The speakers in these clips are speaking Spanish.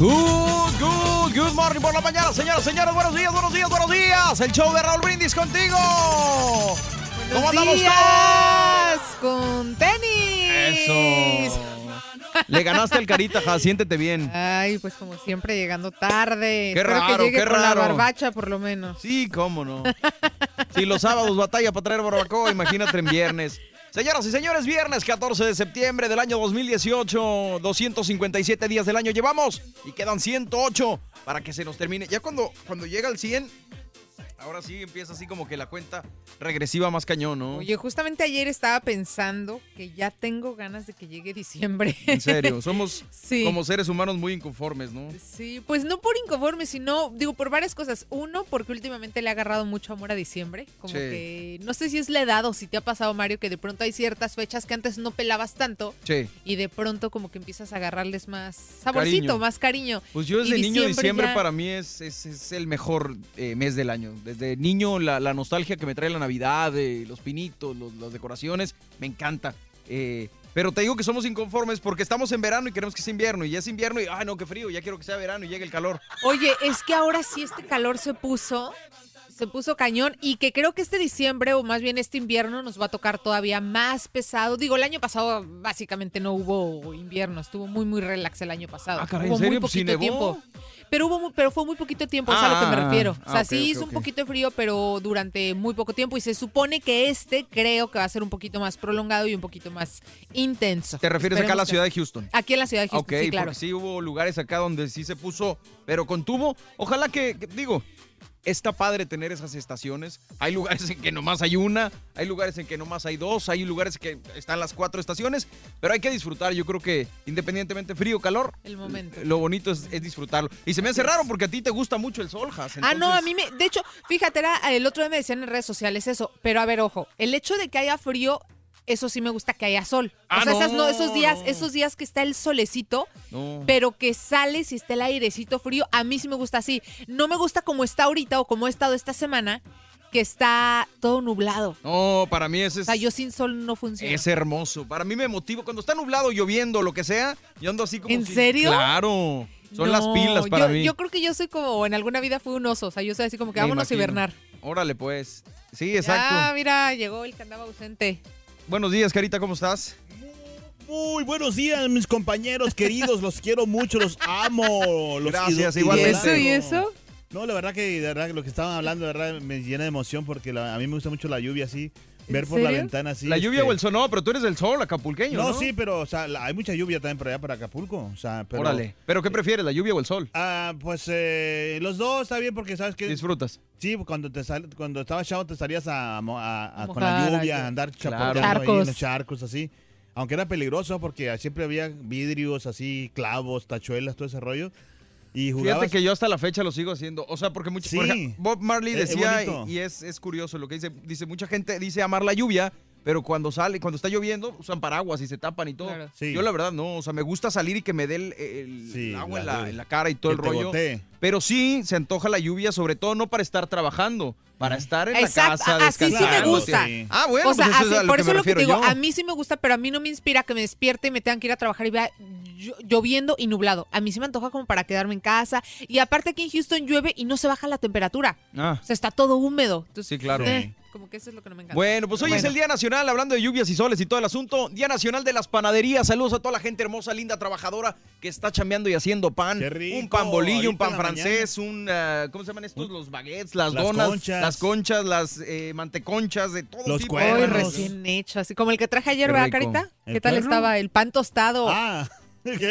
Good, good, good morning por la mañana, señoras, señores. Buenos días, buenos días, buenos días. El show de Raúl Brindis contigo. ¿Cómo andamos días con tenis. Eso. Le ganaste al carita, ja, siéntete bien. Ay, pues como siempre llegando tarde. Qué Espero raro, que llegue qué con raro. la barbacha por lo menos. Sí, cómo no. Si los sábados batalla para traer barbacoa, imagínate en viernes. Señoras y señores, viernes 14 de septiembre del año 2018, 257 días del año llevamos y quedan 108 para que se nos termine. Ya cuando, cuando llega el 100, ahora sí empieza así como que la cuenta regresiva más cañón, ¿no? Oye, justamente ayer estaba pensando que ya tengo ganas de que llegue diciembre. En serio, somos Sí. como seres humanos muy inconformes, ¿no? Sí, pues no por inconforme, sino, digo, por varias cosas. Uno, porque últimamente le ha agarrado mucho amor a diciembre. Como Sí. que, no sé si es la edad o si te ha pasado, Mario, que de pronto hay ciertas fechas que antes no pelabas tanto. Sí. Y de pronto como que empiezas a agarrarles más saborcito, Cariño. más cariño. Pues yo desde Y niño, diciembre ya- para mí es, es, es el mejor eh, mes del año. Desde niño, la, la nostalgia que me trae la Navidad, eh, los pinitos, los- las decoraciones, me encanta. Eh, pero te digo que somos inconformes porque estamos en verano y queremos que sea invierno. Y ya es invierno y, ay, no, qué frío, ya quiero que sea verano y llegue el calor. Oye, es que ahora sí este calor se puso, se puso cañón y que creo que este diciembre o más bien este invierno nos va a tocar todavía más pesado. Digo, el año pasado básicamente no hubo invierno, estuvo muy muy relax el año pasado. Ah, caray, ¿en hubo muy serio? Pues sí poquito nevó. tiempo. Pero hubo pero fue muy poquito tiempo, es a lo que me Ah, refiero. O sea, sí hizo un poquito de frío, pero durante muy poco tiempo y se supone que este creo que va a ser un poquito más prolongado y un poquito más intenso. ¿Te refieres acá a la ciudad de Houston? Aquí en la ciudad de Houston, ok, sí, claro. porque sí hubo lugares acá donde sí se puso, pero contuvo. Ojalá que, que- digo, está padre tener esas estaciones. Hay lugares en que nomás hay una, hay lugares en que nomás hay dos, hay lugares que están las cuatro estaciones, pero hay que disfrutar. Yo creo que independientemente frío o calor, El momento. lo bonito es, es disfrutarlo. Y se me hace raro porque a ti te gusta mucho el sol, Has. Ah, no, entonces- a mí me. De hecho, fíjate, era, el otro día me decían en redes sociales eso. Pero a ver, ojo, el hecho de que haya frío, eso sí me gusta que haya sol. Ah, o sea, esas no, no, esos días, no. esos días que está el solecito, No. pero que sales y está el airecito frío, a mí sí me gusta así. No me gusta como está ahorita o como ha estado esta semana, que está todo nublado. No, para mí ese O es, sea, yo sin sol no funciona. es hermoso. Para mí me motiva. Cuando está nublado, lloviendo, lo que sea, yo ando así como. ¿En si- serio? Claro. Son las pilas para yo, mí. Yo creo que yo soy como en alguna vida fui un oso. O sea, yo soy así como que Me vámonos a hibernar. Órale, pues. Sí, exacto. Ah, mira, llegó el que andaba ausente. Buenos días, Carita, ¿cómo estás? Muy buenos días, mis compañeros queridos. Los quiero mucho, los amo. Los Gracias, igualmente. ¿Y eso? ¿Y eso? No, la verdad que de verdad, lo que estaban hablando de verdad me llena de emoción porque la- a mí me gusta mucho la lluvia así. ¿En Ver por la serio? ventana así. la lluvia este- o el sol, no, pero tú eres del sol, acapulqueño, ¿no? No, sí, pero o sea, la- hay mucha lluvia también por allá para Acapulco. O sea, pero, Órale. ¿Pero qué prefieres, la lluvia o el sol? Ah, pues eh, los dos está bien porque sabes que Disfrutas. sí, cuando te sal- cuando estabas chavo te salías a, mo- a- a- A con la mojar, lluvia, a- andar Claro. chapoteando ahí en Charcos. los charcos así. Aunque era peligroso porque siempre había vidrios así, clavos, tachuelas, todo ese rollo. Y jugabas Fíjate que yo hasta la fecha lo sigo haciendo. O sea, porque mucha, Sí. por ejemplo, Bob Marley Es- es decía, y, y es, es curioso lo que dice, dice, mucha gente dice amar la lluvia pero cuando sale, cuando está lloviendo, usan paraguas y se tapan y todo. Claro. Sí. Yo la verdad no, o sea, me gusta salir y que me dé el, el Sí, agua en la- en la cara y todo el que rollo. Pero sí, se antoja la lluvia, sobre todo no para estar trabajando, para estar en Exacto, la casa así sí me descansando. gusta. Sí. Ah, bueno, o sea, pues eso así- es a lo por que eso me lo que te digo, yo. a mí sí me gusta, pero a mí no me inspira que me despierte y me tengan que ir a trabajar y vea lloviendo y nublado. A mí sí me antoja como para quedarme en casa. Y aparte aquí en Houston llueve y no se baja la temperatura. Ah, O sea, está todo húmedo. Entonces, sí, claro. eh, como que eso es lo que no me encanta. Bueno, pues hoy es el Día Nacional, hablando de lluvias y soles y todo el asunto. Día Nacional de las Panaderías. Saludos a toda la gente hermosa, linda, trabajadora que está chambeando y haciendo pan. Qué rico, un pan bolillo, un pan francés, un. ah, ¿Cómo se llaman estos? Los baguettes, las, Las donas, conchas. las conchas, las eh, manteconchas, de todo Los tipo. Hoy cuernos. recién hecho, así como el que traje ayer, ¿verdad. Carita? ¿El ¿Qué tal cuerno? estaba? El pan tostado. Ah.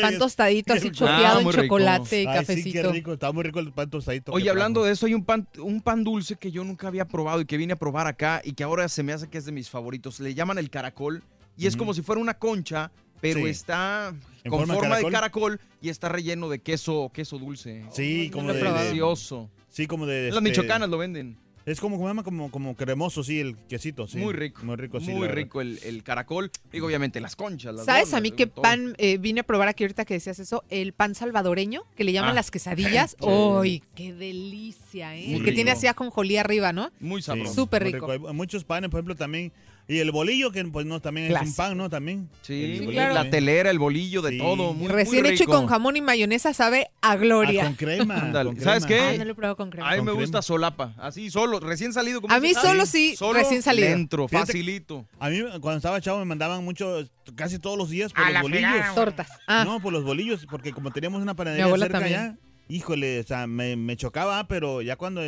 Pan tostadito, así Ah, chopeado en rico. chocolate y Ay, sí, qué cafecito. rico. Estaba muy rico el pan tostadito. Oye, hablando de eso, hay un pan, un pan dulce que yo nunca había probado y que vine a probar acá y que ahora se me hace que es de mis favoritos. Le llaman el caracol y es como si fuera una concha, pero Sí. está ¿En con forma forma, de de caracol? y está relleno de queso, queso dulce. Sí, como de- Delicioso. Sí, como de. Las este, michoacanas lo venden. Es como, ¿cómo se llama? Como, como cremoso, sí, el quesito. Sí. Muy rico. Muy rico, sí. Muy rico el, el caracol. Digo, obviamente, las conchas. Las ¿Sabes a mí qué pan eh, vine a probar aquí ahorita que decías eso? El pan salvadoreño, que le llaman Ah. las quesadillas. Sí. ¡Uy, qué delicia, eh! Muy que tiene rico. así ajonjolí arriba, ¿no? Muy sabroso. Súper muy rico. Hay muchos panes, por ejemplo, también. Y el bolillo, que pues no, también es un pan, ¿no? También. Sí, El Sí, bolillo claro. la telera, el bolillo, de Sí. todo. Muy, Recién muy hecho y con jamón y mayonesa sabe a Ah, gloria. con crema. ¿Sabes qué? Ah, no lo he probado con crema. A mí Con me crema. gusta solapa, así solo, recién salido. como A mí solo ah, sí, solo recién salido. Dentro, Fíjate- facilito. A mí, cuando estaba chavo, me mandaban mucho, casi todos los días por los bolillos. Tortas. Ah, No, por los bolillos, porque como teníamos una panadería cerca también. allá, híjole, o sea, me, me chocaba, pero ya cuando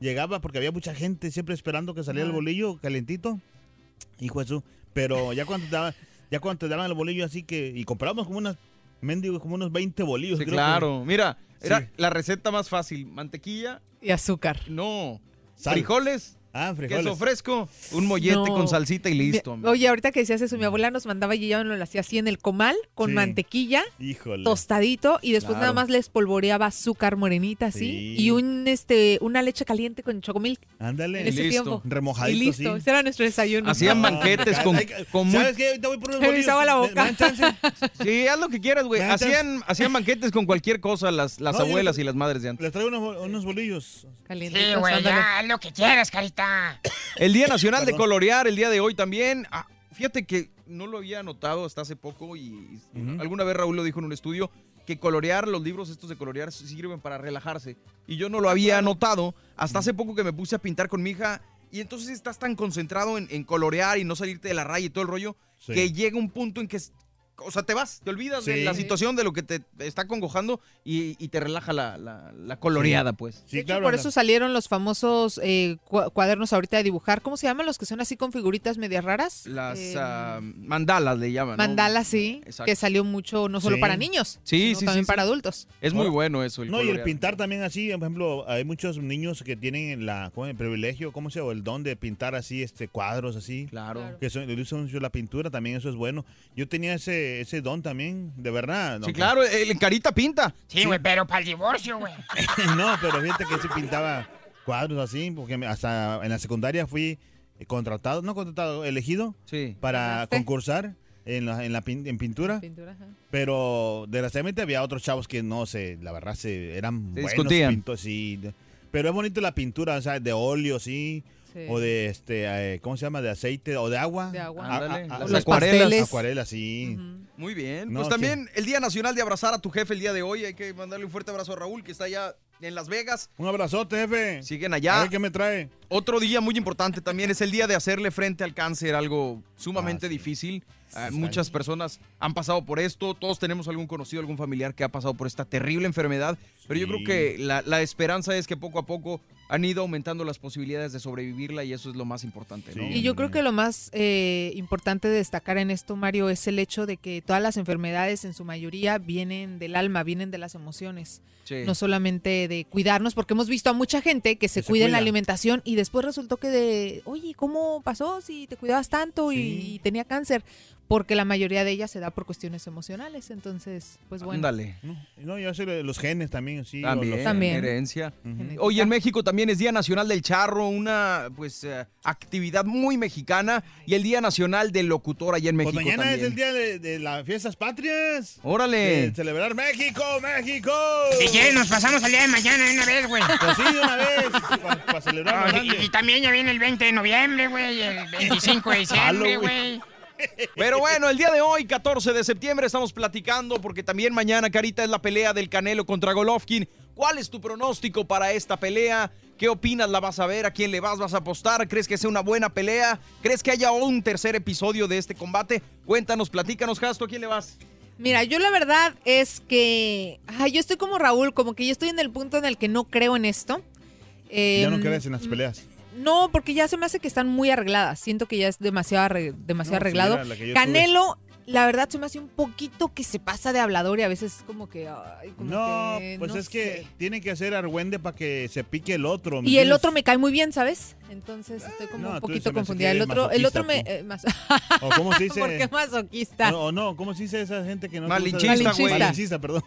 llegaba, porque había mucha gente siempre esperando que saliera el bolillo calentito, hijo de su, pero ya cuando te daban, ya cuando te daban el bolillo así que, y comprábamos como unas, mendigo, como unos 20 bolillos. Sí, creo que- claro. Mira, era Sí. la receta más fácil. Mantequilla, y azúcar. no. Sal. Frijoles, Ah, frijoles. queso fresco, un mollete No. con salsita y listo. Oye, ahorita que decías eso, mi abuela nos mandaba y ella nos lo hacía así en el comal, con Sí. mantequilla, Híjole. tostadito, y después Claro. nada más le espolvoreaba azúcar morenita así, Sí. y un este una leche caliente con chocomilk Ándale. en ese listo. tiempo. Remojadito, y listo, sí. ese era nuestro desayuno. Hacían No, banquetes con, con muy- ¿Sabes qué? Ahorita voy por unos bolillos. la ¿Me- boca. Sí, haz lo que quieras, güey. Hacían, hacían banquetes con cualquier cosa las, las No, abuelas y las madres de antes. Les traigo unos, unos bolillos. Calientitos, Sí, güey, haz lo que quieras, carita. El Día Nacional de colorear, el día de hoy también. Ah, fíjate que no lo había notado hasta hace poco y alguna vez Raúl lo dijo en un estudio que colorear, los libros estos de colorear sirven para relajarse. Y yo no lo había notado hasta hace poco que me puse a pintar con mi hija y entonces estás tan concentrado en, en colorear y no salirte de la raya y todo el rollo Sí. que llega un punto en que, o sea, te vas, te olvidas de la situación, de lo que te está congojando y, y te relaja la, la- la coloreada, pues. Sí, hecho, claro. por anda. eso salieron los famosos eh, cua- cuadernos ahorita de dibujar. ¿Cómo se llaman los que son así con figuritas medias raras? Las Eh, ah, mandalas le llaman. ¿no? Mandalas, sí, Exacto. que salió mucho no solo Sí. para niños, Sí, sino sí, también sí, para sí. adultos. Es muy bueno eso. El No, y el pintar también así, por ejemplo, hay muchos niños que tienen la, ¿cómo, el privilegio, ¿cómo se llama? El don de pintar así, este, cuadros así. Claro. Claro. Que son, le usan mucho la pintura, también eso es bueno. Yo tenía ese, ese don también, de verdad. Sí, claro, el carita pinta. Sí, güey, pero para el divorcio, güey. no, pero fíjate que sí pintaba cuadros así, porque me- hasta en la secundaria fui contratado, no contratado, elegido Sí. para concursar en, la, en, la pin- en pintura. Pintura, ajá. Pero desgraciadamente había otros chavos que no sé, la verdad se eran Se buenos discutían. pintos, sí. Pero es bonito la pintura, o sea, de óleo, sí, Sí. o de este, eh, ¿cómo se llama? De aceite o de agua. De agua. A- Ándale, a- a- las Los acuarelas. pasteles. Acuarela, sí. Muy bien. No, pues también el Día Nacional de Abrazar a tu jefe el día de hoy. Hay que mandarle un fuerte abrazo a Raúl, que está allá en Las Vegas. Un abrazote, jefe. Siguen A allá. ver qué me trae. Otro día muy importante también es el día de hacerle frente al cáncer, algo sumamente Ah, sí. difícil. Ah, Sí. muchas personas han pasado por esto, todos tenemos algún conocido, algún familiar que ha pasado por esta terrible enfermedad, pero yo creo que la, la esperanza es que poco a poco han ido aumentando las posibilidades de sobrevivirla y eso es lo más importante, ¿no? Sí. Y yo creo que lo más eh, importante de destacar en esto, Mario, es el hecho de que todas las enfermedades en su mayoría vienen del alma, vienen de las emociones, Sí. no solamente de cuidarnos, porque hemos visto a mucha gente que se, se cuida en la alimentación y después resultó que de, oye, ¿cómo pasó si te cuidabas tanto y tenía cáncer? Porque la mayoría de ellas se da por cuestiones emocionales. Entonces, pues bueno. Ándale. No, ya sé, los genes también, sí. También, los- También. herencia. Hoy en México también es Día Nacional del Charro, una pues eh, actividad muy mexicana y el Día Nacional del Locutor allá en Pues México mañana también. es el día de, de las fiestas patrias. Órale. De celebrar México, México. Si quieres, nos pasamos al día de mañana de una vez, güey. Pues sí, de una vez, para celebrar lo y, y también ya viene el 20 de noviembre, güey, el 25 de diciembre, güey. Pero bueno, el día de hoy, 14 de septiembre, estamos platicando porque también mañana, Carita, es la pelea del Canelo contra Golovkin. ¿Cuál es tu pronóstico para esta pelea? ¿Qué opinas? ¿La vas a ver? ¿A quién le vas? ¿Vas a apostar? ¿Crees que sea una buena pelea? ¿Crees que haya un tercer episodio de este combate? Cuéntanos, platícanos, Jasto, ¿a quién le vas? Mira, yo la verdad es que. ay, yo estoy como Raúl, como que yo estoy en el punto en el que no creo en esto. Ya no Em, crees en las peleas. No, porque ya se me hace que están muy arregladas. Siento que ya es demasiado, arre- demasiado No, arreglado. la Canelo, la verdad, se me hace un poquito que se pasa de hablador y a veces como que. ay, como No, que pues no es que tiene que hacer argüende para que se pique el otro. ¿me Y el otro me cae muy bien, ¿sabes? Entonces estoy como no, un poquito confundida. El otro, el otro me. eh, mas- ¿O cómo se dice? ¿Por qué masoquista? O, o no, ¿cómo se dice esa gente que no Malinchista, güey. Malinchista, perdón.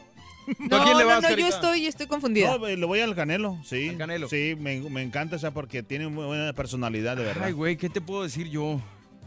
No, ¿A quién le no, vas, no, yo Carita? estoy, yo estoy confundida. No, eh, le voy al Canelo, sí. Al Canelo. Sí, me, me encanta, o sea, porque tiene muy buena personalidad, de verdad. Ay, güey, ¿qué te puedo decir yo?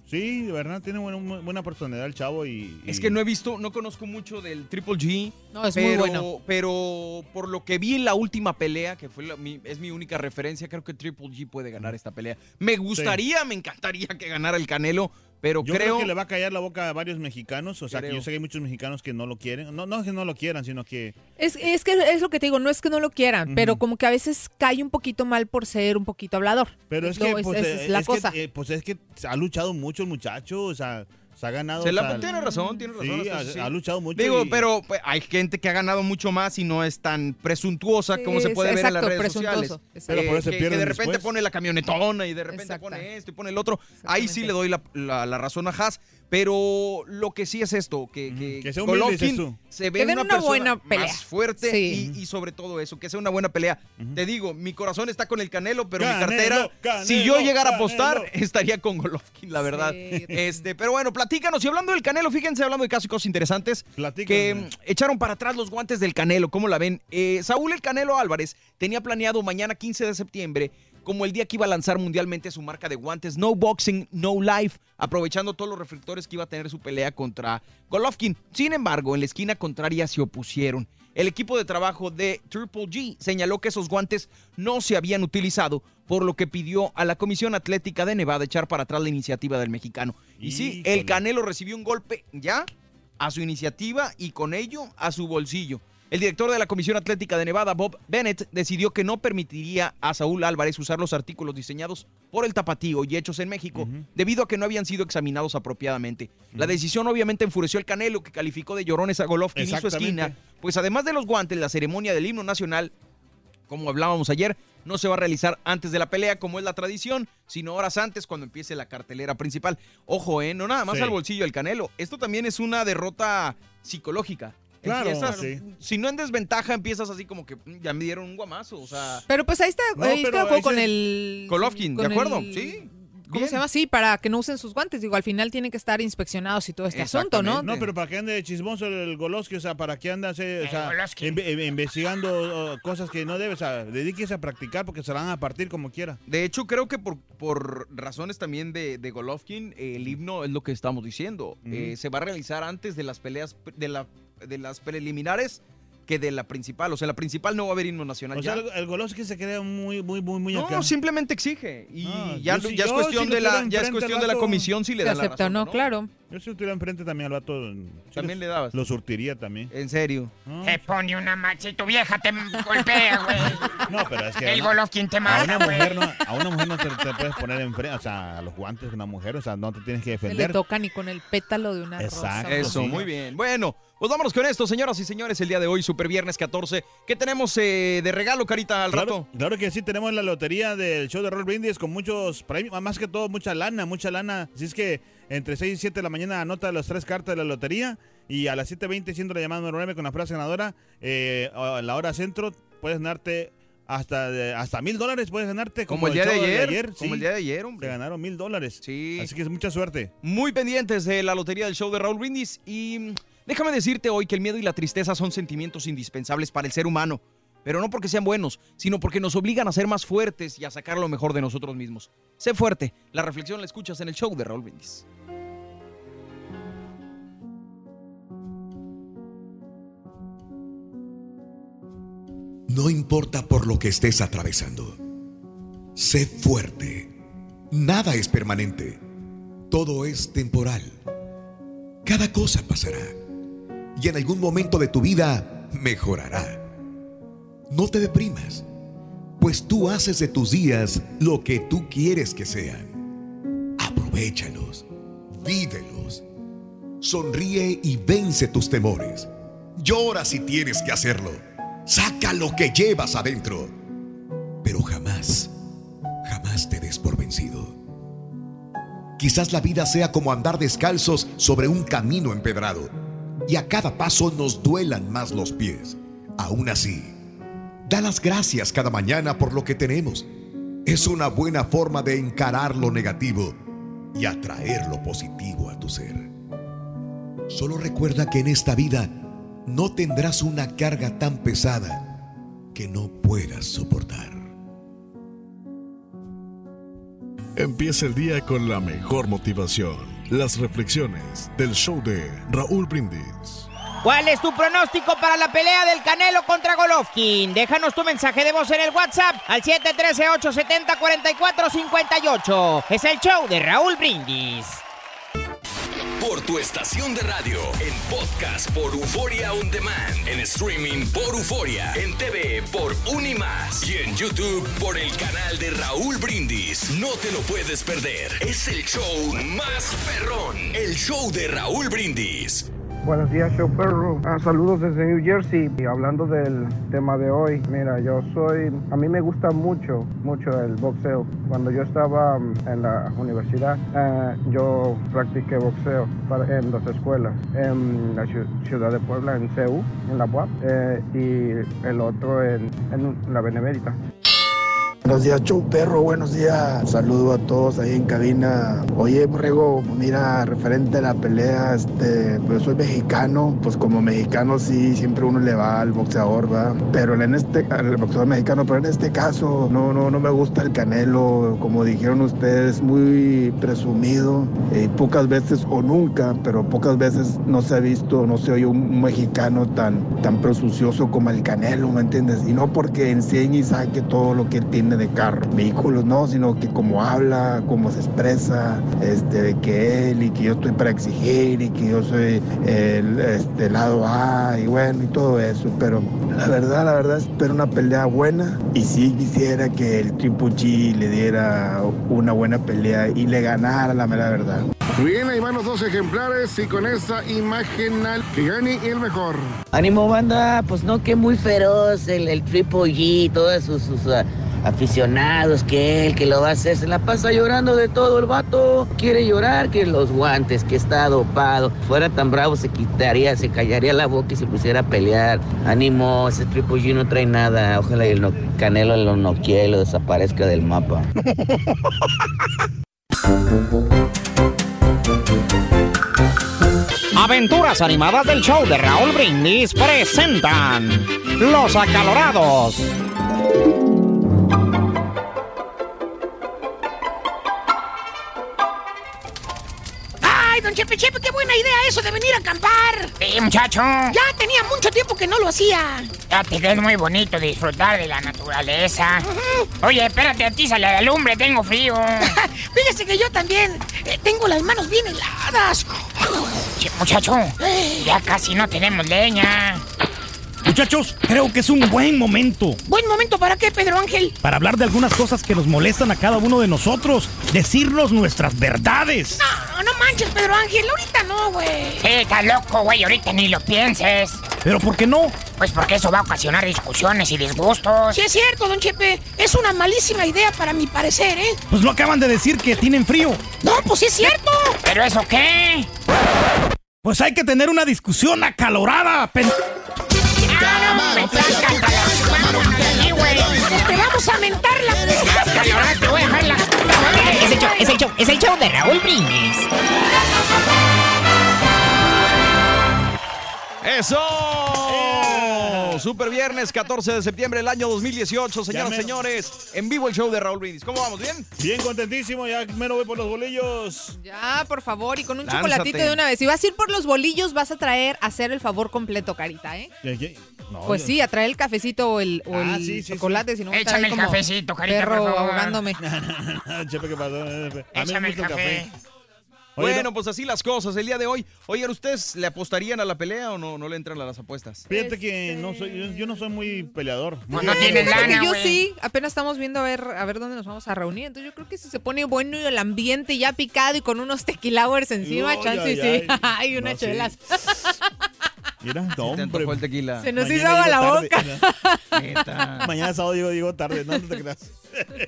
Sí, de verdad, tiene buena, muy buena personalidad el chavo y... Es que no he visto, no conozco mucho del Triple G. No, es muy pero, bueno. Pero por lo que vi en la última pelea, que fue la- mi- es mi única referencia, creo que Triple G puede ganar esta pelea. Me gustaría, me encantaría que ganara el Canelo, pero Yo creo, creo que le va a callar la boca a varios mexicanos, o sea, que yo sé que hay muchos mexicanos que no lo quieren. No, no es que no lo quieran, sino que... Es, es que es lo que te digo, no es que no lo quieran, pero como que a veces cae un poquito mal por ser un poquito hablador. Pero es que, pues, esa eh, es la es que, cosa. eh, pues es que ha luchado mucho el muchacho, o sea, se ha ganado... Se o la- sea, tiene razón, tiene razón, Sí, ha, eso sí. ha luchado mucho. digo, y- pero pues, hay gente que ha ganado mucho más y no es tan presuntuosa Sí, como se puede ver en las redes presuntuoso, sociales. exacto. Pero por eso que, que pierden de repente después. pone la camionetona y de repente Exacta. pone esto y pone el otro. Ahí sí le doy la, la- la razón a Haas. Pero lo que sí es esto, que, que, Que sea humilde, dices Golovkin se ve Que una, una persona buena pelea. más fuerte Sí. y, y sobre todo eso, que sea una buena pelea. Te digo, mi corazón está con el Canelo, pero Canelo, mi cartera, Canelo, si yo llegara a apostar, Canelo. estaría con Golovkin, la verdad. Sí. Este, pero bueno, platícanos. Y hablando del Canelo, fíjense, hablando de casos y cosas interesantes, Platícanos. que mm, echaron para atrás los guantes del Canelo. ¿Cómo la ven? Eh, Saúl el Canelo Álvarez tenía planeado mañana 15 de septiembre como el día que iba a lanzar mundialmente su marca de guantes No Boxing, No Life, aprovechando todos los reflectores que iba a tener su pelea contra Golovkin. Sin embargo, en la esquina contraria se opusieron. El equipo de trabajo de Triple G señaló que esos guantes no se habían utilizado, por lo que pidió a la Comisión Atlética de Nevada echar para atrás la iniciativa del mexicano. Y sí, el. Canelo recibió un golpe ya a su iniciativa y con ello a su bolsillo. El director de la Comisión Atlética de Nevada, Bob Bennett, decidió que no permitiría a Saúl Álvarez usar los artículos diseñados por el tapatío y hechos en México, debido a que no habían sido examinados apropiadamente. La decisión obviamente enfureció al Canelo, que calificó de llorones a Golovkin y su esquina, pues además de los guantes, la ceremonia del himno nacional como hablábamos ayer, no se va a realizar antes de la pelea, como es la tradición, sino horas antes cuando empiece la cartelera principal. Ojo, ¿eh? No nada más Sí. al bolsillo del Canelo. Esto también es una derrota psicológica. Claro, Empiezas- sí. Si no en desventaja, empiezas así como que "Mm, ya me dieron un guamazo. O sea, Pero pues ahí está, No, ahí está ahí con se- el... Golovkin, ¿de acuerdo? el- Sí. ¿Cómo bien. se llama? Sí, para que no usen sus guantes. Digo, al final tienen que estar inspeccionados y todo este asunto, ¿no? No, pero para que ande de chismoso el Goloski, o sea, para que ande o sea, inve- investigando cosas que no debe, o sea, dedíquese a practicar porque se la van a partir como quiera. De hecho, creo que por, por razones también de, de Golovkin, eh, el himno es lo que estamos diciendo. Eh, se va a realizar antes de las peleas, de, la, de las preliminares que de la principal. O sea, la principal no va a haber himno nacional. O sea, ya. el, el Goloski se crea muy, muy, muy, muy acá. No, simplemente exige. Y Ah, ya, yo ya es cuestión, si de, la, ya es cuestión de la comisión si le Se da la acepta razón. no, ¿no? claro. Yo si lo tuviera enfrente también al vato, También le dabas. Lo surtiría también. En serio. No, Te pone una ma... Si tu vieja te golpea, güey. no, pero es que El a una- Golovkin te a mata, una güey. mujer no, a una mujer no te, te puedes poner enfrente, o sea, a los guantes de una mujer, o sea, no te tienes que Se le defender. toca ni con el pétalo de una Exacto. rosa. Eso, sí. muy bien. Bueno, pues vámonos con esto, señoras y señores, el día de hoy, Super Viernes 14. ¿Qué tenemos eh, de regalo, Carita, al Claro, rato? claro que sí, tenemos la lotería del show de Roll Brindis con muchos premios, más que todo mucha lana, mucha lana. Así es que entre 6 y 7 de la mañana anota las tres cartas de la lotería y a las 7.20 siendo la llamada número 9 con la frase ganadora, eh, a la hora centro puedes ganarte hasta de- hasta mil dólares puedes ganarte. Como el día de show ayer, como sí. el día de ayer, hombre. Se ganaron mil dólares. Sí. Así que es mucha suerte. Muy pendientes de la lotería del show de Raúl Brindis. Y mm, déjame decirte hoy que el miedo y la tristeza son sentimientos indispensables para el ser humano. Pero no porque sean buenos, sino porque nos obligan a ser más fuertes y a sacar lo mejor de nosotros mismos. Sé fuerte. La reflexión la escuchas en el show de Raúl Brindis. No importa por lo que estés atravesando. Sé fuerte. Nada es permanente. Todo es temporal. Cada cosa pasará. Y en algún momento de tu vida mejorará. No te deprimas, pues tú haces de tus días lo que tú quieres que sean. Aprovechalos, vívelos. Sonríe y vence tus temores. Llora si tienes que hacerlo. Saca lo que llevas adentro. Pero jamás, jamás te des por vencido. Quizás la vida sea como andar descalzos sobre un camino empedrado y a cada paso nos duelan más los pies. Aún así, da las gracias cada mañana por lo que tenemos. Es una buena forma de encarar lo negativo y atraer lo positivo a tu ser. Solo recuerda que en esta vida no tendrás una carga tan pesada que no puedas soportar. Empieza el día con la mejor motivación. Las reflexiones del show de Raúl Brindis. ¿Cuál es tu pronóstico para la pelea del Canelo contra Golovkin? Déjanos tu mensaje de voz en el WhatsApp al 713-870-4458. Es el show de Raúl Brindis. Por tu estación de radio, en podcast por Euforia On Demand, en streaming por Euforia, en TV por Unimás y en YouTube por el canal de Raúl Brindis. No te lo puedes perder. Es el show más perrón, el show de Raúl Brindis. Buenos días, show perro. Ah, saludos desde New Jersey. Y hablando del tema de hoy, mira, yo soy, a mí me gusta mucho, mucho el boxeo. Cuando yo estaba mm, en la universidad, eh, yo practiqué boxeo para- en dos escuelas, en la ciu- ciudad de Puebla, en CEU, en la UAP, eh, y el otro en, en la Benemérita. Buenos días, show perro, buenos días. Saludo a todos ahí en cabina. Oye, Borrego, mira, referente a la pelea, este, pues soy mexicano, pues como mexicano sí, siempre uno le va al boxeador, va. Pero en este, al boxeador mexicano, pero en este caso, no, no, no me gusta el canelo, como dijeron ustedes, muy presumido. Y pocas veces o nunca, pero pocas veces no se ha visto, no se oye un mexicano tan, tan presucioso como el canelo, ¿me entiendes? Y no porque enseñe y saque todo lo que él tiene de carro, vehículos, no, sino que como habla, cómo se expresa, este, de que él y que yo estoy para exigir y que yo soy el este, lado A y bueno, y todo eso. Pero la verdad, la verdad, espero una pelea buena y sí quisiera que el Triple G le diera una buena pelea y le ganara la mera verdad. Bien, ahí van los dos ejemplares y con esa imagen al que gane el mejor. Ánimo banda, pues no que muy feroz el, el Triple G, todos sus, sus, ah, aficionados, que él, que lo va a hacer, se la pasa llorando de todo el vato, quiere llorar, que los guantes, que está dopado, fuera tan bravo se quitaría, se callaría la boca y se pusiera a pelear. Ánimo, ese Triple G no trae nada, ojalá el Canelo lo noquee y lo desaparezca del mapa. Aventuras animadas del show de Raúl Brindis presentan Los Acalorados. Don Chepe Chepe, qué buena idea eso de venir a acampar! Sí, muchacho. Ya tenía mucho tiempo que no lo hacía. Fíjate que es muy bonito disfrutar de la naturaleza. Oye, espérate, atízale a la lumbre, tengo frío. Fíjese que yo también eh, tengo las manos bien heladas. Che, muchacho, ya casi no tenemos leña. Muchachos, creo que es un buen momento Buen momento para qué, Pedro Ángel. para hablar de algunas cosas que nos molestan a cada uno de nosotros, decirnos nuestras verdades. No, no manches, Pedro Ángel, ahorita no, güey. Sí, estás loco, güey, ahorita ni lo pienses. ¿Pero por qué no? Pues porque eso va a ocasionar discusiones y disgustos. Sí es cierto, don Chepe. Es una malísima idea para mi parecer, ¿eh? Pues lo acaban de decir que tienen frío. No, pues sí es cierto. ¿Pero eso qué? Pues hay que tener una discusión acalorada. pen- te vamos a mentar la. te voy a dejar la. Es el show, es el show, es el show de Raúl Brindis. ¡Eso! Super viernes 14 de septiembre del año 2018, señoras y señores. En vivo el show de Raúl Brindis. ¿Cómo vamos? ¿Bien? Bien contentísimo, ya menos voy por los bolillos. Ya, por favor, y con un chocolatito de una vez. Si vas a ir por los bolillos, vas a traer a hacer el favor completo, Carita, ¿eh? ¿Qué, qué? No, Pues sí, a traer el cafecito o el, o Ah, el sí, sí, chocolate, sí. si no Échame el como cafecito, Carita, perro por favor. ahogándome. Chepe, ¿qué pasó? A mí me gusta el café. bueno, pues así las cosas el día de hoy. Oigan, ¿ustedes le apostarían a la pelea o no, no le entran a las apuestas? Fíjate que no soy, yo, yo no soy muy peleador. Cuando Eh, tienes fíjate que lana, yo sí, apenas estamos viendo a ver, a ver dónde nos vamos a reunir. Entonces yo creo que si se pone bueno y el ambiente ya picado y con unos tequilawers encima, Ay, chance sí. ay. Hay unas No, sí. Mira, no, hombre. antojó el tequila. Se nos hizo agua la tarde. boca. Neta. Mañana sábado digo, digo tarde, no, no te creas.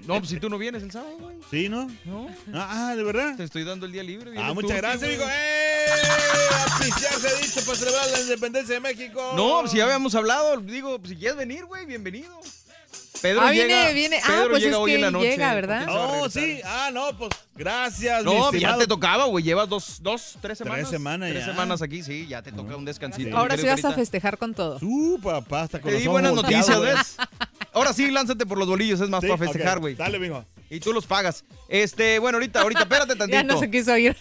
No, pues si tú no vienes el sábado, güey. ¿Sí, no? No. Ah, ah, ¿de verdad? Te estoy dando el día libre. Ah, muchas tú, gracias, amigo. ¡Eh! Auspiciar se ha dicho para celebrar la independencia de México. No, pues si ya habíamos hablado, digo, pues si quieres venir, güey, bienvenido. Pedro Ah, llega, viene, viene. Ah, Pedro pues llega es hoy que en la noche. llega, ¿verdad? Oh, regresar. sí. Ah, no, pues gracias, mi No, ya te tocaba, güey. Llevas dos, dos, tres semanas. Tres semanas Tres ya. semanas aquí, sí, ya te toca un descansito. Ahora sí vas a festejar con todo. Tú, papá, hasta con Te los di buenas noticias. ¿ves? Ahora sí, lánzate por los bolillos, es más Sí, para festejar, güey. Dale, mijo. Y tú los pagas. Este, bueno, ahorita, ahorita, espérate tantito. Ya no se quiso ir.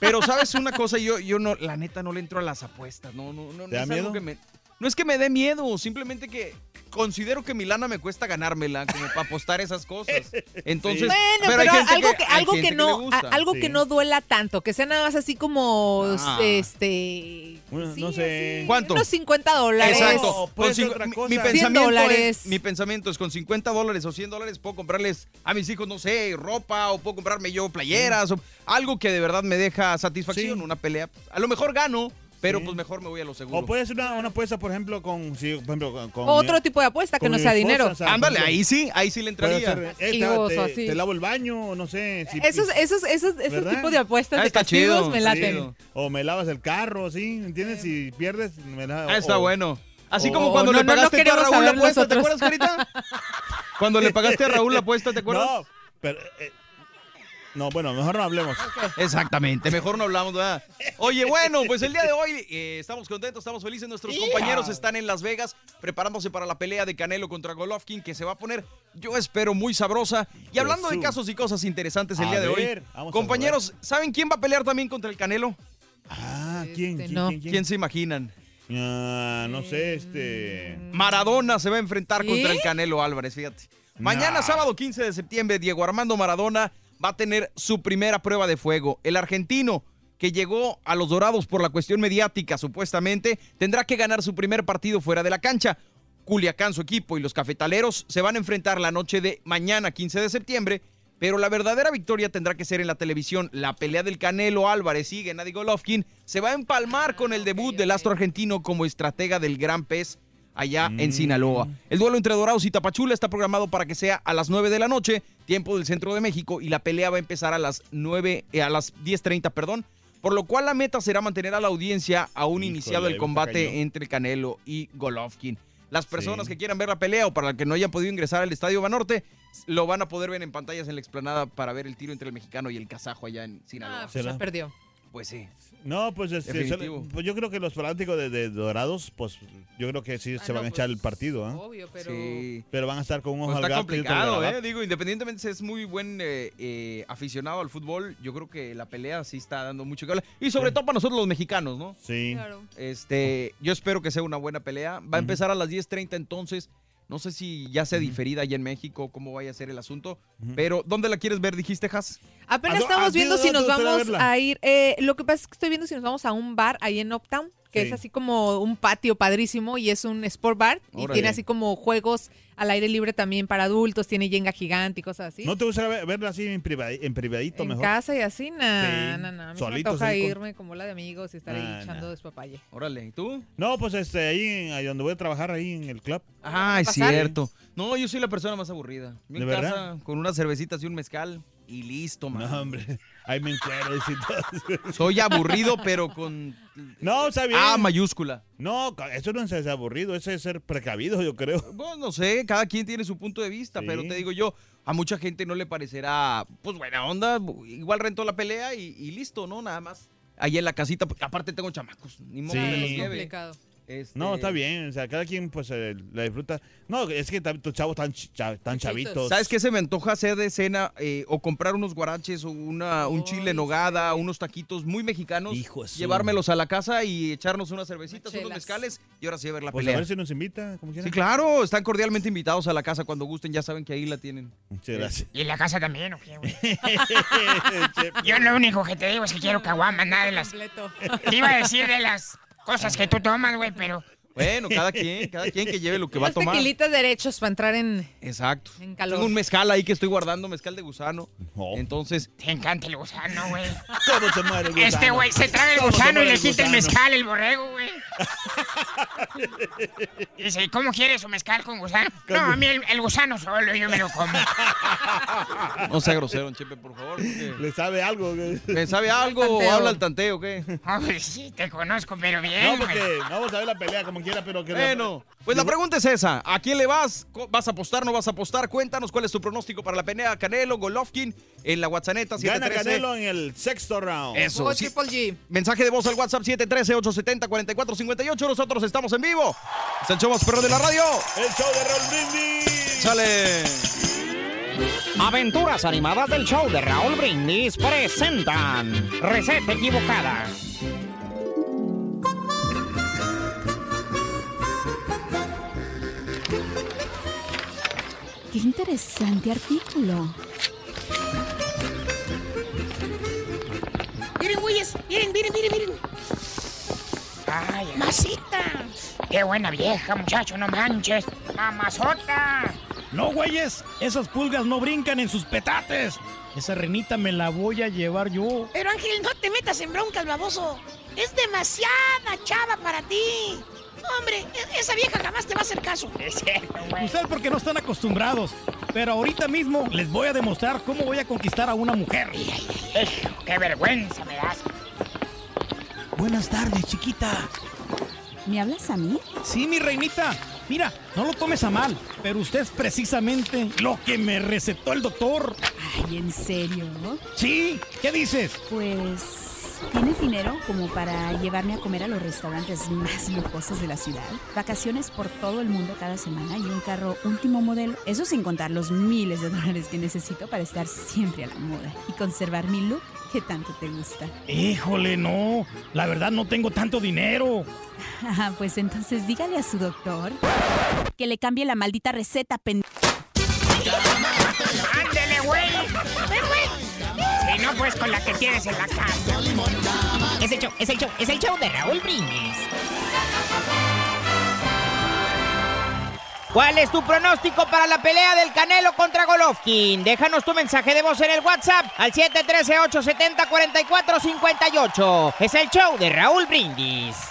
Pero sabes una cosa, yo, yo no, la neta no le entro a las apuestas. No, no, no. ¿Te da no miedo? que me- no es que me dé miedo, simplemente que considero que mi lana me cuesta ganármela, como para apostar esas cosas. Entonces, Bueno, pero, hay gente algo que, algo que no, algo que no duela tanto, que sea nada más así como Ah. este Bueno, no sé. ¿Cuánto? unos 50 dólares. Exacto. otra mi- cosa. Mi, 100 pensamiento dólares. Es, mi pensamiento es con 50 dólares o 100 dólares puedo comprarles a mis hijos, no sé, ropa o puedo comprarme yo playeras o algo que de verdad me deja satisfacción, Sí. una pelea. A lo mejor gano, pero Sí. pues mejor me voy a lo seguro. O puede ser una, una apuesta, por ejemplo, con, sí, por ejemplo, con, con Otro mi- tipo de apuesta que no sea esposa, dinero. o sea, por Ándale, ahí sí, ahí sí le entraría. ser, eh, te- te, o así. te lavo el baño, no sé. si- Esos, esos, esos, esos tipos de apuestas Ah, de castigos chido, me laten. chido. O me lavas el carro, ¿sí? ¿Entiendes? Si pierdes, me la... Ah, está o- bueno. Así como cuando no, le no, no pagaste a Raúl la apuesta, ¿te acuerdas, Carita? Cuando le pagaste a Raúl la apuesta, ¿te acuerdas? No, pero... eh, no, bueno, mejor no hablemos. Exactamente, mejor no hablamos, ¿verdad? Oye, bueno, pues el día de hoy eh, estamos contentos, estamos felices. Nuestros compañeros están en Las Vegas preparándose para la pelea de Canelo contra Golovkin, que se va a poner, yo espero, muy sabrosa. Y hablando de casos y cosas interesantes el A día de hoy, vamos a compañeros, ¿saben quién va a pelear también contra el Canelo? Ah, ¿quién? Este, ¿Quién, no. quién, quién? ¿Quién se imaginan? Ah, no sé, este... Maradona se va a enfrentar ¿Sí? contra el Canelo Álvarez, fíjate. Mañana, Nah. sábado 15 de septiembre, Diego Armando Maradona va a tener su primera prueba de fuego. El argentino, que llegó a los Dorados por la cuestión mediática, supuestamente, tendrá que ganar su primer partido fuera de la cancha. Culiacán, su equipo y los cafetaleros se van a enfrentar la noche de mañana, 15 de septiembre, pero la verdadera victoria tendrá que ser en la televisión. La pelea del Canelo Álvarez y Gennady Golovkin se va a empalmar con el debut del astro argentino como estratega del Gran Pez allá en Sinaloa. El duelo entre Dorados y Tapachula está programado para que sea a las 9 de la noche, tiempo del centro de México, y la pelea va a empezar a las 9, eh, a las 10.30, perdón. Por lo cual la meta será mantener a la audiencia aún Híjole, iniciado el combate entre Canelo y Golovkin. Las personas Sí. que quieran ver la pelea o para las que no hayan podido ingresar al Estadio Banorte, lo van a poder ver en pantallas en la explanada para ver el tiro entre el mexicano y el kazajo allá en Sinaloa. Ah, pues ¿Será? perdió. Pues sí. No, pues, este, solo- pues yo creo que los fanáticos de, de Dorados, pues yo creo que sí Ah, se van a echar pues, el partido, ¿ah? Obvio, pero... Sí. Pero van a estar con un ojo Pues al está al complicado. ¿eh? Digo, independientemente si es muy buen eh, eh, aficionado al fútbol, yo creo que la pelea sí está dando mucho que hablar. Y sobre Sí. todo para nosotros los mexicanos, ¿no? Sí. Claro. Este, yo espero que sea una buena pelea. Va a empezar a las 10.30 entonces. No sé si ya sea diferida allá en México, cómo vaya a ser el asunto. Pero, ¿dónde la quieres ver, dijiste, Has? Apenas ¿A dó- estamos viendo si nos vamos a ir. eh, lo que pasa es que estoy viendo si nos vamos a un bar ahí en Uptown, que Sí. es así como un patio padrísimo y es un sport bar. Y tiene así como juegos al aire libre también para adultos, tiene yenga gigante y cosas así. ¿No te gustaría ver- verla así en, en privadito en mejor? casa y así, nah, Sí. nah, nah. A mí se me antoja ahí con- irme como la de amigos y estar ahí Ah, echando nah. despapalle. Órale, ¿y tú? No, pues este, ahí, en- ahí donde voy a trabajar, ahí en el club. Ah, es pasar? cierto. No, yo soy la persona más aburrida. Yo ¿De en verdad? casa, con unas cervecitas y un mezcal y listo, man. No, hombre. Ahí me encueres y todo. Soy aburrido, pero con No, está bien. A mayúscula. No, eso no es ser aburrido, eso es ser precavido, yo creo. Bueno, no sé, cada quien tiene su punto de vista, Sí. pero te digo yo, a mucha gente no le parecerá, pues buena onda, igual rentó la pelea y, y listo, ¿no? Nada más. Ahí en la casita, porque aparte tengo chamacos, ni modo Sí. que me los Es lleve. complicado. Este, No, está bien, o sea, cada quien pues eh, la disfruta. No, es que tus chavos cha- tan chavitos. ¿Sabes qué se me antoja hacer de cena? Eh, o comprar unos guaraches o una, un chile en nogada, unos taquitos muy mexicanos. su- Llevármelos a la casa y echarnos unas cervecitas, unos chelas. mezcales y ahora sí a ver la Pues a ver si nos invita, como. Sí, claro, están cordialmente invitados a la casa cuando gusten, ya saben que ahí la tienen. Muchas gracias. ¿Y en la casa también o qué, güey? Yo lo único que te digo es que quiero caguamas, nada de las... Te iba a decir de las cosas que tú tomas, güey, pero... Bueno, cada quien, cada quien que lleve lo que va a tomar. tequilitas derechos para entrar en, Exacto. en calor. Tengo un mezcal ahí que estoy guardando, mezcal de gusano. Entonces. Te encanta el gusano, güey. Todo se muere el gusano. Este güey se traga el Todo se gusano y muere le el quita el gusano. mezcal, el borrego, güey. Dice, ¿y cómo quieres su mezcal con gusano? No, a mí el, el gusano solo, yo me lo como. No sea grosero, Chepe, por favor. porque- ¿Le sabe algo? güey? ¿Me sabe algo o Tanteo. habla el tanteo qué? Oh, pues sí, te conozco, pero bien. No, güey. porque vamos a ver la pelea como quiera, pero que... Bueno, pues la pregunta es esa. ¿A quién le vas? ¿Vas a apostar, no vas a apostar? Cuéntanos cuál es tu pronóstico para la pelea Canelo, Golovkin en la WhatsApp Gana Canelo en el sexto round. Eso, sí. Mensaje de voz al WhatsApp 713-870-4458. Nosotros estamos en vivo. Es el show más perro de la radio. El show de Raúl Brindis. Sale. Aventuras animadas del show de Raúl Brindis presentan Receta equivocada. Qué interesante artículo. Miren, güeyes, miren, miren, miren, miren. Ay, Masita. Qué buena vieja, muchacho, no manches. Mamazota. No, güeyes, esas pulgas no brincan en sus petates. Esa renita me la voy a llevar yo. Pero Ángel, no te metas en broncas, baboso. Es demasiada chava para ti. Hombre, esa vieja jamás te va a hacer caso. Ustedes porque no están acostumbrados. Pero ahorita mismo les voy a demostrar cómo voy a conquistar a una mujer. Qué vergüenza me das. Buenas tardes, chiquita. ¿Me hablas a mí? Sí, mi reinita. Mira, no lo tomes a mal, pero usted es precisamente lo que me recetó el doctor. Ay, ¿en serio? Sí, ¿qué dices? Pues, ¿tienes dinero como para llevarme a comer a los restaurantes más lujosos de la ciudad? Vacaciones por todo el mundo cada semana y un carro último modelo. Eso sin contar los miles de dólares que necesito para estar siempre a la moda y conservar mi look que tanto te gusta. Híjole, no. La verdad no tengo tanto dinero. Ah, pues entonces dígale a su doctor que le cambie la maldita receta, pen... con la que tienes en la casa. Es el show, es el show, es el show de Raúl Brindis. ¿Cuál es tu pronóstico para la pelea del Canelo contra Golovkin? Déjanos tu mensaje de voz en el WhatsApp al 713-870-4458. Es el show de Raúl Brindis.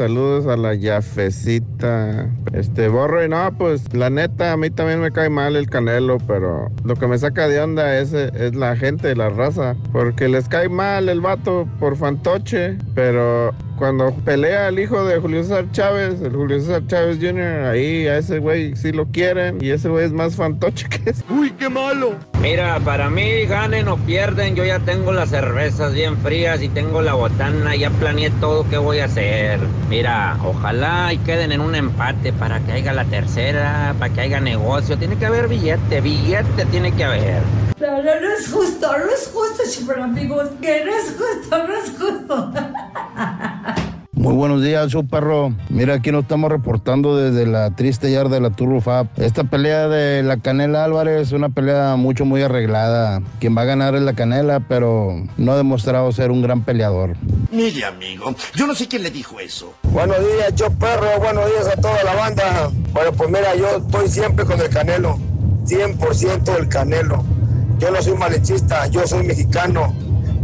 Saludos a la Yafecita. Este, borro y no, pues la neta, a mí también me cae mal el canelo, pero lo que me saca de onda es, es la gente, la raza. Porque les cae mal el vato por fantoche, pero cuando pelea el hijo de Julio César Chávez, el Julio César Chávez Jr., ahí a ese güey sí lo quieren y ese güey es más fantoche que ese. ¡Uy, qué malo! Mira, para mí ganen o pierden, yo ya tengo las cervezas bien frías y tengo la botana, ya planeé todo qué voy a hacer. Mira, ojalá y queden en un empate para que haya la tercera, para que haya negocio. Tiene que haber billete, billete tiene que haber. No, no, es justo, no es justo, amigos, que no es justo, no es justo. Muy buenos días, su perro. Mira, aquí nos estamos reportando desde la triste yarda de la Turbo Fab. Esta pelea de la Canela Álvarez es una pelea mucho, muy arreglada. Quien va a ganar es la Canela, pero no ha demostrado ser un gran peleador. Mire, amigo, yo no sé quién le dijo eso. Buenos días, yo perro, buenos días a toda la banda. Bueno, pues mira, yo estoy siempre con el Canelo, 100% el Canelo. Yo no soy malechista, yo soy mexicano.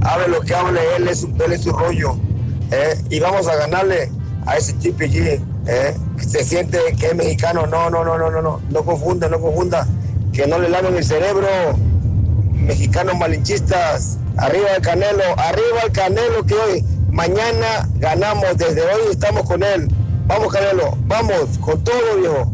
Hable lo que hable, él es, él es su rollo. ¿Eh? Y vamos a ganarle a ese TPG, ¿eh? se siente que es mexicano. No, no, no, no, no, no, no confunda, no confunda. Que no le laven el cerebro. Mexicanos malinchistas, arriba el Canelo, arriba el Canelo que hoy, mañana ganamos, desde hoy estamos con él. Vamos Canelo, vamos, con todo viejo.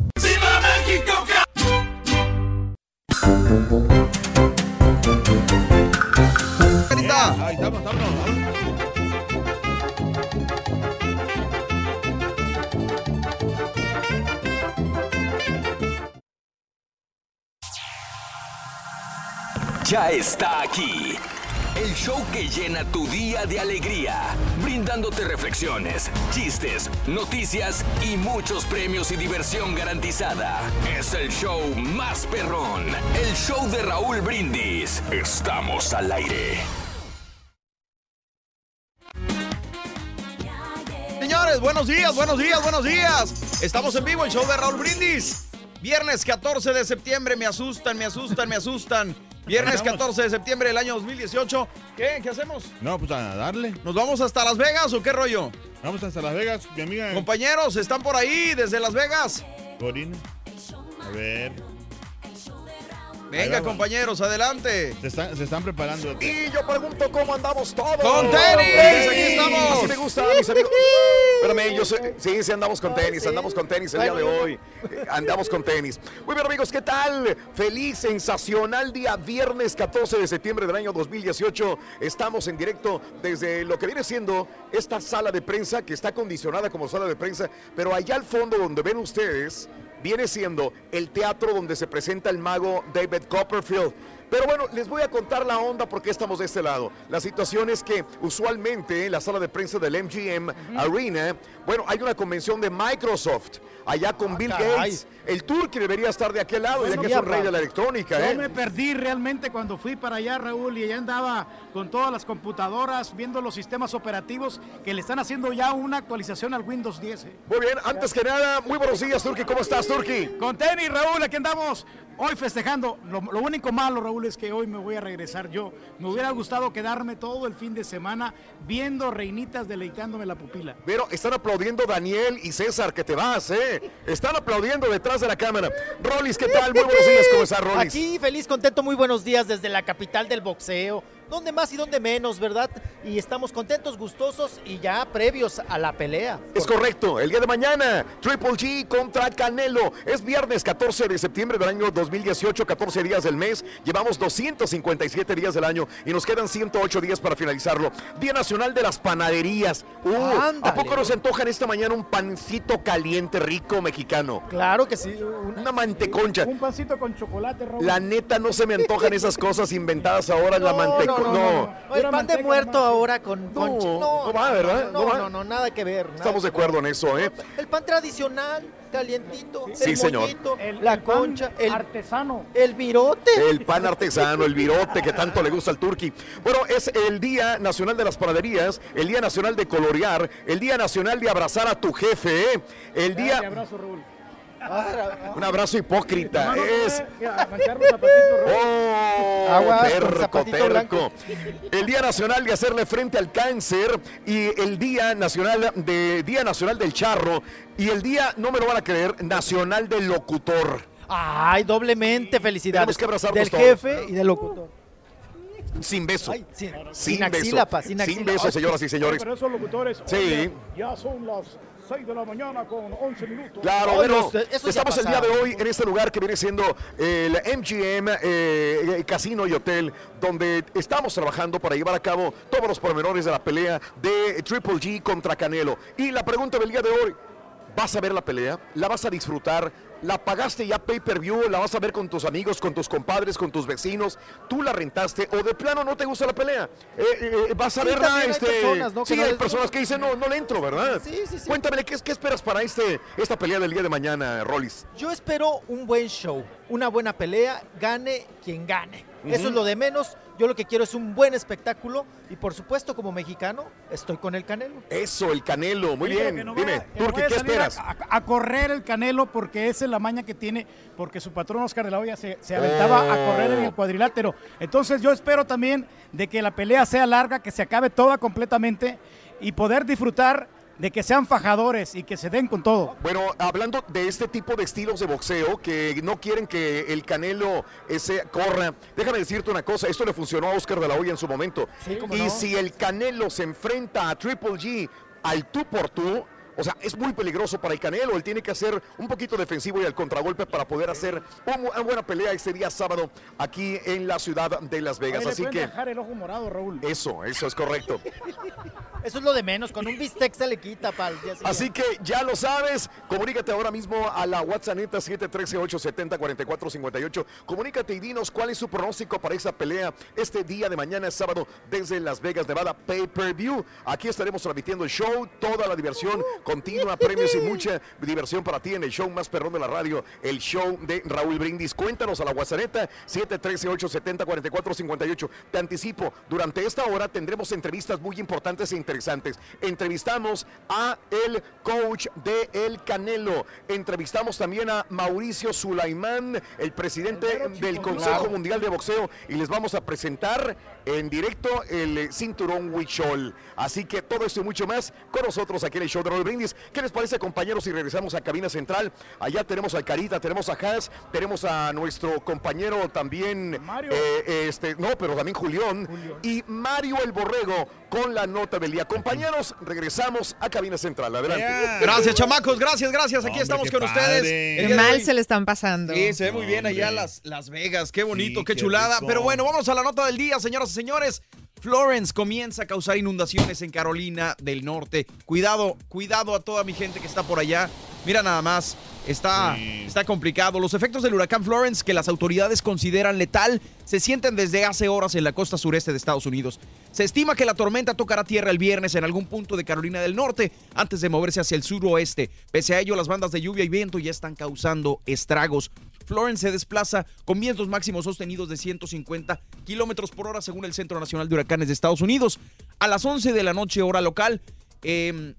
Ya está aquí. El show que llena tu día de alegría, brindándote reflexiones, chistes, noticias y muchos premios y diversión garantizada. Es el show más perrón, el show de Raúl Brindis. Estamos al aire. Señores, buenos días, buenos días, buenos días. Estamos en vivo, el show de Raúl Brindis. Viernes 14 de septiembre, me asustan, me asustan, me asustan. Viernes Estamos. 14 de septiembre del año 2018. ¿Qué? ¿Qué hacemos? No, pues a darle. ¿Nos vamos hasta Las Vegas o qué rollo? Vamos hasta Las Vegas, mi amiga. Compañeros, ¿están por ahí desde Las Vegas? Corina. A ver. Venga, compañeros, adelante. Se están, se están preparando. Y yo pregunto cómo andamos todos. ¡Con tenis! Aquí estamos. Así me gusta, mis amigos. Espérame, yo sé, sí, sí andamos con tenis, andamos con tenis el día de hoy. Eh, Andamos con tenis. Muy bien, amigos, ¿qué tal? Feliz, sensacional día viernes 14 de septiembre del año 2018. Estamos en directo desde lo que viene siendo esta sala de prensa que está acondicionada como sala de prensa, pero allá al fondo donde ven ustedes viene siendo el teatro donde se presenta el mago David Copperfield. Pero bueno, les voy a contar la onda porque estamos de este lado. La situación es que usualmente en la sala de prensa del MGM Arena, bueno, hay una convención de Microsoft allá con Bill caray. Gates. El tour que debería estar de aquel lado, ya Bueno, que es un rey de la electrónica, Yo ¿eh? me perdí realmente cuando fui para allá, Raúl, y allá andaba con todas las computadoras viendo los sistemas operativos que le están haciendo ya una actualización al Windows 10. ¿eh? Muy bien, antes que nada, muy buenos días, Turki. ¿Cómo estás, Turki? Con tenis, Raúl, aquí andamos. Hoy festejando. Lo, lo único malo, Raúl, es que hoy me voy a regresar yo. Me hubiera gustado quedarme todo el fin de semana viendo reinitas deleitándome la pupila. Pero están aplaudiendo Daniel y César que te vas, ¿eh? Están aplaudiendo detrás de la cámara. Rolis, ¿qué tal? Muy buenos días, ¿cómo estás, Rolis? Aquí, feliz, contento, muy buenos días desde la capital del boxeo. ¿Dónde más y dónde menos, verdad? Y estamos contentos, gustosos y ya previos a la pelea. Es correcto, el día de mañana, Triple G contra Canelo. Es viernes 14 de septiembre del año 2018, 14 días del mes. Llevamos 257 días del año y nos quedan 108 días para finalizarlo. Día Nacional de las Panaderías. Uh, ¿A Ándale. poco nos antojan esta mañana un pancito caliente, rico, mexicano? Claro que sí. Una manteconcha. Un pancito con chocolate, Raúl. La neta no se me antojan esas cosas inventadas ahora en la manteconcha. No, No, el pan de muerto ahora con, No, no va, ¿verdad? No, No va. no, no, nada que ver. nada Estamos de acuerdo en eso, ¿eh? El pan tradicional, calientito, Sí, el señor. mollito, la concha, el artesano, el virote. El pan artesano, el virote que tanto le gusta al turqui. Bueno, es el Día Nacional de las Panaderías, el Día Nacional de Colorear, el Día Nacional de abrazar a tu jefe, ¿eh? el día... abrazo, Raúl. Un abrazo hipócrita, es... Mira, los. ¡Oh! Aguas con terco, terco. blanco. El Día Nacional de hacerle frente al cáncer y el Día Nacional de Día Nacional del Charro y el Día, no me lo van a creer, Nacional del Locutor. Ay, doblemente felicidades. Tenemos que abrazarnos Del todos. jefe y del locutor. Sin beso. Ay, sin- sin, sin beso. axila, pa, sin axila. beso, señoras y señores. Pero esos locutores, Sí. oye, ya son las 6 de la mañana con 11 minutos. Claro, bueno, estamos el día de hoy en este lugar que viene siendo el MGM eh, Casino y Hotel, donde estamos trabajando para llevar a cabo todos los pormenores de la pelea de Triple G contra Canelo. Y la pregunta del día de hoy, ¿vas a ver la pelea? ¿La vas a disfrutar? La pagaste ya pay per view, la vas a ver con tus amigos, con tus compadres, con tus vecinos, tú la rentaste o de plano no te gusta la pelea. Eh, eh, eh, vas a Sí, verla, también hay este. personas, ¿no? sí, no hay personas que dicen, no, no le entro, ¿verdad? Sí, sí, sí. Cuéntame, ¿qué, qué esperas para este, esta pelea del día de mañana, Rollis? Yo espero un buen show, una buena pelea, gane quien gane. Eso es lo de menos. Yo lo que quiero es un buen espectáculo y por supuesto como mexicano estoy con el Canelo. Eso, el Canelo, muy Sí, bien. no Dime, Turki, ¿qué esperas? A, correr el Canelo porque esa es la maña que tiene, porque su patrón Oscar de la Hoya se, se aventaba a correr en el cuadrilátero. Entonces yo espero también de que la pelea sea larga, que se acabe toda completamente y poder disfrutar de que sean fajadores y que se den con todo. Bueno, hablando de este tipo de estilos de boxeo que no quieren que el Canelo ese corra, déjame decirte una cosa, esto le funcionó a Oscar de la Hoya en su momento. y no. si el Canelo se enfrenta a Triple G al tú por tú, o sea, es muy peligroso para el Canelo. Él tiene que hacer un poquito defensivo y al contragolpe para poder hacer un- una buena pelea este día sábado aquí en la ciudad de Las Vegas. Ahí le Así que dejar el ojo morado, Raúl. eso, eso es correcto. Eso es lo de menos, con un bistec se le quita siguiente. Así que ya lo sabes, comunícate ahora mismo a la WhatsApp 713-870-4458. Comunícate y dinos cuál es su pronóstico para esa pelea este día de mañana, sábado, desde Las Vegas, Nevada, Pay Per View. Aquí estaremos transmitiendo el show, toda la diversión continua, premios y mucha diversión para ti en el show más perrón de la radio, el show de Raúl Brindis. Cuéntanos a la WhatsApp 713-870-4458. Te anticipo, durante esta hora tendremos entrevistas muy importantes e interesantes. Entrevistamos a el coach de El Canelo. Entrevistamos también a Mauricio Sulaimán, el presidente del Consejo claro. Mundial de Boxeo, y les vamos a presentar en directo el eh, cinturón Huichol. Así que todo esto y mucho más con nosotros aquí en el show de Raúl Brindis. ¿Qué les parece, compañeros, si regresamos a cabina central? Allá tenemos al Carita, tenemos a Haas, tenemos a nuestro compañero también, eh, este, no, pero también Julián, y Mario el Borrego con la nota del día. Compañeros, regresamos a cabina central. Adelante. Gracias, chamacos. Gracias, gracias. Aquí Hombre, estamos con padre. ustedes. Qué mal se le están pasando. Sí, se ve muy bien allá las, las Vegas. Qué bonito, Sí, qué, qué chulada. rico. Pero bueno, vamos a la nota del día, señoras y señores. Florence comienza a causar inundaciones en Carolina del Norte. Cuidado, cuidado a toda mi gente que está por allá. Mira nada más, está, está complicado. Los efectos del huracán Florence, que las autoridades consideran letal, se sienten desde hace horas en la costa sureste de Estados Unidos. Se estima que la tormenta tocará tierra el viernes en algún punto de Carolina del Norte antes de moverse hacia el suroeste. Pese a ello, las bandas de lluvia y viento ya están causando estragos. Florence se desplaza con vientos máximos sostenidos de 150 kilómetros por hora, según el Centro Nacional de Huracanes de Estados Unidos. A las 11 de la noche, hora local, em,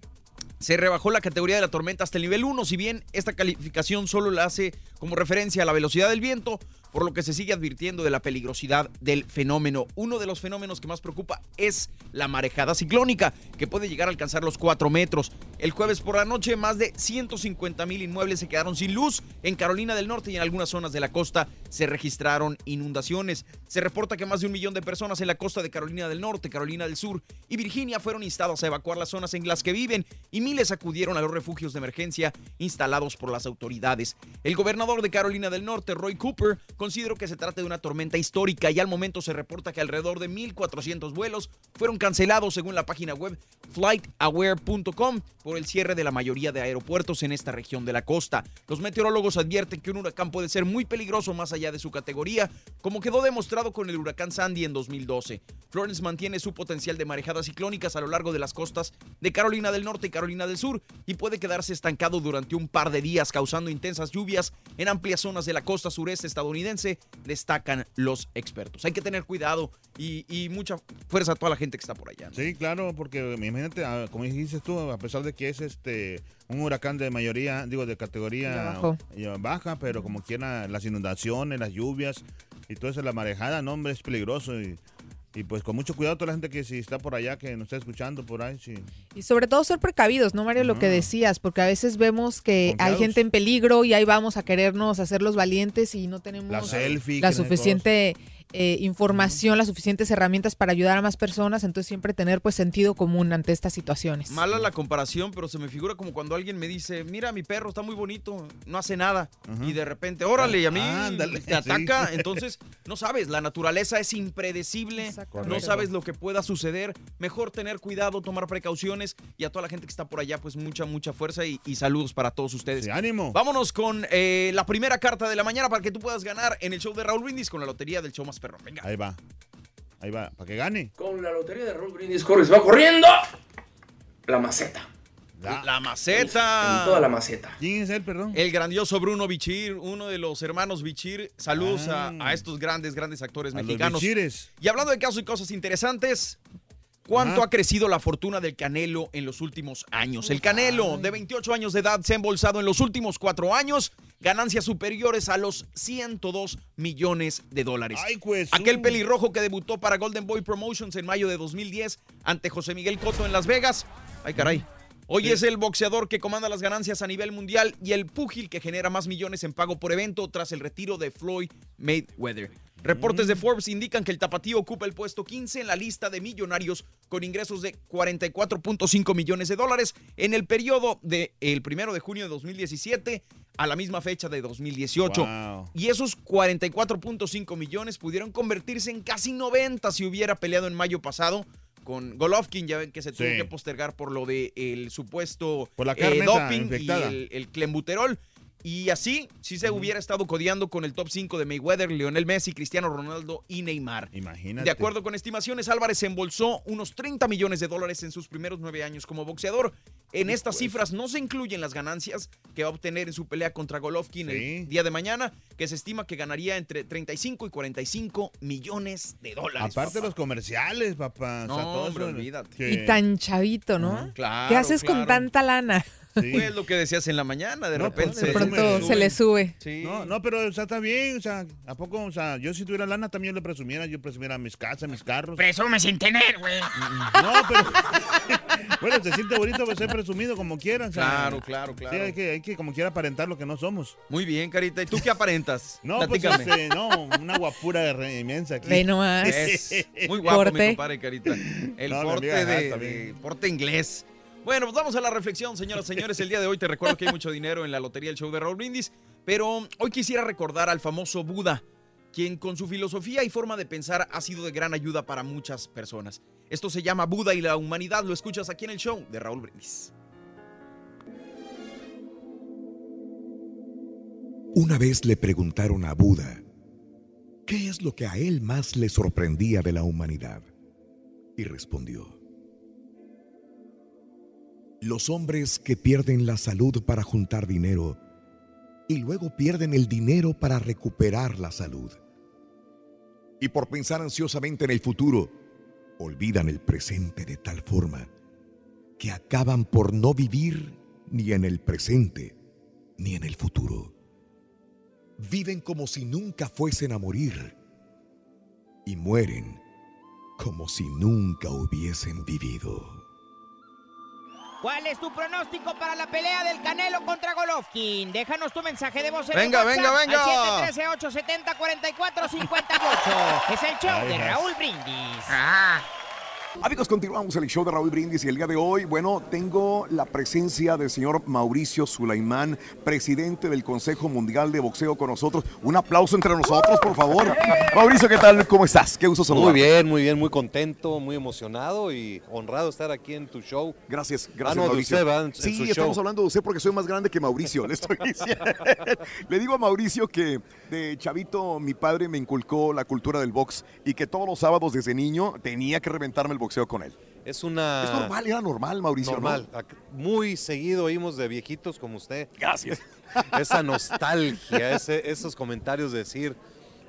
se rebajó la categoría de la tormenta hasta el nivel 1, si bien esta calificación solo la hace como referencia a la velocidad del viento, por lo que se sigue advirtiendo de la peligrosidad del fenómeno. Uno de los fenómenos que más preocupa es la marejada ciclónica, que puede llegar a alcanzar los 4 metros. El jueves por la noche, más de 150 mil inmuebles se quedaron sin luz en Carolina del Norte y en algunas zonas de la costa se registraron inundaciones. Se reporta que más de un millón de personas en la costa de Carolina del Norte, Carolina del Sur y Virginia fueron instadas a evacuar las zonas en las que viven y miles acudieron a los refugios de emergencia instalados por las autoridades. El gobernador de Carolina del Norte, Roy Cooper, consideró que se trata de una tormenta histórica y al momento se reporta que alrededor de 1.400 vuelos fueron cancelados según la página web flightaware.com por el cierre de la mayoría de aeropuertos en esta región de la costa. Los meteorólogos advierten que un huracán puede ser muy peligroso más allá de su categoría, como quedó demostrado con el huracán Sandy en 2012. Florence mantiene su potencial de marejadas ciclónicas a lo largo de las costas de Carolina del Norte y Carolina del Sur y puede quedarse estancado durante un par de días causando intensas lluvias en amplias zonas de la costa sureste estadounidense, destacan los expertos. Hay que tener cuidado y, y mucha fuerza a toda la gente que está por allá. ¿no? Sí, claro, porque imagínate, ah, como dijiste tú, a pesar de que es este un huracán de mayoría, digo, de categoría baja, pero como quiera, las inundaciones, las lluvias y todo eso, la marejada, no, hombre, es peligroso. Y, y pues con mucho cuidado toda la gente que si está por allá, que nos está escuchando por ahí, sí. Y sobre todo ser precavidos, ¿no, Mario? Lo que decías, porque a veces vemos que hay gente en peligro y ahí vamos a querernos hacer los valientes y no tenemos La selfie, suficiente eh, información, las suficientes herramientas para ayudar a más personas, entonces siempre tener pues sentido común ante estas situaciones. Mala la comparación, pero se me figura como cuando alguien me dice, mira, mi perro está muy bonito, no hace nada. Y de repente, órale, y a mí Ándale, te ataca. sí. Entonces, no sabes, la naturaleza es impredecible, no sabes lo que pueda suceder. Mejor tener cuidado, tomar precauciones. Y a toda la gente que está por allá, pues mucha, mucha fuerza y, y saludos para todos ustedes. ánimo. Vámonos con eh, la primera carta de la mañana para que tú puedas ganar en el show de Raúl Brindis con la lotería del show más perro. Venga. Ahí va. Ahí va, para que gane. Con la lotería de Raúl Brindis Corres va corriendo la maceta. La maceta. En toda la maceta. ¿Quién es él, perdón? El grandioso Bruno Bichir, uno de los hermanos Bichir. Saludos a- Ah. a, estos grandes, grandes actores A los mexicanos. Bichires. Y hablando de casos y cosas interesantes, ¿cuánto Ajá. ha crecido la fortuna del Canelo en los últimos años? El Canelo, de 28 años de edad, se ha embolsado en los últimos cuatro años ganancias superiores a los 102 millones de dólares. pues, Aquel uh. pelirrojo que debutó para Golden Boy Promotions en mayo de 2010 ante José Miguel Cotto en Las Vegas. Ay, caray. Hoy es el boxeador que comanda las ganancias a nivel mundial y el púgil que genera más millones en pago por evento tras el retiro de Floyd Mayweather. Reportes de Forbes indican que el tapatío ocupa el puesto 15 en la lista de millonarios con ingresos de 44.5 millones de dólares en el periodo del el primero de junio de 2017 a la misma fecha de 2018. Wow. Y esos 44.5 millones pudieron convertirse en casi 90 si hubiera peleado en mayo pasado con Golovkin, ya ven que se tuvo Sí. que postergar por lo de el supuesto Por la eh, doping y el, el clenbuterol. Y así, si se hubiera estado codeando con el top 5 de Mayweather, Lionel Messi, Cristiano Ronaldo y Neymar. Imagínate. De acuerdo con estimaciones, Álvarez embolsó unos 30 millones de dólares en sus primeros nueve años como boxeador. En estas cifras no se incluyen las ganancias que va a obtener en su pelea contra Golovkin el día de mañana, que se estima que ganaría entre 35 y 45 millones de dólares. Aparte de los comerciales, papá. No, o sea, todo hombre, eso olvídate. que- Y tan chavito, ¿no? Claro, ¿Qué haces con tanta lana? Pues lo que decías en la mañana, de No, repente. pues, de pronto se le sube. No, no, pero o sea, está bien, o sea, ¿a poco? O sea, yo si tuviera lana también lo presumiera, yo presumiera mis casas, mis carros. Presume sin tener, güey. No, pero. bueno, se siente bonito ser presumido como quieran. o sea, Claro, claro, claro. Sí, hay que, hay que como quiera aparentar lo que no somos. Muy bien, Carita. ¿Y tú qué aparentas? No, pues Platícame. este, no, una guapura re- inmensa aquí. Ve nomás. Es muy guapo, mi compadre Carita. El No, porte, amiga, de, bien. de- porte inglés. Bueno, pues vamos a la reflexión, señoras y señores. El día de hoy te recuerdo que hay mucho dinero en la lotería del show de Raúl Brindis, pero hoy quisiera recordar al famoso Buda, quien con su filosofía y forma de pensar ha sido de gran ayuda para muchas personas. Esto se llama Buda y la humanidad. Lo escuchas aquí en el show de Raúl Brindis. Una vez le preguntaron a Buda qué es lo que a él más le sorprendía de la humanidad. Y respondió, los hombres que pierden la salud para juntar dinero y luego pierden el dinero para recuperar la salud. Y por pensar ansiosamente en el futuro, olvidan el presente de tal forma que acaban por no vivir ni en el presente ni en el futuro viven como si nunca fuesen a morir y mueren como si nunca hubiesen vivido. ¿Cuál es tu pronóstico para la pelea del Canelo contra Golovkin? Déjanos tu mensaje de voz en Venga, el WhatsApp venga, venga. al 713-870-4458. Es el show Ay, de. Raúl Brindis. Amigos, continuamos el show de Raúl Brindis y el día de hoy, bueno, tengo la presencia del señor Mauricio Sulaimán, presidente del Consejo Mundial de Boxeo con nosotros. Un aplauso entre nosotros, por favor. Mauricio, ¿qué tal? ¿Cómo estás? Qué gusto saludarte. Muy bien, muy bien, muy contento, muy emocionado y honrado de estar aquí en tu show. Gracias, gracias, Ah, no, de Mauricio. en sí, su estamos show. hablando de usted porque soy más grande que Mauricio, le estoy diciendo. le digo a Mauricio que de chavito mi padre me inculcó la cultura del box y que todos los sábados desde niño tenía que reventarme el boxeo con él. Es una... Es normal, era normal, Mauricio, ¿no? Normal. Muy seguido oímos de viejitos como usted. Gracias. Esa nostalgia, ese- esos comentarios de decir,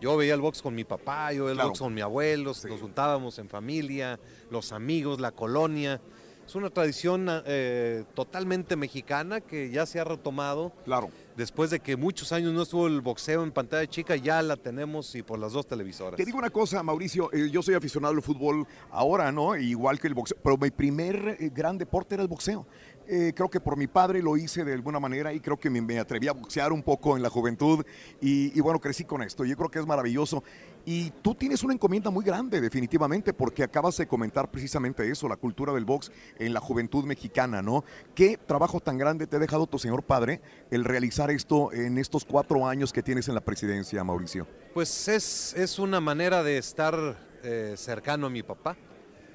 yo veía el box con mi papá, yo veía el Claro. box con mi abuelo, nos juntábamos en familia, los amigos, la colonia. Es una tradición eh, totalmente mexicana que ya se ha retomado. Claro. Después de que muchos años no estuvo el boxeo en pantalla chica, ya la tenemos y por las dos televisoras. Te digo una cosa, Mauricio, eh, yo soy aficionado al fútbol ahora, ¿no? Igual que el boxeo, pero mi primer eh, gran deporte era el boxeo. eh, creo que por mi padre lo hice de alguna manera y creo que me, atreví a boxear un poco en la juventud y, y bueno, crecí con esto. Yo creo que es maravilloso. Y tú tienes una encomienda muy grande, definitivamente, porque acabas de comentar precisamente eso, la cultura del box en la juventud mexicana, ¿no? ¿Qué trabajo tan grande te ha dejado tu señor padre el realizar esto en estos cuatro años que tienes en la presidencia, Mauricio? Pues es, es una manera de estar eh, cercano a mi papá.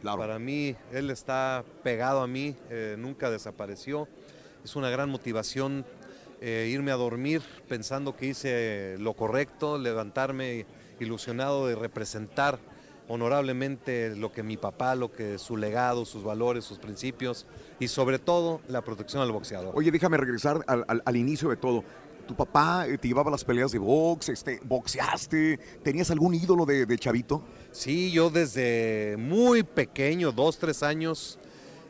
Para mí, él está pegado a mí, eh, nunca desapareció. Es una gran motivación eh, irme a dormir pensando que hice lo correcto, levantarme ilusionado de representar honorablemente lo que mi papá, lo que su legado, sus valores, sus principios y sobre todo la protección al boxeador. Oye, déjame regresar al, al- al inicio de todo. ¿Tu papá eh, te llevaba a las peleas de box? Este, ¿Boxeaste? ¿Tenías algún ídolo de, de chavito? Sí, yo desde muy pequeño, dos, tres años,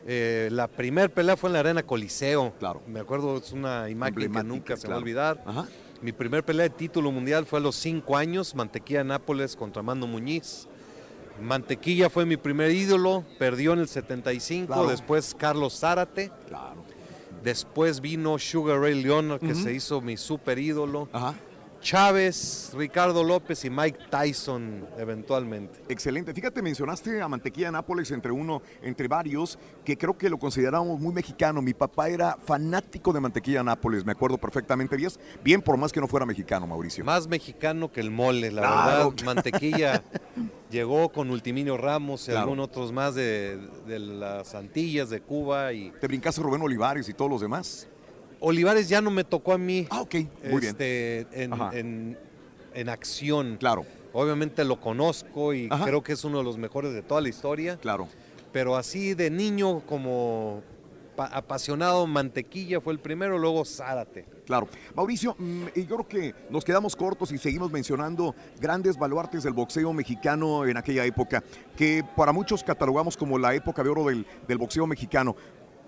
eh, la primer pelea fue en la Arena Coliseo. Claro. Me acuerdo, es una imagen que nunca se claro. va a olvidar. Mi primer pelea de título mundial fue a los cinco años, Mantequilla Nápoles contra Mando Muñiz. Mantequilla fue mi primer ídolo, perdió en el 75, Claro. después Carlos Zárate. Después vino Sugar Ray Leonard, que se hizo mi super ídolo. Chávez, Ricardo López y Mike Tyson eventualmente. Excelente. Fíjate, mencionaste a Mantequilla Nápoles entre uno, entre varios, que creo que lo consideramos muy mexicano. Mi papá era fanático de Mantequilla Nápoles, me acuerdo perfectamente. Bien, bien por más que no fuera mexicano, Mauricio. Más mexicano que el mole, la Claro. verdad. Mantequilla llegó con Ultiminio Ramos y Claro. algunos otros más de, de las Antillas, de Cuba y Te brincaste Rubén Olivares y todos los demás. Olivares ya no me tocó a mí. Ah, ok, muy bien. este, En, Ajá. en- en acción. Claro. Obviamente lo conozco y Ajá. creo que es uno de los mejores de toda la historia. Claro. Pero así de niño como pa- apasionado, Mantequilla fue el primero, luego Zárate. Claro. Mauricio, mm, y yo creo que nos quedamos cortos y seguimos mencionando grandes baluartes del boxeo mexicano en aquella época, que para muchos catalogamos como la época de oro del, del boxeo mexicano.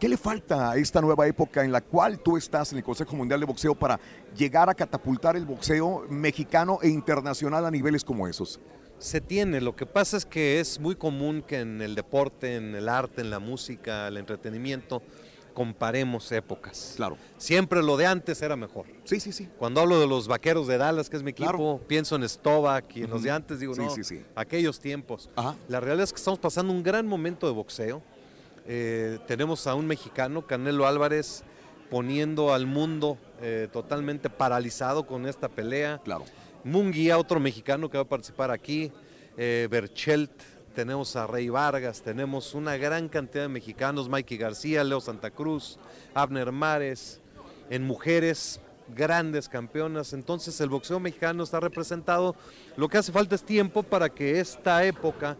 ¿Qué le falta a esta nueva época en la cual tú estás en el Consejo Mundial de Boxeo para llegar a catapultar el boxeo mexicano e internacional a niveles como esos? Se tiene, lo que pasa es que es muy común que en el deporte, en el arte, en la música, el entretenimiento, comparemos épocas. Claro. Siempre lo de antes era mejor. Sí, sí, sí. Cuando hablo de los vaqueros de Dallas, que es mi equipo, Claro. pienso en Stovak y en los de antes, digo, Sí, no, sí, sí. aquellos tiempos. La realidad es que estamos pasando un gran momento de boxeo. Eh, tenemos a un mexicano, Canelo Álvarez, poniendo al mundo eh, totalmente paralizado con esta pelea. Claro. Munguía, otro mexicano que va a participar aquí. Eh, Berchelt, tenemos a Rey Vargas, tenemos una gran cantidad de mexicanos, Mikey García, Leo Santa Cruz, Abner Mares. En mujeres, grandes campeonas. Entonces el boxeo mexicano está representado. Lo que hace falta es tiempo para que esta época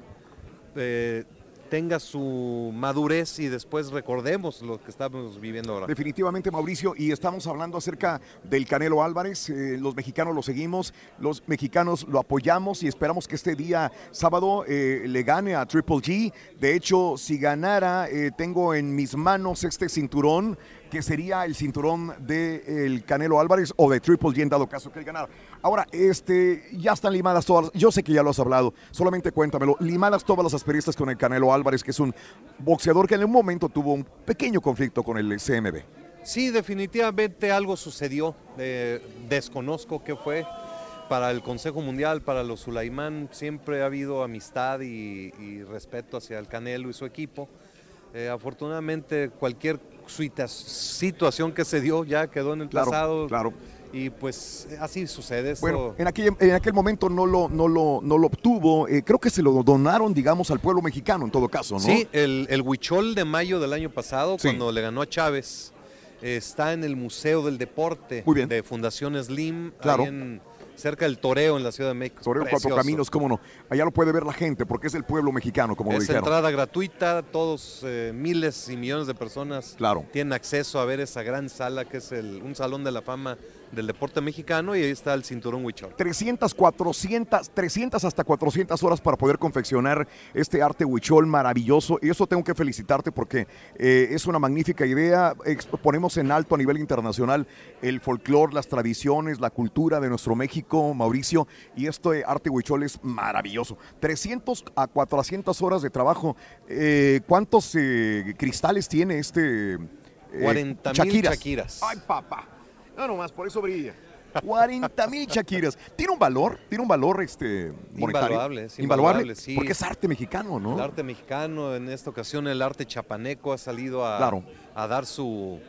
eh, tenga su madurez y después recordemos lo que estamos viviendo ahora. Definitivamente, Mauricio, y estamos hablando acerca del Canelo Álvarez. eh, los mexicanos lo seguimos, los mexicanos lo apoyamos y esperamos que este día sábado eh, le gane a Triple G. De hecho, si ganara, eh, tengo en mis manos este cinturón que sería el cinturón del Canelo Álvarez o de Triple G en dado caso que él ganara. Ahora, este, ya están limadas todas, yo sé que ya lo has hablado, solamente cuéntamelo, limadas todas las asperezas con el Canelo Álvarez, que es un boxeador que en un momento tuvo un pequeño conflicto con el CMB. Sí, definitivamente algo sucedió. eh, desconozco qué fue. Para el Consejo Mundial, para los Sulaimán, siempre ha habido amistad y, respeto hacia el Canelo y su equipo. Eh, afortunadamente, cualquier situación que se dio ya quedó en el Claro, pasado. claro. Y pues así sucede. esto- Bueno, en aquel, en aquel momento no lo, no lo, no lo obtuvo. eh, creo que se lo donaron, digamos, al pueblo mexicano en todo caso, ¿no? Sí, el, el Huichol de mayo del año pasado, Sí. cuando le ganó a Chávez, eh, está en el Museo del Deporte de Fundación Slim, Claro. ahí en- cerca del Toreo en la Ciudad de México. Toreo Cuatro Precioso. Caminos, cómo no. Allá lo puede ver la gente porque es el pueblo mexicano, como lo Es dijeron. entrada gratuita, todos eh, miles y millones de personas Claro. tienen acceso a ver esa gran sala que es el, un salón de la fama del deporte mexicano y ahí está el cinturón Huichol. 300, 400, 300 hasta 400 horas para poder confeccionar este arte huichol maravilloso. Y eso tengo que felicitarte porque eh, es una magnífica idea. Ponemos en alto a nivel internacional el folclore, las tradiciones, la cultura de nuestro México, Mauricio. Y este arte huichol es maravilloso. 300 a 400 horas de trabajo. Eh, ¿Cuántos eh, cristales tiene este, eh, 40,000 Shakiras. Shakiras. Ay, papá. No, nomás, por eso brilla. 40 mil Shakiras. Tiene un valor, tiene un valor este, monetario. Invaluable, es Invaluable, invaluable, sí. Porque es arte mexicano, ¿no? El arte mexicano, en esta ocasión el arte chapaneco ha salido a, Claro. a dar su,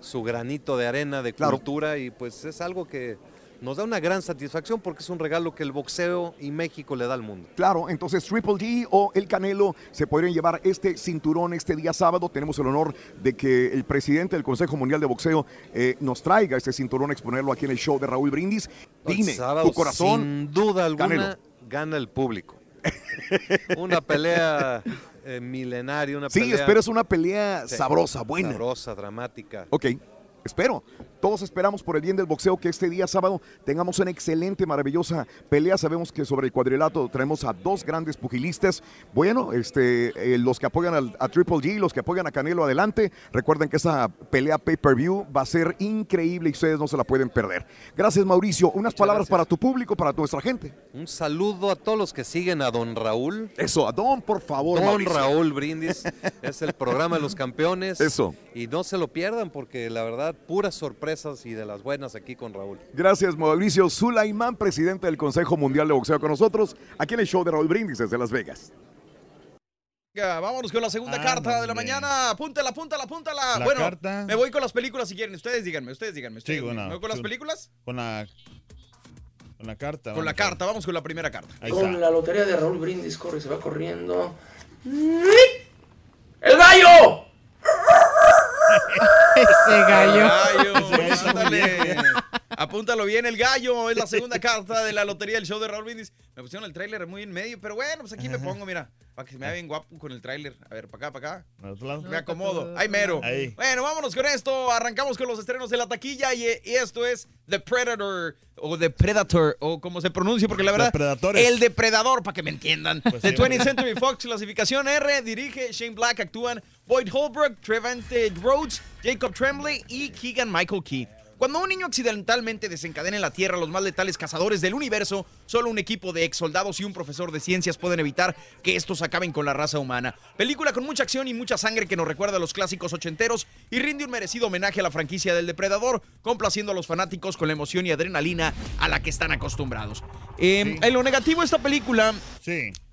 su granito de arena de Claro. cultura y pues es algo que nos da una gran satisfacción porque es un regalo que el boxeo y México le da al mundo. Claro, entonces Triple G o El Canelo se podrían llevar este cinturón este día sábado. Tenemos el honor de que el presidente del Consejo Mundial de Boxeo eh, nos traiga este cinturón a exponerlo aquí en el show de Raúl Brindis. Dime, sábado, tu corazón. Sin duda alguna, Canelo. gana el público. una pelea eh, milenaria, una Sí, pelea. esperas una pelea Sí, sabrosa, buena. Sabrosa, dramática. Ok, espero. Todos esperamos por el bien del boxeo que este día sábado tengamos una excelente, maravillosa pelea. Sabemos que sobre el cuadrilátero tenemos a dos grandes pugilistas. Bueno, este, eh, los que apoyan al- a Triple G, los que apoyan a Canelo adelante. Recuerden que esa pelea pay-per-view va a ser increíble y ustedes no se la pueden perder. Gracias, Mauricio. Unas palabras para tu público, para nuestra gente. Un saludo a todos los que siguen a Don Raúl. Eso, a Don, por favor. Don Mauricio. Raúl Brindis es el programa de los campeones. Eso. Y no se lo pierdan porque la verdad, puras sorpresas y de las buenas aquí con Raúl. Gracias, Mauricio Sulaimán, presidente del Consejo Mundial de Boxeo con nosotros, aquí en el show de Raúl Brindis desde Las Vegas. Venga, vámonos con la segunda Ah, carta de la mañana. Apúntala, apúntala, apúntala. La bueno, carta. me voy con las películas si quieren. Ustedes díganme, ustedes díganme. Sí, ustedes bueno, díganme. ¿Me voy con las películas? Con la, con la carta. Con la carta, vamos con la primera carta. Ahí Con está. la lotería de Raúl Brindis corre, se va corriendo. ¡El gallo! Ese gallo. gallo, ándale. Apúntalo bien, el gallo es la segunda carta de la lotería del show de Raúl Brindis. Me pusieron el tráiler muy en medio, pero bueno, pues aquí me pongo, mira, para que se me vea bien guapo con el tráiler. A ver, para acá, para acá. Me acomodo. Ahí mero. Ahí. Bueno, vámonos con esto. Arrancamos con los estrenos de la taquilla y, y esto es The Predator o The Predator o como se pronuncia porque la verdad el depredador para que me entiendan. Pues The sí, 20th Century Fox clasificación R dirige Shane Black actúan Boyd Holbrook, Trevante Rhodes, Jacob Tremblay y Keegan Michael Key. Cuando un niño accidentalmente desencadena en la Tierra los más letales cazadores del universo, solo un equipo de ex soldados y un profesor de ciencias pueden evitar que estos acaben con la raza humana. Película con mucha acción y mucha sangre que nos recuerda a los clásicos ochenteros y rinde un merecido homenaje a la franquicia del Depredador, complaciendo a los fanáticos con la emoción y adrenalina a la que están acostumbrados. Eh, En lo negativo, esta película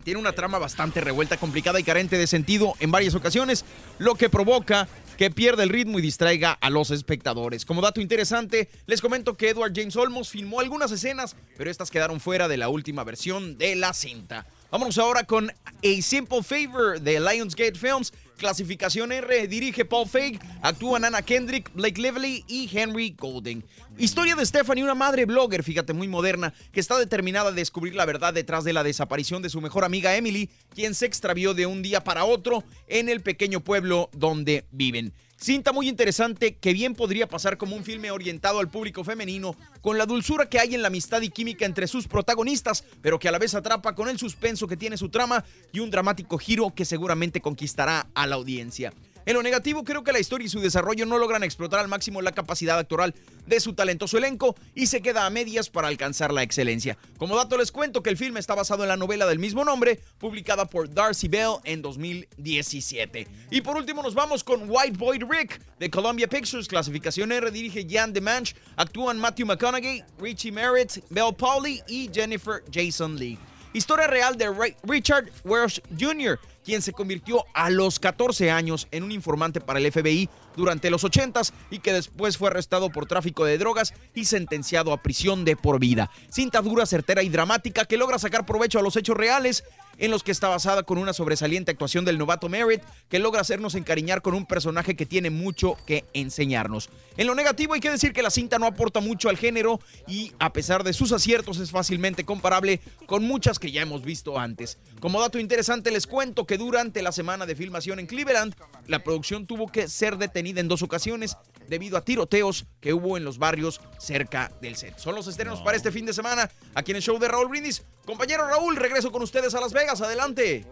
tiene una trama bastante revuelta, complicada y carente de sentido en varias ocasiones, lo que provoca que pierda el ritmo y distraiga a los espectadores. Como dato interesante, les comento que Edward James Olmos filmó algunas escenas, pero estas quedaron fuera de la última versión de la cinta. Vámonos ahora con A Simple Favor de Lionsgate Films. Clasificación R, dirige Paul Feig, actúan Anna Kendrick, Blake Lively y Henry Golding. Historia de Stephanie, una madre blogger, fíjate, muy moderna, que está determinada a descubrir la verdad detrás de la desaparición de su mejor amiga Emily, quien se extravió de un día para otro en el pequeño pueblo donde viven. Cinta muy interesante que bien podría pasar como un filme orientado al público femenino, con la dulzura que hay en la amistad y química entre sus protagonistas, pero que a la vez atrapa con el suspenso que tiene su trama y un dramático giro que seguramente conquistará a la audiencia. En lo negativo, creo que la historia y su desarrollo no logran explotar al máximo la capacidad actoral de su talentoso elenco y se queda a medias para alcanzar la excelencia. Como dato les cuento que el filme está basado en la novela del mismo nombre, publicada por Darcy Bell en 2017. Y por último nos vamos con White Boy Rick de Columbia Pictures, clasificación R, dirige Jan DeManch, actúan Matthew McConaughey, Richie Merritt, Belle Pauli y Jennifer Jason Lee. Historia real de Richard Welsh Jr., quien se convirtió a los 14 años en un informante para el FBI durante los 80s y que después fue arrestado por tráfico de drogas y sentenciado a prisión de por vida. Cinta dura, certera y dramática que logra sacar provecho a los hechos reales en los que está basada con una sobresaliente actuación del novato Merritt que logra hacernos encariñar con un personaje que tiene mucho que enseñarnos. En lo negativo hay que decir que la cinta no aporta mucho al género y a pesar de sus aciertos es fácilmente comparable con muchas que ya hemos visto antes. Como dato interesante les cuento que durante la semana de filmación en Cleveland, la producción tuvo que ser detenida en dos ocasiones debido a tiroteos que hubo en los barrios cerca del set. Son los estrenos para este fin de semana aquí en el show de Raúl Brindis. Compañero Raúl, regreso con ustedes a Las Vegas. Adelante.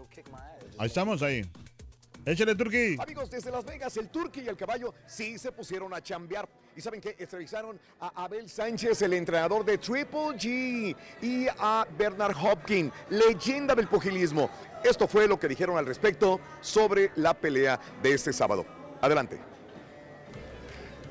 Ahí estamos, ahí. Échale, Turki. Amigos, desde Las Vegas, el Turqui y el caballo sí se pusieron a chambear. ¿Y saben qué? Entrevistaron a Abel Sánchez, el entrenador de Triple G, y a Bernard Hopkins, leyenda del pugilismo. Esto fue lo que dijeron al respecto sobre la pelea de este sábado. Adelante.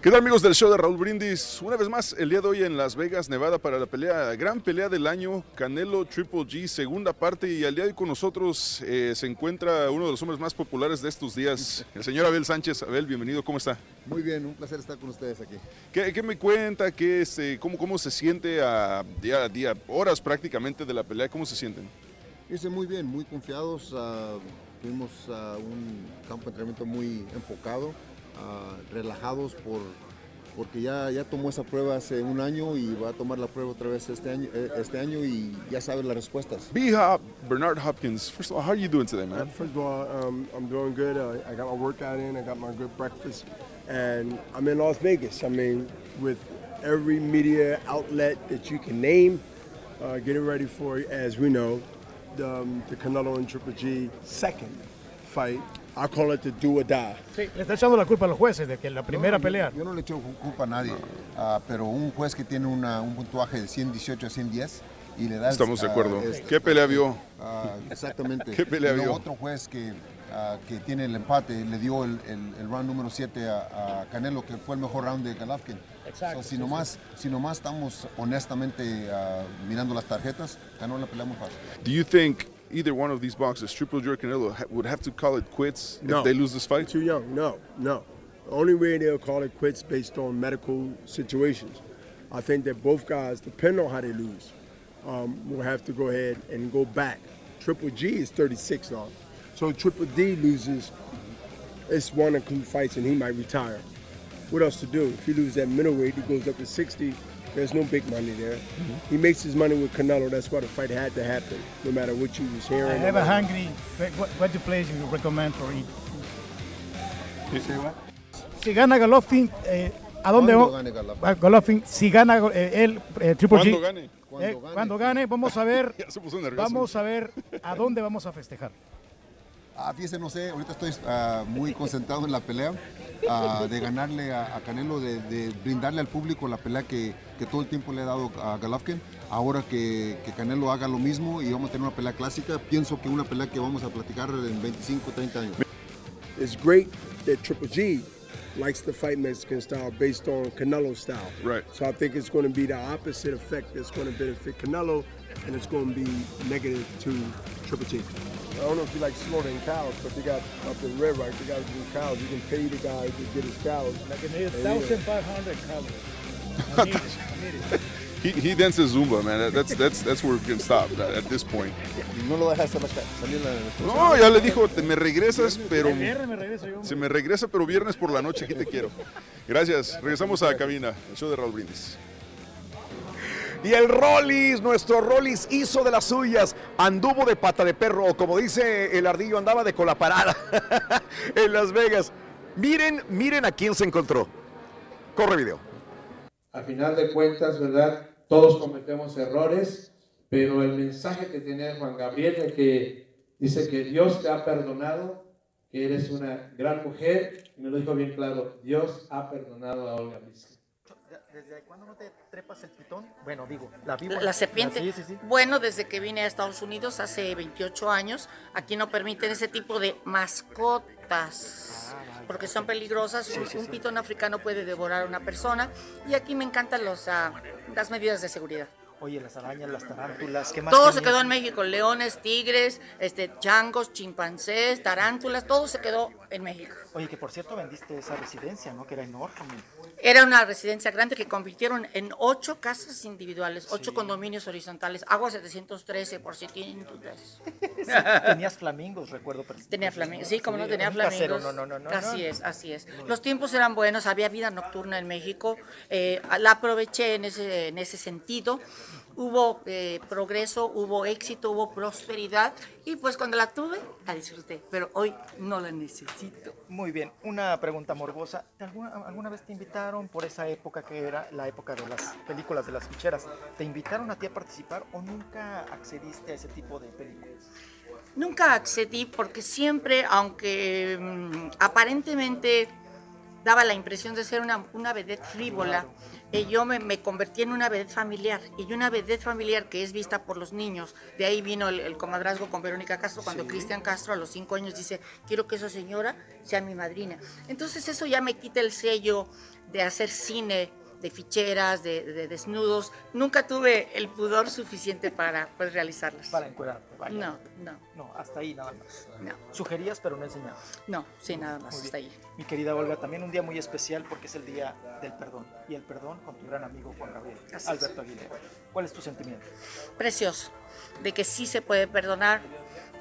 ¿Qué tal amigos del show de Raúl Brindis? Una vez más, el día de hoy en Las Vegas, Nevada, para la pelea, gran pelea del año, Canelo Triple G, segunda parte, y al día de hoy con nosotros eh, se encuentra uno de los hombres más populares de estos días, el señor Abel Sánchez. Abel, bienvenido, ¿cómo está? Muy bien, un placer estar con ustedes aquí. ¿Qué, qué me cuenta? ¿Qué, este, cómo, ¿Cómo se siente a día a día, horas prácticamente de la pelea? ¿Cómo se sienten? Hice muy bien, muy confiados. ah, tuvimos ah, un campo de entrenamiento muy enfocado, ah, relajados por, porque ya, ya tomó esa prueba hace un año y va a tomar la prueba otra vez este año, eh, este año y ya sabe las respuestas. B-Hop, Bernard Hopkins, first of all, how are you doing today, man? First of all, um, I'm doing good. Uh, I got my workout in. I got my good breakfast, and I'm in Las Vegas. I mean, with every media outlet that you can name, uh, getting ready for, as we know, the, um, the Canelo and Triple G second fight. I call it the do or die. Sí, le está echando la culpa a los jueces de que la primera No, pelea. Yo no le echo culpa a nadie, ah, pero un juez que tiene una- un puntuaje de 118 a 110 y le da... el- Estamos de acuerdo. este- ¿Qué pelea vio? Ah, exactamente. ¿Qué pelea vio? otro juez que, ah, que tiene el empate le dio el, el- el round número 7 a, a Canelo, que fue el mejor round de Golovkin. Exacto, So, si, sí, nomás, si nomás estamos honestamente mirando las tarjetas, ganó la pelea muy fácil. Do you think either one of these boxers, Triple G or Canelo, ha- would have to call it quits No. if they lose this fight? Too young. No, no. The only way they'll call it quits based on medical situations. I think that both guys, depending on how they lose, um, will have to go ahead and go back. Triple G is 36 now. So Triple D loses, it's one or two fights and he might retire. What else to do? If he loses that middleweight, he goes up to 60. There's no big money there. He makes his money with Canelo. That's why the fight had to happen, no matter what you was hearing. I have a hungry. What, what the place you recommend for? Say what? Si gana Golovkin, eh, ¿a dónde ¿Cuándo va- gane Golovkin? va Golovkin? Si gana eh, él, eh, Triple ¿Cuándo G. gane? eh, Cuando gane. cuando gane, vamos a ver. Ya se puso nervioso. Vamos a ver a dónde vamos a festejar. Ah, fíjese, no sé, ahorita estoy ah, muy concentrado en la pelea, ah, de ganarle a, a Canelo, de, de brindarle al público la pelea que, que todo el tiempo le he dado a Golovkin. Ahora que, que Canelo haga lo mismo y vamos a tener una pelea clásica, pienso que una pelea que vamos a platicar en 25, 30 años. it's great that Triple G likes to fight Mexican style based on Canelo style. Right. So I think it's going to be the opposite effect that's going to benefit Canelo, and it's going to be negative to Triple G. I don't know if you like slaughtering cows, but they got up in Red Rock, they got to do cows. You can pay the guy to get his cows. Like you know, 1,500 calories. He, he dances Zumba, man. That- That's, that's, that's where we can stop at, at this point. No lo dejas salir la. No, ya le dijo, te me regresas, pero... Se me regresa, pero viernes por la noche, aquí te quiero. Gracias. Regresamos a la cabina, el show de Raúl Brindis. Y el Rollis, nuestro Rollis hizo de las suyas, anduvo de pata de perro, o como dice el ardillo, andaba de cola parada en Las Vegas. Miren, miren a quién se encontró. Corre video. Al final de cuentas, ¿verdad? Todos cometemos errores, pero el mensaje que tenía Juan Gabriel de que dice que Dios te ha perdonado, que eres una gran mujer, y me lo dijo bien claro, Dios ha perdonado a Olga Vizca. ¿Desde cuándo no te trepas el pitón? Bueno, digo, la La, víbora. la serpiente. Sí, sí, sí. Bueno, desde que vine a Estados Unidos hace 28 años, aquí no permiten ese tipo de mascotas. Porque son peligrosas. Un- un pitón africano puede devorar a una persona. Y aquí me encantan los, ah, las medidas de seguridad. Oye, las arañas, las tarántulas, ¿qué más? Todo se quedó en México. Leones, tigres, este, changos, chimpancés, tarántulas, todo se quedó en México. Oye, que por cierto vendiste esa residencia, ¿no? Que era enorme. Era una residencia grande que convirtieron en ocho casas individuales, ocho condominios horizontales, agua 713, por si tienen dudas. Sí, tenías flamingos, recuerdo. Tenía flamingos, sí, como no tenía casero, flamingos. No, no, no, no. así no. es, así es. Los tiempos eran buenos, había vida nocturna en México, eh, la aproveché en ese, en ese sentido. Hubo eh, progreso, hubo éxito, hubo prosperidad y pues cuando la tuve la disfruté, pero hoy no la necesito. Muy bien, una pregunta morbosa. ¿Te ¿Alguna, ¿Alguna vez te invitaron por esa época que era la época de las películas de las ficheras? ¿Te invitaron a ti a participar o nunca accediste a ese tipo de películas? Nunca accedí porque siempre, aunque mm, aparentemente daba la impresión de ser una, una vedette frívola, yo me, me convertí en una vedette familiar. Y una vedette familiar que es vista por los niños. De ahí vino el, el comadrazgo con Verónica Castro, cuando Cristian Castro a los cinco años dice, quiero que esa señora sea mi madrina. Entonces eso ya me quita el sello de hacer cine de ficheras, de, de desnudos. Nunca tuve el pudor suficiente para pues, realizarlas. Para encuerarte, vaya. No, no. No, hasta ahí nada más. No. Sugerías, pero no enseñabas. No, sí, nada más, hasta ahí. Mi querida Olga, también un día muy especial porque es el día del perdón. Y el perdón con tu gran amigo Juan Gabriel, Así es. Alberto Aguilera. ¿Cuál es tu sentimiento? Precioso. De que sí se puede perdonar,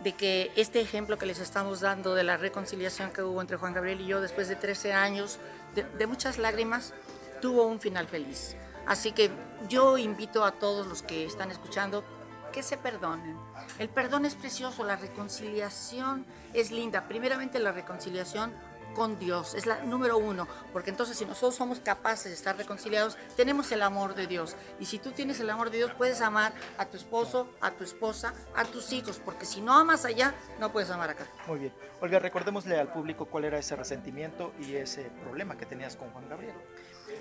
de que este ejemplo que les estamos dando de la reconciliación que hubo entre Juan Gabriel y yo después de 13 años, de, de muchas lágrimas, tuvo un final feliz. Así que yo invito a todos los que están escuchando que se perdonen. El perdón es precioso, la reconciliación es linda. Primeramente la reconciliación con Dios, es la número uno, porque entonces si nosotros somos capaces de estar reconciliados, tenemos el amor de Dios. Y si tú tienes el amor de Dios, puedes amar a tu esposo, a tu esposa, a tus hijos, porque si no amas allá, no puedes amar acá. Muy bien. Olga, recordémosle al público cuál era ese resentimiento y ese problema que tenías con Juan Gabriel.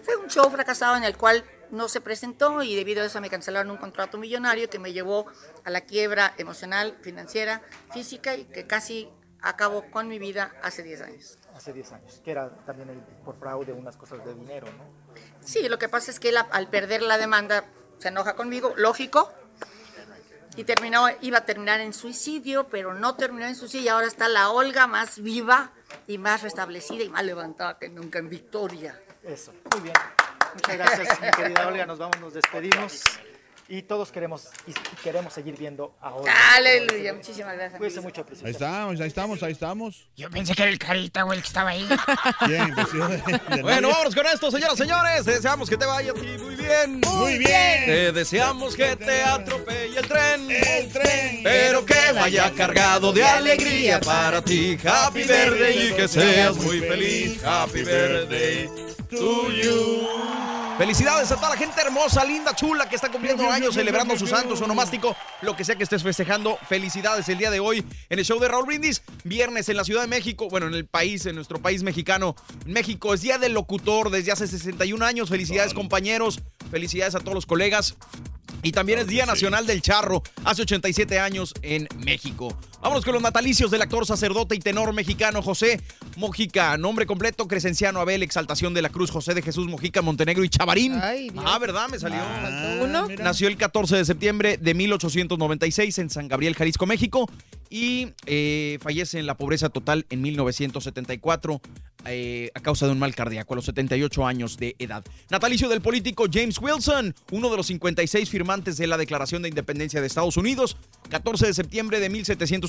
Fue un show fracasado en el cual no se presentó y debido a eso me cancelaron un contrato millonario que me llevó a la quiebra emocional, financiera, física y que casi acabó con mi vida hace 10 años. Hace 10 años, que era también el- por fraude unas cosas de dinero, ¿no? Sí, lo que pasa es que él al perder la demanda se enoja conmigo, lógico, y terminó, iba a terminar en suicidio, pero no terminó en suicidio y ahora está la Olga más viva y más restablecida y más levantada que nunca en victoria. Eso, muy bien. Muchas gracias, mi querida Olga. Nos vamos, nos despedimos. Y todos queremos y queremos seguir viendo a Olga. Aleluya, muchísimas gracias. Cuídense mucho, preciosa. Ahí estamos, ahí estamos, ahí estamos. Yo pensé que era el carita, güey, el que estaba ahí. Bien, de- de Bueno, vámonos con esto, señoras y señores. Te deseamos que te vaya a ti muy bien. Muy bien. Te deseamos que te atropelle el tren. El tren. Pero que vaya cargado de alegría para ti. Happy birthday y que seas muy feliz. Happy birthday to you. Felicidades a toda la gente hermosa, linda, chula que está cumpliendo años, celebrando su santo, su onomástico, lo que sea que estés festejando. Felicidades el día de hoy en el show de Raúl Brindis. Viernes en la Ciudad de México, bueno, en el país, en nuestro país mexicano. México es Día del Locutor desde hace 61 años. Felicidades, compañeros. Felicidades a todos los colegas. Y también es Día Nacional del Charro, hace 87 años en México. Vámonos con los natalicios del actor, sacerdote y tenor mexicano José Mojica. Nombre completo, Crescenciano Abel, Exaltación de la Cruz, José de Jesús Mojica, Montenegro y Chavarín. Ay, ah, ¿verdad? Me salió. ¿Faltó uno? Nació el 14 de septiembre de 1896 en San Gabriel, Jalisco, México. Y eh, fallece en la pobreza total en 1974 eh, a causa de un mal cardíaco a los 78 años de edad. Natalicio del político James Wilson, uno de los 56 firmantes de la Declaración de Independencia de Estados Unidos. 14 de septiembre de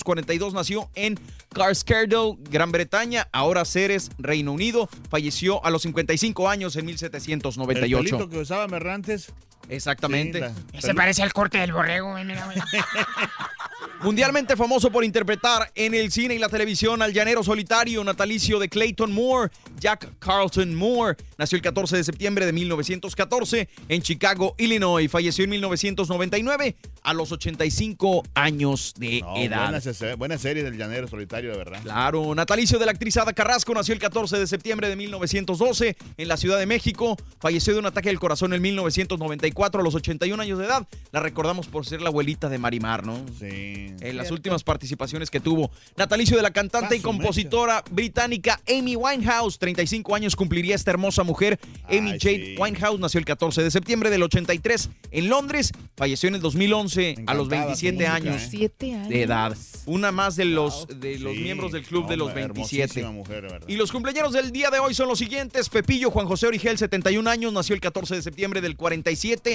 1742 nació en Carskerdle, Gran Bretaña, ahora Ceres, Reino Unido. Falleció a los 55 años en El 1798. pelito que usaba Merrantes. Exactamente. Sí, Se parece al corte del borrego, güey, mira, güey. Mundialmente famoso por interpretar en el cine y la televisión al llanero solitario natalicio de Clayton Moore, Jack Carlton Moore. Nació el 14 de septiembre de 1914 en Chicago, Illinois. Falleció en 1999 a los 85 años de No, edad. buena, buena serie del llanero solitario, de verdad. Claro, natalicio de la actriz Ada Carrasco nació el 14 de septiembre de 1912 en la Ciudad de México. Falleció de un ataque al corazón en 1994 a los 81 años de edad. La recordamos por ser la abuelita de Marimar, ¿no? Sí. En las Cierto. últimas participaciones que tuvo. Natalicio de la cantante y compositora británica Amy Winehouse. 35 años cumpliría esta hermosa mujer. Amy Ay, Jade sí. Winehouse nació el 14 de septiembre del 83 en Londres. Falleció en el 2011 a los encantaba su 27 música, años ¿eh? Años. de edad. Una más de los, de los Sí, miembros del club de los 27. hermosísima mujer, de verdad. Y los cumpleaños del día de hoy son los siguientes. Pepillo Juan José Origel, 71 años, nació el 14 de septiembre del 47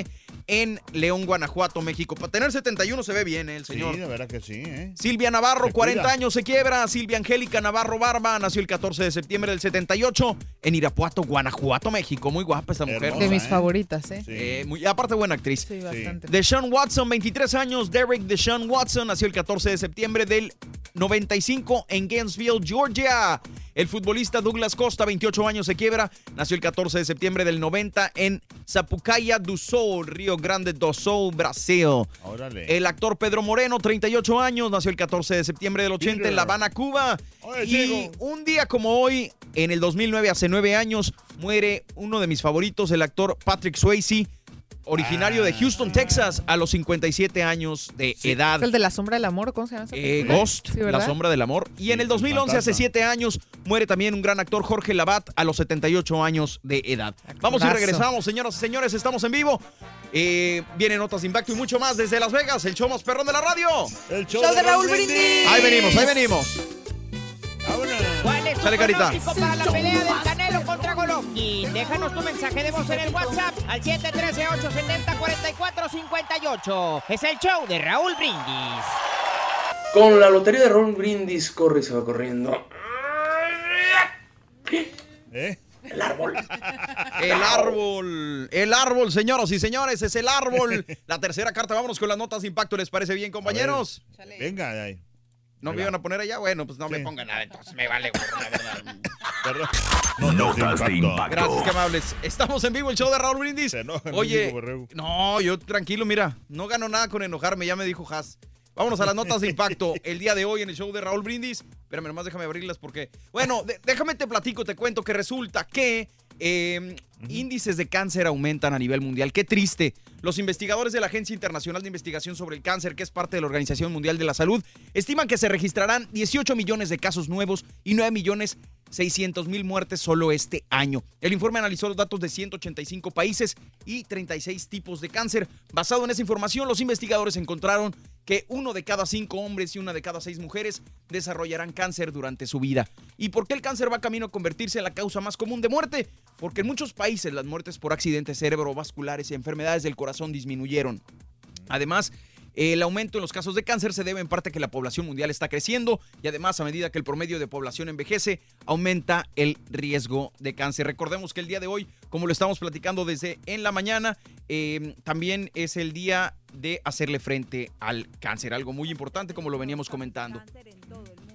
en León, Guanajuato, México. Para tener 71 se ve bien, ¿eh, el señor. Sí, de verdad que sí, ¿eh? Silvia Navarro, Se 40 cuida. años, se quiebra. Silvia Angélica Navarro Barba nació el 14 de septiembre del 78 en Irapuato, Guanajuato, México. Muy guapa esta mujer. De mis favoritas, ¿eh? Eh, muy- aparte, buena actriz. Sí, bastante. Deshaun Watson, 23 años. Derek Deshaun Watson nació el 14 de septiembre del 95 en Gainesville, Georgia. El futbolista Douglas Costa, 28 años, se quiebra. Nació el 14 de septiembre del 90 en Sapucaia do Sul, Río Grande do Sul, Brasil. Órale. El actor Pedro Moreno, 38 años, nació el 14 de septiembre del 80 en La Habana, Cuba. Oye, Y Diego. un día como hoy, en el 2009, hace nueve años, muere uno de mis favoritos, el actor Patrick Swayze, originario de Houston, Texas, a los 57 años de edad. ¿Es el de la sombra del amor? ¿Cómo se llama? Eh? Ghost, Sí, La. Sombra del Amor. Y en el 2011, hace fantasma. siete años, muere también un gran actor, Jorge Labat, a los 78 años de edad. Vamos y regresamos, señoras y señores, estamos en vivo. Eh, vienen notas de impacto y mucho más desde Las Vegas, el show más perrón de la radio. El show Show de de Raúl Brindis. Brindis. Ahí venimos, ahí venimos. ¿Cuál es tu Sale, carita. para la pelea del Canelo contra Golovkin? Déjanos tu mensaje de voz en el WhatsApp al 713-870-4458. Es el show de Raúl Brindis. Con la lotería de Ron Brindis corre y se va corriendo. ¿Eh? El árbol. El árbol, el árbol, señoras y señores, es el árbol. La tercera carta, vámonos con las notas de impacto, ¿les parece bien, compañeros? Venga, ahí. ¿No me iban a poner allá? Bueno, pues no me pongan nada, entonces me vale gorro, la verdad. Perdón. Notas de impacto. Gracias, qué amables. Estamos en vivo, el show de Raúl Brindis. enojan, Oye, no, yo tranquilo, mira, no gano nada con enojarme, ya me dijo Has. Vámonos a las notas de impacto el día de hoy en el show de Raúl Brindis. Espérame, nomás déjame abrirlas porque. Bueno, de- déjame te platico, te cuento que resulta que eh, índices de cáncer aumentan a nivel mundial. Qué triste. Los investigadores de la Agencia Internacional de Investigación sobre el Cáncer, que es parte de la Organización Mundial de la Salud, estiman que se registrarán 18 millones de casos nuevos y 9 millones 600 mil muertes solo este año. El informe analizó los datos de 185 países y 36 tipos de cáncer. Basado en esa información, los investigadores encontraron que uno de cada cinco hombres y una de cada seis mujeres desarrollarán cáncer durante su vida. ¿Y por qué el cáncer va camino a convertirse en la causa más común de muerte? Porque en muchos países las muertes por accidentes cerebrovasculares y enfermedades del corazón disminuyeron. Además, el aumento en los casos de cáncer se debe en parte a que la población mundial está creciendo y además a medida que el promedio de población envejece, aumenta el riesgo de cáncer. Recordemos que el día de hoy, como lo estamos platicando desde en la mañana, eh, también es el día de hacerle frente al cáncer, algo muy importante como lo veníamos comentando.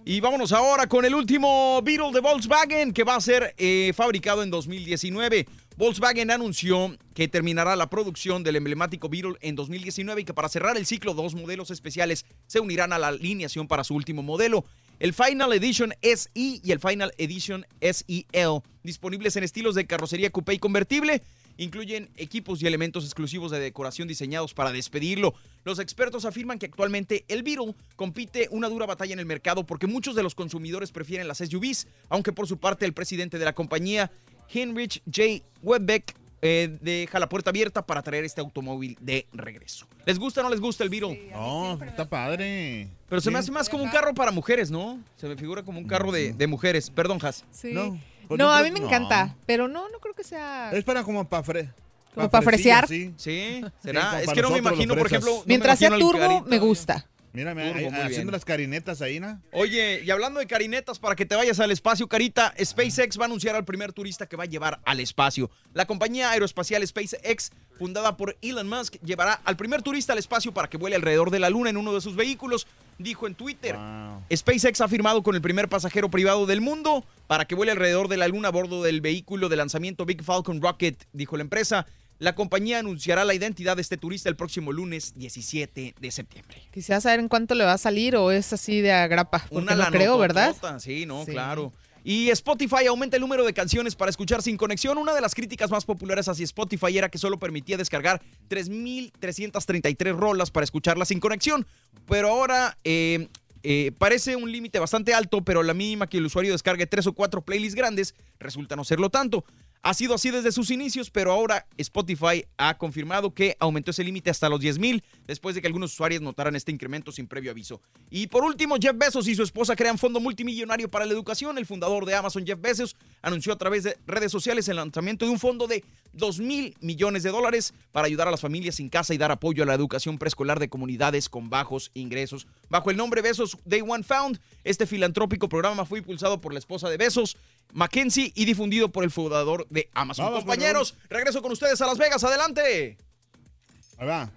Y vámonos ahora con el último Beetle de Volkswagen que va a ser eh, fabricado en 2019. Volkswagen anunció que terminará la producción del emblemático Beetle en 2019 y que para cerrar el ciclo dos modelos especiales se unirán a la alineación para su último modelo. El Final Edition SE y el Final Edition SEL, disponibles en estilos de carrocería coupé y convertible, incluyen equipos y elementos exclusivos de decoración diseñados para despedirlo. Los expertos afirman que actualmente el Beetle compite una dura batalla en el mercado porque muchos de los consumidores prefieren las SUVs, aunque por su parte el presidente de la compañía, Heinrich J. Webbeck, eh, deja la puerta abierta para traer este automóvil de regreso. ¿Les gusta o no les gusta el Beetle? No, está padre. Pero se me Sí. hace más como un carro para mujeres, ¿no? Se me figura como un carro de, de mujeres. Perdón, Has. Sí. No, No, pues no a creo- mí me no. encanta, pero no, no creo que sea... Es para como para fre. ¿Como para fresear? Sí. Sí, será. es para que no me imagino, por ejemplo. no Mientras sea turbo, me gusta. Mírame, Turbo, ahí- bien. haciendo las carinetas ahí, ¿no? Oye, y hablando de carinetas, para que te vayas al espacio, Carita, SpaceX va a anunciar al primer turista que va a llevar al espacio. La compañía aeroespacial SpaceX, fundada por Elon Musk, llevará al primer turista al espacio para que vuele alrededor de la Luna en uno de sus vehículos, dijo en Twitter. SpaceX ha firmado con el primer pasajero privado del mundo para que vuele alrededor de la Luna a bordo del vehículo de lanzamiento Big Falcon Rocket, dijo la empresa. La compañía anunciará la identidad de este turista el próximo lunes 17 de septiembre. Quisiera saber en cuánto le va a salir o es así de agrapa, Una no creo, ¿verdad? Sí, no, Sí. claro. Y Spotify aumenta el número de canciones para escuchar sin conexión. Una de las críticas más populares hacia Spotify era que solo permitía descargar 3.333 rolas para escucharlas sin conexión. Pero ahora eh, eh, parece un límite bastante alto, pero la mínima que el usuario descargue tres o cuatro playlists grandes resulta no serlo tanto. Ha sido así desde sus inicios, pero ahora Spotify ha confirmado que aumentó ese límite hasta los 10.000 después de que algunos usuarios notaran este incremento sin previo aviso. Y por último, Jeff Bezos y su esposa crean fondo multimillonario para la educación. El fundador de Amazon, Jeff Bezos, anunció a través de redes sociales el lanzamiento de un fondo de 2 mil millones de dólares para ayudar a las familias sin casa y dar apoyo a la educación preescolar de comunidades con bajos ingresos. Bajo el nombre Bezos Day One Found, este filantrópico programa fue impulsado por la esposa de Bezos, Mackenzie, y difundido por el fundador de Amazon. Vamos, Compañeros, regreso con ustedes a Las Vegas. Adelante. Ahí va.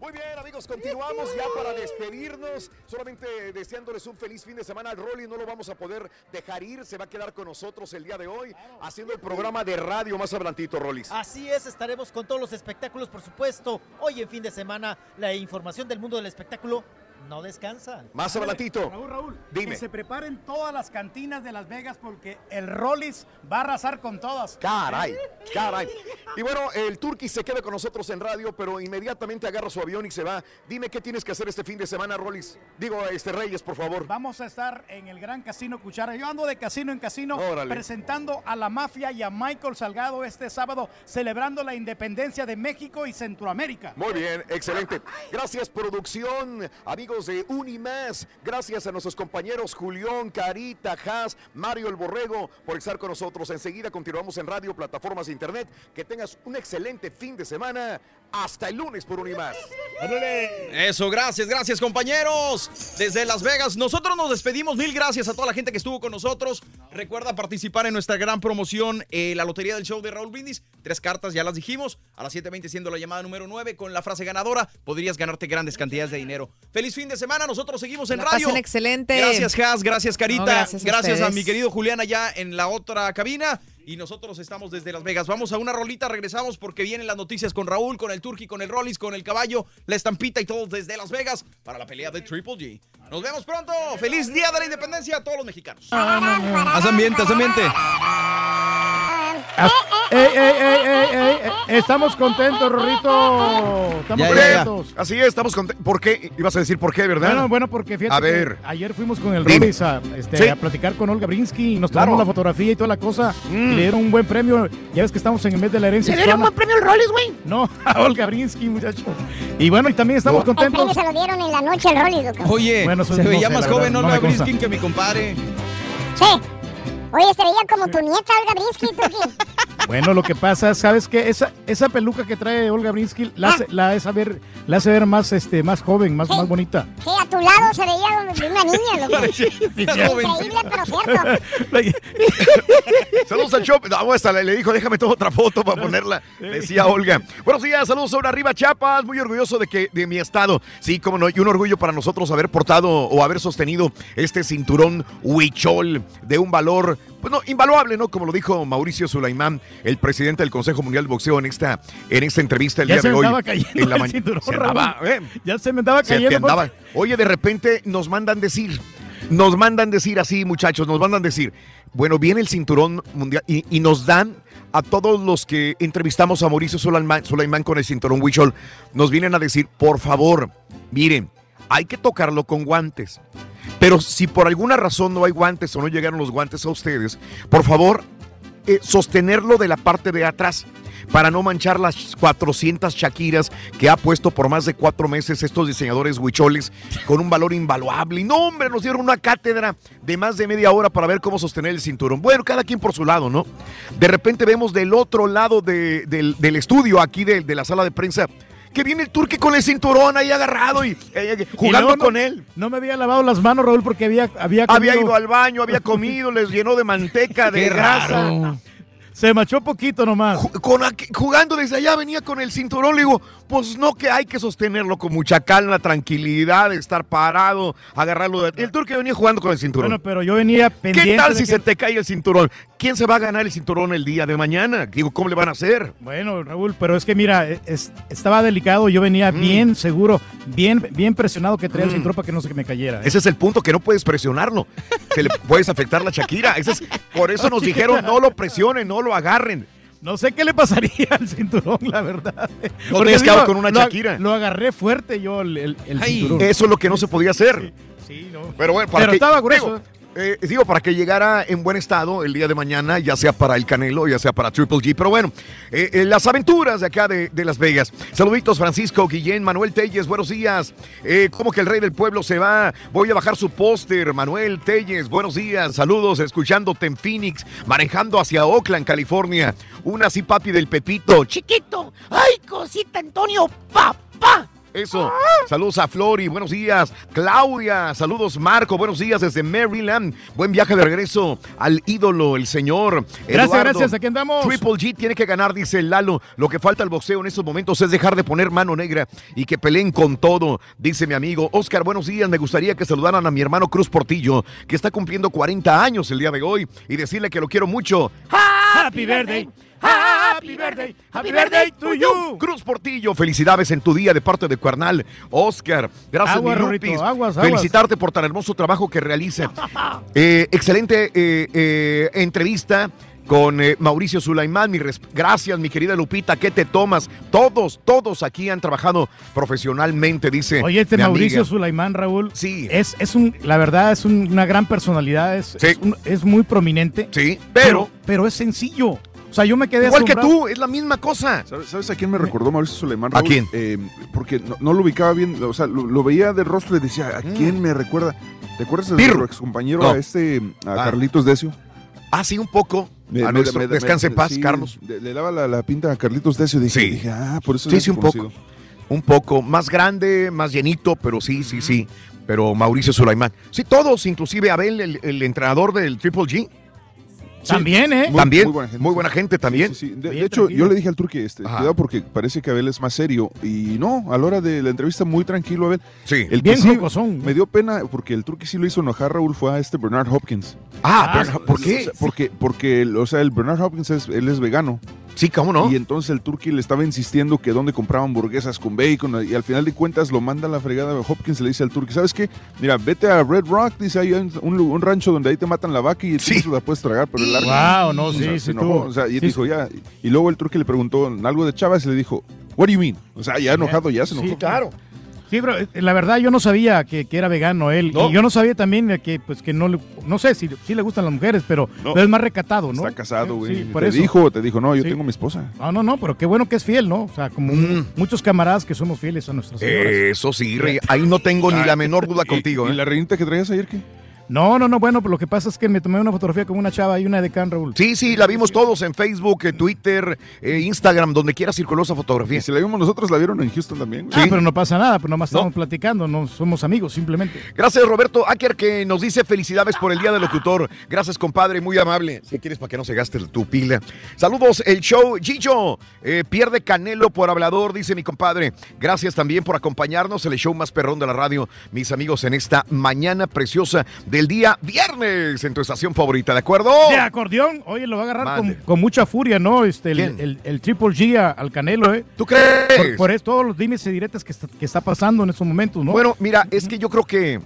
Muy bien, amigos, continuamos ya para despedirnos. Solamente deseándoles un feliz fin de semana. Al Rolly no lo vamos a poder dejar ir. Se va a quedar con nosotros el día de hoy haciendo el programa de radio más adelantito, Rollis. Así es, estaremos con todos los espectáculos, por supuesto. Hoy en fin de semana, la información del mundo del espectáculo no descansa. Más adelantito. Raúl, Raúl, Dime. que se preparen todas las cantinas de Las Vegas porque el Rollis va a arrasar con todas. Caray, caray. Y bueno, el Turqui se queda con nosotros en radio, pero inmediatamente agarra su avión y se va. Dime qué tienes que hacer este fin de semana, Rollis. Digo, este Reyes, por favor. Vamos a estar en el Gran Casino Cuchara. Yo ando de casino en casino Órale. presentando a la mafia y a Michael Salgado este sábado, celebrando la independencia de México y Centroamérica. Muy bien, excelente. Gracias, producción, amigos de Unimás. Gracias a nuestros compañeros Julián, Carita, Haas, Mario el Borrego por estar con nosotros. Enseguida continuamos en radio, plataformas de internet. Que tengas un excelente fin de semana. Hasta el lunes por Unimás. Eso, gracias, gracias compañeros. Desde Las Vegas, nosotros nos despedimos. Mil gracias a toda la gente que estuvo con nosotros. Recuerda participar en nuestra gran promoción, eh, la Lotería del Show de Raúl Brindis. Tres cartas, ya las dijimos. A las 7.20 siendo la llamada número 9 con la frase ganadora, podrías ganarte grandes cantidades de dinero. Feliz fin de semana, nosotros seguimos en La radio. pasen excelente. Gracias, Has, gracias, Carita. No, gracias a gracias a mi querido Julián allá en la otra cabina. Y nosotros estamos desde Las Vegas. Vamos a una rolita, regresamos porque vienen las noticias con Raúl, con el Turqui, con el Rollis, con el caballo, la estampita y todos desde Las Vegas para la pelea de Triple G. Nos vemos pronto. Feliz Día de la Independencia a todos los mexicanos. Haz ambiente, haz ambiente. As- ey, ey, ey, ey, ey, ey, Estamos contentos, Rorrito. Estamos contentos. Así es, estamos contentos. ¿Por qué? Ibas a decir por qué, ¿verdad? Bueno, bueno, porque fíjate A que ayer fuimos con el a, este, Sí. a platicar con Olga Brinsky y nos tomamos Claro. la fotografía y toda la cosa. Mm. Y le dieron un buen premio. Ya ves que estamos en el mes de la herencia ¿Le dieron hispana. buen premio al Rollis, güey? No, a Olga Brinsky, muchacho. Y bueno, y también estamos El premio contentos. se lo dieron en la noche al. Oye, Bueno, se veía más la joven Olga. Briskin que mi compadre. Sí. Oye, se veía como tu nieta, Olga Brinsky. Bueno, lo que pasa, ¿sabes qué? Esa, esa peluca que trae Olga Brinsky la Ah. hace, la hace ver, la hace ver más, este, más joven, más, más bonita. Sí, a tu lado se veía una niña, loco. Sí, sí. Increíble, pero cierto. Saludos al show. No, hasta le, le dijo, déjame tomar otra foto para ponerla. Decía Olga. Buenos días, saludos sobre arriba, Chiapas. Muy orgulloso de que de mi estado. Sí, cómo no. Y un orgullo para nosotros haber portado o haber sostenido este cinturón huichol de un valor, pues no, invaluable, ¿no? Como lo dijo Mauricio Sulaimán, el presidente del Consejo Mundial de Boxeo en esta, en esta entrevista el Ya día se de me hoy. andaba cayendo en la el mañana. cinturón, Se andaba. ¿eh? Ya se me andaba Se te cayendo. pues. andaba. Oye, de repente nos mandan decir, nos mandan decir así, muchachos, nos mandan decir, bueno, viene el cinturón mundial y, y nos dan a todos los que entrevistamos a Mauricio Sulaimán, Sulaimán con el cinturón Huichol, nos vienen a decir, por favor, miren, hay que tocarlo con guantes. Pero si por alguna razón no hay guantes o no llegaron los guantes a ustedes, por favor, eh, sostenerlo de la parte de atrás para no manchar las 400 Shakiras que ha puesto por más de cuatro meses estos diseñadores huicholes con un valor invaluable. Y no, hombre, nos dieron una cátedra de más de media hora para ver cómo sostener el cinturón. Bueno, cada quien por su lado, ¿no? De repente vemos del otro lado de- del, del estudio, aquí de, de la sala de prensa, que viene el turque con el cinturón ahí agarrado y eh, Y jugando no- con él. No me había lavado las manos, Raúl, porque había había, Había comido- ido al baño, había comido, les llenó de manteca, de Qué grasa. raro. Se machó poquito nomás. Con aqu- jugando desde allá venía con el cinturón, le digo, pues no que hay que sostenerlo con mucha calma, tranquilidad, estar parado, agarrarlo. De... El turque venía jugando con el cinturón. Bueno, pero yo venía pendiente. ¿Qué tal si que- se te cae el cinturón? ¿Quién se va a ganar el cinturón el día de mañana? Digo, ¿cómo le van a hacer? Bueno, Raúl, pero es que mira, es- estaba delicado, yo venía Mm. bien seguro, bien, bien presionado que traía el cinturón para que no se me cayera. ¿eh? Ese es el punto, que no puedes presionarlo. Se le puedes afectar la Shakira. Ese es- por eso nos dijeron, no lo presionen, no lo agarren. No sé qué le pasaría al cinturón, la verdad. No te has quedado con una lo- Shakira. Lo agarré fuerte yo el, el- el Ay, cinturón. Eso es lo que no se podía hacer. Sí, no. Pero bueno, para Pero que, estaba grueso. Digo, eh, digo, para que llegara en buen estado el día de mañana, ya sea para el Canelo, ya sea para Triple G. Pero bueno, eh, eh, las aventuras de acá de, de Las Vegas. Saluditos, Francisco, Guillén, Manuel Telles, buenos días. ¿Cómo que el rey del pueblo se va? Voy a bajar su póster. Manuel Telles, buenos días. Saludos, escuchándote en Phoenix, manejando hacia Oakland, California. Una así, papi del Pepito. Chiquito. ¡Ay, cosita, Antonio! ¡Papá! Eso. Saludos a Flori, buenos días. Claudia, saludos Marco, buenos días desde Maryland. Buen viaje de regreso al ídolo, el señor. Gracias, Eduardo. gracias, aquí andamos. Triple G tiene que ganar, dice Lalo. Lo que falta al boxeo en estos momentos es dejar de poner mano negra y que peleen con todo, dice mi amigo. Oscar, buenos días. Me gustaría que saludaran a mi hermano Cruz Portillo, que está cumpliendo 40 años el día de hoy, y decirle que lo quiero mucho. Happy birthday. Happy birthday. Happy birthday to you. Cruz Portillo, felicidades en tu día de parte de Cuernal. Oscar, gracias, Aguas, mi aguas, aguas. Felicitarte por tan hermoso trabajo que realiza. Eh, excelente eh, eh, entrevista con eh, Mauricio Sulaimán. Mi gracias, mi querida Lupita. ¿Qué te tomas? Todos, todos aquí han trabajado profesionalmente, dice. Oye, este mi Mauricio amiga. Sulaimán, Raúl. Sí. Es, es un, la verdad, es un- una gran personalidad, es, es, un- es muy prominente. Sí, pero. Pero es sencillo. O sea, yo me quedé Igual que tú, es la misma cosa. ¿Sabes, sabes a quién me recordó Mauricio Suleiman? ¿A quién? Eh, porque no, no lo ubicaba bien, o sea, lo, lo veía de rostro y decía, ¿a Mm. quién me recuerda? ¿Te acuerdas de nuestro excompañero, No. a este, a Ah. Carlitos Decio? Ah, sí, un poco. a nuestro, descanse en paz, sí, Carlos. le daba la, la pinta a Carlitos Decio. Dije, Sí. dije, ah, por eso Sí, sí, un conocido. poco. Un poco. Más grande, más llenito, pero sí, sí, sí. Pero Mauricio Sulaimán. Sí, todos, inclusive Abel, el, el entrenador del Triple G. También, ¿eh? Muy- también. muy buena gente, muy buena gente también. Sí, sí. De, de hecho, yo le dije al turque, este, cuidado porque parece que Abel es más serio. Y no, a la hora de la entrevista, muy tranquilo, Abel. Sí. El Bien que sí me dio pena porque el turque sí lo hizo enojar, Raúl, fue a este Bernard Hopkins. Ah, Bernard- ¿por qué? O sea, porque, porque, o sea, el Bernard Hopkins, es, él es vegano. Sí, ¿cómo no? Y entonces el turqui le estaba insistiendo que dónde compraba hamburguesas con bacon y al final de cuentas lo manda a la fregada Hopkins le dice al turqui, ¿sabes qué? Mira, vete a Red Rock, dice, hay un, un rancho donde ahí te matan la vaca y se la puedes tragar, pero el largo. Wow, no, O sí, sea, sí se enojó, tuvo- o sea, y sí, dijo, ya, y luego el turqui le preguntó algo de Chávez y le dijo, what do you mean? O sea, ya enojado, ya se enojó. Sí, claro. Sí, pero eh, la verdad yo no sabía que, que era vegano él. Y yo no sabía también que, pues, que no le, no sé si, si le gustan las mujeres, pero, No. pero es más recatado, ¿no? Está casado, güey. Sí, por te eso. dijo, te dijo, no, yo Sí. tengo mi esposa. No, no, no, pero qué bueno que es fiel, ¿no? O sea, como Mm. muchos camaradas que somos fieles a nuestras señoras. Eso sí, Rey, ahí no tengo ni la menor duda contigo. ¿Y ¿eh? la reinita que traías ayer qué? No, no, no, bueno, pero lo que pasa es que me tomé una fotografía con una chava y una de Can Raúl. Sí, sí, la vimos todos en Facebook, en Twitter, eh, Instagram, donde quiera circuló esa fotografía. Y si la vimos nosotros, la vieron en Houston también. Ah, pero no pasa nada, pues nomás estamos platicando, no somos amigos, simplemente. Gracias, Roberto Acker, que nos dice felicidades por el Día del Locutor. Gracias, compadre, muy amable. Si quieres, para que no se gaste tu pila. Saludos, el show Gillo. eh, pierde Canelo por hablador, dice mi compadre. Gracias también por acompañarnos, el show más perrón de la radio, mis amigos, en esta mañana preciosa del día viernes en tu estación favorita, ¿de acuerdo? De acordeón, oye, lo va a agarrar con, mucha furia, ¿no? Este, el, ¿Quién? el- el Triple G a- al Canelo, ¿eh? ¿Tú crees? Por, por eso, todos los dimes y diretes que está, que está pasando en estos momentos, ¿no? Bueno, mira, es que yo creo que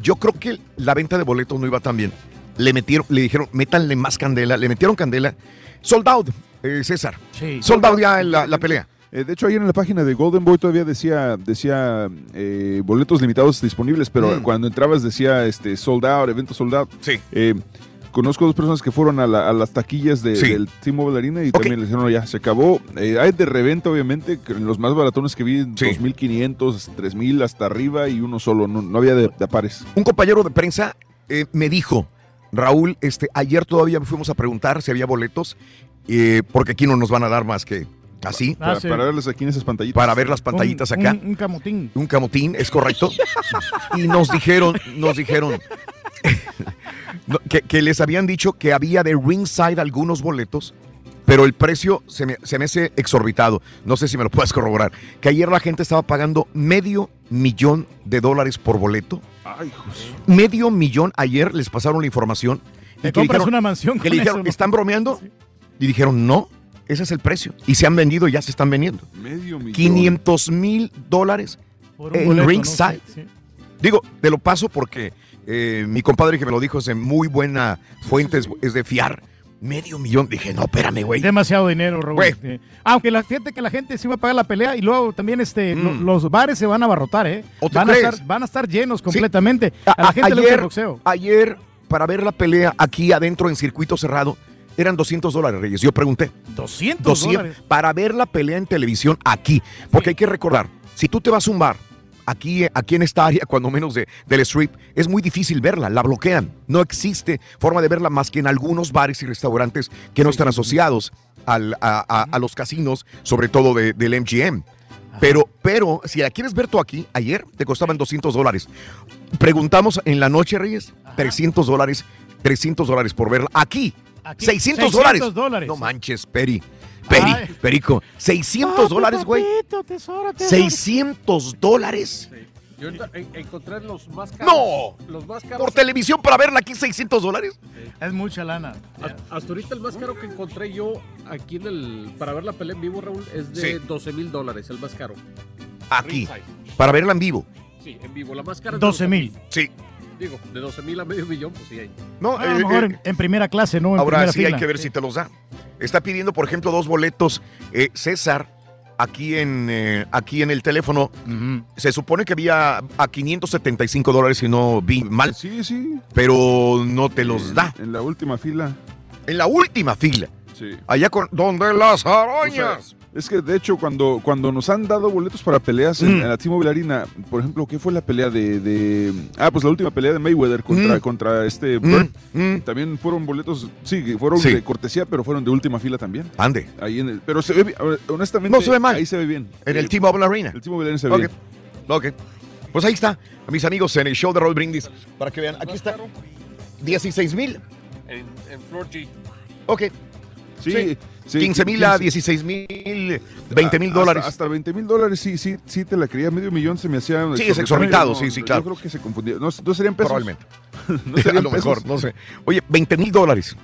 yo creo que la venta de boletos no iba tan bien. Le metieron, le dijeron, métanle más candela, le metieron candela. Sold out, eh, César. Sí. Sold out ya en la, la pelea. Eh, de hecho, ayer en la página de Golden Boy todavía decía, decía eh, boletos limitados disponibles, pero Mm. cuando entrabas decía este sold out, evento sold out. Sí. Eh, conozco dos personas que fueron a, la- a las taquillas de- Sí. del T-Mobile Arena y también le dijeron, "No, ya, se acabó. Eh, hay de reventa, obviamente, que los más baratones que vi, 2.500, 3.000 hasta arriba y uno solo, no, no había de, de pares. Un compañero de prensa eh, me dijo, Raúl, este, ayer todavía fuimos a preguntar si había boletos, eh, porque aquí no nos van a dar más que así. Ah, para, sí. para verles aquí en esas pantallitas. Para ver las pantallitas Un- acá. Un, un camotín. un camotín, es correcto. y nos dijeron, nos dijeron que, que les habían dicho que había de ringside algunos boletos, pero el precio se me, se me hace exorbitado. No sé si me lo puedes corroborar. Que ayer la gente estaba pagando medio millón de dólares por boleto. Ay, hijos. Medio millón. Ayer les pasaron la información. Te que compras dijeron- una mansión Que le dijeron, eso, ¿no? ¿están bromeando? Y dijeron, no, ese es el precio. Y se han vendido, ya se están vendiendo. Medio millón. 500 mil dólares Por un en boleto, ¿no? ringside. Sí. Digo, te lo paso porque eh, mi compadre que me lo dijo es de muy buena fuente, es, es de fiar. Medio millón. Dije, no, espérame, güey. Demasiado dinero, Raúl. Güey. Sí. Aunque la gente que la gente sí va a pagar la pelea y luego también este lo- los bares se van a abarrotar, ¿eh? ¿O Van a, estar, van a estar llenos completamente. A- A la gente le gusta el boxeo. ayer, para ver la pelea aquí adentro en circuito cerrado, eran 200 dólares, Reyes. Yo pregunté. 200, 200 dólares. para ver la pelea en televisión aquí. Porque hay que recordar, si tú te vas a un bar, aquí, aquí en esta área, cuando menos de, del strip, es muy difícil verla, la bloquean. No existe forma de verla más que en algunos bares y restaurantes que no están asociados al- a, a- a los casinos, sobre todo de- del MGM. Pero, pero, si la quieres ver tú aquí, ayer te costaban 200 dólares. Preguntamos en la noche, Reyes, 300 dólares, 300 dólares por verla. Aquí, Aquí, 600 600 dólares. dólares. No manches, Peri. Peri, Ay. Perico, 600 dólares, güey. Papito, tesoro, tesoro. 600 dólares. Yo ahorita en- encontré los más caros. ¡No! Los más caros. Por televisión para verla aquí, 600 dólares. Es mucha lana. Hasta, hasta ahorita el más caro que encontré yo aquí en el para ver la pelea en vivo, Raúl, es de Sí. 12 mil dólares, el más caro. Aquí, para verla en vivo. Sí, en vivo. La más cara es de 12 mil. Sí. Digo, de 12 mil a medio millón, pues sí hay. No, a lo eh, mejor eh, en, en primera clase, ¿no? En Ahora sí fila. hay que ver si te los da. Está pidiendo, por ejemplo, dos boletos. eh, César, aquí en, eh, aquí en el teléfono, se supone que había a 575 dólares si no vi mal. Sí, sí. Pero no te los da. En la última fila. En la última fila. Sí. Allá con donde las O sea, arañas. Es que de hecho cuando, cuando nos han dado boletos para peleas en, Mm. en la T-Mobile Arena, por ejemplo, ¿qué fue la pelea de, de- ah pues la última pelea de Mayweather contra, Mm. contra este Mm? También fueron boletos, sí, fueron Sí. de cortesía, pero fueron de última fila también. Ande. Ahí en el, pero se ve bien, honestamente No se ve mal. Ahí se ve bien. En el Eh, T-Mobile Arena. El T-Mobile Arena se ve bien. Ok. Pues ahí está, mis amigos, en el show de Roll Brindis. Para que vean, aquí está. 16 mil. En, en Floor G. Ok. Sí, sí, 15 mil a 15. 16 mil, 20 mil Hasta- dólares. Hasta, 20 mil dólares, sí, sí, sí te la creía. Medio millón se me hacía. Sí, es exorbitado, No, sí, sí, yo claro. creo que se confundía. No, no serían pesos. Probablemente. no serían a lo pesos. mejor, no sé. Oye, 20 mil dólares.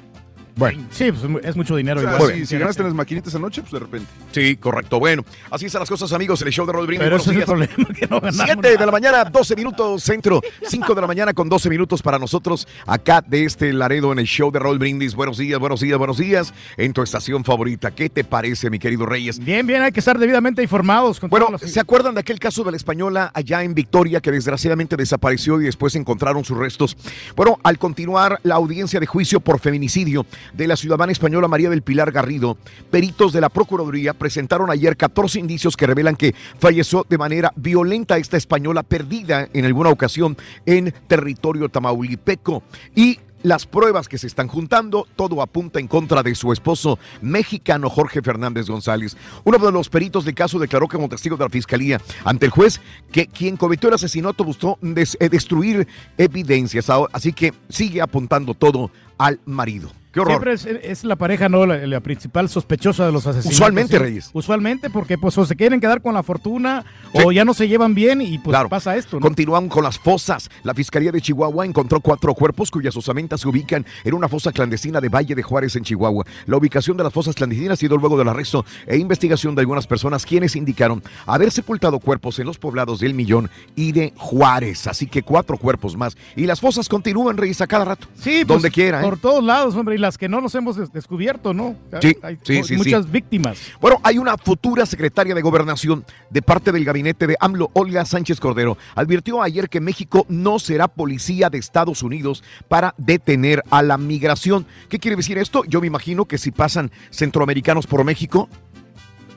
Bueno. Sí, pues es mucho dinero. O sea, igual. si, si ganaste en las maquinitas anoche, pues de repente. Sí, correcto. Bueno, así están las cosas, amigos. El show de Roll Brindis. Pero Buenos ese es el días. problema, que no ganamos 7 nada. de la mañana, 12 minutos centro. 5 de la mañana con 12 minutos para nosotros acá de este Laredo en el show de Roll Brindis. Buenos días, buenos días, buenos días. En tu estación favorita. ¿Qué te parece, mi querido Reyes? Bien, bien, hay que estar debidamente informados. Con Bueno, los- ¿se acuerdan de aquel caso de la española allá en Victoria que desgraciadamente desapareció y después encontraron sus restos? Bueno, al continuar la audiencia de juicio por feminicidio de la ciudadana española María del Pilar Garrido, peritos de la Procuraduría presentaron ayer 14 indicios que revelan que falleció de manera violenta esta española perdida en alguna ocasión en territorio tamaulipeco. Y las pruebas que se están juntando, todo apunta en contra de su esposo mexicano Jorge Fernández González. Uno de los peritos del caso declaró como testigo de la fiscalía ante el juez que quien cometió el asesinato buscó eh, destruir evidencias. Así que sigue apuntando todo al marido. Qué horror. Siempre es, es la pareja, ¿no? La, la principal sospechosa de los asesinatos. Usualmente, ¿sí? Reyes. Usualmente, porque pues o se quieren quedar con la fortuna o ya no se llevan bien y pues Claro. pasa esto, ¿no? Continúan con las fosas. La Fiscalía de Chihuahua encontró cuatro cuerpos cuyas osamentas se ubican en una fosa clandestina de Valle de Juárez en Chihuahua. La ubicación de las fosas clandestinas ha sido luego del arresto e investigación de algunas personas quienes indicaron haber sepultado cuerpos en los poblados del Millón y de Juárez. Así que cuatro cuerpos más. Y las fosas continúan, Reyes, a cada rato. Sí, pues, donde quiera. ¿eh? Por todos lados, hombre, las que no nos hemos des- descubierto, ¿no? Sí, Hay sí, mu- sí, muchas sí. víctimas. Bueno, hay una futura secretaria de gobernación de parte del gabinete de AMLO, Olga Sánchez Cordero. Advirtió ayer que México no será policía de Estados Unidos para detener a la migración. ¿Qué quiere decir esto? Yo me imagino que si pasan centroamericanos por México,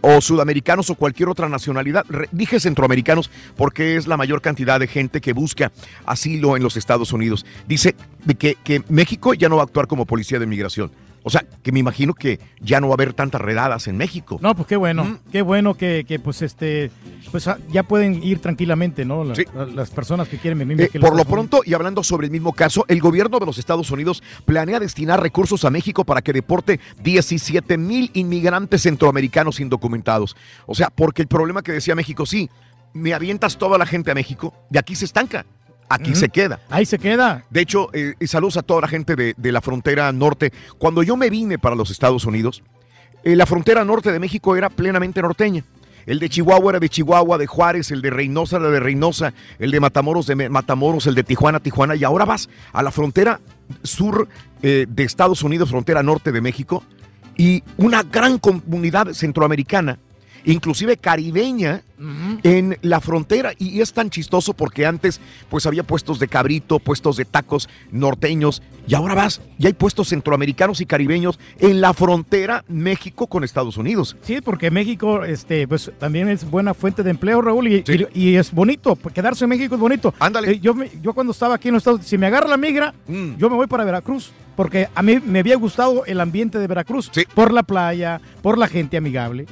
o sudamericanos o cualquier otra nacionalidad. Re- Dije centroamericanos porque es la mayor cantidad de gente que busca asilo en los Estados Unidos. Dice que, que México ya no va a actuar como policía de migración. O sea, que me imagino que ya no va a haber tantas redadas en México. No, pues qué bueno, qué bueno que, que, pues este, pues ah, ya pueden ir tranquilamente, ¿no? La- la- las personas que quieren venir. Eh, por lo pronto, y hablando sobre el mismo caso, el gobierno de los Estados Unidos planea destinar recursos a México para que deporte 17 mil inmigrantes centroamericanos indocumentados. O sea, porque el problema que decía México, sí, me avientas toda la gente a México, de aquí se estanca. Aquí se queda. Ahí se queda. De hecho, eh, y saludos a toda la gente de, de la frontera norte. Cuando yo me vine para los Estados Unidos, eh, la frontera norte de México era plenamente norteña. El de Chihuahua era de Chihuahua, de Juárez, el de Reynosa era de Reynosa, el de Matamoros de Matamoros, el de Tijuana, Tijuana. Y ahora vas a la frontera sur eh, de Estados Unidos, frontera norte de México, y una gran comunidad centroamericana, inclusive caribeña, en la frontera y es tan chistoso porque antes pues había puestos de cabrito, puestos de tacos norteños y ahora vas y hay puestos centroamericanos y caribeños en la frontera México con Estados Unidos. Sí, porque México, este, pues también es buena fuente de empleo, Raúl, y, y- y es bonito, quedarse en México es bonito. Ándale. yo, me- yo cuando estaba aquí en los Estados si me agarra la migra, Mm. yo me voy para Veracruz, porque a mí me había gustado el ambiente de Veracruz, por la playa, por la gente amigable.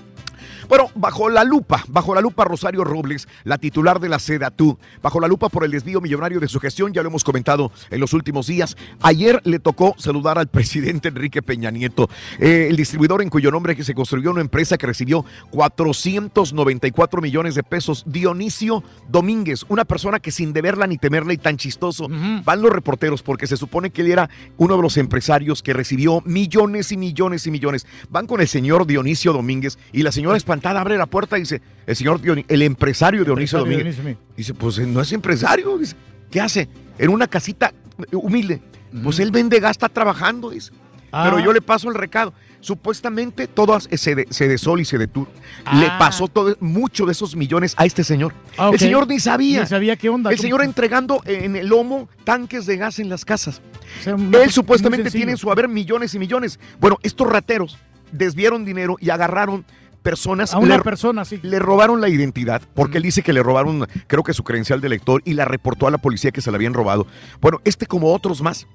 Bueno, bajo la lupa, bajo la lupa Rosario Robles, la titular de la SEDATU, bajo la lupa por el desvío millonario de su gestión, ya lo hemos comentado en los últimos días. Ayer le tocó saludar al presidente Enrique Peña Nieto, eh, el distribuidor en cuyo nombre que se construyó una empresa que recibió 494 millones de pesos, Dionisio Domínguez, una persona que sin deberla ni temerla y tan chistoso, van los reporteros porque se supone que él era uno de los empresarios que recibió millones y millones y millones. Van con el señor Dionisio Domínguez y la señora espantada abre la puerta y dice, el señor Dioni- el empresario Dionisio Domínguez. Dionisio. Dice, pues no es empresario. Dice, ¿qué hace? En una casita humilde. Pues él vende gas, está trabajando, dice. Ah. Pero yo le paso el recado. Supuestamente todo se de, se de sol y se de tour. Ah. Le pasó todo, mucho de esos millones a este señor. Ah. El señor ni sabía. Ni sabía qué onda. El ¿Cómo- señor entregando en el lomo tanques de gas en las casas. O sea, una Él supuestamente tiene en su haber millones y millones. Bueno, estos rateros desviaron dinero y agarraron personas. A una le- persona, sí. Le robaron la identidad, porque él dice que le robaron, creo que su credencial de lector, y la reportó a la policía que se la habían robado. Bueno, este como otros más.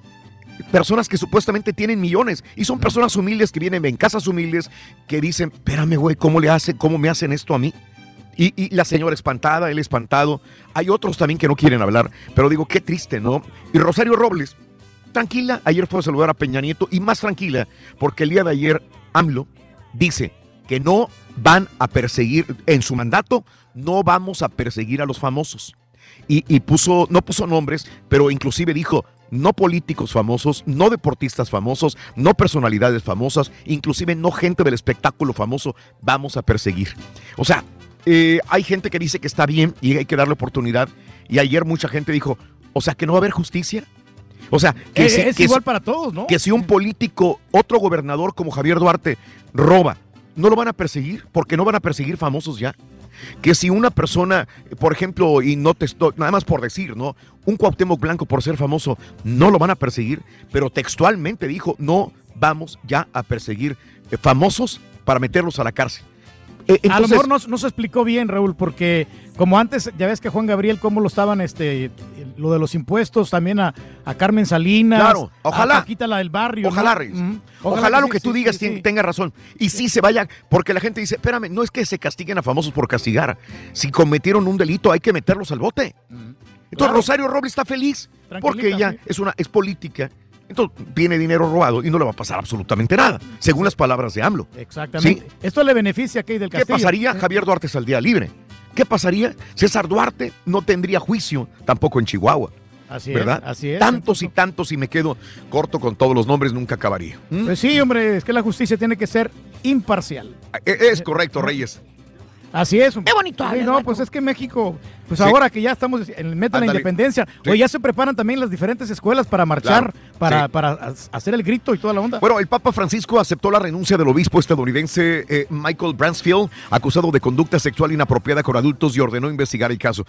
Personas que supuestamente tienen millones y son personas humildes que vienen en casas humildes que dicen, espérame, güey, ¿cómo le hacen, cómo me hacen esto a mí? Y, y la señora espantada, él espantado. Hay otros también que no quieren hablar, pero digo, qué triste, ¿no? Y Rosario Robles, tranquila, ayer fue a saludar a Peña Nieto y más tranquila, porque el día de ayer AMLO dice que no van a perseguir, en su mandato, no vamos a perseguir a los famosos. Y, y puso, no puso nombres, pero inclusive dijo, no políticos famosos, no deportistas famosos, no personalidades famosas, inclusive no gente del espectáculo famoso, vamos a perseguir. O sea, eh, hay gente que dice que está bien y hay que darle oportunidad. Y ayer mucha gente dijo, o sea, que no va a haber justicia. O sea, que Eh, si- es que igual si- para todos, ¿no? que si un político, otro gobernador como Javier Duarte, roba, no lo van a perseguir, porque no van a perseguir famosos ya. Que si una persona, por ejemplo, y no te estoy, nada más por decir, ¿no? Un Cuauhtémoc Blanco por ser famoso, no lo van a perseguir, pero textualmente dijo, no vamos ya a perseguir eh, famosos para meterlos a la cárcel. Eh, a lo entonces- mejor no, no se explicó bien, Raúl, porque como antes, ya ves que Juan Gabriel, cómo lo estaban, este, lo de los impuestos, también a, a Carmen Salinas. Claro, ojalá. A la del barrio. Ojalá, ¿no? Reyes. Ojalá, lo sí, que tú digas sí, tien- sí. tenga razón. Y sí se vaya, porque la gente dice, espérame, no es que se castiguen a famosos por castigar. Si cometieron un delito, hay que meterlos al bote. Entonces Claro. Rosario Robles está feliz porque ella es una es política. Entonces tiene dinero robado y no le va a pasar absolutamente nada, según las palabras de AMLO. Exactamente. Esto le beneficia a Key del ¿Qué Castillo. pasaría? Sí. Javier Duarte saldría libre. ¿Qué pasaría? César Duarte no tendría juicio tampoco en Chihuahua. Así ¿verdad? es, así es. Tantos y tantos y me quedo corto con todos los nombres, nunca acabaría. ¿Mm? Pues sí, hombre, es que la justicia tiene que ser imparcial. E- Es correcto, Reyes. Así es. Qué bonito Sí, hablas, no, Marco. pues es que México, pues Sí. ahora que ya estamos en el meta de la independencia, Sí. oye, ya se preparan también las diferentes escuelas para marchar, Claro, para, sí. para ha- hacer el grito y toda la onda. Bueno, el Papa Francisco aceptó la renuncia del obispo estadounidense eh, Michael Bransfield, acusado de conducta sexual inapropiada con adultos y ordenó investigar el caso.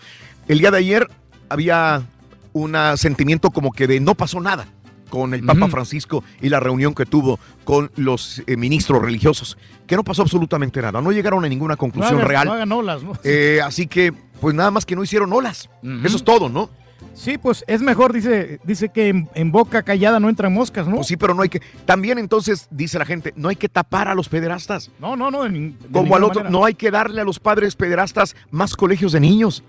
El día de ayer había un sentimiento como que de no pasó nada con el Papa. Francisco y la reunión que tuvo con los eh, ministros religiosos, que no pasó absolutamente nada, no llegaron a ninguna no conclusión hagan, real. no hagan olas, ¿no? Eh, así que, pues nada más que no hicieron olas. Eso es todo, ¿no? Sí, pues es mejor, dice, dice que en, en boca callada no entran moscas, ¿no? Pues sí, pero no hay que. También entonces, dice la gente, no hay que tapar a los pederastas. No, no, no. de nin- de Como al otro, manera. no hay que darle a los padres pederastas más colegios de niños.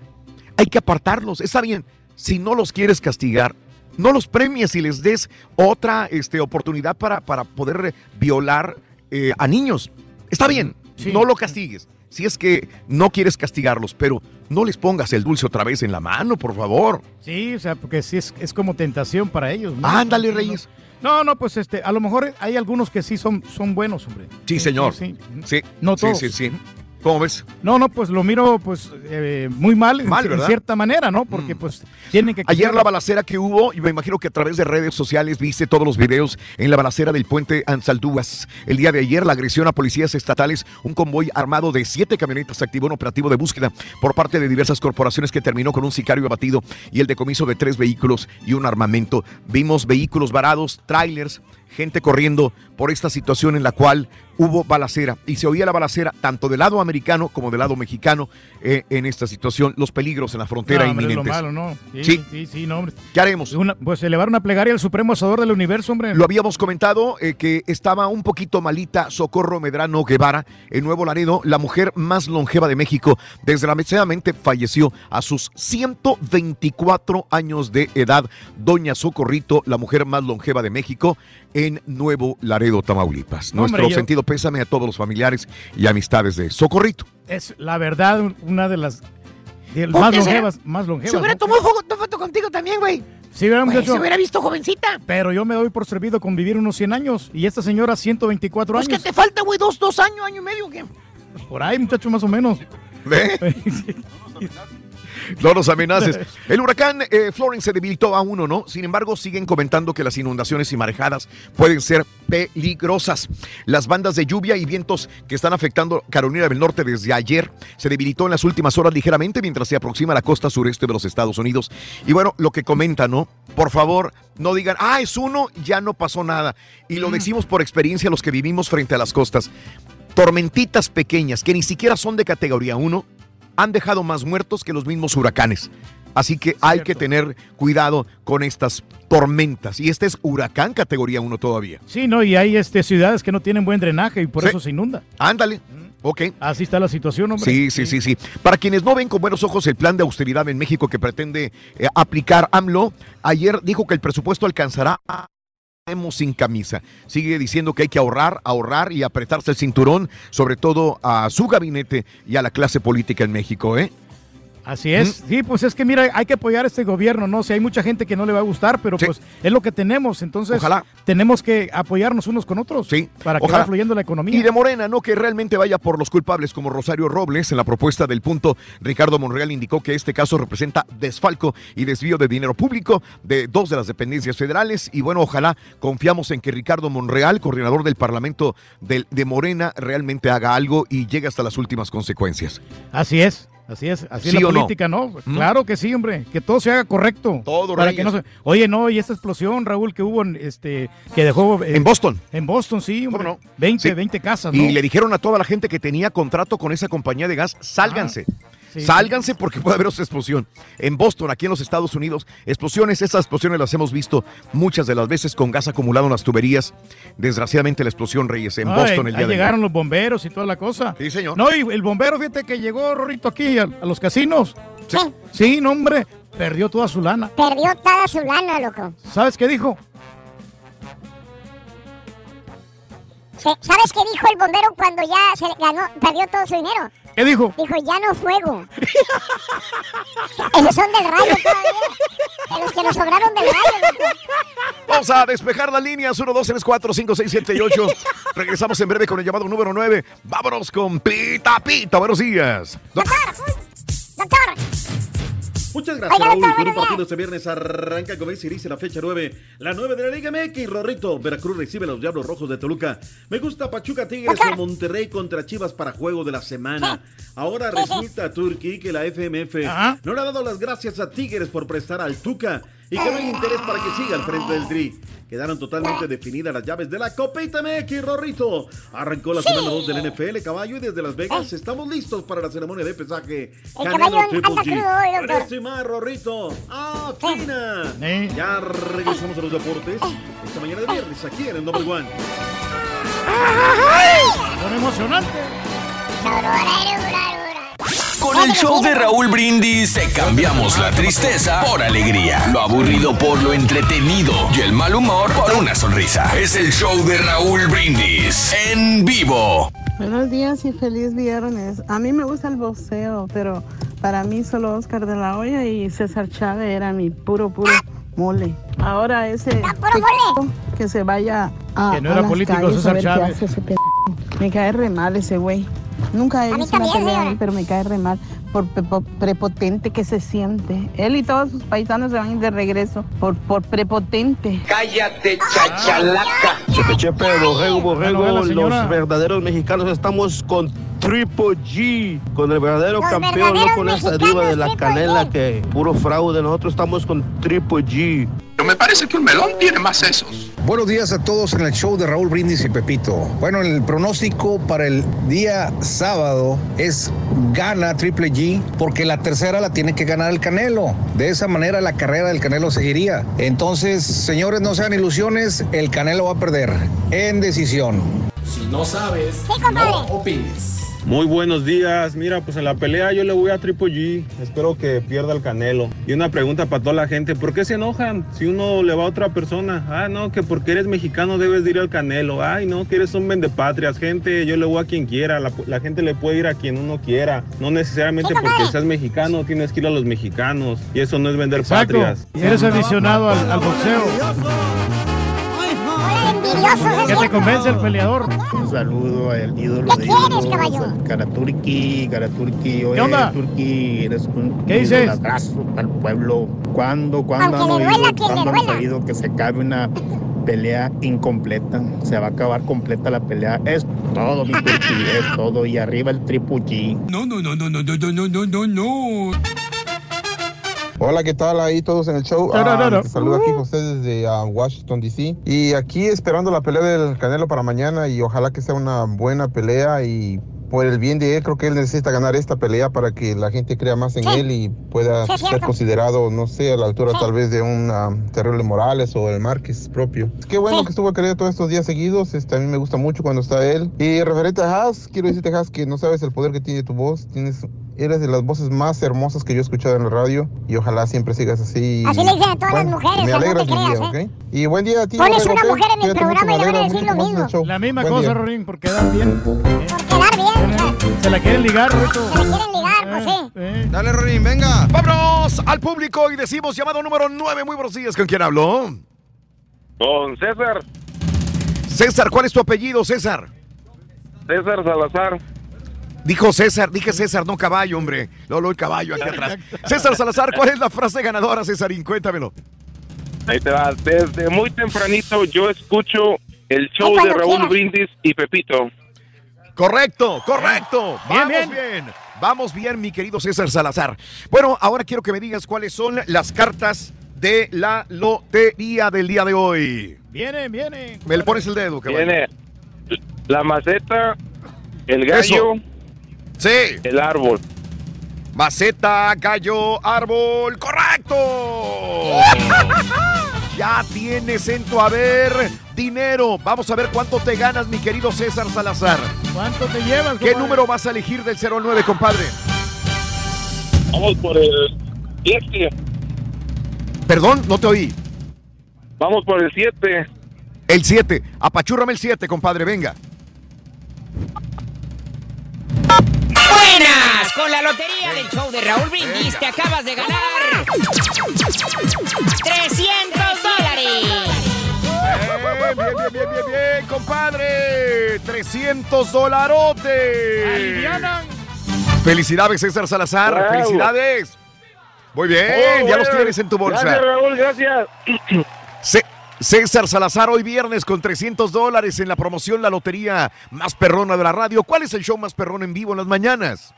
Hay que apartarlos. Está bien, si no los quieres castigar, no los premies y les des otra este, oportunidad para, para poder violar eh, a niños. Está bien, no lo castigues. Si es que no quieres castigarlos, pero no les pongas el dulce otra vez en la mano, por favor. Sí, o sea, porque sí es, es como tentación para ellos. ¿no? Ándale, Reyes. No, no, pues este, a lo mejor hay algunos que sí son, son buenos, hombre. Sí, señor. Sí, Sí, No sí, todos. sí, sí. ¿Cómo ves? No, no, pues lo miro pues eh, muy mal, en- Mal, en. Mm. cierta manera, ¿no? Porque pues tienen que... Ayer la balacera que hubo, y me imagino que a través de redes sociales viste todos los videos en la balacera del puente Ansaldúas. El día de ayer, la agresión a policías estatales, un convoy armado de siete camionetas activó un operativo de búsqueda por parte de diversas corporaciones que terminó con un sicario abatido y el decomiso de tres vehículos y un armamento. Vimos vehículos varados, trailers, gente corriendo por esta situación en la cual hubo balacera y se oía la balacera tanto del lado americano como del lado mexicano eh, en esta situación, los peligros en la frontera No, hombre, es lo malo, ¿no? Sí, Sí. sí, sí, no, hombre. ¿Qué haremos? Una- pues elevar una plegaria al Supremo Asador del Universo, hombre. Lo habíamos comentado eh, que estaba un poquito malita Socorro Medrano Guevara en Nuevo Laredo, la mujer más longeva de México. Desgraciadamente falleció a sus 124 años de edad. Doña Socorrito, la mujer más longeva de México en Nuevo Laredo, Tamaulipas. No, hombre, Nuestro yo- sentido pésame a todos los familiares y amistades de Socorrito. Es la verdad una de las de las ¿Por más longevas, más longevas. Se hubiera ¿no? tomado foto, foto contigo también, güey. Sí, se hubiera visto jovencita. Pero yo me doy por servido con vivir unos 100 años y esta señora 124 Pues que años. te falta, güey, dos, dos años, año y medio, ¿qué? Por ahí, muchacho, más o menos. ¿Ve? No nos amenaces. El huracán eh, Florence se debilitó a uno, ¿no? Sin embargo, siguen comentando que las inundaciones y marejadas pueden ser peligrosas. Las bandas de lluvia y vientos que están afectando Carolina del Norte desde ayer se debilitó en las últimas horas ligeramente mientras se aproxima a la costa sureste de los Estados Unidos. Y bueno, lo que comentan, ¿no? Por favor, no digan, ah, es uno, ya no pasó nada. Y lo decimos por experiencia los que vivimos frente a las costas. Tormentitas pequeñas que ni siquiera son de categoría 1 han dejado más muertos que los mismos huracanes. Así que hay que tener cuidado con estas tormentas. Y este es huracán categoría 1 todavía. Sí, no, y hay este, ciudades que no tienen buen drenaje y por Sí. eso se inunda. Ándale. Ok. Así está la situación, hombre. Sí, sí, sí, sí. Para quienes no ven con buenos ojos el plan de austeridad en México que pretende eh, aplicar AMLO, ayer dijo que el presupuesto alcanzará a Sin camisa. Sigue diciendo que hay que ahorrar, ahorrar y apretarse el cinturón, sobre todo a su gabinete y a la clase política en México, ¿eh? Así es. Sí, pues es que mira, hay que apoyar a este gobierno, ¿no? Si hay mucha gente que no le va a gustar, pero pues es lo que tenemos. Entonces, Ojalá. tenemos que apoyarnos unos con otros. Sí. Para que Ojalá. vaya fluyendo la economía. Y de Morena, no que realmente vaya por los culpables como Rosario Robles. En la propuesta del punto, Ricardo Monreal indicó que este caso representa desfalco y desvío de dinero público de dos de las dependencias federales. Y bueno, ojalá confiamos en que Ricardo Monreal, coordinador del Parlamento del- de Morena, realmente haga algo y llegue hasta las últimas consecuencias. Así es. Así es, así ¿Sí es la no? política, ¿no? Claro que sí, hombre, que todo se haga correcto. Todo, para que no se... Oye, no, y esta explosión, Raúl, que hubo en este que dejó eh, En Boston. En Boston, sí, hombre. no? 20, Sí. 20 casas, ¿no? Y le dijeron a toda la gente que tenía contrato con esa compañía de gas, sálganse. Sí. Sálganse porque puede haber otra explosión. En Boston, aquí en los Estados Unidos, explosiones, esas explosiones las hemos visto muchas de las veces con gas acumulado en las tuberías. Desgraciadamente la explosión, Reyes, en Ay, Boston el ahí día de llegaron los bomberos y toda la cosa. Sí, señor. No, y el bombero, fíjate que llegó, Rorrito, aquí a, a los casinos. Sí. Sí, no, hombre, perdió toda su lana. Perdió toda su lana, loco. ¿Sabes qué dijo? ¿Sabes qué dijo el bombero cuando ya se ganó, perdió todo su dinero? ¿Qué dijo? Dijo, ya no fuego. Esos son del rayo todavía. De los que nos sobraron del rayo. Vamos a despejar las líneas 1, 2, 3, 4, 5, 6, 7 y 8. Regresamos en breve con el llamado número 9. Vámonos con Pita Pita. Buenos días. Doctor. Muchas gracias, Raúl. Con un partido este viernes arranca, como dice, dice la fecha 9. La 9 de la Liga MX, Rorrito. Veracruz recibe a los Diablos Rojos de Toluca. Me gusta Pachuca Tigres o Monterrey contra Chivas para juego de la semana. Ahora resulta, Turquí, que la FMF no le ha dado las gracias a Tigres por prestar al Tuca y que no hay interés para que siga al frente del Tri. Quedaron totalmente definidas las llaves de la Copita MX, Rorrito. Arrancó la semana 2 del NFL, caballo, y desde Las Vegas estamos listos para la ceremonia de pesaje. El caballo anda crudo hoy, doctor. Para estimar, Rorrito. ¡Ah! Ya regresamos a los deportes. Esta mañana de viernes, aquí en el Number One. Son emocionante. Con el show de Raúl Brindis te cambiamos la tristeza por alegría, lo aburrido por lo entretenido y el mal humor por una sonrisa. Es el show de Raúl Brindis en vivo. Buenos días y feliz viernes. A mí me gusta el boxeo, pero para mí solo Oscar de la Hoya y César Chávez era mi puro, puro mole. Ahora ese p- que se vaya a, Que no a era las político, calles a César ver qué Chávez. hace ese p- Me cae re mal ese güey. Nunca he visto una pelea, señora. pero me cae re mal por prepo- prepotente que se siente. Él y todos sus paisanos se van a ir de regreso por, por prepotente. Cállate, chachalaca. Chepe, chepe, borrego, borrego. Los verdaderos mexicanos estamos con Triple G, con el verdadero Los campeón, no con esa diva de la canela G. que puro fraude. Nosotros estamos con Triple G. Pero me parece que un melón tiene más sesos. Buenos días a todos en el show de Raúl Brindis y Pepito. Bueno, el pronóstico para el día sábado es gana Triple G porque la tercera la tiene que ganar el Canelo. De esa manera la carrera del Canelo seguiría. Entonces, señores, no sean ilusiones, el Canelo va a perder en decisión. Si no sabes, no opines. Muy buenos días. Mira, pues en la pelea yo le voy a Triple G. Espero que pierda el Canelo. Y una pregunta para toda la gente: ¿por qué se enojan si uno le va a otra persona? Ah, no, que porque eres mexicano debes de ir al Canelo. Ay, no, que eres un vendepatrias. Gente, yo le voy a quien quiera. La, la gente le puede ir a quien uno quiera. No necesariamente porque seas mexicano tienes que ir a los mexicanos. Y eso no es vender Exacto. patrias. Y eres aficionado al, al boxeo. ¿Qué te convence el peleador? Un saludo al ídolo ¿Qué de quieres, caballo? al Karaturki, Karaturki, oye, ¿Qué onda? Turki, eres un ¿Qué dices? abrazo para el pueblo. ¿Cuándo, cuándo han Aunque oído, duela, que cuándo han sabido que se acabe una pelea incompleta? Se va a acabar completa la pelea. Es todo, mi Turki, es todo. Y arriba el Triple G. No, no, no, no, no, no, no, no, no, no. Hola, ¿qué tal ahí todos en el show? No, no, no, Ah, no. te saludo aquí José desde ah, Washington DC y aquí esperando la pelea del Canelo para mañana y ojalá que sea una buena pelea y por el bien de él creo que él necesita ganar esta pelea para que la gente crea más en él y pueda Sí, ser considerado, no sé, a la altura tal vez de un ah, Terrible Morales o el Márquez propio. Qué bueno que estuvo a querer todos estos días seguidos, este, a mí me gusta mucho cuando está él. Y referente a Haas, quiero decirte Haas que no sabes el poder que tiene tu voz, tienes Eres de las voces más hermosas que yo he escuchado en la radio y ojalá siempre sigas así. Así le dicen a todas las Bueno, mujeres, Me no alegras te mi día, creas, ¿ok? Y buen día a ti. Pones una mujer en el programa y le van a decir lo mismo. La misma Buen cosa. Rorín, por quedar bien. Quedar bien, Se la quieren ligar, Rito. se le quieren ligar, pues sí. Dale, Rorín, venga. Vámonos al público y decimos llamado número 9. Muy buenos días. ¿Con quién habló? Con César, César, ¿cuál es tu apellido, César? César Salazar. Dijo César, dije César, no caballo, hombre. Lolo, el caballo aquí atrás. César Salazar, ¿cuál es la frase ganadora, Césarín? Cuéntamelo. Ahí te va. Desde muy tempranito yo escucho el show de Raúl. Brindis y Pepito. Correcto, correcto. Bien, Vamos bien. bien. Vamos bien, mi querido César Salazar. Bueno, ahora quiero que me digas cuáles son las cartas de la lotería del día de hoy. Vienen, vienen. Me le pones el dedo, caballo. Tiene la maceta, el gallo, Sí. el árbol. Maceta, gallo, árbol, correcto. Ya tienes en tu haber dinero. Vamos a ver cuánto te ganas, mi querido César Salazar. ¿Cuánto te llevas? ¿Qué compadre? número vas a elegir del 0 al 9, compadre? Vamos por el 7. Perdón, no te oí. Vamos por el 7. El 7. Apachúrrame el 7, compadre, venga. Con la lotería del show de Raúl Brindis te acabas de ganar 300 dólares. Bien, bien, bien, bien, bien, bien, compadre. 300 dolarotes. Felicidades, César Salazar. Bravo. Felicidades. Muy bien, Oh, ya los bueno. tienes en tu bolsa. Gracias, Raúl, gracias. C- César Salazar hoy viernes con 300 dólares en la promoción La Lotería más perrona de la radio. ¿Cuál es el show más perrón en vivo en las mañanas?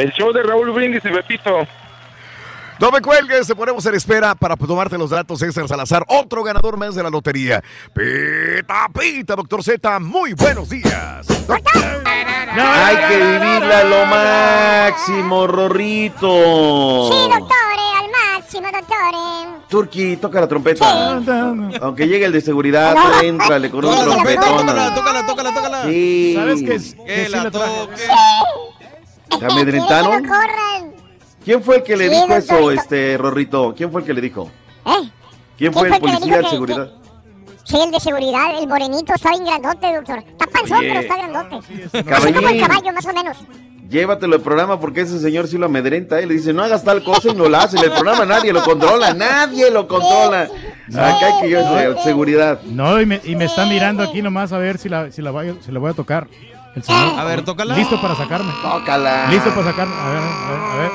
El show de Raúl Brindis y Pepito. No me cuelgues, te ponemos en espera para tomarte los datos, César Salazar, otro ganador más de la lotería. Pita, pita, doctor Z, muy buenos días. Hay que vivirla a lo máximo, Rorrito. Sí, doctore, al máximo, doctore. Turki, toca la trompeta. Aunque llegue el de seguridad, tú éntrale con un trompetón. Tócala, tócala, tócala, tócala. Sí. ¿Sabes que, es- Que que sí la traje? ¿Te amedrentaron? Quieren que lo corran. ¿Quién fue el que le Sí, dijo eso, este, Rorrito? ¿Quién fue el que le dijo? ¿Eh? ¿Quién fue el policía de seguridad? que- Sí, el de seguridad, el morenito, está bien grandote, doctor. Está panzón, Oye, pero está grandote. Así como el caballo, más o menos. Llévatelo al programa porque ese señor sí lo amedrenta. Él le dice, no hagas tal cosa y no la hace. El programa nadie lo controla, nadie lo controla. Acá hay que yo de seguridad. No, y me, y me está mirando aquí nomás a ver si la, si la, voy, a- si la voy a tocar. El señor. A ver, tócala. Listo para sacarme. Tócala. Listo para sacarme. A ver, a ver, a ver.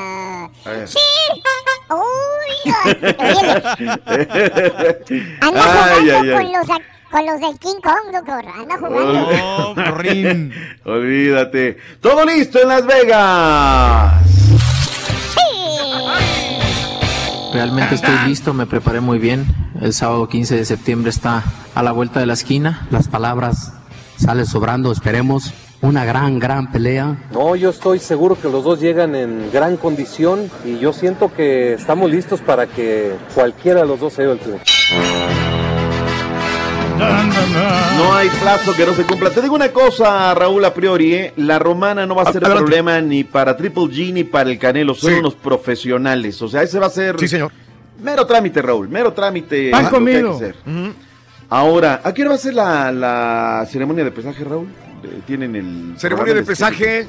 A ver. Sí. Uy, anda Ay, jugando ay, con ay. los, con los del King Kong, doctor. Anda jugando. Rorín. Olvídate. Todo listo en Las Vegas. Realmente estoy listo, me preparé muy bien. El sábado 15 de septiembre está a la vuelta de la esquina. Las palabras salen sobrando, esperemos una gran, gran pelea. No, yo estoy seguro que los dos llegan en gran condición y yo siento que estamos listos para que cualquiera de los dos se lleve el triunfo. No hay plazo que no se cumpla. Te digo una cosa, Raúl, a priori, ¿eh? la romana no va a ser Adelante. problema ni para Triple G ni para el Canelo, son Sí. unos profesionales. O sea, ese va a ser Sí, señor. mero trámite, Raúl, mero trámite. Pan lo que hay que comido. hacer. Ahora, ¿a qué hora va a ser la, la ceremonia de pesaje, Raúl? Eh, Tienen el Ceremonia de pesaje.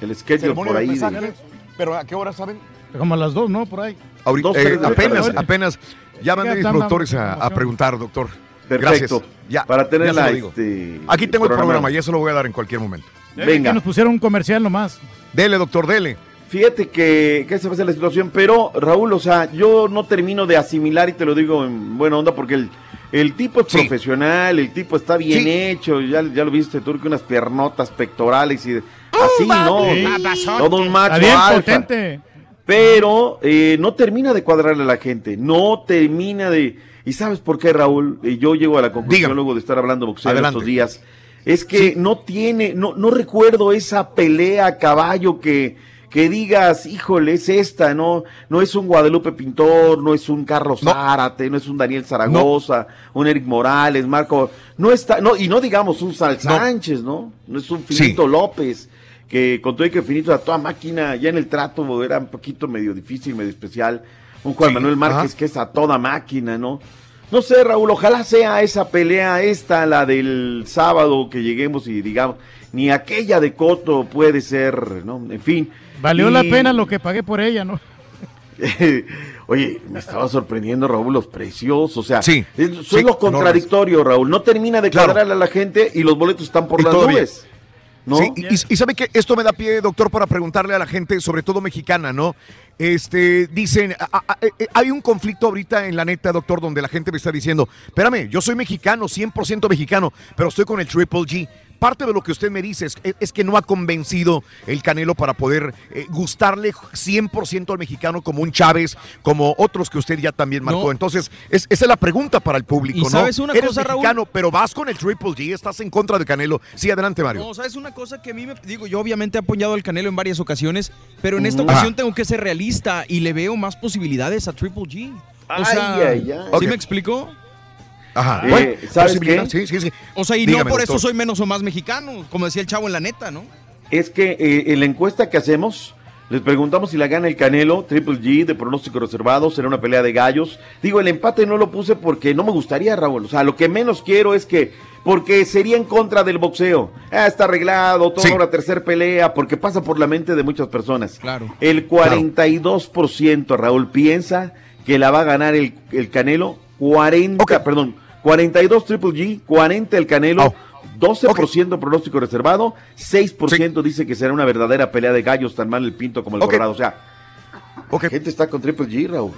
El schedule por de ahí. pesaje. de- Pero ¿a qué hora saben? Como a las dos, ¿no? Por ahí. Ahorita, Dos, eh, apenas, apenas. Ya mandé a mis productores a, a preguntar, doctor. Perfecto. Gracias. Ya, Para tener ya se la, lo digo. este, Aquí tengo el programa. programa, ya se lo voy a dar en cualquier momento. Venga. Que nos pusieron un comercial nomás. Dele, doctor, dele. Fíjate que, que esa va a ser la situación, pero Raúl, o sea, yo no termino de asimilar y te lo digo en buena onda porque el, el tipo es Sí. profesional, el tipo está bien Sí. hecho, ya, ya lo viste tú, que unas piernotas pectorales y de- así, ¿no? Sí. Todo un macho Está bien alfa. potente. Pero eh, no termina de cuadrarle a la gente, no termina de... ¿Y sabes por qué, Raúl? Eh, yo llego a la conclusión Dígame. luego de estar hablando boxeo Adelante. estos días. Es que no tiene, no, no recuerdo esa pelea a caballo que, que digas, híjole, es esta, ¿no? No es un Guadalupe Pintor, no es un Carlos No. Zárate, no es un Daniel Zaragoza, un Eric Morales, Marco, no está, no, y no digamos un Sal. Sánchez, ¿no? No es un Finito López, que con todo y que Finito a toda máquina, ya en el trato era un poquito medio difícil, medio especial. Un Juan Sí, Manuel Márquez ajá. que es a toda máquina, ¿no? No sé, Raúl, ojalá sea esa pelea esta, la del sábado, que lleguemos y digamos, ni aquella de Coto puede ser, ¿no? En fin. Valió Y- la pena lo que pagué por ella, ¿no? Oye, me estaba sorprendiendo, Raúl, los precios. O sea, Sí, es, eso sí, es lo contradictorio, Raúl. No termina de Claro. cuadrarle a la gente y los boletos están por Y las nubes. ¿No? Sí, y, y- y sabe que esto me da pie, doctor, para preguntarle a la gente, sobre todo mexicana, ¿no? Este, dicen, a- a- a- eh, hay un conflicto ahorita en la neta, doctor, donde la gente me está diciendo, espérame, yo soy mexicano, 100% mexicano, pero estoy con el Triple G. Parte de lo que usted me dice es, es que no ha convencido el Canelo para poder eh, gustarle 100% al mexicano como un Chávez, como otros que usted ya también marcó. No. Entonces, es- esa es la pregunta para el público, ¿Y ¿no? sabes una Eres cosa, Raúl? mexicano, pero vas con el Triple G, estás en contra de Canelo. Sí, adelante, Mario. No, ¿sabes una cosa que a mí me digo? Yo obviamente he apoyado al Canelo en varias ocasiones, pero en esta Ujú. ocasión Ah. tengo que ser realista y le veo más posibilidades a Triple G. O sea, ay, ay. ¿sí me explico? Ajá. Eh, Bueno, ¿sabes qué? Sí, sí, sí. O sea, y Dígame, no por eso soy menos o más mexicano, como decía el chavo en la neta, ¿no? Es que eh, en la encuesta que hacemos, les preguntamos si la gana el Canelo, Triple G, de pronóstico reservado, será una pelea de gallos. Digo, el empate no lo puse porque no me gustaría, Raúl. O sea, lo que menos quiero es que, porque sería en contra del boxeo. Ah, está arreglado, toda Sí. una tercera pelea, porque pasa por la mente de muchas personas. Claro. El 42%, Raúl, piensa que la va a ganar el, el Canelo, 40, Ok. perdón, 42 Triple G, 40 el Canelo. Oh. 12% pronóstico reservado, 6% dice que será una verdadera pelea de gallos tan mal el pinto como el Ok. Colorado. O sea, Ok. la gente está con Triple G, Raúl.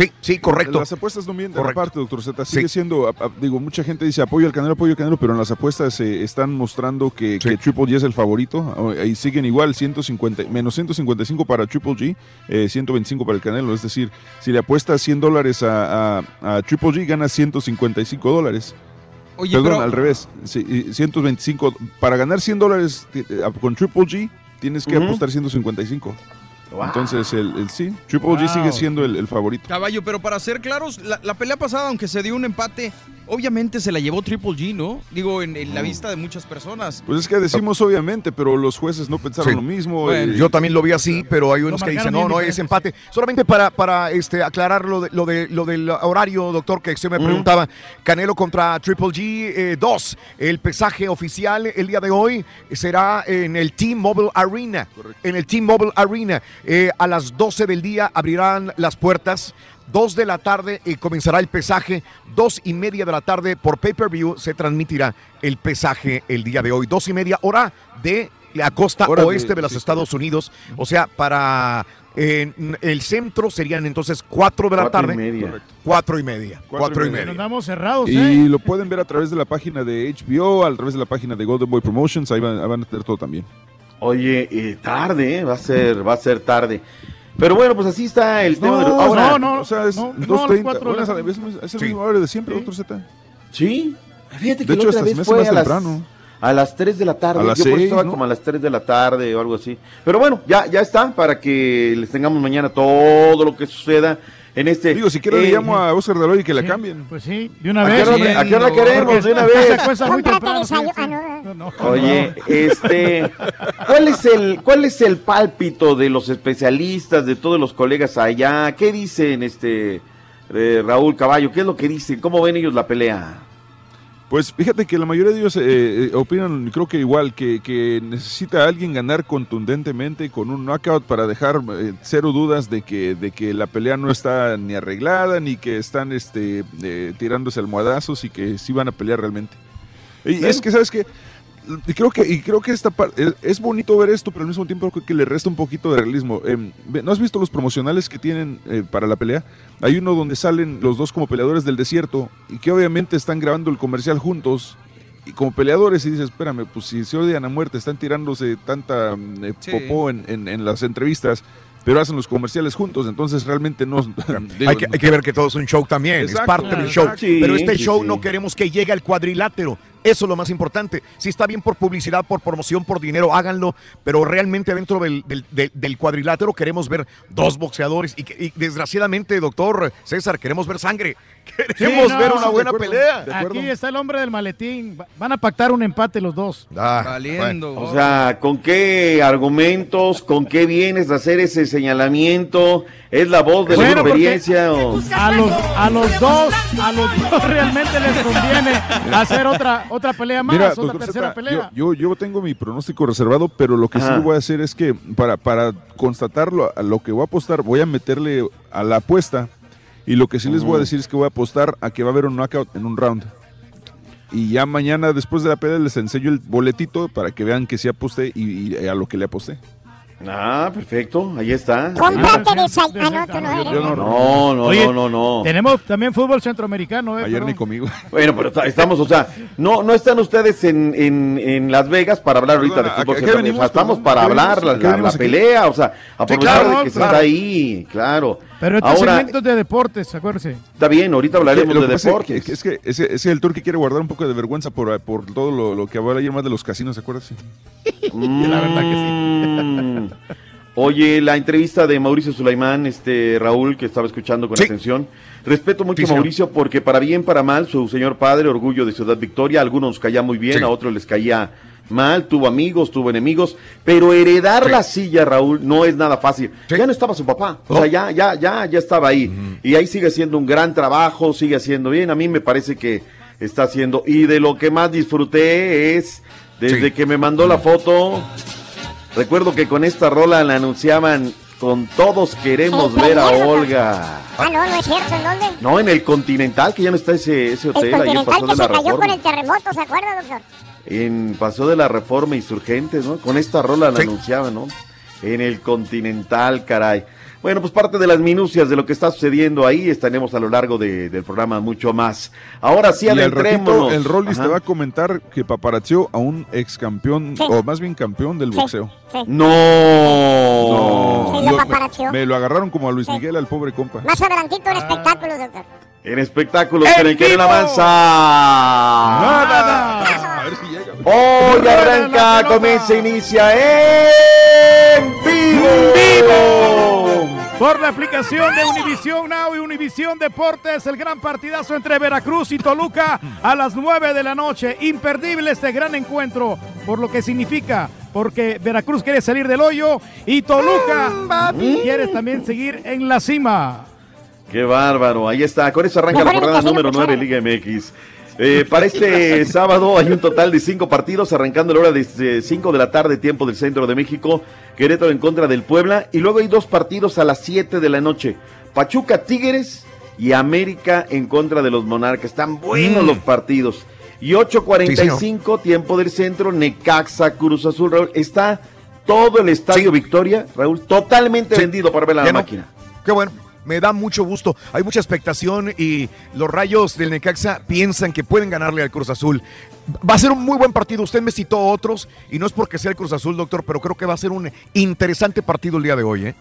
Sí, sí, correcto. Las apuestas no mienten, Correcto. aparte, doctor Z. Sigue Sí. siendo, a- a- digo, mucha gente dice apoyo al Canelo, apoyo al Canelo, pero en las apuestas se están mostrando que, que Triple G es el favorito. Ahí siguen igual, 150, menos 155 para Triple G, eh, 125 para el Canelo. Es decir, si le apuestas 100 dólares a, a- a Triple G, ganas 155 dólares. Oye, Perdón, pero al revés. Sí, y 125. Para ganar 100 dólares eh, con Triple G, tienes que Ujú. apostar 155. Wow. Entonces, el, el sí, Triple G sigue siendo el, el favorito. caballo, pero para ser claros, la, la pelea pasada, aunque se dio un empate, obviamente se la llevó Triple G, ¿no? Digo, en, en la vista de muchas personas. Pues es que decimos obviamente, pero los jueces no pensaron Sí. lo mismo. Bueno, eh, Yo también lo vi así, pero hay unos que dicen, no, no, es empate. Solamente para, para este, aclarar lo, de, lo, de, lo del horario, doctor, que usted me preguntaba. Canelo contra Triple G 2. el pesaje oficial el día de hoy será en el T-Mobile Arena. En el T-Mobile Arena. Eh, a las 12 del día abrirán las puertas. 2 de la tarde eh, comenzará el pesaje. Dos y media de la tarde por pay-per-view se transmitirá el pesaje el día de hoy. Dos y media hora de la costa Hora oeste de los sí, Estados Unidos. O sea, para eh, el centro serían entonces 4 de la Cuatro y tarde. media. Correcto. Cuatro y media. Cuatro Cuatro y y media. Nos damos cerrados, Y ¿eh? lo pueden ver a través de la página de HBO, a través de la página de Golden Boy Promotions, ahí van, ahí van a tener todo también. Oye, eh, tarde, ¿eh? va a ser, va a ser tarde. Pero bueno, pues así está el tema de los... Ahora, no, no, O sea, es no, no, 2.30. las cuatro Bueno, de la- es, es- el Sí. mismo horario de siempre, doctor Z. Sí. Fíjate que De la hecho, otra hasta vez fue más a las, temprano. a las 3 de la tarde. A las Yo por eso estaba ¿no? como a las 3 de la tarde o algo así. Pero bueno, ya, ya está para que les tengamos mañana todo lo que suceda en este... Digo, si quiero le eh, llamo a Oscar de Loy que la cambien. Pues sí, de una ¿A qué vez. hora- a qué hora queremos? De una vez. muy temprano, no, no. Oye, este, ¿cuál es el cuál es el pálpito de los especialistas, de todos los colegas allá? ¿Qué dicen, este eh, Raúl Caballo? ¿Qué es lo que dicen? ¿Cómo ven ellos la pelea? Pues fíjate que la mayoría de ellos eh, eh, opinan, creo que igual, que, que necesita alguien ganar contundentemente con un knockout para dejar eh, cero dudas de que, de que la pelea no está ni arreglada, ni que están este, eh, tirándose almohadazos y que sí van a pelear realmente. Y es que, ¿sabes qué? Y creo que, y creo que esta parte es, es bonito ver esto, pero al mismo tiempo creo que le resta un poquito de realismo. Ve- ¿No has visto los promocionales que tienen eh, para la pelea? Hay uno donde salen los dos como peleadores del desierto y que obviamente están grabando el comercial juntos y como peleadores y dices, espérame, pues si se odian a muerte, están tirándose tanta mm, eh, Sí. popó en, en- en las entrevistas, pero hacen los comerciales juntos, entonces realmente no... digo, hay, que, hay que ver que todo es un show también, es Exacto, parte del show. exacto. Pero Sí, este sí, show sí. no queremos que llegue al cuadrilátero. Eso es lo más importante. Si está bien por publicidad, por promoción, por dinero, háganlo. Pero realmente dentro del, del- del- del cuadrilátero queremos ver dos boxeadores. Y, desgraciadamente, doctor César, queremos ver sangre. Queremos Sí, no, ver una buena acuerdo, pelea. Aquí está el hombre del maletín. Va- Van a pactar un empate los dos. Ah, Valiendo. O sea, ¿con qué argumentos, con qué vienes a hacer ese señalamiento? ¿Es la voz de la Bueno, experiencia o...? A los, a los dos, a los dos realmente les conviene hacer otra, otra pelea más, Mira, otra doctor tercera Zeta, pelea. Yo, yo, yo tengo mi pronóstico reservado, pero lo que Ajá. sí voy a hacer es que para, para constatarlo, a lo que voy a apostar, voy a meterle a la apuesta. Y lo que sí les voy a decir es que voy a apostar a que va a haber un knockout en un round. Y ya mañana, después de la pelea, les enseño el boletito para que vean que sí aposté y, y a lo que le aposté. Ah, perfecto, ahí está. Cómprate desayuno. Ah, no, no. Yo no- No, no, Oye, no, no, no. Tenemos también fútbol centroamericano, ¿eh? Ayer Perdón. ni conmigo. Bueno, pero estamos, o sea, no, no están ustedes en, en, en Las Vegas para hablar ahorita de Perdona, ¿a fútbol centroamericano. estamos para ¿A qué hablar la, ¿A qué la- pelea, o sea, aprovechar claro, de que se está ahí, claro. Pero este Ahora, segmento es de deportes, acuérdense. está bien, ahorita hablaremos que de pasa es deportes. que- Es que ese, ese es el tour que quiere guardar un poco de vergüenza por, por todo lo, lo que habló ayer más de los casinos, ¿se acuerdas? Sí. La verdad que sí. Oye, la entrevista de Mauricio Sulaimán, este Raúl, que estaba escuchando con Sí. atención. Respeto mucho Sí, a señor. Mauricio porque para bien, para mal, su señor padre, orgullo de Ciudad Victoria, a algunos nos caía muy bien, Sí. a otros les caía mal, tuvo amigos, tuvo enemigos, pero heredar Sí. la silla, Raúl, no es nada fácil. Sí. Ya no estaba su papá, o No. sea, ya, ya, ya, ya estaba ahí. Y ahí sigue haciendo un gran trabajo, sigue haciendo bien. A mí me parece que está haciendo. Y de lo que más disfruté es, desde Sí. que me mandó la foto, recuerdo que con esta rola la anunciaban con todos queremos El ver a Olga. Ah, no, no es cierto. ¿En dónde? No, en el Continental, que ya no está ese, ese El hotel, ahí en continental Paso que de se la cayó con el terremoto, ¿se acuerda, doctor? En Paso de la Reforma Insurgentes, ¿no? Con esta rola la Sí. anunciaban, ¿no? En el Continental, caray. Bueno, pues parte de las minucias de lo que está sucediendo ahí estaremos a lo largo de- del programa mucho más. Ahora sí, y al adentrémonos. ratito el Rollis te va a comentar que paparazzió a un ex campeón, Sí. o más bien campeón del Sí, boxeo. sí. No. Sí, lo Lo- paparazzió. me, me lo agarraron como a Luis Sí. Miguel, al pobre compa. Más adelantito Ah. en espectáculos, doctor. En espectáculos ¡En el vivo! Avanza. Nada. A ver si llega. Hoy arranca, comienza, inicia en vivo. Por la aplicación de Univision Now y Univision Deportes, el gran partidazo entre Veracruz y Toluca a las 9 de la noche. Imperdible este gran encuentro, por lo que significa, porque Veracruz quiere salir del hoyo y Toluca quiere también seguir en la cima. Qué bárbaro, ahí está. Con eso arranca la jornada número 9 escuchar. Liga MX. Eh, para este sábado hay un total de cinco partidos, arrancando a la hora de 5 de la tarde, tiempo del centro de México. Querétaro en contra del Puebla. Y luego hay dos partidos a las 7 de la noche. Pachuca Tigres y América en contra de los Monarcas. Están buenos Mm. los partidos. Y 8.45, tiempo del centro, Necaxa, Cruz Azul. Raúl, está todo el estadio Sí. Victoria, Raúl, totalmente Sí. vendido para ver la máquina. Qué bueno. Me da mucho gusto. Hay mucha expectación y los rayos del Necaxa piensan que pueden ganarle al Cruz Azul. Va a ser un muy buen partido. Usted me citó otros y no es porque sea el Cruz Azul, doctor, pero creo que va a ser un interesante partido el día de hoy. ¿eh?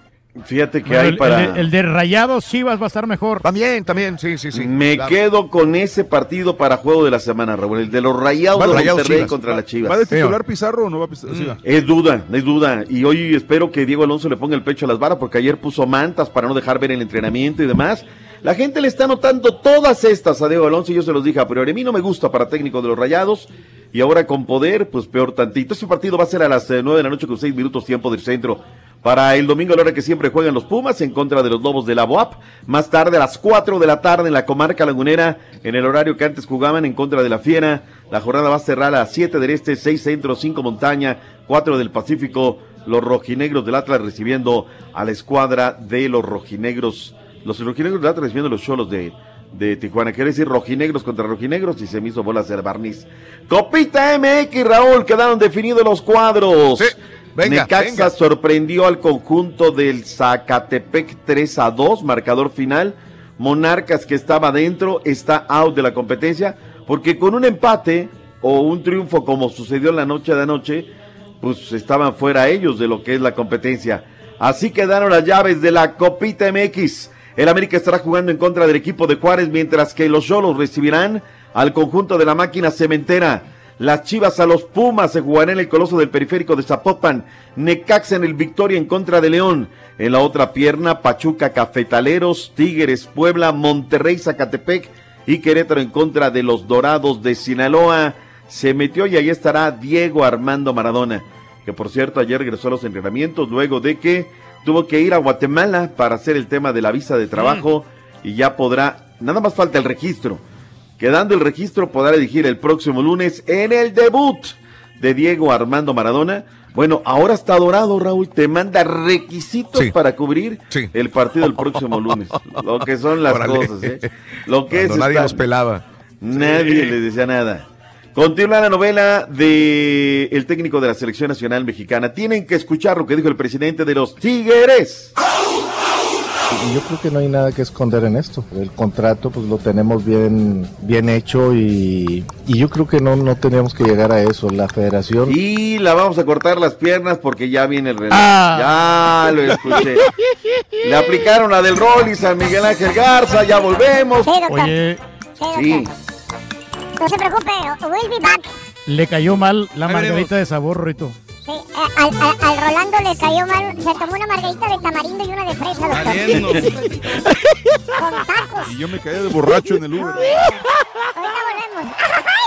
Fíjate que Bueno, hay el, para... el de, el de Rayados Chivas va a estar mejor. También, también, sí, sí, sí. Me Claro. quedo con ese partido para juego de la semana, Raúl. El de los Rayados de Rayados Monterrey Chivas. contra las Chivas. ¿Va de titular Pizarro o no va a Mm. Pizarro? Va. Es duda, es duda. Y hoy espero que Diego Alonso le ponga el pecho a las varas porque ayer puso mantas para no dejar ver el entrenamiento y demás. La gente le está notando todas estas a Diego Alonso y yo se los dije a priori. A mí no me gusta para técnico de los Rayados y ahora con poder, pues peor tantito. Este partido va a ser a las eh, nueve de la noche con seis minutos tiempo del centro. Para el domingo a la hora que siempre juegan los Pumas en contra de los Lobos de la BOAP. Más tarde a las 4 de la tarde en la comarca lagunera en el horario que antes jugaban en contra de la Fiera. La jornada va a cerrar a las 7 del Este, 6 Centro, 5 Montaña, 4 del Pacífico. Los rojinegros del Atlas recibiendo a la escuadra de los rojinegros. Los rojinegros del Atlas recibiendo los cholos de, de Tijuana. Quiere decir rojinegros contra rojinegros y se me hizo bolas el barniz. Copita MX, Raúl, quedaron definidos los cuadros. Venga, Necaxa venga. sorprendió al conjunto del Zacatepec 3 a 2, marcador final. Monarcas que estaba dentro está out de la competencia porque con un empate o un triunfo como sucedió en la noche de anoche, pues estaban fuera ellos de lo que es la competencia. Así quedaron las llaves de la Copita MX. El América estará jugando en contra del equipo de Juárez, mientras que los Cholos recibirán al conjunto de la máquina cementera. Las Chivas a los Pumas se jugarán en el Coloso del Periférico de Zapopan. Necaxa en el Victoria en contra de León. En la otra pierna, Pachuca Cafetaleros, Tigres Puebla, Monterrey Zacatepec y Querétaro en contra de los Dorados de Sinaloa. Se metió y ahí estará Diego Armando Maradona, que por cierto ayer regresó a los entrenamientos luego de que tuvo que ir a Guatemala para hacer el tema de la visa de trabajo y ya podrá, nada más falta el registro. Quedando el registro podrá elegir el próximo lunes en el debut de Diego Armando Maradona. Bueno, ahora está dorado, Raúl. Te manda requisitos para cubrir el partido el próximo lunes. Lo que son las Órale. cosas, ¿eh? Lo que Cuando es nadie los pelaba. Nadie les decía nada. Continúa la novela de el técnico de la selección nacional mexicana. Tienen que escuchar lo que dijo el presidente de los Tigres. Yo creo que no hay nada que esconder en esto. El contrato pues lo tenemos bien, bien hecho y, y yo creo que no, no teníamos que llegar a eso. La federación... Y la vamos a cortar las piernas porque ya viene el reloj. Ah. Ya lo escuché. Le aplicaron la del Rollis a Miguel Ángel Garza. Ya volvemos. Sí, doctor. Oye, Sí. No se preocupe, we'll be back. le cayó mal la margarita de sabor, Rito. Sí, al, al- al Rolando le cayó mal, se tomó una margarita de tamarindo y una de fresa. Con tacos. Y yo me caí de borracho en el Uber. Ahorita volvemos.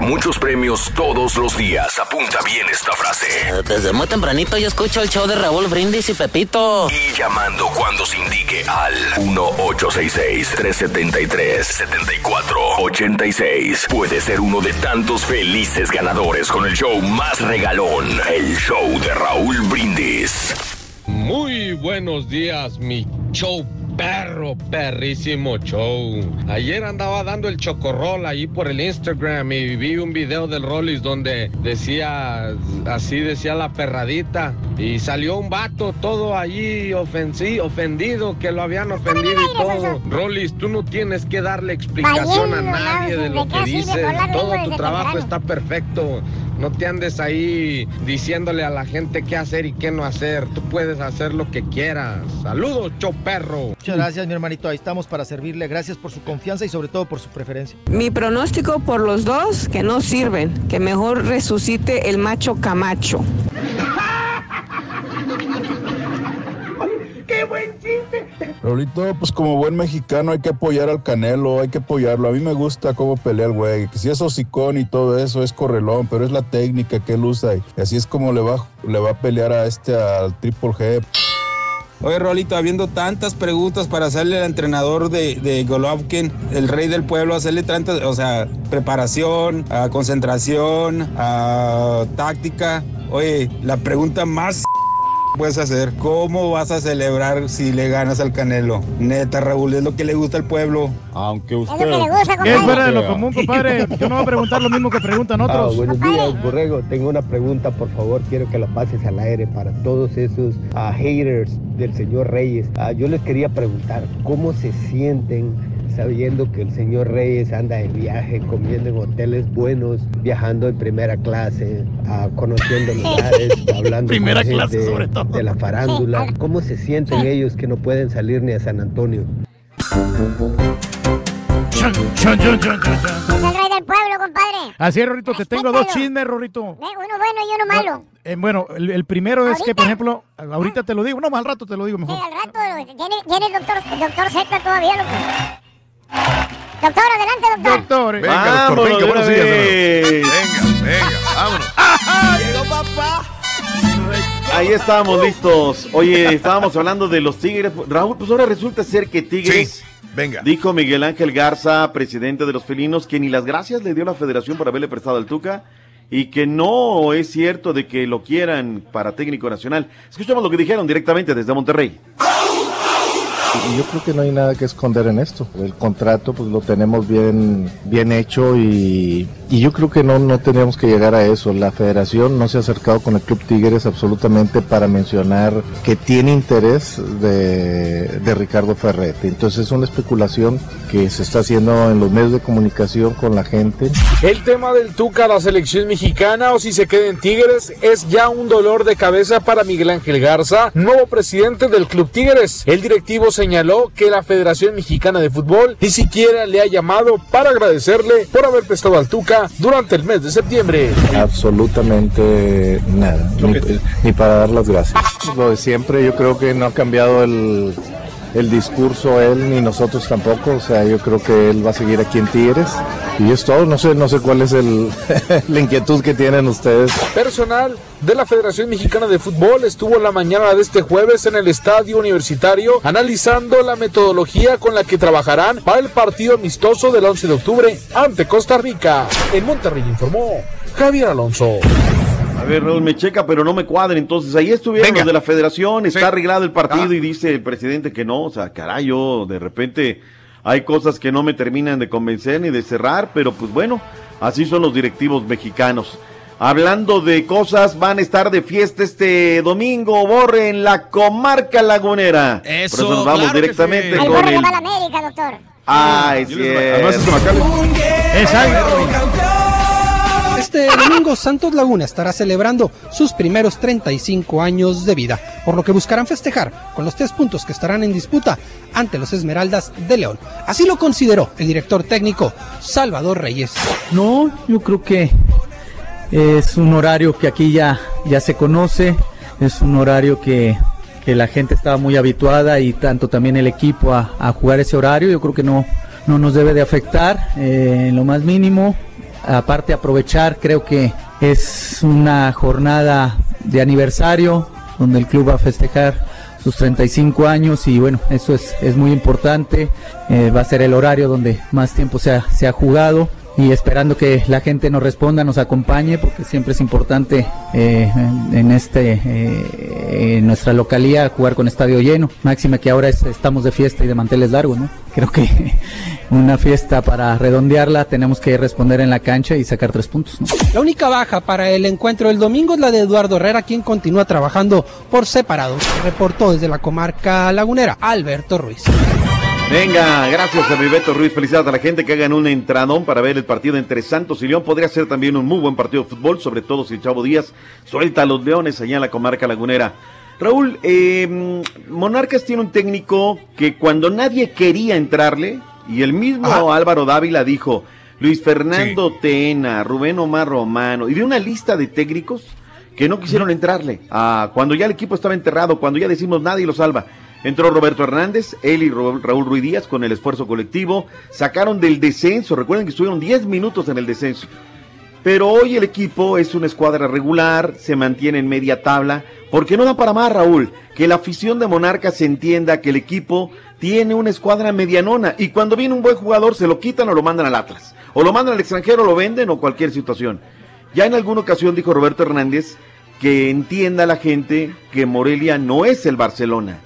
Muchos premios todos los días. Apunta bien esta frase. Desde muy tempranito yo escucho el show de Raúl Brindis y Pepito. Y llamando cuando se indique al 1-866-373-7486. Puede ser uno de tantos felices ganadores con el show más regalón. El show de Raúl Brindis. Muy buenos días, mi show perro, perrísimo show. Ayer andaba dando el chocorrol ahí por el Instagram y vi un video del Rollis donde decía, así decía la perradita, y salió un vato todo allí ofensi- ofendido, que lo habían ofendido y todo. Rollis, tú no tienes que darle explicación a Valiendo, ¿de nadie de lo que dices. Todo tu trabajo está perfecto. No te andes ahí diciéndole a la gente qué hacer y qué no hacer. Tú puedes hacer lo que quieras. Saludos, show perro. Muchas gracias, mi hermanito. Ahí estamos para servirle. Gracias por su confianza y sobre todo por su preferencia. Mi pronóstico por los dos que no sirven, que mejor resucite el macho Camacho. ¡Qué buen chiste! Raulito, pues como buen mexicano hay que apoyar al Canelo, hay que apoyarlo. A mí me gusta cómo pelea el güey, que si es hocicón y todo eso es correlón, pero es la técnica que él usa y así es como le va, le va a pelear a este, al Triple G. Oye, Rolito, habiendo tantas preguntas para hacerle al entrenador de, Golovkin, el rey del pueblo, hacerle tantas, o sea, preparación, concentración, táctica. Oye, la pregunta más puedes hacer, ¿cómo vas a celebrar si le ganas al Canelo? Neta, Raúl, es lo que le gusta al pueblo. Aunque usted... Es lo que le gusta, Es fuera de lo común, compadre. Yo no voy a preguntar lo mismo que preguntan Ah, otros. buenos días, Borrego. Tengo una pregunta, por favor. Quiero que la pases al aire para todos esos ah, haters del señor Reyes. Ah, yo les quería preguntar, ¿cómo se sienten sabiendo que el señor Reyes anda de viaje, comiendo en hoteles buenos, viajando en primera clase, ah, conociendo lugares, hablando Primera con clase, gente sobre todo. de la farándula. ¿Cómo se sienten ellos que no pueden salir ni a San Antonio? Es el rey del pueblo, compadre. Así es, Rorrito, te tengo dos chismes, Rorrito. Eh, Uno bueno y uno malo. Eh, bueno, el, el primero es que, por ejemplo, ahorita te lo digo, no, más al rato te lo digo Sí, mejor. al rato. ¿Tiene, tiene el doctor, el doctor Z todavía, loco? Doctor, adelante, doctor. Doctor. Venga, doctor, Vámonos venga, buenos días. Venga, venga, vámonos. Llegó papá. Ahí estábamos listos. Oye, estábamos hablando de los Tigres. Raúl, pues ahora resulta ser que Tigres. Sí, venga. Dijo Miguel Ángel Garza, presidente de los felinos, que ni las gracias le dio la federación por haberle prestado al Tuca y que no es cierto de que lo quieran para técnico nacional. Escuchamos lo que dijeron directamente desde Monterrey. Yo creo que no hay nada que esconder en esto. El contrato pues lo tenemos bien, bien hecho y, y yo creo que no, no tendríamos que llegar a eso. La federación no se ha acercado con el Club Tigres absolutamente para mencionar que tiene interés de, de Ricardo Ferretti. Entonces es una especulación que se está haciendo en los medios de comunicación con la gente. El tema del Tuca a la selección mexicana o si se queda en Tigres es ya un dolor de cabeza para Miguel Ángel Garza, nuevo presidente del Club Tigres. El directivo señaló que la Federación Mexicana de Fútbol ni siquiera le ha llamado para agradecerle por haber prestado al Tuca durante el mes de septiembre. Absolutamente nada, ni, ni para dar las gracias. Lo de siempre, yo creo que no ha cambiado el, el discurso él ni nosotros tampoco, o sea, yo creo que él va a seguir aquí en Tigres y es todo, no sé, no sé cuál es el, la inquietud que tienen ustedes. Personal de la Federación Mexicana de Fútbol estuvo la mañana de este jueves en el estadio universitario analizando la metodología con la que trabajarán para el partido amistoso del 11 de octubre ante Costa Rica. En Monterrey informó Javier Alonso. A ver, Raúl, me checa, pero no me cuadra. Entonces, ahí estuvieron Venga. los de la federación, está Sí. arreglado el partido Ah. y dice el presidente que no. O sea, caray, yo de repente hay cosas que no me terminan de convencer ni de cerrar, pero pues bueno, así son los directivos mexicanos. Hablando de cosas, van a estar de fiesta este domingo, Borre, en la comarca lagunera. Eso, Por eso nos vamos claro directamente sí. El con el... va a la América, doctor. Ah, es Además es. Macale. Exacto. Este domingo Santos Laguna estará celebrando sus primeros 35 años de vida, por lo que buscarán festejar con los tres puntos que estarán en disputa ante los Esmeraldas de León. Así lo consideró el director técnico Salvador Reyes. No, yo creo que es un horario que aquí ya, ya se conoce, es un horario que, que la gente estaba muy habituada y tanto también el equipo a, jugar ese horario, yo creo que no, no nos debe de afectar eh, en lo más mínimo. Aparte aprovechar, creo que es una jornada de aniversario donde el club va a festejar sus 35 años y bueno, eso es, es muy importante. Eh, va a ser el horario donde más tiempo se ha, se ha jugado y esperando que la gente nos responda, nos acompañe, porque siempre es importante eh, en, este eh, nuestra localía jugar con estadio lleno. Máxima que ahora es- estamos de fiesta y de manteles largos, ¿no? Creo que una fiesta para redondearla tenemos que responder en la cancha y sacar tres puntos, ¿no? La única baja para el encuentro del domingo es la de Eduardo Herrera, quien continúa trabajando por separado. Reportó desde la comarca lagunera Alberto Ruiz. Venga, gracias a Beto Ruiz. Felicidades a la gente que hagan un entradón para ver el partido entre Santos y León. Podría ser también un muy buen partido de fútbol, sobre todo si el Chavo Díaz suelta a los Leones allá en la comarca lagunera. Raúl, eh, Monarcas tiene un técnico que cuando nadie quería entrarle, y el mismo Álvaro Dávila dijo, Luis Fernando Tena, Rubén Omar Romano, y de una lista de técnicos que no quisieron entrarle. Ah, cuando ya el equipo estaba enterrado, cuando ya decimos nadie lo salva. Entró Roberto Hernández, él y Raúl Ruiz Díaz con el esfuerzo colectivo. Sacaron del descenso, recuerden que estuvieron 10 minutos en el descenso. Pero hoy el equipo es una escuadra regular, se mantiene en media tabla, porque no da para más, Raúl, que la afición de Monarcas se entienda que el equipo tiene una escuadra medianona y cuando viene un buen jugador se lo quitan o lo mandan al Atlas, o lo mandan al extranjero, lo venden o cualquier situación. Ya en alguna ocasión dijo Roberto Hernández que entienda la gente que Morelia no es el Barcelona.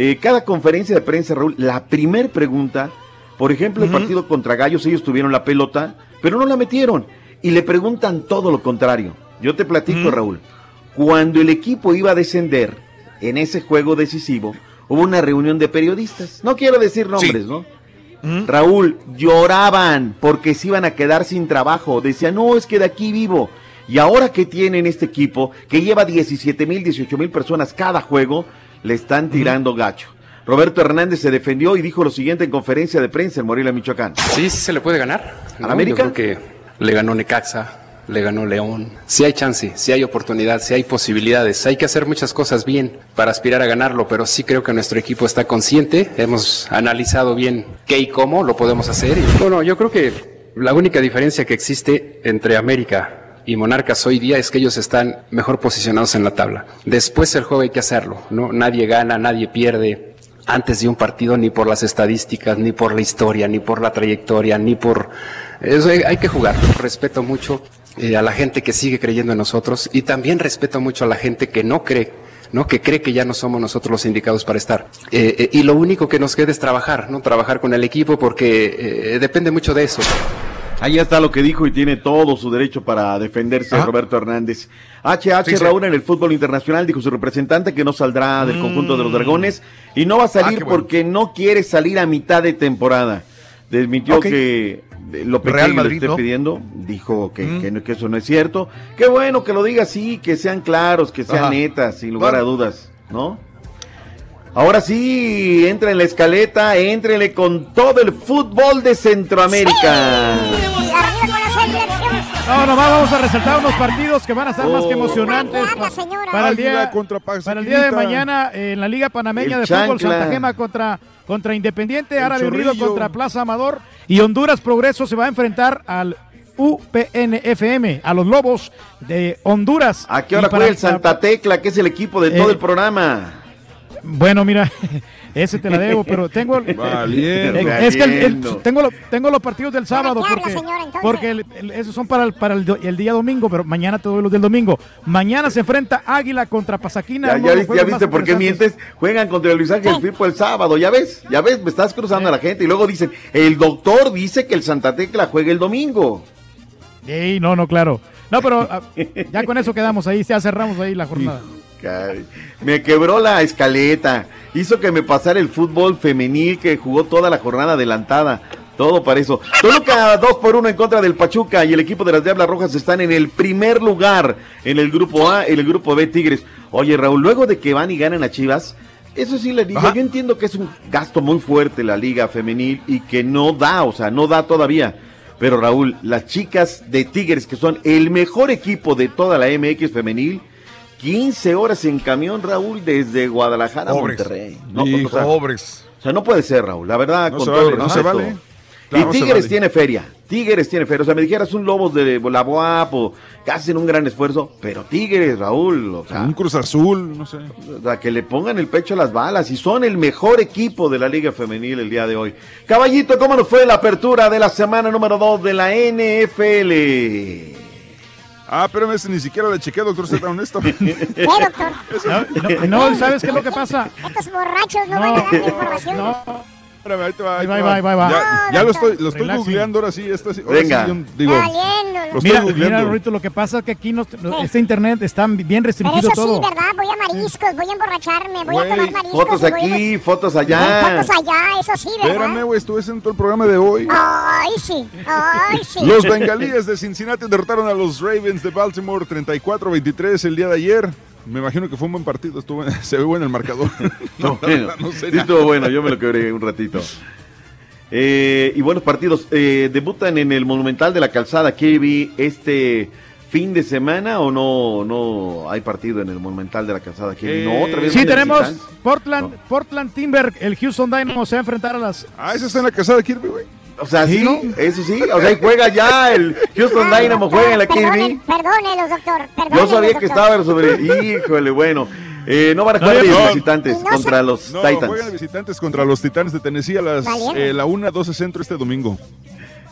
Eh, cada conferencia de prensa, Raúl, la primer pregunta, por ejemplo, el partido contra Gallos, ellos tuvieron la pelota, pero no la metieron. Y le preguntan todo lo contrario. Yo te platico, Raúl. Cuando el equipo iba a descender en ese juego decisivo, hubo una reunión de periodistas. No quiero decir nombres, ¿no? Raúl, lloraban porque se iban a quedar sin trabajo. Decían, no, es que de aquí vivo. Y ahora que tienen este equipo, que lleva 17 mil, 18 mil personas cada juego, le están tirando gacho. Roberto Hernández se defendió y dijo lo siguiente en conferencia de prensa en Morelia, Michoacán. Sí, sí se le puede ganar. ¿Al América? Yo creo que le ganó Necaxa, le ganó León. Sí hay chance, sí hay oportunidad, sí hay posibilidades. Hay que hacer muchas cosas bien para aspirar a ganarlo, pero sí creo que nuestro equipo está consciente. Hemos analizado bien qué y cómo lo podemos hacer. Y, bueno, yo creo que la única diferencia que existe entre América y Monarcas hoy día es que ellos están mejor posicionados en la tabla. Después el juego hay que hacerlo, ¿no? Nadie gana, nadie pierde antes de un partido ni por las estadísticas, ni por la historia, ni por la trayectoria, ni por... Eso hay, que jugar. Respeto mucho eh, a la gente que sigue creyendo en nosotros y también respeto mucho a la gente que no cree. ¿no? que cree que ya no somos nosotros los indicados para estar. Eh, eh, y lo único que nos queda es trabajar, ¿no? Trabajar con el equipo porque depende mucho de eso. Ahí está lo que dijo y tiene todo su derecho para defenderse Roberto Hernández. HH Sí. Raúl en el fútbol internacional dijo su representante que no saldrá del Mm. conjunto de los dragones y no va a salir Ah, bueno. porque no quiere salir a mitad de temporada. Desmintió Ok. que eh, Lopetegui Real lo Madrid, esté ¿no? pidiendo, dijo que, Mm. que eso no es cierto. Qué bueno que lo diga así, que sean claros, que sean Ajá. netas, sin lugar a dudas, ¿no? Ahora sí, entra en la escaleta, éntrele con todo el fútbol de Centroamérica. No, nomás vamos a resaltar unos partidos que van a estar más que Oh. emocionantes pa- para el día, para el día de mañana en la Liga Panameña El de Fútbol. Santa Gema contra, contra Independiente, El Árabe Unido Chorrillo. contra Plaza Amador y Honduras Progreso se va a enfrentar al UPNFM, a los Lobos de Honduras. ¿A qué hora juega el Santa Tecla, que es el equipo de todo Eh, el programa? Bueno, mira, ese te la debo, pero tengo Valiendo. Eh, es que el- tengo, lo- tengo los partidos del sábado qué habla, porque, señora, porque el- el- esos son para, el, para el, do- el día domingo, pero mañana te doy los del domingo. Mañana se enfrenta Águila contra Pasaquina. Ya, viste, ya viste por qué mientes. Juegan contra el Luis Ángel Firpo el sábado. Ya ves, ya ves, me estás cruzando a la gente. Y luego dicen, el doctor dice que el Santa Tecla juega el domingo. Ey, no, no, claro. No, pero ah, ya con eso quedamos ahí, ya cerramos ahí la jornada. Me quebró la escaleta. Hizo que me pasara el fútbol femenil que jugó toda la jornada adelantada. Todo para eso. Toluca 2 por 1 en contra del Pachuca y el equipo de las Diablas Rojas están en el primer lugar en el grupo A, en el grupo B Tigres. Oye, Raúl, luego de que van y ganan a Chivas, eso sí le digo, yo entiendo que es un gasto muy fuerte la liga femenil y que no da, o sea, no da todavía. Pero Raúl, las chicas de Tigres, que son el mejor equipo de toda la MX femenil, 15 horas en camión, Raúl, desde Guadalajara Pobres. a Monterrey. No, Y o sea, pobres. o sea, no puede ser, Raúl, la verdad, No con se todo vale, el no se vale. Claro, y Tigres vale. tiene feria, Tigres tiene feria. O sea, me dijeras un Lobos de la Boap o que hacen un gran esfuerzo, pero Tigres, Raúl, o sea, Un Cruz Azul, no sé. o sea, que le pongan el pecho a las balas y son el mejor equipo de la Liga Femenil el día de hoy. Caballito, ¿cómo nos fue la apertura de la semana número 2 de la NFL? Ah, pero ese ni siquiera le chequé, doctor, ser honesto. ¿Qué, doctor? No, no, ¿sabes qué es lo que pasa? Estos borrachos no, van a dar información. Espérame, ahí te va, ahí va, ahí va. va, ahí. Ya, ya lo estoy, lo estoy Relaxing. googleando ahora sí. Esta ahora Venga. sí, yo digo, lo estoy Mira, googleando. mira, Rorito, lo que pasa es que aquí nos- no- ¿Qué? este internet está bien Pero restringido eso todo. sí, ¿verdad? Voy a mariscos, voy a emborracharme, voy a Güey, tomar mariscos. Fotos voy a- aquí, fotos allá. Fotos allá, eso sí, Espérame, ¿verdad? güey, estuve haciendo todo el programa de hoy. Ay, sí, ay, sí. Los bengalíes de Cincinnati derrotaron a los Ravens de Baltimore 34-23 el día de ayer. Me imagino que fue un buen partido, estuvo, se ve bueno el marcador. No, bueno, sé sí estuvo bueno, yo me lo quebré un ratito. Eh, y buenos partidos. Eh, ¿Debutan en el Monumental de la Calzada Kirby este fin de semana o no no hay partido en el Monumental de la Calzada Kirby? no, otra vez Sí, van de tenemos. Portland, Portland Timber, el Houston Dynamo se va a enfrentar a las... Ah, eso está en la casa de Kirby, güey. O sea, sí, ¿Sí, no? eso sí. O sea, ahí juega ya el Houston Ay, Dynamo, doctor, juega en la perdone- Kirby. Perdónelos, doctor, Yo perdónelos, sabía que doctor. estaba sobre. Híjole, bueno. Eh, no van a jugar No, no. visitantes no contra los No, Titans. juegan visitantes contra los Titanes de Tennessee a las eh, la 1 12 centro este domingo.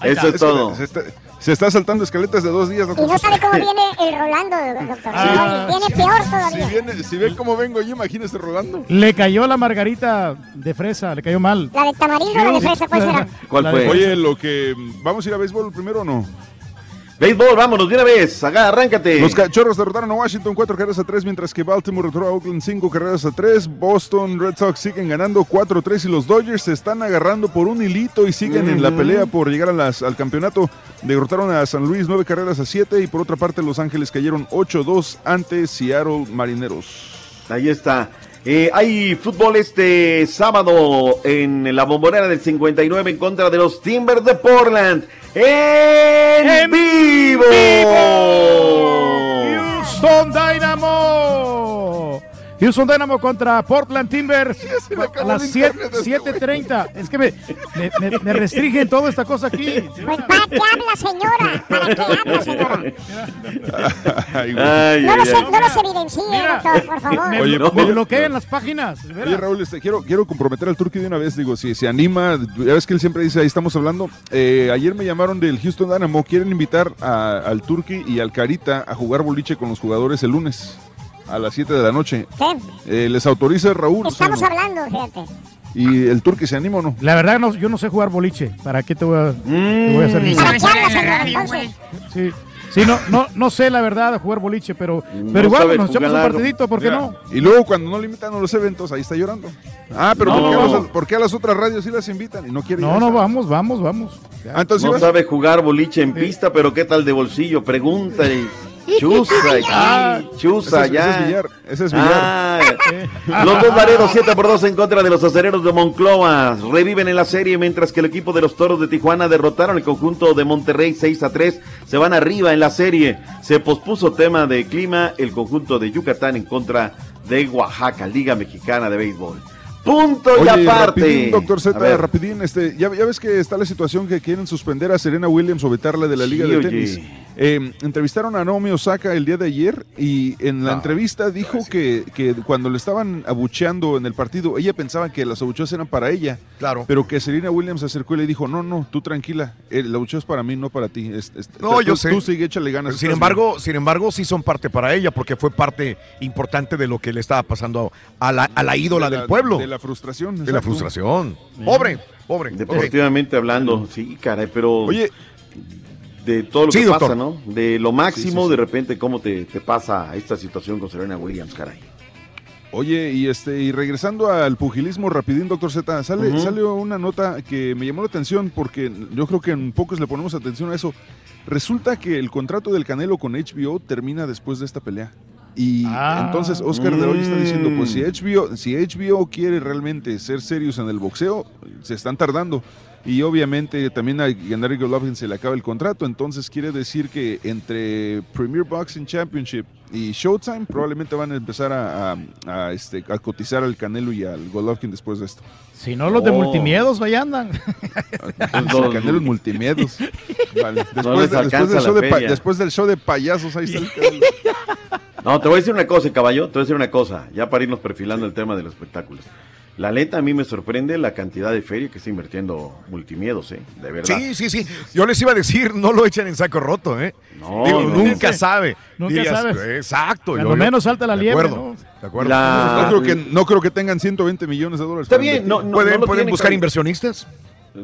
Eso es todo. Se está, se está saltando escaletas de dos días. Y doctor. no sabe cómo viene el Rolando, doctor. Ah, viene peor Si, todavía. viene, si ve cómo vengo yo, imagínese Rolando. Le cayó la margarita de fresa, le cayó mal. La de tamarindo o la de fresa, ¿cuál será? ¿Cuál fue? Oye, lo que. ¿Vamos a ir a béisbol primero o no? Béisbol, vámonos de una vez. Haga, arráncate. Los cachorros derrotaron a Washington 4 carreras a 3, mientras que Baltimore derrotó a Oakland 5 carreras a 3. Boston Red Sox siguen ganando 4-3 y los Dodgers se están agarrando por un hilito y siguen en la pelea por llegar a las- al campeonato. Derrotaron a San Luis 9 carreras a 7 y por otra parte Los Ángeles cayeron 8-2 ante Seattle Marineros. Ahí está. Eh, hay fútbol este sábado en la bombonera del 59 en contra de los Timbers de Portland. ¡En, vivo! Houston Dynamo. Houston Dynamo contra Portland Timbers a las 7 7:30. Es que me, me, me- me restringen toda esta cosa aquí. Pues ¿para qué habla, señora? ¿Para qué habla, señora? Ay, güey. Ay, No ay, los, ay. no los evidencie, doctor, por favor. Me, Oye, me oye, bloquean las páginas. Oye, Raúl, este, quiero, quiero comprometer al Turqui de una vez. Digo, si se anima, ya ves que él siempre dice, ahí estamos hablando. Eh, ayer me llamaron del Houston Dynamo. Quieren invitar a- al Turqui y al Carita a jugar boliche con los jugadores el lunes a las 7 de la noche. ¿Qué? Eh, les autoriza Raúl. Estamos Sano. hablando, fíjate. ¿Y el Turqui se anima o no? La verdad, no, yo no sé jugar boliche. ¿Para qué te voy a, te voy a hacer ¿Para qué habla, señora, entonces? Sí, sí no, no, no sé la verdad de jugar boliche, pero, No pero igual sabe nos echamos un partidito, ¿por qué Mira, no? Y luego cuando no le invitan a los eventos, ahí está llorando. Ah, pero No. ¿por, qué a los- por qué a las otras radios sí las invitan y no quieren? No, no, vamos, vamos, vamos. Ah, entonces No sabe jugar boliche en pista, pero ¿qué tal de bolsillo? Pregúntale. Chusa Ah, chusa ese es- allá. ese es billar, ese es billar. Ah, los dos Laredos 7 por 2 en contra de los acereros de Monclova. Reviven en la serie mientras que el equipo de los toros de Tijuana derrotaron el conjunto de Monterrey 6 a 3. Se van arriba en la serie. Se pospuso tema de clima el conjunto de Yucatán en contra de Oaxaca, Liga Mexicana de Béisbol. Punto y aparte. rapidín, doctor Z, rapidín, este, ya, ya ves que está la situación que quieren suspender a Serena Williams o vetarla de la Sí, Liga de oye. Tenis. Eh, entrevistaron a Naomi Osaka el día de ayer y en la Ah, entrevista dijo que, que cuando le estaban abucheando en el partido, ella pensaba que las abucheos eran para ella. Claro. Pero que Serena Williams se acercó y le dijo, no, no, tú tranquila, el abucheo es para mí, no para ti. Es- es- No, tú- yo sé. Tú sigue, échale ganas. Sin embargo, sin embargo, sí son parte para ella, porque fue parte importante de lo que le estaba pasando a la, a la ídola De la- del pueblo. De la frustración. De la frustración. Pobre, pobre. Deportivamente hablando, sí, caray, pero Oye, de todo lo Sí, que doctor. pasa, ¿no? De lo máximo, Sí, sí, sí. de repente, cómo te, te pasa esta situación con Serena Williams, caray. Oye, y este, y regresando al pugilismo rapidín, doctor Z, sale, Ujú. sale una nota que me llamó la atención porque yo creo que en pocos le ponemos atención a eso. Resulta que el contrato del Canelo con HBO termina después de esta pelea. Y Ah. entonces Oscar de hoy está diciendo, pues si Mm. HBO, si HBO quiere realmente ser serios en el boxeo, se están tardando. Y obviamente también a Gennady Golovkin se le acaba el contrato, entonces quiere decir que entre Premier Boxing Championship y Showtime probablemente van a empezar a, a- a, este, a cotizar al Canelo y al Golovkin después de esto. Si no, los de Oh. multimiedos ahí andan. El Canelo en multimedios. Vale. Después, de- del show de después del show de payasos, ahí está el Canelo. No, te voy a decir una cosa, caballo, te voy a decir una cosa, ya para irnos perfilando el tema de los espectáculos. La neta, a mí me sorprende la cantidad de feria que está invirtiendo Multimiedos, ¿eh? De verdad. Sí, sí, sí. Yo les iba a decir, no lo echen en saco roto, ¿eh? No, Digo, no. nunca Sí. sabe. Nunca sabes. Exacto. Cuando yo- menos salta la de liebre, acuerdo, ¿no? De acuerdo. La- No creo, que, no creo que tengan 120 millones de dólares. Está bien, no, no, ¿Pueden, no pueden tienen, buscar inversionistas?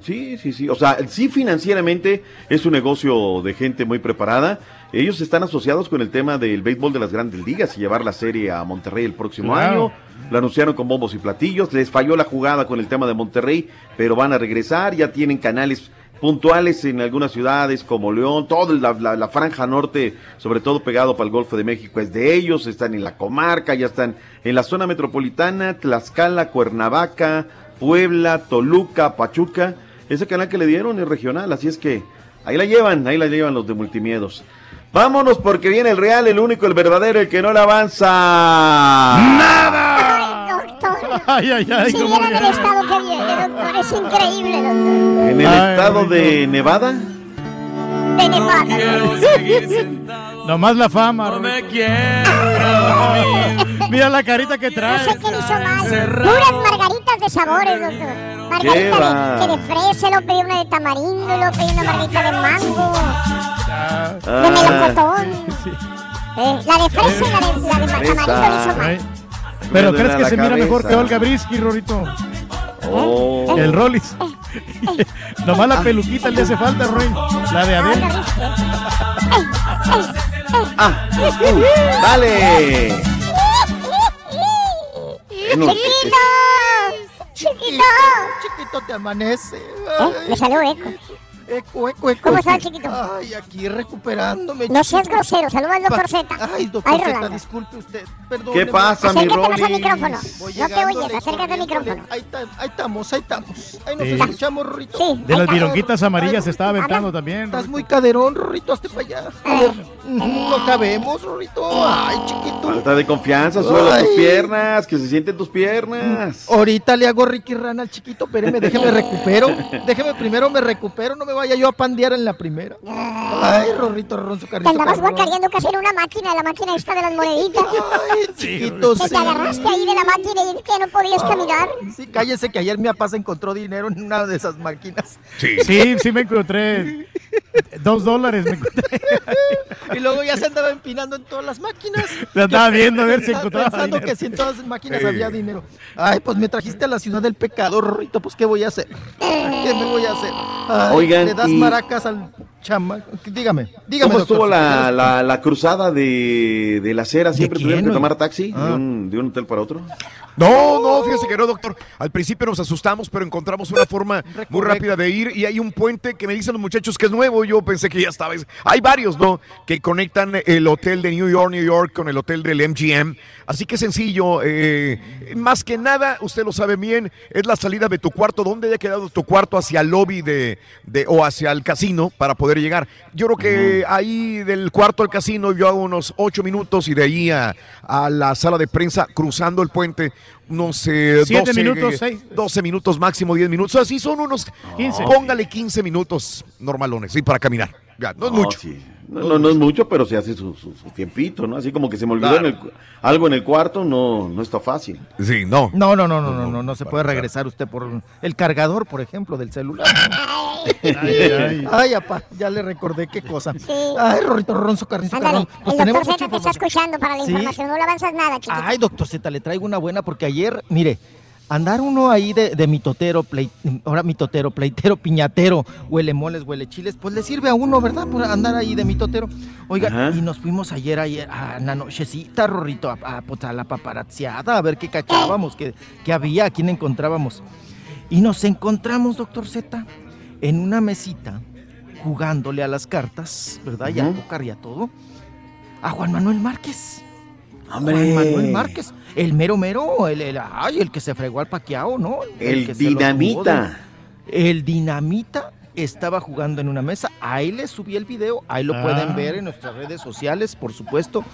Sí, sí, sí. O sea, sí financieramente es un negocio de gente muy preparada. Ellos están asociados con el tema del béisbol de las grandes ligas y llevar la serie a Monterrey el próximo Claro. año. Lo anunciaron con bombos y platillos. Les falló la jugada con el tema de Monterrey, pero van a regresar. Ya tienen canales puntuales en algunas ciudades como León, toda la, la- la franja norte, sobre todo pegado para el Golfo de México, es de ellos, están en la comarca, ya están en la zona metropolitana, Tlaxcala, Cuernavaca, Puebla, Toluca, Pachuca, ese canal que le dieron es regional, así es que ahí la llevan, ahí la llevan los de Multimiedos. Vámonos porque viene el real, el único, el verdadero, el que no le avanza. Ay, doctor. Ay, ay, ay. Si cómo vieran el estado que viene, doctor, es increíble, doctor. En el Ay, estado de Nevada, De Nevada. Nomás la fama. No me Mira la carita que No trae. sé qué le hizo mal. Puras margaritas de sabores, doctor. Margarita de, que de fresa, luego pedí una de tamarindo, luego pedí una margarita de mango, de melocotón. Eh, la de fresa y la de, la de tamarindo le hizo mal. Pero crees que se mira mejor que Olga Brisky, Rorito. Oh. El Rollis. Nomás la peluquita le hace falta, Roy. La de Adele. Ah, uh, dale. Chiquito, chiquito. Chiquito, te amanece. ¿Eh? Me salió eco. Eco, eco, eco. ¿Cómo estás, chiquito? Ay, aquí recuperándome. No seas chiquito. grosero, saluda al doctor Z. Ay, doctor Z, disculpe usted. Perdón. ¿Qué pasa, mi Acércate más al micrófono. Voy No te oyes, acércate al micrófono. Ahí, ta- ahí estamos, ahí estamos. Ahí nos Sí. escuchamos, Rorrito. Sí. De las vironguitas amarillas se estaba aventando también. Estás muy caderón, Rorrito, hazte para allá. A ver, no cabemos, Rorrito. Ay, chiquito. Falta de confianza, sube tus piernas, que se sienten tus piernas. Ahorita le hago Ricky Rana al chiquito, espéreme, déjeme recupero. Déjeme primero me recupero, no me vaya yo a pandear en la primera. Ay, Rorrito, Ronzo Te Carrito. andabas cabrón. guacareando casi en una máquina, la máquina esta de las moneditas. Ay, chiquito, Que sí. te agarraste ahí de la máquina y que no podías caminar. Sí, cállese que ayer mi papá se encontró dinero en una de esas máquinas. Sí, sí me encontré. Dos dólares me encontré. Y luego ya se andaba empinando en todas las máquinas. La andaba viendo a ver si Estaba encontraba Pensando dinero. que si en todas las máquinas Sí. había dinero. Ay, pues me trajiste a la ciudad del pecado, Rorrito, pues ¿qué voy a hacer? ¿Qué me voy a hacer? Ay, Oigan, Le das y- maracas al chama. Dígame, dígame. ¿Cómo estuvo la, la, la cruzada de, de la acera? ¿Siempre quién, tuvieron que tomar taxi Ah. de, un, de un hotel para otro? No, no, fíjese que no, doctor. Al principio nos asustamos, pero encontramos una forma muy rápida de ir y hay un puente que me dicen los muchachos que es nuevo. Yo pensé que ya estaba. Hay varios, ¿no? Que conectan el hotel de New York, New York con el hotel del MGM. Así que sencillo. eh, más que nada, usted lo sabe bien, es la salida de tu cuarto. ¿Dónde haya quedado tu cuarto hacia el lobby de, de- o hacia el casino para poder llegar? Yo creo que ahí del cuarto al casino yo hago unos ocho minutos y de ahí a, a la sala de prensa cruzando el puente no sé, Siete 12, minutos, seis. 12 minutos máximo, 10 minutos. Así son unos 15. Póngale 15 minutos normalones, sí, para caminar. Ya, no es mucho. sí. No, no, no es mucho, pero se hace su, su- su tiempito, ¿no? Así como que se me olvidó Claro. en el algo en el cuarto, no, no está fácil. Sí, no. No, no, no, no, no, no, no se puede regresar usted por el cargador, por ejemplo, del celular. Ay, ay. Ay, apá, ya le recordé qué cosa. Ay, Rorrito Ronzo Carrizo Ándale, Carrón. Pues el tenemos doctor Z te está escuchando para la Sí. información. No le avanzas nada, chiquito. Ay, doctor Z, le traigo una buena porque ayer, mire, andar uno ahí de, de mitotero, plei- ahora mitotero, pleitero, piñatero, huele moles, huele chiles, pues le sirve a uno, ¿verdad? Por andar ahí de mitotero. Oiga, Ajá. y nos fuimos ayer, ayer a la nochecita, Rorrito, a, a, pues, a la paparazziada, a ver qué cachábamos, qué, qué había, a quién encontrábamos. Y nos encontramos, doctor Z, en una mesita, jugándole a las cartas, ¿verdad? Y al Ujú. pócar y a todo, a Juan Manuel Márquez. ¡Hombre! Juan Manuel Márquez, el mero mero, el, el, ay, el que se fregó al paqueado, ¿no? El que se lo tumbó dinamita. de- El dinamita estaba jugando en una mesa. Ahí les subí el video, ahí lo Ah. pueden ver en nuestras redes sociales, por supuesto.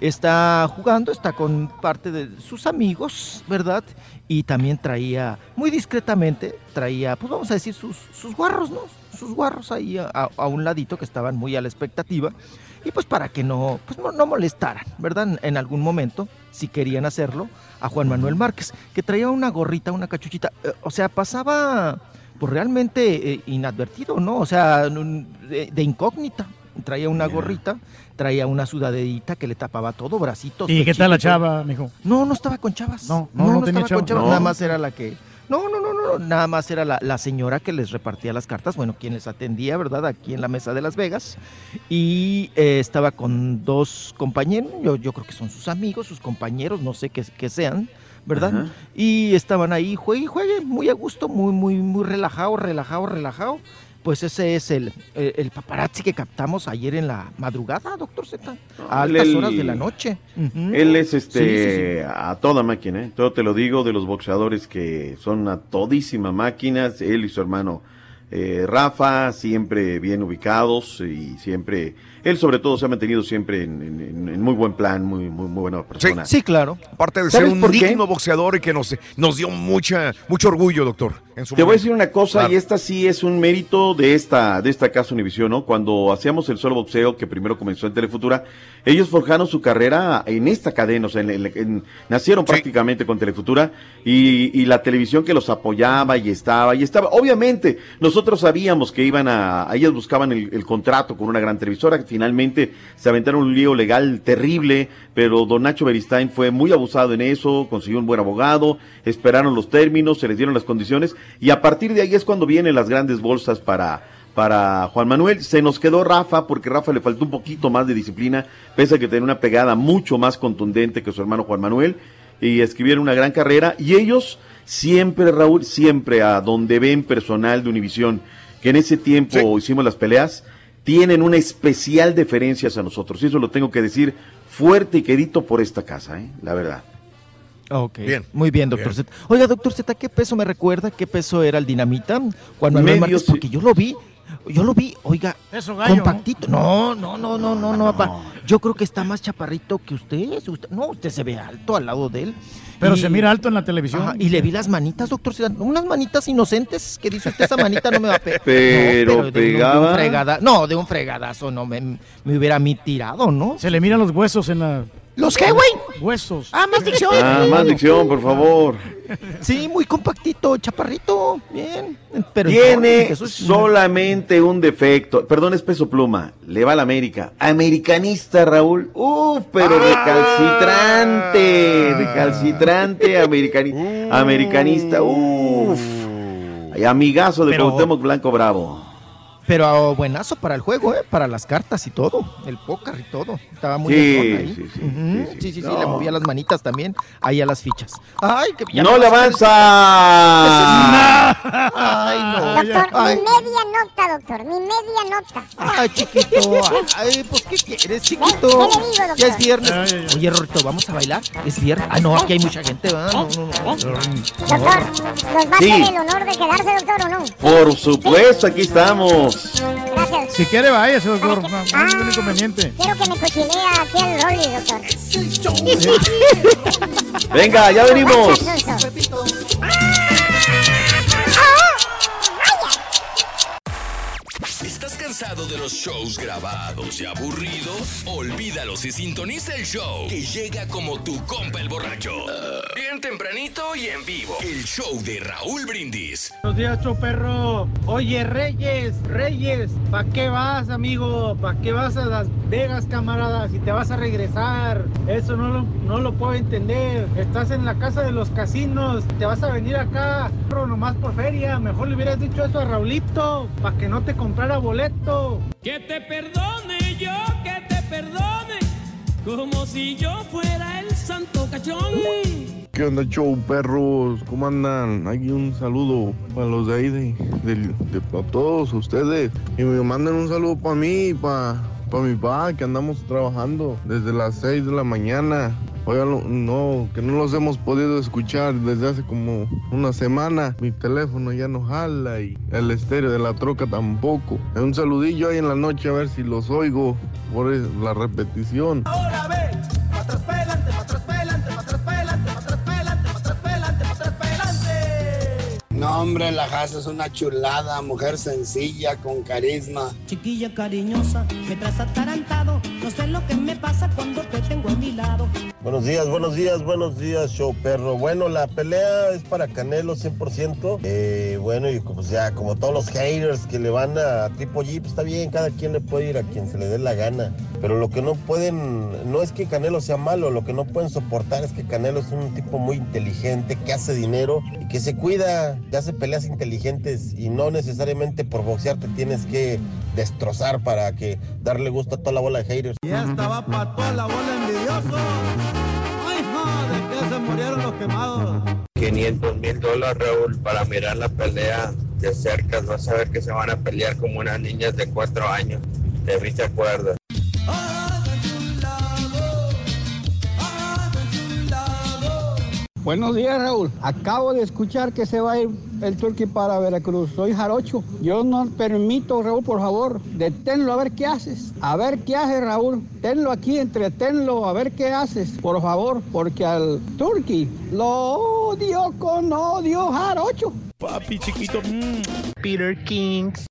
Está jugando, está con parte de sus amigos, ¿verdad? Y también traía, muy discretamente, traía, pues vamos a decir, sus, sus guarros, ¿no? Sus guarros ahí a, a- a un ladito que estaban muy a la expectativa. Y pues para que no, pues no, no molestaran, ¿verdad? En, algún momento, si querían hacerlo, a Juan Manuel Márquez, que traía una gorrita, una cachuchita. eh, o sea, pasaba pues realmente eh, inadvertido, ¿no? O sea, de, de incógnita. Traía una gorrita, traía una sudadedita que le tapaba todo, bracitos. ¿Y qué tal la chava, mijo? No, no estaba con chavas. No, no, no tenía estaba con chava. chavas, No. Nada más era la que. No, no, no, no, no, nada más era la, la señora que les repartía las cartas, bueno, quien les atendía, ¿verdad? Aquí en la mesa de Las Vegas. Y eh, estaba con dos compañeros, yo, yo creo que son sus amigos, sus compañeros, no sé qué, qué sean, ¿verdad? Y estaban ahí, juegue juegue, muy a gusto, muy, muy, muy relajado, relajado, relajado. Pues ese es el, el, el paparazzi que captamos ayer en la madrugada, doctor Z, a él- altas horas de la noche. Él es este Sí, sí, sí. a toda máquina, ¿eh? todo te lo digo de los boxeadores que son a todísima máquina, él y su hermano eh, Rafa, siempre bien ubicados y siempre, él sobre todo se ha mantenido siempre en, en- en muy buen plan, muy, muy, muy buena persona. Sí, claro. Aparte de ser ¿Sabes un qué? digno boxeador y que nos, nos dio mucha, mucho orgullo, doctor. En su Te voy a decir una cosa, Claro. y esta sí es un mérito de esta, de esta casa Univisión, ¿no? Cuando hacíamos el solo boxeo, que primero comenzó en Telefutura, ellos forjaron su carrera en esta cadena, o sea, en- en- en- nacieron prácticamente con Telefutura, y, y la televisión que los apoyaba y estaba, y estaba, obviamente, nosotros sabíamos que iban a, ellos buscaban el, el contrato con una gran televisora, que finalmente se aventaron un lío legal terrible, pero don Nacho Beristain fue muy abusado en eso, consiguió un buen abogado, esperaron los términos, se les dieron las condiciones, y a partir de ahí es cuando vienen las grandes bolsas para, para Juan Manuel. Se nos quedó Rafa porque Rafa le faltó un poquito más de disciplina, pese a que tenía una pegada mucho más contundente que su hermano Juan Manuel y escribieron una gran carrera y ellos siempre, Raúl, siempre a donde ven personal de Univisión, que en ese tiempo hicimos las peleas, tienen una especial deferencia hacia nosotros. Y eso lo tengo que decir fuerte y quedito por esta casa, ¿eh? la verdad. Ok. Muy bien, doctor Z. Oiga, doctor Z, ¿qué peso me recuerda? ¿Qué peso era el dinamita? Manuel Medio ci- porque yo lo vi, yo lo vi, oiga, gallo. compactito. No, no, no, no, no, no, papá. Yo creo que está más chaparrito que usted. usted- no, usted se ve alto al lado de él. Pero Y- se mira alto en la televisión. Ajá, y le vi las manitas, doctor unas manitas inocentes que dice usted, esa manita no me va a pegar. Pero de un- de un pegaba. fregada- no, de un fregadazo, no, me, me hubiera a mí tirado, ¿no? Se le miran los huesos en la. ¿Los qué, güey? Huesos. Ah, más dicción. Ah, más dicción, por favor. Sí, muy compactito, chaparrito, bien. Pero Tiene solamente un defecto. Perdón, es peso pluma. Le va a la América. Americanista, Raúl. Uf, pero recalcitrante. Recalcitrante, americani- americanista. Uf. Amigazo de Pero- Cuauhtémoc Blanco Bravo. Pero buenazo para el juego, ¿eh? Para las cartas y todo. El póker y todo. Estaba muy Sí, entrón ahí. sí, sí, sí, sí, sí. sí, sí, No. le movía las manitas también ahí a las fichas. Ay, que ya ¡No le avanza! Ay, no. Doctor, Ay, ni media nota, doctor, ni media nota. ay, chiquito. Ay, pues, ¿qué quieres, chiquito? ¿Qué le digo, doctor? Ya es viernes. Ay, ay, ay. Oye, Rorito, ¿vamos a bailar? ¿Es viernes? Ah, no, aquí hay mucha gente, ¿verdad? No, no, no. Doctor, ¿nos va a hacer el honor de quedarse, doctor, o no? Por supuesto, aquí estamos. Gracias. Si quiere, váyase, doctor. No, no hay ningún inconveniente. Quiero que me cochinea aquí al Rolly, doctor. Venga, ya venimos. cansado de los shows grabados y aburridos? Olvídalos y sintoniza el show que llega como tu compa el borracho. Bien tempranito y en vivo. El show de Raúl Brindis. Buenos días, show perro. Oye, Reyes, Reyes, ¿pa' qué vas, amigo? ¿Pa' qué vas a Las Vegas, camarada? Si te vas a regresar. Eso no lo, no lo puedo entender. Estás en la casa de los casinos. Te vas a venir acá, perro, nomás por feria. Mejor le hubieras dicho eso a Raulito, para que no te comprara boleto. Que te perdone yo, que te perdone, como si yo fuera el santo cachón. ¿Qué onda, show, perros? ¿Cómo andan? Aquí un saludo para los de ahí, de, de- de- para todos ustedes. Y me mandan un saludo para mí y para mi papá, que andamos trabajando desde las 6 de la mañana. Oigan, no- que no los hemos podido escuchar desde hace como una semana. Mi teléfono ya no jala y el estéreo de la troca tampoco. Un saludillo ahí en la noche a ver si los oigo por la repetición. Ahora ve, No, hombre, la casa es una chulada, mujer sencilla, con carisma. Chiquilla cariñosa, me traes atarantado. No sé lo que me pasa cuando te tengo a mi lado. Buenos días, buenos días, buenos días, show perro. Bueno, la pelea es para Canelo 100%. Eh, bueno, y como sea, como todos los haters que le van a Triple G, pues está bien, cada quien le puede ir a quien se le dé la gana. Pero lo que no pueden, no es que Canelo sea malo, lo que no pueden soportar es que Canelo es un tipo muy inteligente, que hace dinero y que se cuida, que hace peleas inteligentes y no necesariamente por boxear te tienes que destrozar para que darle gusto a toda la bola de haters. Ya estaba pa' toda la bola envidioso. Ay, no, de que se murieron los quemados. 500 mil dólares, Raúl, para mirar la pelea de cerca. Vas a ver que se van a pelear como unas niñas de 4 años. De mí te acuerdas. Buenos días, Raúl. Acabo de escuchar que se va a ir el Turqui para Veracruz. Soy Jarocho. Yo no permito, Raúl, por favor, deténlo a ver qué haces. A ver qué haces, Raúl. Tenlo aquí, entretenlo, a ver qué haces, por favor, porque al Turqui lo odio con odio, Jarocho. Papi chiquito. mm. Peter Kings.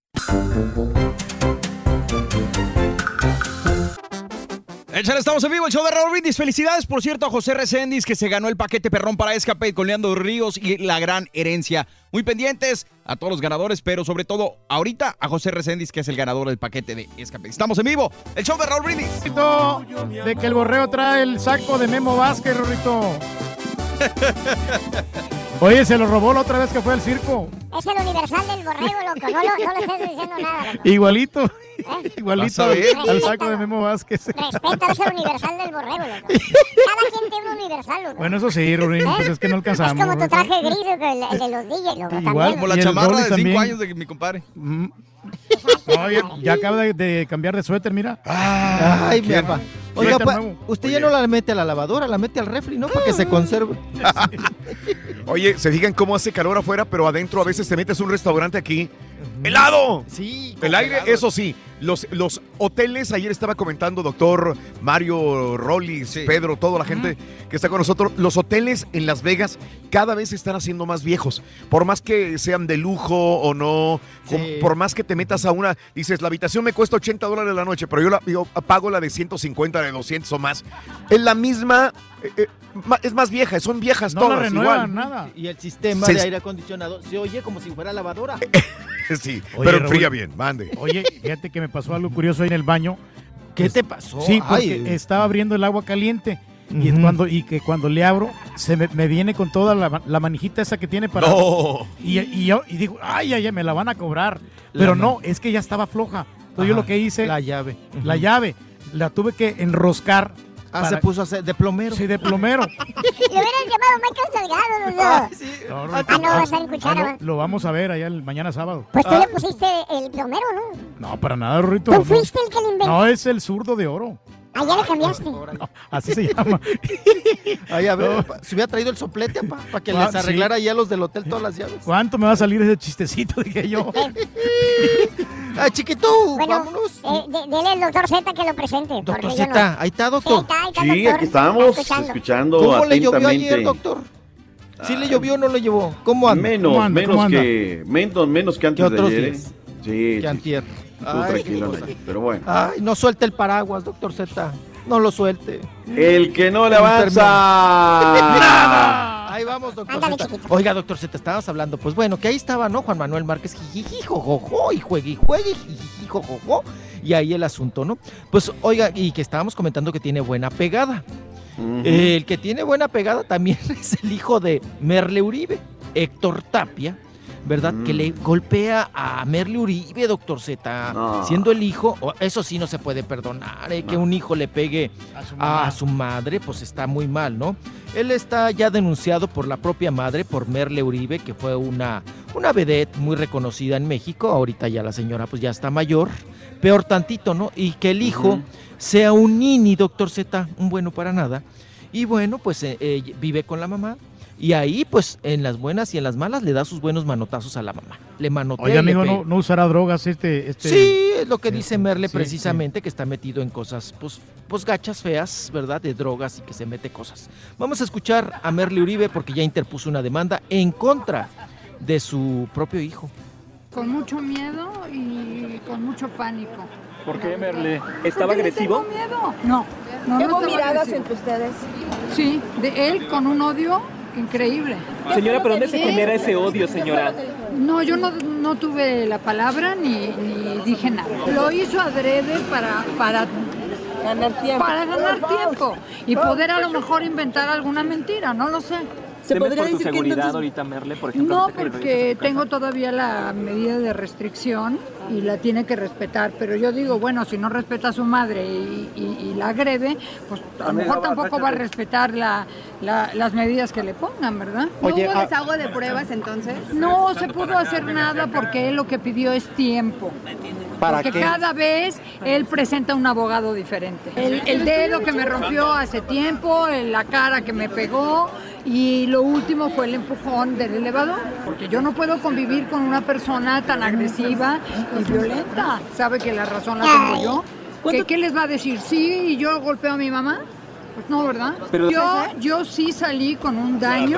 Échale, estamos en vivo, el show de Raúl Brindis. Felicidades, por cierto, a José Recendis, que se ganó el paquete perrón para Escape con Leandro Ríos y la gran herencia. Muy pendientes a todos los ganadores, pero sobre todo ahorita a José Recendis, que es el ganador del paquete de Escape. Estamos en vivo, el show de Raúl Brindis. De que el borreo trae el saco de Memo Vázquez, Rorrito. Oye, se lo robó la otra vez que fue al circo. Es el universal del borrego, loco. No, lo, no le estés diciendo nada, loco. Igualito. ¿Eh? Igualito al, Vas a ver. al saco de Memo Vázquez. Respeta, es el universal del borrego, loco. Cada quien tiene un universal, loco. Bueno, eso sí, Rurín, pues es que no Es alcanzamos. como tu traje gris, loco, el, el de los DJs, loco. Igual, también. Como la chamarra Rolly de 5 también. años de mi compadre. Mm. No, ya, ya acaba de, de cambiar de suéter, mira. Ay, mi papá. Oiga, pa- usted ya no la mete a la lavadora, la mete al refri, ¿no? Para que se conserve. Oye, se fijan cómo hace calor afuera, pero adentro a veces te metes a un restaurante aquí. ¡Helado! Sí. El aire, eso sí. Los, los hoteles, ayer estaba comentando doctor Mario Rollis, Pedro, toda la gente que está con nosotros. Los hoteles en Las Vegas cada vez se están haciendo más viejos. Por más que sean de lujo o no, por más que te metas a una, dices, la habitación me cuesta 80 dólares la noche, pero yo, la, yo pago la de 150, de 200 o más. Es la misma, eh, eh, es más vieja, son viejas No todas. renuevan, igual. nada. Y el sistema Se- de aire acondicionado se oye como si fuera lavadora. Sí, Oye, pero enfría bien, mande. Oye, fíjate que me pasó algo curioso ahí en el baño. ¿Qué te pasó? Sí, porque Ay. estaba abriendo el agua caliente. Y, cuando, y que cuando le abro, se me, me viene con toda la, la manijita esa que tiene para. No. Y, y yo y digo, ay, ay, ay, me la van a cobrar. Pero no, es que ya estaba floja. Entonces yo lo que hice. La llave. La llave. La tuve que enroscar. Ah, se puso a hacer de plomero. Sí, de plomero. Le hubieran llamado Michael Salgado, loco. No, Ah, no, va a estar en cuchara, ah, lo, vamos a ver allá el mañana sábado. Pues tú le pusiste el plomero, ¿no? No, para nada, Rurito. ¿Tú no. fuiste el que lo inventó? No, es el zurdo de oro. Ah, ya le cambiaste. Así se llama. Ay, a ver, pa- se hubiera traído el soplete para que Ah, les arreglara ya los del hotel todas las llaves. ¿Cuánto me va a salir ese chistecito? Dije yo. Ay, chiquito, Bueno, vámonos. eh, de- dele al doctor Z que lo presente. Doctor Z, no. ahí está, Sí, doctor. está, ahí está, Sí, doctor. aquí estamos, Está escuchando ¿Cómo le llovió ayer, doctor? ¿Sí le llovió o no le llevó? ¿Cómo anda? Menos, ¿Cómo anda? menos ¿Cómo anda? que menos, menos que antes ¿Qué otros de ayer. días? ¿eh? Sí, Que sí, antier. Ay, tranquilo, pero bueno. Ay, no suelte el paraguas, doctor Z. No lo suelte. El que no le avanza. Ahí vamos, doctor Ándale, Z. chiquito. Oiga, doctor Z, estabas hablando. Pues bueno, que ahí estaba, ¿no? Juan Manuel Márquez, jijiji, jojojo, y juegue y juegue, jijiji, jojojo. Y ahí el asunto, ¿no? Pues oiga, y que estábamos comentando que tiene buena pegada. El que tiene buena pegada también es el hijo de Merle Uribe, Héctor Tapia, ¿verdad? Que le golpea a Merle Uribe, doctor Z, No. siendo el hijo, o- eso sí no se puede perdonar, ¿eh? que un hijo le pegue a su, madre, pues está muy mal, ¿no? Él está ya denunciado por la propia madre, por Merle Uribe, que fue una, una vedette muy reconocida en México, ahorita ya la señora pues ya está mayor, peor tantito, ¿no? Y que el hijo sea un nini, doctor Z, un bueno para nada. Y bueno, pues eh, eh, vive con la mamá. Y ahí, pues, en las buenas y en las malas, le da sus buenos manotazos a la mamá. Le manotea. Oye, amigo, no, no usará drogas este. este... Sí, es lo que dice Merle sí, precisamente, que está metido en cosas, pues, pues gachas feas, ¿verdad? De drogas y que se mete cosas. Vamos a escuchar a Merle Uribe porque ya interpuso una demanda en contra de su propio hijo. Con mucho miedo y con mucho pánico. ¿Por qué, Merle? ¿Estaba Porque agresivo? tengo miedo. No, no, ¿Hubo no miradas agresivo. entre ustedes? Sí, de él con un odio increíble. Señora, ¿pero dónde se genera ese odio, señora? No, yo no, no tuve la palabra ni, ni dije nada. Lo hizo adrede para, para Ganar tiempo. Para ganar tiempo y poder a lo mejor inventar alguna mentira, no lo sé. ¿Temes por tu seguridad ahorita, Merle, por ejemplo? No, ahorita que porque tengo todavía la medida de restricción y la tiene que respetar. Pero yo digo, bueno, si no respeta a su madre y, y- y la agrede, pues a lo mejor tampoco va a respetar la- la- las medidas que le pongan, ¿verdad? ¿No hubo desahogo de pruebas entonces? No se pudo hacer nada porque él lo que pidió es tiempo. ¿Para porque qué? cada vez él presenta un abogado diferente. El, el dedo que me rompió hace tiempo, el- la cara que me pegó y lo último fue el empujón del elevador. Porque yo no puedo convivir con una persona tan agresiva y violenta. ¿Sabe que la razón la tengo yo? ¿Qué, qué les va a decir? ¿Sí y yo golpeo a mi mamá? Pues no, ¿verdad? Pero- yo, yo sí salí con un daño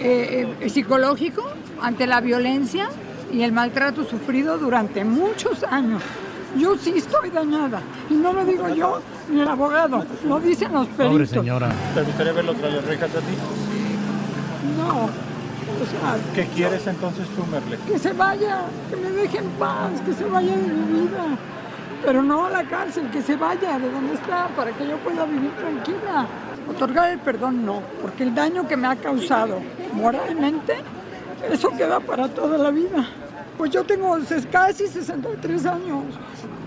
eh, eh, psicológico ante la violencia y el maltrato sufrido durante muchos años. Yo sí estoy dañada. Y no lo digo yo ni el abogado, lo dicen los peritos. Pobre señora. ¿Te gustaría verlo tras las rejas a ti? No. O sea, ¿Qué quieres entonces tú, Merle? que se vaya, que me deje en paz, que se vaya de mi vida. Pero no a la cárcel, que se vaya de donde está para que yo pueda vivir tranquila. Otorgar el perdón no, porque el daño que me ha causado moralmente, eso queda para toda la vida. Pues yo tengo casi 63 años.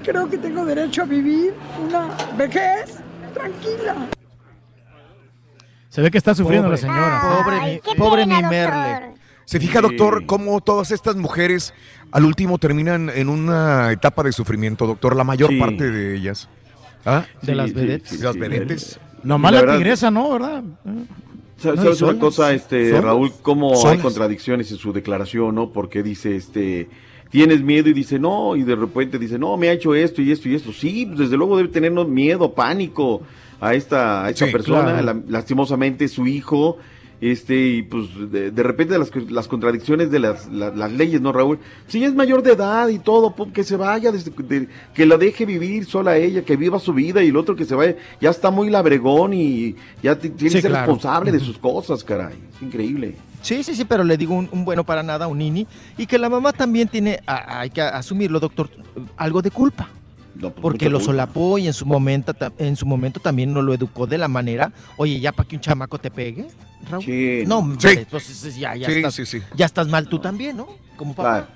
Creo que tengo derecho a vivir una vejez tranquila. Se ve que está sufriendo Pobre. la señora. Pobre Ay, mi, qué pobre pena, mi doctor. Merle. Se fija, doctor, cómo todas estas mujeres al último terminan en una etapa de sufrimiento, doctor, la mayor Sí. parte de ellas. ¿Ah? De las vedettes. De las vedettes. Nomás La la, tigresa, ¿no? ¿Verdad? ¿Sabes No, sabes una cosa, este. Raúl? Cómo hay contradicciones en su declaración, ¿no? Porque dice, este, tienes miedo y dice, no, y de repente dice, no, me ha hecho esto y esto y esto. Sí, pues, desde luego debe tenernos miedo, pánico a esta, a esta Sí, persona, claro. la- lastimosamente su hijo, este, y pues de, de repente las, las contradicciones de las, la- las leyes, ¿no, Raúl? Si es mayor de edad y todo, pum, que se vaya, desde- de- que la deje vivir sola ella, que viva su vida y el otro que se vaya, ya está muy labregón y ya ti- tiene Sí, que ser claro. responsable de sus cosas, caray. Es increíble. Sí, sí, sí, pero le digo un, un bueno para nada, un nini, y que la mamá también tiene, a- hay que asumirlo, doctor, algo de culpa. No, pues, Porque lo solapó y en su momento en su momento también no lo educó de la manera, oye, ya para que un chamaco te pegue, Raúl. Sí. No, Sí. entonces ya, ya Sí, estás, sí, sí. ya estás mal tú también, ¿no? Como papá.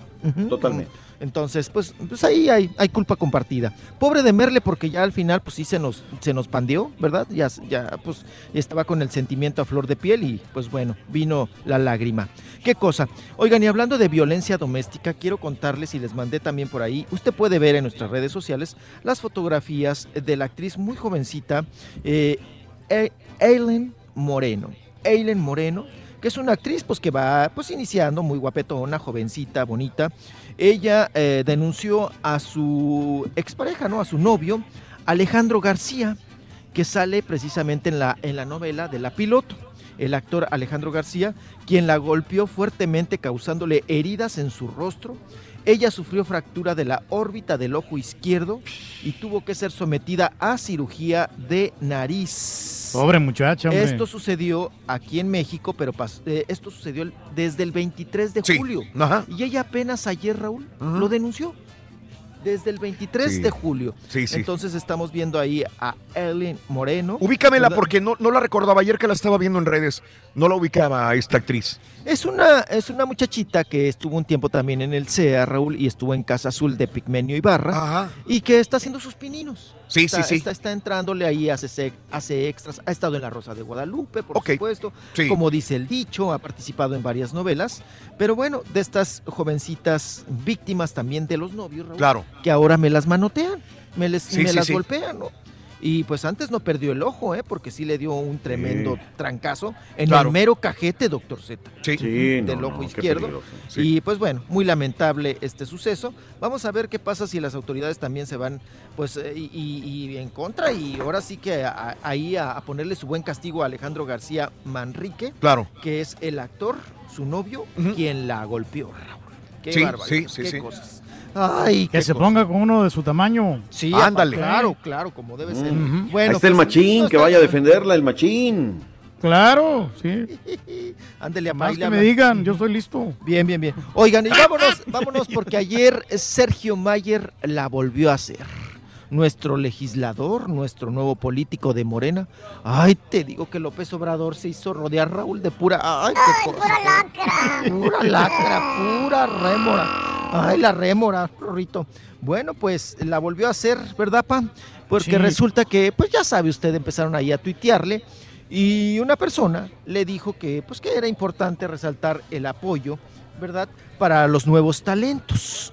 Totalmente. Entonces, pues, pues ahí hay, hay culpa compartida. Pobre de Merle, porque ya al final, pues sí se nos, se nos pandeó, ¿verdad? Ya, ya, pues, estaba con el sentimiento a flor de piel y, pues bueno, vino la lágrima. ¿Qué cosa? Oigan, y hablando de violencia doméstica, quiero contarles y les mandé también por ahí. Usted puede ver en nuestras redes sociales las fotografías de la actriz muy jovencita, eh, Eileen Moreno. Eileen Moreno, que es una actriz pues que va pues iniciando, muy guapetona, jovencita, bonita. Ella eh, denunció a su expareja, ¿no? A su novio, Alejandro García, que sale precisamente en la, en la novela de La Piloto. El actor Alejandro García, quien la golpeó fuertemente causándole heridas en su rostro. Ella sufrió fractura de la órbita del ojo izquierdo y tuvo que ser sometida a cirugía de nariz. Pobre muchacha, hombre. Esto sucedió aquí en México, pero eh, esto sucedió desde el 23 de Sí, julio. ajá. Y ella apenas ayer, Raúl, Ajá. lo denunció. Desde el 23 Sí. de julio. Sí, sí. Entonces estamos viendo ahí a Ellen Moreno. Ubícamela porque no, no la recordaba ayer que la estaba viendo en redes. No la ubicaba a esta actriz. Es una, es una muchachita que estuvo un tiempo también en el CEA, Raúl, y estuvo en Casa Azul de Pigmenio Ibarra. Y que está haciendo sus pininos. Sí, está, sí, sí. Está, está entrándole ahí, hace, hace extras. Ha estado en La Rosa de Guadalupe, por supuesto. Sí. Como dice el dicho, ha participado en varias novelas. Pero bueno, de estas jovencitas víctimas también de los novios, Raúl, Claro. Que ahora me las manotean, me, les, Sí, me sí, las sí. golpean, ¿no? Y pues antes no perdió el ojo, ¿eh? Porque sí le dio un tremendo Sí. trancazo en Claro. el mero cajete, doctor Z. Sí. Del no, ojo izquierdo. Y pues bueno, muy lamentable este suceso. Vamos a ver qué pasa si las autoridades también se van pues eh, y, y- y en contra y ahora sí que a- ahí a, a ponerle su buen castigo a Alejandro García Manrique, Claro. que es el actor, su novio, quien la golpeó. Raúl. Qué Sí, barbaridad, sí, sí, qué sí. cosas. Ay, Que se cosas. ponga con uno de su tamaño. Sí, Ándale. Claro, claro, como debe ser. Bueno, Ahí está el pues, machín, no que vaya a defenderla, el machín. Claro, sí. Ándele a Más que me digan, yo soy listo. Bien, bien, bien. Oigan, y vámonos, vámonos porque ayer Sergio Mayer la volvió a hacer. Nuestro legislador, nuestro nuevo político de Morena. Ay, te digo que López Obrador se hizo rodear Raúl de pura. Ay, qué cosa. Pura lacra. Pura lacra, pura rémora. Ay, la rémora, Rorrito. Bueno, pues la volvió a hacer, ¿verdad, pa? Porque Sí. resulta que, pues ya sabe usted, empezaron ahí a tuitearle y una persona le dijo que, pues que era importante resaltar el apoyo, ¿verdad? Para los nuevos talentos.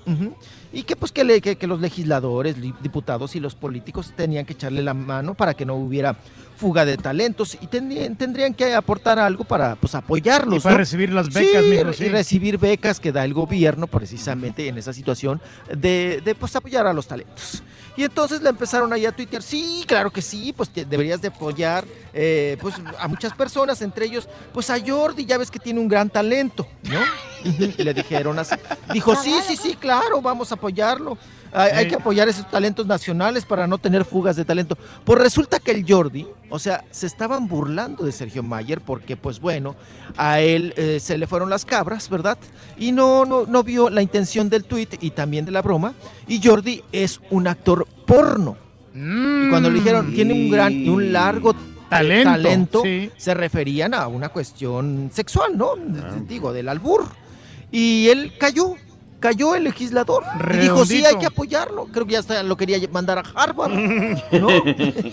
Y que pues que, le- que- que los legisladores, diputados y los políticos tenían que echarle la mano para que no hubiera fuga de talentos y tendrían, tendrían que aportar algo para pues apoyarlos. Y para ¿no? recibir las becas, Sí, sí. y recibir becas que da el gobierno precisamente en esa situación de, de, pues apoyar a los talentos. Y entonces le empezaron ahí a tuitear, sí, claro que sí, pues te- deberías de apoyar eh, pues a muchas personas, entre ellos pues a Jordi, ya ves que tiene un gran talento, ¿no? Y le dijeron así, dijo, sí, sí, sí, claro, vamos a apoyarlo. Hay, que apoyar esos talentos nacionales para no tener fugas de talento. Pues resulta que el Jordi, o sea, se estaban burlando de Sergio Mayer porque, pues bueno, a él eh, se le fueron las cabras, ¿verdad? Y no, no, no vio la intención del tuit y también de la broma. Y Jordi es un actor porno. Y cuando le dijeron, tiene un gran y un largo Talento, talento, sí. se referían a una cuestión sexual, ¿no? Digo, del albur. Y él cayó, cayó el legislador. Y dijo, sí, hay que apoyarlo. Creo que ya hasta lo quería mandar a Harvard, ¿no?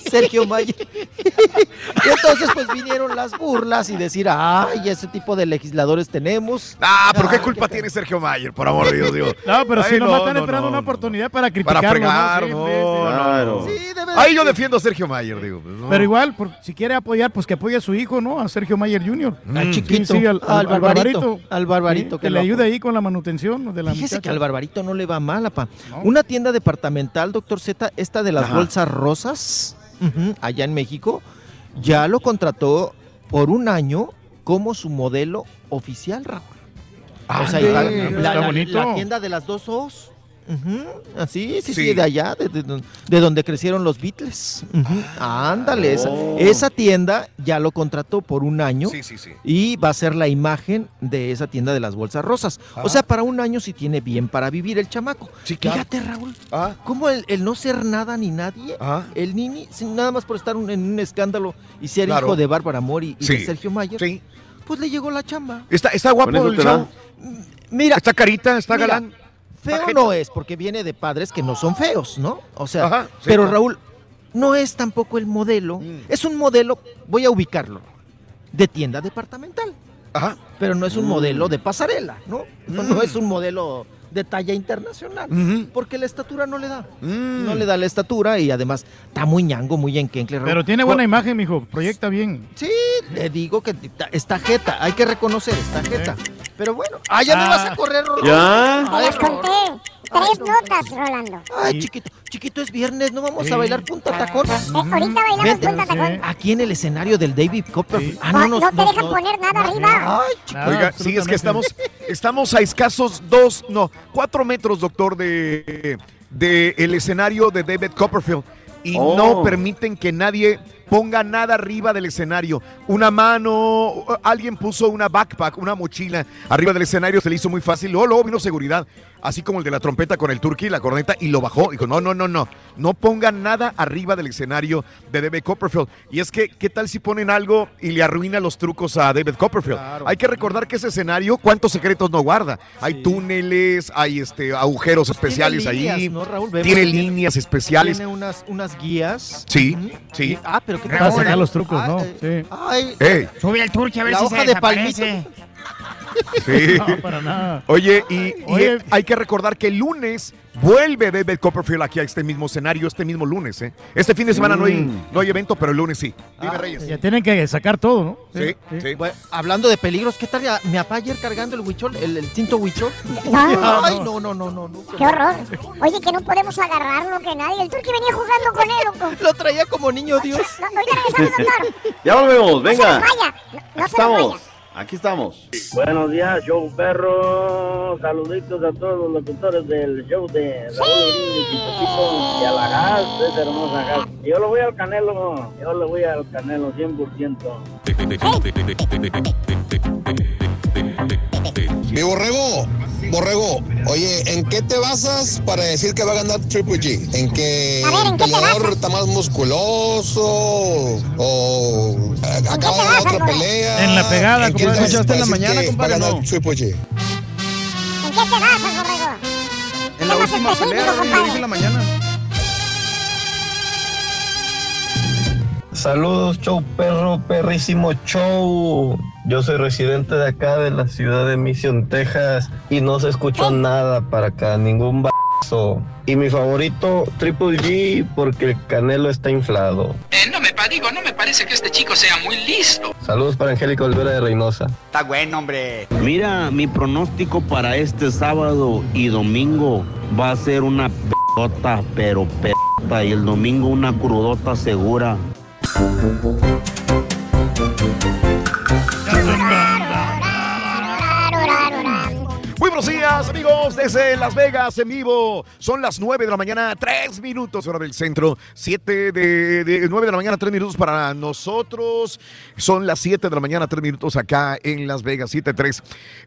Sergio Mayer. y entonces pues vinieron las burlas y decir, ay, ese tipo de legisladores tenemos. Ah, pero ¿qué culpa tiene Sergio Mayer? Por amor de Dios, digo. No, pero Ay, si nomás no, están no, esperando no, una oportunidad para criticarlo. Para fregar, Sí, no, sí, sí. debe de Ahí yo defiendo a Sergio Mayer, digo. pues, no. Pero igual, por- si quiere apoyar, pues que apoye a su hijo, ¿no? A Sergio Mayer Jr. Al chiquito, Sí, sí, al, al al- al barbarito, al barbarito Sí, que que le ayude ahí con la manutención de la Fíjese que al Barbarito no le va mal, apa. Una tienda departamental, doctor Z, esta de las Ajá. bolsas rosas, allá en México, ya lo contrató por un año como su modelo oficial, Raúl. o sea, Ande, la, la tienda de las dos O's. Así, sí, sí, Sí. de allá, de, de- de donde crecieron los Beatles. Ujú, Ándale, esa, Oh. esa tienda ya lo contrató por un año Sí, sí, sí. y va a ser la imagen de esa tienda de las bolsas rosas. O sea, para un año sí tiene bien para vivir el chamaco. claro. Fíjate, Raúl, Ah. cómo el, el no ser nada ni nadie, el Nini, sin- nada más por estar un- en un escándalo y ser Claro. hijo de Bárbara Mori y de. Sergio Mayer, pues le llegó la chamba. Está, está guapo el. Mira. Está carita, está Mira, galán. Feo Pajeta. no es, porque viene de padres que no son feos, ¿no? O sea, Ajá, sí, pero claro. Raúl, no es tampoco el modelo. Mm. Es un modelo, voy a ubicarlo, de tienda departamental. Ajá. Pero no es un Mm. modelo de pasarela, ¿no? No, no es un modelo de talla internacional. Porque la estatura no le da. Mm. No le da la estatura y además está muy ñango, muy enquencle. Raúl. Pero tiene buena imagen, mijo. Proyecta bien. Sí, le digo que está- está jeta, hay que reconocer, está jeta. Pero bueno, ah, ya me Ah. vas a correr, Rolando. Ya. Te las conté. Tres notas, Rolando. Ay, chiquito, chiquito, es viernes, no vamos a bailar punta tacón. Eh, ahorita bailamos Vente, punta tacón. Aquí en el escenario del David Copperfield. Ah, No, no, no nos- te nos- dejan poner nada arriba. Ay, chiquito. Oiga, sí, es que estamos, estamos a escasos dos, no, cuatro metros, doctor, de, de el escenario de David Copperfield. Y Oh. no permiten que nadie ponga nada arriba del escenario. Una mano, alguien puso una backpack, una mochila arriba del escenario, se le hizo muy fácil. Luego, luego vino seguridad, así como el de la trompeta con el turkey, la corneta, y lo bajó. Dijo, no, no, no, no, no pongan nada arriba del escenario de David Copperfield. Y es que, ¿qué tal si ponen algo y le arruina los trucos a David Copperfield? Hay que recordar que ese escenario, ¿cuántos secretos no guarda? Hay túneles, hay este, agujeros especiales Tiene líneas, ahí, ¿no, Raúl? Vemos tiene líneas especiales. Tiene unas, unas guías. Sí, sí. Ah, pero qué Para sacar los trucos, ¿no? Sí. Ay, Ey. Sube al turque a ver la si hoja se de desaparece. palmito. Sí. No, para nada. Oye, y, Oye. hay que recordar que el lunes vuelve David Copperfield aquí a este mismo escenario, este mismo lunes. ¿eh? Este fin de semana no, hay, Mm. no hay evento, pero el lunes sí. Dime, Ah, Reyes. Ya tienen que sacar todo, ¿no? Sí, sí. Bueno, hablando de peligros, ¿qué tal ya- mi papá ayer cargando el huichol, el, el cinto huichol? No. Ay, no, no, no, no, no. Qué horror. Oye, que no podemos agarrarlo, que nadie. El turqui venía jugando con él, loco. Lo traía como niño Dios. No, no, ya regresamos, doctor. Ya volvemos, No se venga. nos vaya. No, no Aquí se nos estamos. vaya. Aquí estamos. Buenos días, show perro. Saluditos a todos los locutores del show de Raúl Pepito y a la gas, esa hermosa gas. Yo lo voy al Canelo, yo le voy al Canelo 100%. Mi borrego, borrego, oye, ¿en qué te basas para decir que va a ganar Triple G? ¿En que A ver, ¿en qué el peleador está más musculoso o eh, acaba de otra borrego? pelea? En la pegada, ¿En basas Escuchaste en la mañana, compadre, Va a ganar no. Triple G. ¿En qué te basas, borrego? En la última pelea, compadre. en la mañana. Saludos, show perro, perrísimo show. Yo soy residente de acá, de la ciudad de Mission, Texas, y no se escuchó nada para acá, ningún bazo. Y mi favorito, Triple G, porque el canelo está inflado. Eh, no me digo, no me parece que este chico sea muy listo. Saludos para Angélica Olvera de Reynosa. Está bueno, hombre. Mira, mi pronóstico para este sábado y domingo va a ser una pedota, pero pedota, y el domingo una crudota segura. Muy buenos amigos desde Las Vegas en vivo. Son las 9 de la mañana, 3 minutos hora del centro. 7 de, de 9 de la mañana, 3 minutos para nosotros. Son las 7 de la mañana, 3 minutos acá en Las Vegas, 7-3.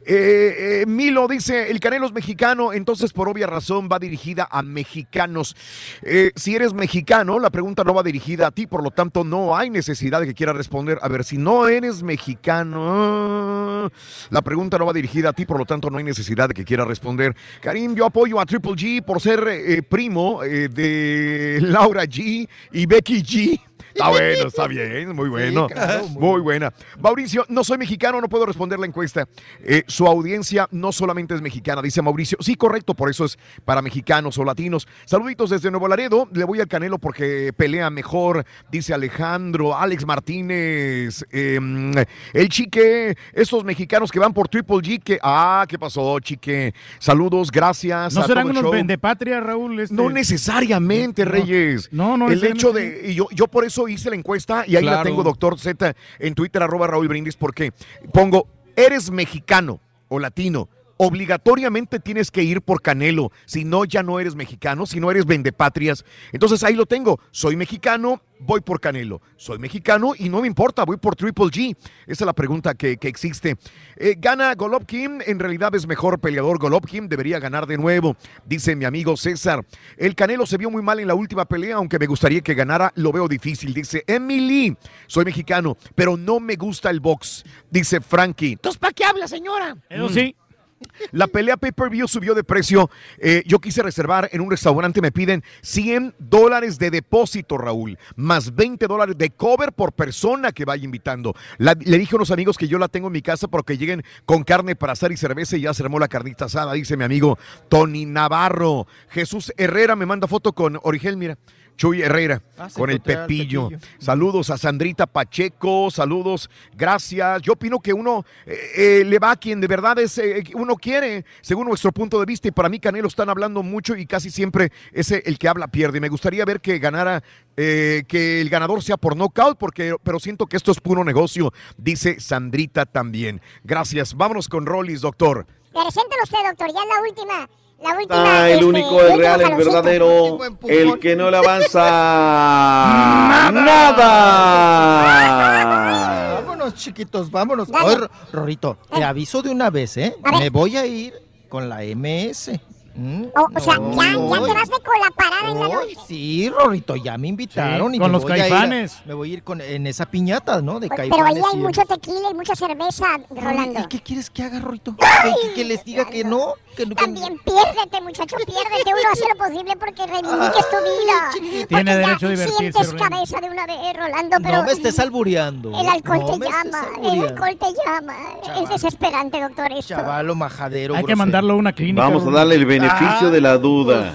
Eh, eh, Milo dice, el Canelo es mexicano, entonces por obvia razón va dirigida a mexicanos. Eh, si eres mexicano, la pregunta no va dirigida a ti, por lo tanto no hay necesidad de que quiera responder. A ver, si no eres mexicano, la pregunta no va dirigida a ti, por lo tanto no hay necesidad de que quiera responder. Karim, yo apoyo a Triple G por ser eh, primo eh, de Laura G y Becky G. Está bueno, está bien, muy bueno. claro, muy, buena. Mauricio, no soy mexicano, no puedo responder la encuesta. Eh, su audiencia no solamente es mexicana, dice Mauricio. Sí, correcto, por eso es para mexicanos o latinos. Saluditos desde Nuevo Laredo. Le voy al Canelo porque pelea mejor, dice Alejandro, Alex Martínez, eh, el chique, estos mexicanos que van por Triple G, que, ah, ¿qué pasó, chique? Saludos, gracias. ¿No a serán todo unos vendepatria, Raúl? Este- No necesariamente, No, Reyes. No, no. El hecho de, y yo, yo por eso hice la encuesta y ahí la tengo, doctor Z, en Twitter, arroba Raúl Brindis, porque pongo, eres mexicano o latino, obligatoriamente tienes que ir por Canelo, si no, ya no eres mexicano, si no eres vendepatrias. Entonces ahí lo tengo, soy mexicano, voy por Canelo, soy mexicano y no me importa, voy por Triple G. Esa es la pregunta que, que existe. Eh, ¿Gana Golovkin? En realidad es mejor peleador Golovkin, debería ganar de nuevo, dice mi amigo César. El Canelo se vio muy mal en la última pelea, aunque me gustaría que ganara, lo veo difícil, dice Emily. Soy mexicano, pero no me gusta el box, dice Frankie. Entonces, ¿para qué habla, señora? Eso sí. La pelea pay-per-view subió de precio. Eh, yo quise reservar en un restaurante, me piden 100 dólares de depósito, Raúl, más 20 dólares de cover por persona que vaya invitando. Le dije a unos amigos que yo la tengo en mi casa porque lleguen con carne para asar y cerveza y ya se armó la carnita asada, dice mi amigo Tony Navarro. Jesús Herrera me manda foto con Origel, mira. Chuy Herrera, Ah, con el Pepillo. Saludos a Sandrita Pacheco, saludos, gracias. Yo opino que uno eh, eh, le va a quien de verdad es, eh, uno quiere, según nuestro punto de vista. Y para mí, Canelo están hablando mucho y casi siempre ese el que habla pierde. Me gustaría ver que ganara, eh, que el ganador sea por knockout, porque, pero siento que esto es puro negocio, dice Sandrita también. Gracias. Vámonos con Rollis, doctor. Preséntelo usted, doctor, ya es la última. La última. El este, único, el real, el verdadero, el que no le avanza nada. Vámonos, chiquitos, vámonos. Oye, Ro- Rorito, te aviso de una vez, ¿eh? Me voy a ir con la MS. ¿Mm? O, o sea, No, ya, ya te vas de con la parada en la Ay, noche. sí, Rorrito, ya me invitaron. Sí, y con me los voy a ir a- caifanes. me voy a ir con, en esa piñata, ¿no? De Pero caifanes. ahí hay y- mucho tequila y mucha cerveza, Rolando. ¿Y qué quieres que haga, Rorrito? ¿Que, que les diga que no? Que, no- que- También piérdete, muchacho, piérdete. Uno hace lo posible porque reivindiques tu vida. Tiene Porque ya derecho a divertirse, sientes Rolando. cabeza de una vez, Rolando, pero No me estés albureando. el alcohol No te llama, el alcohol te llama. Es desesperante, doctor, esto. Chavalo majadero. Hay que mandarlo a una clínica. Vamos a darle el beneficio Ah, de la duda.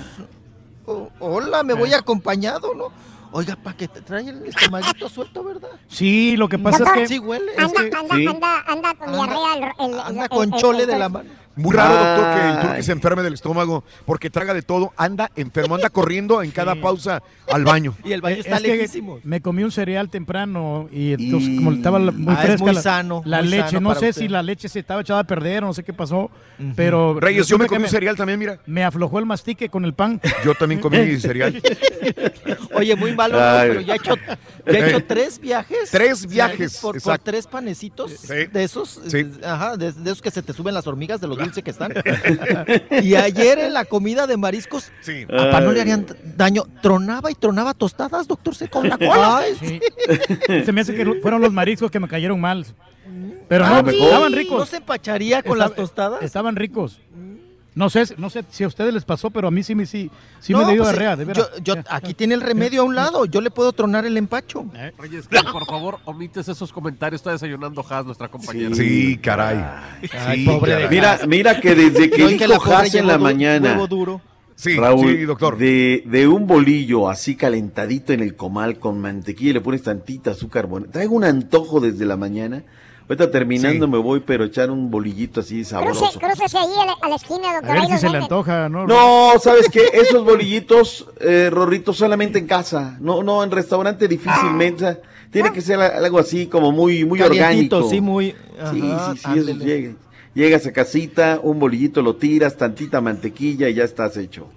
Oh, hola, me voy acompañado, ¿no? Oiga, para que te trae el estomaguito suelto, ¿verdad? Sí, lo que pasa es que. Sí huele. Anda, es que- anda, Sí. anda, anda con diarrea. el- el- el- Anda el- con el- chole el- de el- la mano. Muy raro, doctor, que el turqui se enferme del estómago porque traga de todo, anda enfermo, anda corriendo en cada pausa al baño. Y el baño Es está que lejísimo. me comí un cereal temprano y entonces como estaba muy Ah, es fresca muy la, sano, la muy leche, sano no sé usted. si la leche se estaba echada a perder o no sé qué pasó, pero Reyes, yo me comí un cereal también, mira. Me aflojó el mastique con el pan. Yo también comí cereal. Oye, muy malo. Ay. pero ya he hecho, ya he hecho tres viajes. Tres viajes, Por, tres panecitos Sí. de esos. Sí. eh, Ajá, de, de esos que se te suben las hormigas de lo dulce que están. y ayer en la comida de mariscos, Sí. a no le harían daño. Tronaba y tronaba tostadas, doctor, se con la cola. Ay, Sí. Se me hace que fueron los mariscos que me cayeron mal. Pero Ah, no, estaban ¿No ricos. se empacharía con las tostadas? Estaban ricos. No sé, no sé si a ustedes les pasó, pero a mí sí me sí, sí No, me dio pues, diarrea, eh, de veras. yo, yo- aquí tiene el remedio a un lado. Yo le puedo tronar el empacho. Reyes, que por favor, omites esos comentarios. Está desayunando Haas, nuestra compañera. Sí, caray. Ay, Sí, pobre de caray. Mira, mira que desde que la dijo Haas en la du- mañana, huevo duro. Sí, Raúl, sí, doctor. De, de un bolillo así calentadito en el comal con mantequilla y le pones tantita azúcar. Bueno, traigo un antojo desde la mañana. Ahorita terminando Sí. me voy, pero echar un bolillito así Cruce, sabroso. cúrese ahí a la, a la esquina, a doctor. ver ahí si se le antoja, ¿no? No, ¿sabes qué? Esos bolillitos, eh, Rorrito, solamente en casa. No, no, en restaurante difícilmente. Sea, Tiene que ser algo así como muy, muy Calientito, orgánico. sí, muy. Sí, ajá, sí, sí, eso llega. Llegas a casita, un bolillito lo tiras, tantita mantequilla y ya estás hecho.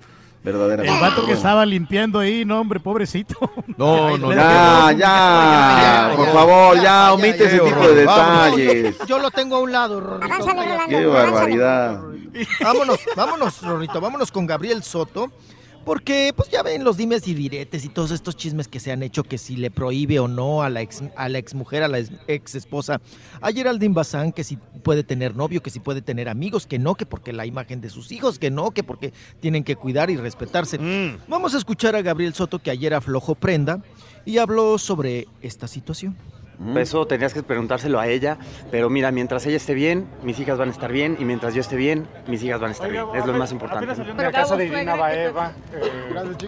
Verdaderamente. El vato que estaba limpiando ahí, no, hombre, pobrecito. No, no, Ya, ya, por favor, ya, omite ese tipo de detalles. Yo lo tengo a un lado, Rorrito. Qué barbaridad. Vámonos, vámonos, Rorrito, vámonos con Gabriel Soto. Porque, pues ya ven los dimes y diretes y todos estos chismes que se han hecho, que si le prohíbe o no a la ex, a la ex mujer, a la ex, ex esposa, a Geraldine Bazán, que si puede tener novio, que si puede tener amigos, que no, que porque la imagen de sus hijos, que no, que porque tienen que cuidar y respetarse. Vamos a escuchar a Gabriel Soto, que ayer aflojó prenda y habló sobre esta situación. Eso tenías que preguntárselo a ella, pero mira, mientras ella esté bien, mis hijas van a estar bien, y mientras yo esté bien, mis hijas van a estar bien. Es lo más importante. la casa de Irina Baeva.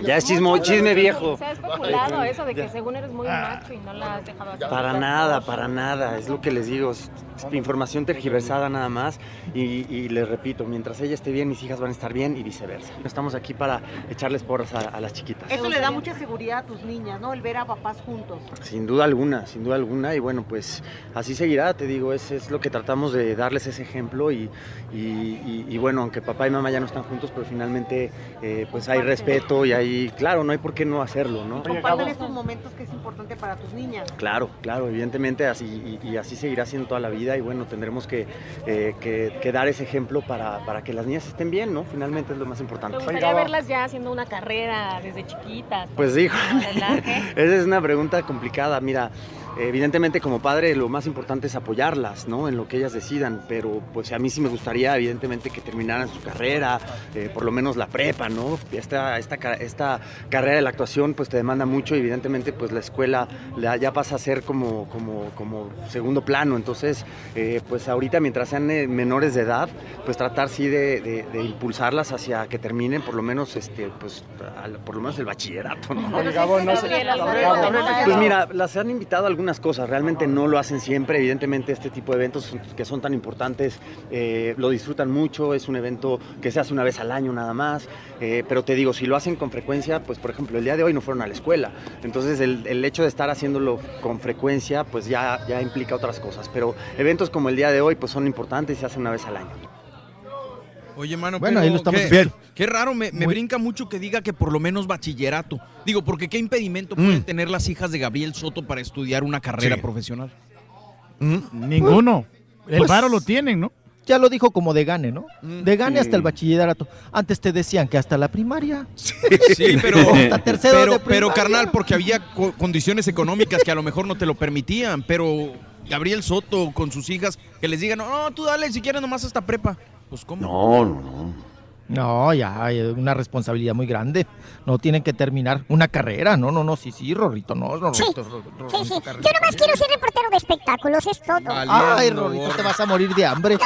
Ya es chismo, chisme viejo. Se ha especulado eso de que según eres muy macho y no la has dejado hacer. Para nada, para nada, es lo que les digo, es información tergiversada nada más y, y les repito, mientras ella esté bien, mis hijas van a estar bien y viceversa. Estamos aquí para echarles porras a, a las chiquitas. Eso le da mucha seguridad a tus niñas, ¿no? El ver a papás juntos. Sin duda alguna, sin duda alguna y bueno, pues así seguirá, te digo, es, es lo que tratamos de darles ese ejemplo y, y- y- y bueno, aunque papá y mamá ya no están juntos, pero finalmente eh, pues hay respeto y hay, claro, no hay por qué no hacerlo, ¿no? Comparten estos momentos que es importante para tus niñas. Claro, claro, evidentemente así y, y así seguirá siendo toda la vida y bueno, tendremos que, eh, que- que dar ese ejemplo para, para que las niñas estén bien, ¿no? Finalmente es lo más importante. ¿Te gustaría verlas ya haciendo una carrera desde chiquitas? Pues dijo, esa es una pregunta complicada. Mira, evidentemente como padre lo más importante es apoyarlas, ¿no? En lo que ellas decidan, pero pues a mí sí me gustaría evidentemente que terminaran su carrera, eh, por lo menos la prepa, ¿no? Esta, esta, esta carrera de la actuación pues te demanda mucho y evidentemente pues la escuela la- ya pasa a ser como, como, como segundo plano, entonces eh, pues ahorita mientras sean eh, menores de edad, pues tratar sí de, de- de impulsarlas hacia que terminen por lo menos este pues al- por lo menos el bachillerato, ¿no? Pues mira, las han invitado a algunas cosas, realmente no lo hacen siempre, evidentemente este tipo de eventos que son tan importantes eh, lo disfrutan mucho, es un evento que se hace una vez al año nada más, eh, pero te digo, si lo hacen con frecuencia, pues por ejemplo el día de hoy no fueron a la escuela, entonces el, el hecho de estar haciéndolo con frecuencia pues ya, ya implica otras cosas, pero eventos como el día de hoy pues son importantes y se hacen una vez al año. Oye, mano, Bueno, pero ahí lo estamos qué, viendo. qué raro, me, me Muy- brinca mucho que diga que por lo menos bachillerato. Digo, porque qué impedimento pueden tener las hijas de Gabriel Soto para estudiar una carrera Sí. profesional. Ninguno. El Pues- varo lo tienen, ¿no? Ya lo dijo como de gane, ¿no? De gane Sí. hasta el bachillerato. Antes te decían que hasta la primaria. Sí, pero, Hasta tercero pero, de pero carnal, porque había co- condiciones económicas que a lo mejor no te lo permitían, pero Gabriel Soto con sus hijas que les digan, no, no, tú dale si quieres nomás hasta prepa. Pues cómo. No, no, no. No, ya hay una responsabilidad muy grande. No tienen que terminar una carrera. No, no, no, sí, sí, Rorrito, no, Sí, Rorrito. Rorrito, sí, sí. carrera. Yo nomás quiero ser reportero de espectáculos, es todo. Ay, Rorrito, te vas a morir de hambre.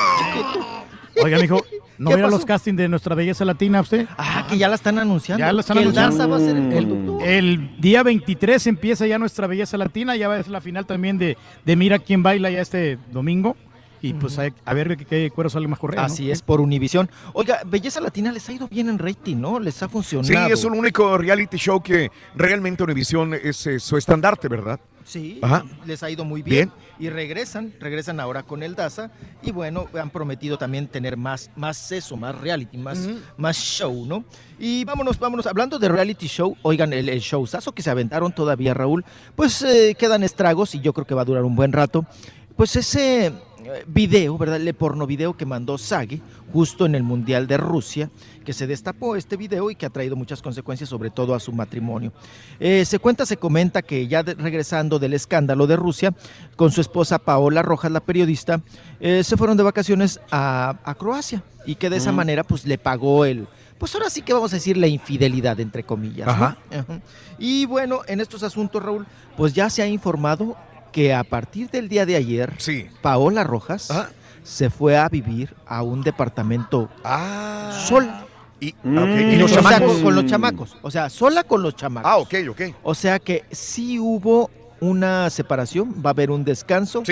Oiga, mijo, ¿no ¿Qué va a ir a los castings de nuestra belleza latina usted? Ah, que ya la están anunciando. Ya la están el anunciando. Daza va a ser el el, el día 23 empieza ya nuestra belleza latina, ya va a ser la final también de, de Mira quién baila ya este domingo. Y pues hay- a ver qué, qué cuero sale más correcto. Así es, por Univisión. Oiga, Belleza Latina les ha ido bien en rating, ¿no? Les ha funcionado. Sí, es el único reality show que realmente Univision es eh, su estandarte, ¿verdad? Sí, Ajá. les ha ido muy bien. Bien. Y regresan, regresan ahora con el Daza. Y bueno, han prometido también tener más, más eso, más reality, más, más show, ¿no? Y vámonos, vámonos. Hablando de reality show, oigan, el, el showzazo que se aventaron todavía, Raúl, pues eh, quedan estragos y yo creo que va a durar un buen rato. Pues ese video, ¿verdad? El porno video que mandó Sage justo en el Mundial de Rusia, que se destapó este video y que ha traído muchas consecuencias, sobre todo a su matrimonio. Eh, se cuenta, se comenta que ya de- regresando del escándalo de Rusia, con su esposa Paola Rojas, la periodista, eh, se fueron de vacaciones a, a Croacia y que de esa Mm. manera pues le pagó el, pues ahora sí que vamos a decir la infidelidad, entre comillas. ¿no? Ajá. Ajá. Y bueno, en estos asuntos, Raúl, pues ya se ha informado que a partir del día de ayer, Paola Rojas se fue a vivir a un departamento sola. Y, ok, ¿y los O sea, chamacos? con, con los chamacos. O sea, sola con los chamacos. Ah, ok, ok. O sea que sí hubo una separación, va a haber un descanso,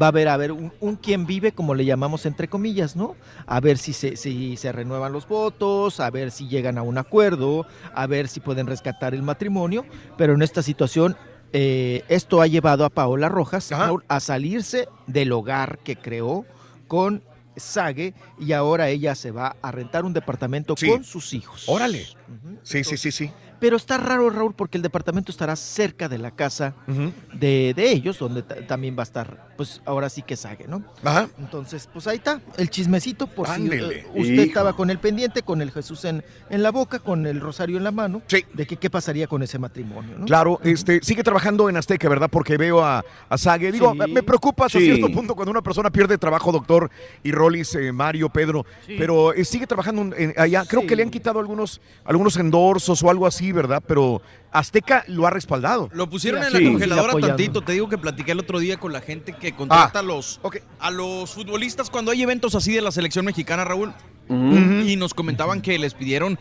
va a haber, a ver un, un quien vive, como le llamamos entre comillas, ¿no? A ver si se, si se renuevan los votos, a ver si llegan a un acuerdo, a ver si pueden rescatar el matrimonio, pero en esta situación eh, esto ha llevado a Paola Rojas a salirse del hogar que creó con Sage y ahora ella se va a rentar un departamento Sí. con sus hijos. Órale. Sí, sí, sí, sí. Pero está raro, Raúl, porque el departamento estará cerca de la casa de, de ellos, donde ta- también va a estar, pues ahora sí que Sage, ¿no? Ajá. Entonces, pues ahí está, el chismecito, por Ándele. si eh, usted Hijo. estaba con el pendiente, con el Jesús en, en la boca, con el rosario en la mano, de que qué pasaría con ese matrimonio, ¿no? Claro, este, sigue trabajando en Azteca, ¿verdad? Porque veo a, a Sage. Digo, Sí. me preocupa hasta Sí. cierto punto cuando una persona pierde trabajo, doctor, y Rolis, eh, Mario, Pedro, Sí. pero eh, sigue trabajando en- allá. Creo que le han quitado algunos, algunos endorsos o algo así, ¿verdad? Pero Azteca lo ha respaldado. Lo pusieron en Sí. la congeladora tantito. Te digo que platiqué el otro día con la gente que contrata a, los, a los futbolistas cuando hay eventos así de la selección mexicana, Raúl. Y nos comentaban que les pidieron,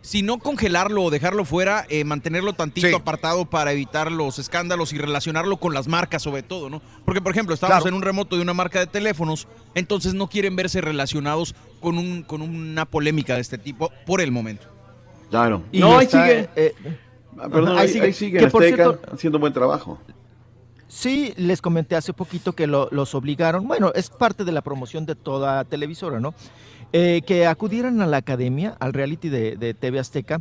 si no congelarlo o dejarlo fuera, eh, mantenerlo tantito Sí. apartado para evitar los escándalos y relacionarlo con las marcas sobre todo, ¿no? Porque, por ejemplo, estamos Claro. en un remoto de una marca de teléfonos, entonces no quieren verse relacionados con, un, con una polémica de este tipo por el momento. Claro. Y no, ahí está, sigue. eh, Ah, Perdón, ajá, ahí, ahí sigue. ahí sigue Que en por Azteca cierto- haciendo buen trabajo. Sí, les comenté hace poquito que lo- los obligaron, bueno, es parte de la promoción de toda televisora, ¿no? Eh, que acudieran a la academia, al reality de, de TV Azteca,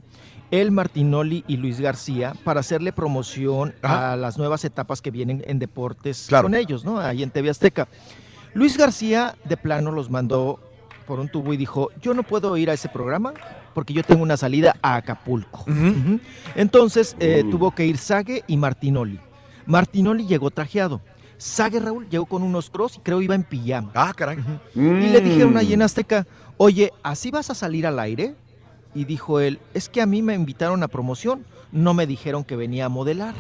el Martinoli y Luis García, para hacerle promoción a las nuevas etapas que vienen en deportes Claro. con ellos, ¿no? Ahí en TV Azteca. Luis García de plano los mandó por un tubo y dijo, yo no puedo ir a ese programa porque yo tengo una salida a Acapulco. Entonces eh, tuvo que ir Sage y Martinoli. Martinoli llegó trajeado. Sage Raúl llegó con unos cross y creo iba en pijama. Ah, caray. Y le dijeron ahí en Azteca, oye, ¿así vas a salir al aire? Y dijo él, es que a mí me invitaron a promoción, no me dijeron que venía a modelar.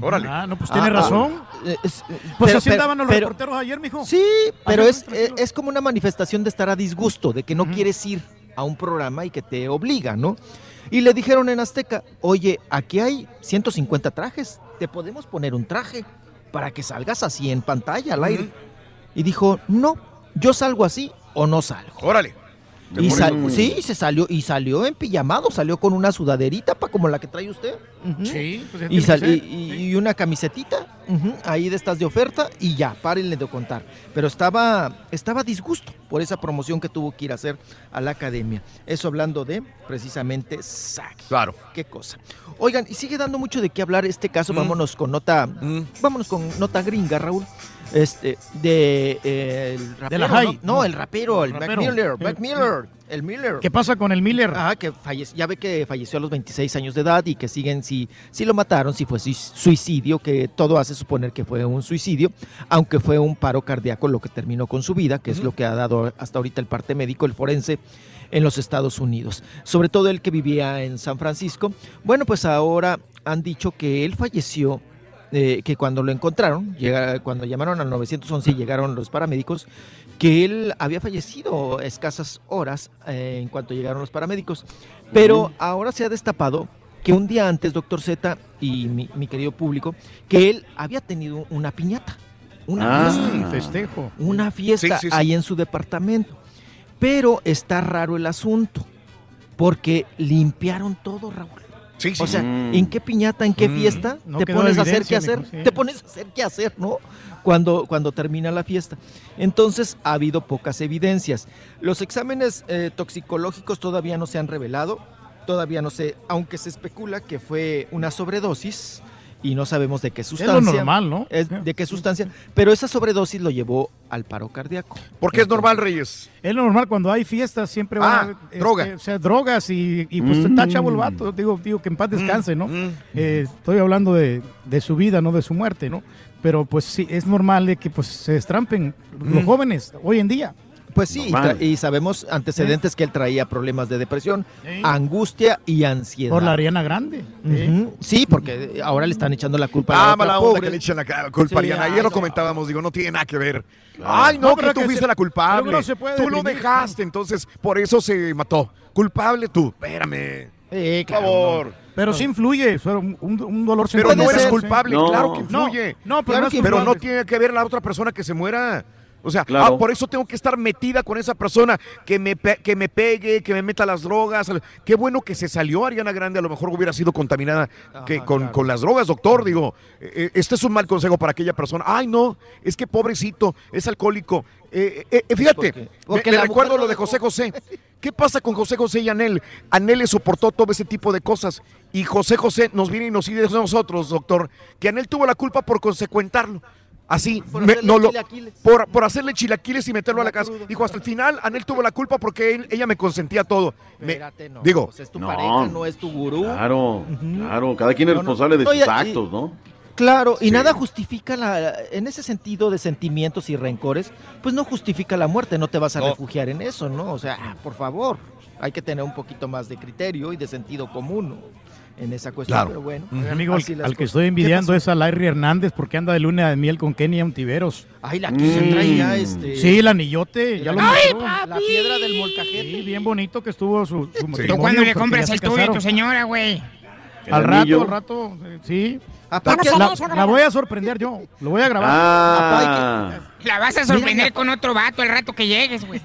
Órale. Ah, no, pues tiene razón. eh, es- eh, Pues pero- así pero- andaban los pero- reporteros ayer, mijo. Sí, pero es, es, es como una manifestación de estar a disgusto, de que no quieres ir a un programa y que te obliga, ¿no? Y le dijeron en Azteca, oye, aquí hay 150 trajes, te podemos poner un traje para que salgas así en pantalla al aire. Y dijo, no, yo salgo así o no salgo. Órale. Y sal- sí, se salió y salió en pijamado, salió con una sudaderita pa, como la que trae usted. Sí, pues ya y, sal- y- y una camisetita ahí de estas de oferta y ya, párenle de contar. Pero estaba, estaba disgusto por esa promoción que tuvo que ir a hacer a la academia. Eso hablando de precisamente SAC. Claro. Qué cosa. Oigan, y sigue dando mucho de qué hablar este caso. Vámonos con nota, vámonos con nota gringa, Raúl. Este, de eh, el rapero, la High. ¿no? No, el rapero, el Rapero. Mac Miller, Sí. Mac Miller, el Miller. ¿Qué pasa con el Miller? Ah, que falleció, ya ve que falleció a los 26 años de edad y que siguen si, si lo mataron, si fue sui- suicidio, que todo hace suponer que fue un suicidio, aunque fue un paro cardíaco lo que terminó con su vida, que es lo que ha dado hasta ahorita el parte médico, el forense en los Estados Unidos. Sobre todo el que vivía en San Francisco. Bueno, pues ahora han dicho que él falleció eh, que cuando lo encontraron, llega- cuando llamaron al 911 y llegaron los paramédicos, que él había fallecido escasas horas eh, en cuanto llegaron los paramédicos. Pero ahora se ha destapado que un día antes, doctor Z y mi, mi querido público, que él había tenido una piñata. Una Ah, fiesta. un festejo. Una fiesta Sí, sí, sí. ahí en su departamento. Pero está raro el asunto, porque limpiaron todo, Raúl. Sí, sí. O sea, Mm. ¿en qué piñata, en qué Mm. fiesta No te pones a hacer qué hacer? sí. Te pones a hacer qué hacer, ¿no? Cuando, cuando termina la fiesta. Entonces ha habido pocas evidencias. Los exámenes eh, toxicológicos todavía no se han revelado, todavía no sé, aunque se especula que fue una sobredosis y no sabemos de qué sustancia. normal, ¿no? Es de qué sustancia, pero esa sobredosis lo llevó al paro cardíaco. ¿Por qué es normal, Reyes? Es lo normal cuando hay fiestas, siempre van Ah, a este, droga. o sea, drogas y, y, pues Mm. está chavo el vato. Digo, digo que en paz descanse, ¿no? Eh, estoy hablando de, de su vida, no de su muerte, ¿no? Pero pues sí, es normal de que pues se destrampen los Mm. jóvenes hoy en día. Pues sí, y, sabemos antecedentes que él traía problemas de depresión, Sí. angustia y ansiedad. Por la Ariana Grande. Sí, porque ahora le están echando la culpa a Ah, la otra mala onda pobre. que le echan la culpa a Ariana. ay, Ayer lo comentábamos, digo, no tiene nada que ver. Claro. Ay, no, No, que pero tú que fuiste se- la culpable. pero no se puede tú lo dejaste, entonces por eso se mató. Culpable tú. Espérame. Sí, Por favor. Pero sí influye, fue un, un- dolor Pero no eres ser, culpable, sí. claro que influye. No, no, pero, Claro no que- pero tiene que ver la otra persona que se muera. O sea, Claro. ah, por eso tengo que estar metida con esa persona que me, que me pegue, que me meta las drogas. Qué bueno que se salió Ariana Grande, a lo mejor hubiera sido contaminada que con, con las drogas, doctor. Digo, eh, este es un mal consejo para aquella persona. Ay, no, es que pobrecito, es alcohólico. Eh, eh, eh, fíjate, Porque- me- porque me, recuerdo lo de José José. ¿Qué pasa con José José y Anel? Anel le soportó todo ese tipo de cosas. Y José José nos viene y nos dice a nosotros, doctor, que Anel tuvo la culpa por consecuentearlo. Así, Por me- hacerle no lo- chilaquiles. por, por hacerle chilaquiles y meterlo a la casa. Dijo, hasta el final, Anel tuvo la culpa porque él- ella me consentía todo. Me- Espérate, no, digo, pues es tu pareja, no es tu gurú. Claro, claro, cada quien es No, no. responsable de No, sus y- actos, ¿no? Claro, y Sí. nada justifica la, en ese sentido de sentimientos y rencores, pues no justifica la muerte, no te vas a No. refugiar en eso, ¿no? O sea, por favor, hay que tener un poquito más de criterio y de sentido común ¿no? En esa cuestión, Claro. pero bueno. Oye, amigo, al, que estoy ¿Qué envidiando es a Larry Hernández porque anda de luna de miel con Kenia Ontiveros. Ay, la que se traía este... Sí, el anillote, ya lo ¡Ay, mostró. La piedra del molcajete. Sí, bien bonito que estuvo su, su matrimonio. ¿Tú cuándo le compras el tuyo a tu señora, güey? Al rato, al rato, eh, sí. Aparte, la, la- la- la voy a sorprender yo, lo voy a grabar. Ah, La vas a sorprender con otro vato el rato que llegues, güey.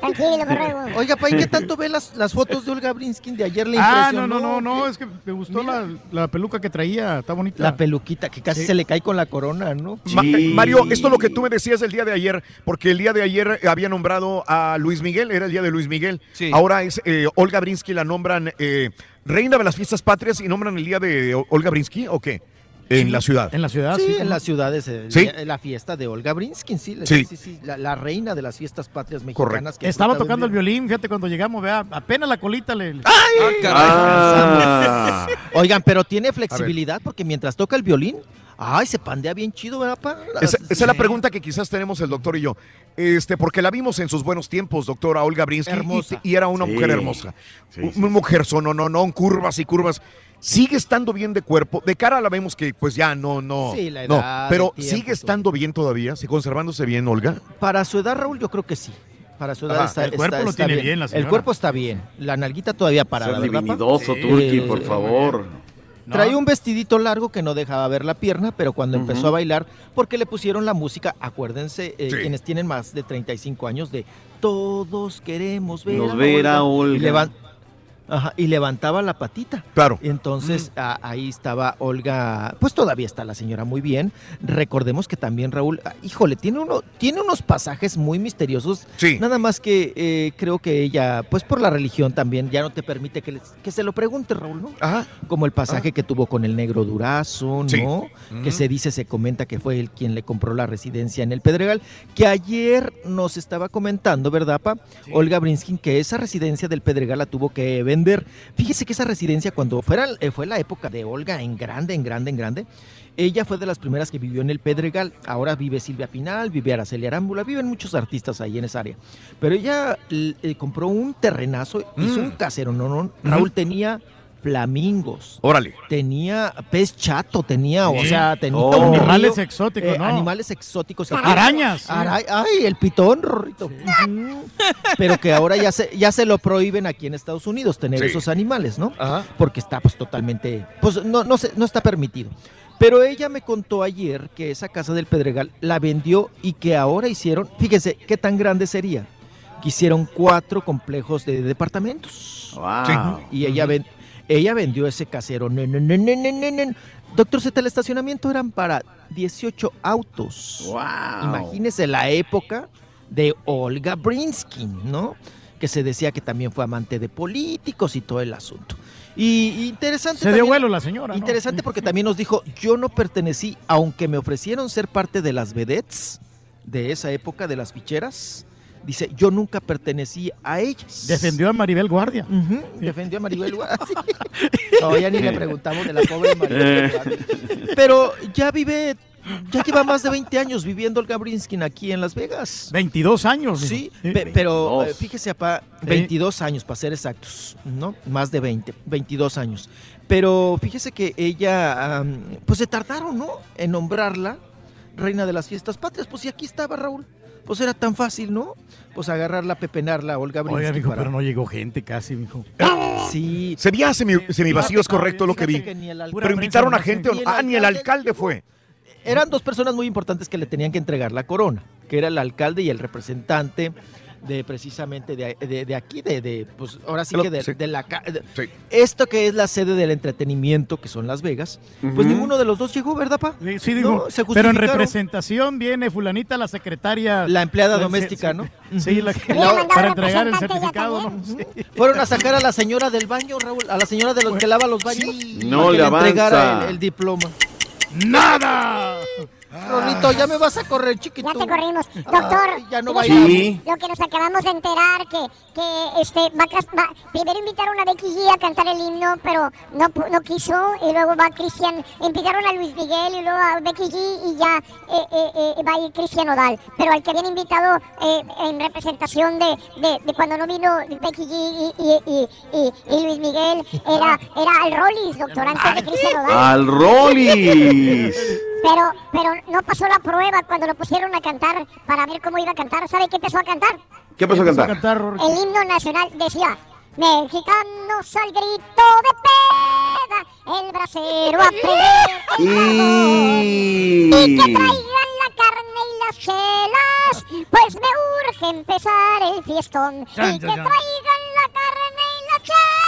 Tranquilo, borrego. Oiga, pa, ¿y qué tanto ve las, las fotos de Olga Brinskin de ayer? ¿Le Ah, no, no, no, no, es que me gustó la, la peluca que traía, está bonita. La peluquita que casi Sí. se le cae con la corona, ¿no? Ma- Mario, esto es lo que tú me decías el día de ayer, porque el día de ayer había nombrado a Luis Miguel, era el día de Luis Miguel. Sí. Ahora es eh, Olga Brinsky, la nombran eh, reina de las fiestas patrias y nombran el día de Olga Brinsky, ¿o qué? En la ciudad. En la ciudad, sí, sí. en las ciudades, ¿Sí? la, fiesta de Olga Brinskin, sí, la- Sí. sí, sí, la, la reina de las fiestas patrias mexicanas. que Estaba tocando el violín. fíjate, cuando llegamos, vea, apenas la colita le... Ah. Oigan, pero tiene flexibilidad porque mientras toca el violín, ay, se pandea bien chido, ¿verdad, pa? Esa, esa es la pregunta que quizás tenemos el doctor y yo. Este, porque la vimos en sus buenos tiempos, doctora Olga Brinsky, y- Hermosa. Y, era una Sí. mujer hermosa. Sí, Un- sí, una mujer sonononón, curvas y curvas. Sigue estando bien de cuerpo. De cara la vemos que pues ya no, no. Sí, la no, edad, pero tiempo, sigue estando bien todavía, sigue conservándose bien, Olga. Para su edad, Raúl, yo creo que sí. Para su edad Ajá. está, El cuerpo está- lo está tiene bien, la El cuerpo está bien. La nalguita todavía parada, divinidoso, Sí. Turki, Eh, por favor. No. Traía un vestidito largo que no dejaba ver la pierna, pero cuando empezó a bailar, porque le pusieron la música, acuérdense, eh, Sí. quienes tienen más de 35 años, de todos queremos ver, Nos a, ver a Olga. Y, Olga. Ajá, y levantaba la patita. Claro. Entonces a- ahí estaba Olga, pues todavía está la señora muy bien. Recordemos que también Raúl, ah, híjole, tiene, uno, tiene unos pasajes muy misteriosos. Sí. Nada más que eh, creo que ella, pues por la religión también, ya no te permite que, les- que se lo pregunte, Raúl, ¿no? Ajá. Como el pasaje que tuvo con el negro Durazo, ¿no? Que Ujú. se dice, se comenta que fue él quien le compró la residencia en el Pedregal. Que ayer nos estaba comentando, ¿verdad, Pa? Olga Brinskin, que esa residencia del Pedregal la tuvo que vender. Fíjese que esa residencia, cuando fuera, eh, fue la época de Olga en grande, en grande, en grande, ella fue de las primeras que vivió en el Pedregal. Ahora vive Silvia Pinal, vive Araceli Arámbula, viven muchos artistas ahí en esa área. Pero ella eh, compró un terrenazo, hizo Mm. un casero, no, no. Raúl tenía flamingos. Órale. Tenía pez chato, tenía, o sea, tenía Oh. un Animales exóticos, eh, ¿no? Animales exóticos. que- Arañas. sí. Ara- ay, el pitón, Rorrito. Pero que ahora ya se, ya se lo prohíben aquí en Estados Unidos tener Sí. esos animales, ¿no? Ajá. Porque está pues totalmente, pues no, no, se- no está permitido. Pero ella me contó ayer que esa casa del Pedregal la vendió y que ahora hicieron, fíjense, qué tan grande sería. Que hicieron cuatro complejos de departamentos. Wow. Y ella, ven- ella vendió ese casero. Doctor Z, el estacionamiento eran para 18 autos. Wow. Imagínese la época de Olga Brinskin, ¿no? Que se decía que también fue amante de políticos y todo el asunto. Y interesante. Se dio vuelo la señora. ¿no? Interesante porque también nos dijo, yo no pertenecí, aunque me ofrecieron ser parte de las vedettes de esa época, de las ficheras, dice, yo nunca pertenecí a ellas. Defendió a Maribel Guardia. Defendió a Maribel Guardia. No, ya ni le preguntamos de la pobre Maribel Guardia. Pero ya vive, ya lleva más de 20 años viviendo Olga Brinskin aquí en Las Vegas. 22 años. Sí, pe- pero 22. eh, fíjese, apá, 22 años para ser exactos, ¿no? Más de 20, 22 años. Pero fíjese que ella, am, pues se tardaron, ¿no? En nombrarla reina de las fiestas patrias. Pues y aquí estaba Raúl. Pues era tan fácil, ¿no? Pues agarrarla, pepenarla Olga Brinsky. Oiga, mijo, para- pero no llegó gente casi, mijo. Sí. Se veía semi, semivacío, es correcto lo que vi. Que Pero invitaron a gente, Ni ah, ni el alcalde fue. eran dos personas muy importantes que le tenían que entregar la corona, que era el alcalde y el representante de precisamente de, de- de aquí, de, de, pues ahora sí que de, sí. de la... ca- de- Esto que es la sede del entretenimiento, que son Las Vegas, pues ninguno de los dos llegó, ¿verdad, pa? Sí, sí, digo, No, se pero en representación viene fulanita, la secretaria. La empleada Sí, doméstica, sí, ¿no? Sí, la que- mandado para entregar el certificado, ¿no? Sí. Fueron a sacar a la señora del baño, Raúl, a la señora de los que lava los baños. No le avanza. entregara el, el diploma. ¡Nada! Rolito, ya me vas a correr, chiquito. Ya te corrimos. Doctor, Ay, ya no fíjese va a ir. Sí. lo que nos acabamos de enterar, que, que este, va, va- primero invitaron a Becky G a cantar el himno, pero no, no quiso, y luego va Cristian, invitaron a Luis Miguel y luego a Becky G y ya eh, eh, eh, va a ir Cristian Odal. Pero al que habían invitado eh, en representación de, de, de cuando no vino Becky G y, y, y, y- y Luis Miguel era, era al Rollis, doctor, antes de Cristian Odal. Al Rollis. Pero, pero no pasó la prueba cuando lo pusieron a cantar para ver cómo iba a cantar. ¿Sabe qué empezó a cantar? ¿Qué empezó a cantar? El himno nacional decía, mexicanos al grito de peda, el brasero a prender Y... y que traigan la carne y las chelas, pues me urge empezar el fiestón. Chan, Y que chan. traigan la carne y las chelas,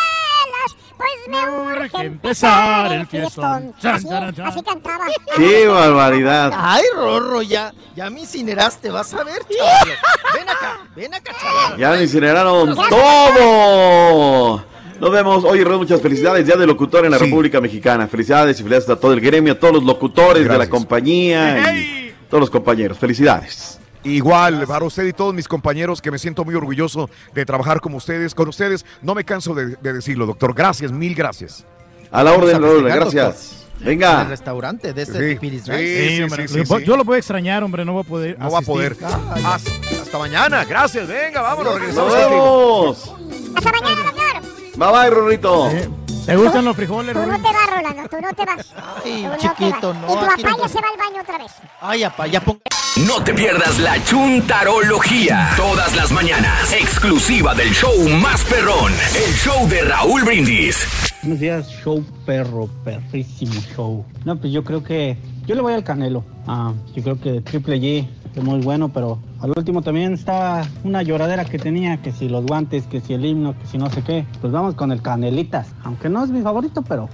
pues me urge empezar el fiestón. Chan, Así, chan, chan. así cantaba. ¡Qué barbaridad! Ay, Rorro, ya, ya me incineraste, vas a ver, chaval. Ven acá, ven acá, chaval. Ya le incineraron todo. Nos vemos. Oye, Raúl, muchas felicidades. Día del locutor en la República Mexicana. Felicidades y felicidades a todo el gremio, a todos los locutores de la Gracias. compañía y todos los compañeros. Felicidades. Igual, para usted y todos mis compañeros, que me siento muy orgulloso de trabajar con ustedes. Con ustedes, no me canso de, de decirlo, doctor. Gracias, mil gracias. A la orden, Raúl. Gracias. En el Venga. restaurante de este Sí, sí, Rice. Sí, sí. Yo lo voy a extrañar, hombre, no voy a poder. No va a poder. Hasta, hasta mañana. Gracias. Venga, vámonos. Nos Regresamos contigo. vemos. Hasta mañana, doctor. Bye bye, Rorrito. ¿Te gustan los frijoles, Tú no te vas, Rolando, tú no te vas. Ay, Tú no te chiquito, vas. no, Y tu papá ya se va al baño otra vez. Ay, apá, ya pon... No te pierdas la chuntarología. Todas las mañanas. Exclusiva del show más perrón. El show de Raúl Brindis. Buenos días, show perro, perrísimo show. No, pues yo creo que yo le voy al Canelo. Ah, yo creo que Triple G es muy bueno, pero al último también estaba una lloradera que tenía, que si los guantes, que si el himno, que si no sé qué. Pues vamos con el Canelitas, aunque no es mi favorito, pero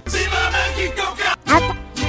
Ah,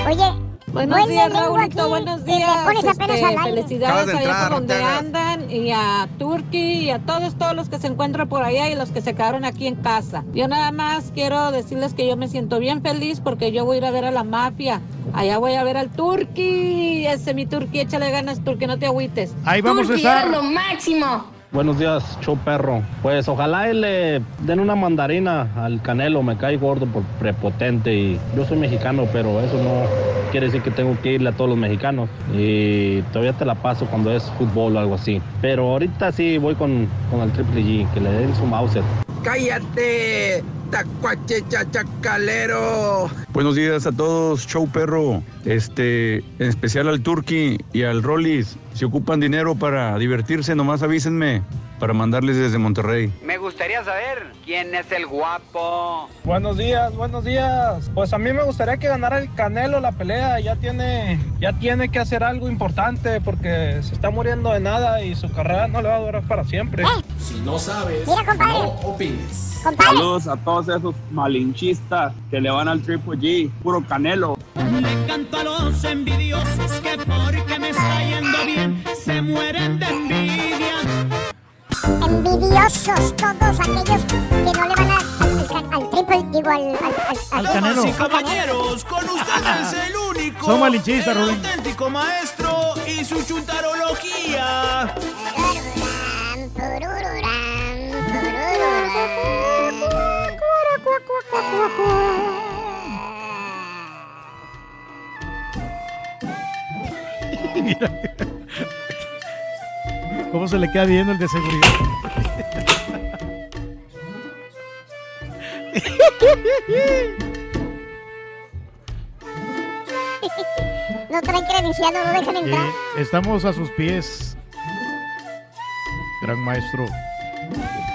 Oye, Buenos huele días, Raulito, aquí buenos me días. pones apenas Este, al aire. Felicidades allá entrar, por donde andan y a Turki y a todos, todos los que se encuentran por allá y los que se quedaron aquí en casa. Yo nada más quiero decirles que yo me siento bien feliz porque yo voy a ir a ver a la mafia. Allá voy a ver al Turki. Ese mi Turki, échale ganas, Turki, no te agüites. Ahí vamos a estar. máximo. Buenos días, show perro. Pues ojalá y le den una mandarina al Canelo, me cae gordo por prepotente y yo soy mexicano, pero eso no quiere decir que tengo que irle a todos los mexicanos y todavía te la paso cuando es fútbol o algo así. Pero ahorita sí voy con, con el Triple G, que le den su Mauser. ¡Cállate! ¡Tacuache chachacalero! Buenos días a todos, show perro. Este, en especial al Turki y al Rollis. Si ocupan dinero para divertirse, nomás avísenme para mandarles desde Monterrey. Me gustaría saber quién es el guapo. Buenos días, buenos días. Pues a mí me gustaría que ganara el Canelo la pelea. Ya tiene, ya tiene que hacer algo importante porque se está muriendo de nada y su carrera no le va a durar para siempre. Si no sabes, Mira, no opines. Compadre. Saludos a todos esos malinchistas que le van al Triple G, puro canelo. Le canto a los envidiosos que porque me está yendo bien se mueren de envidia. Envidiosos todos aquellos que no le van a- al, al, al triple, digo, al, al, al, Al Canelo. Y caballeros, con ustedes el único, Son malinchistas, el Rubén. auténtico maestro y su chuntarología. Mira. ¿Cómo se le queda viendo el de seguridad? No traen credencial, no lo dejan entrar. Eh, estamos a sus pies. Gran maestro.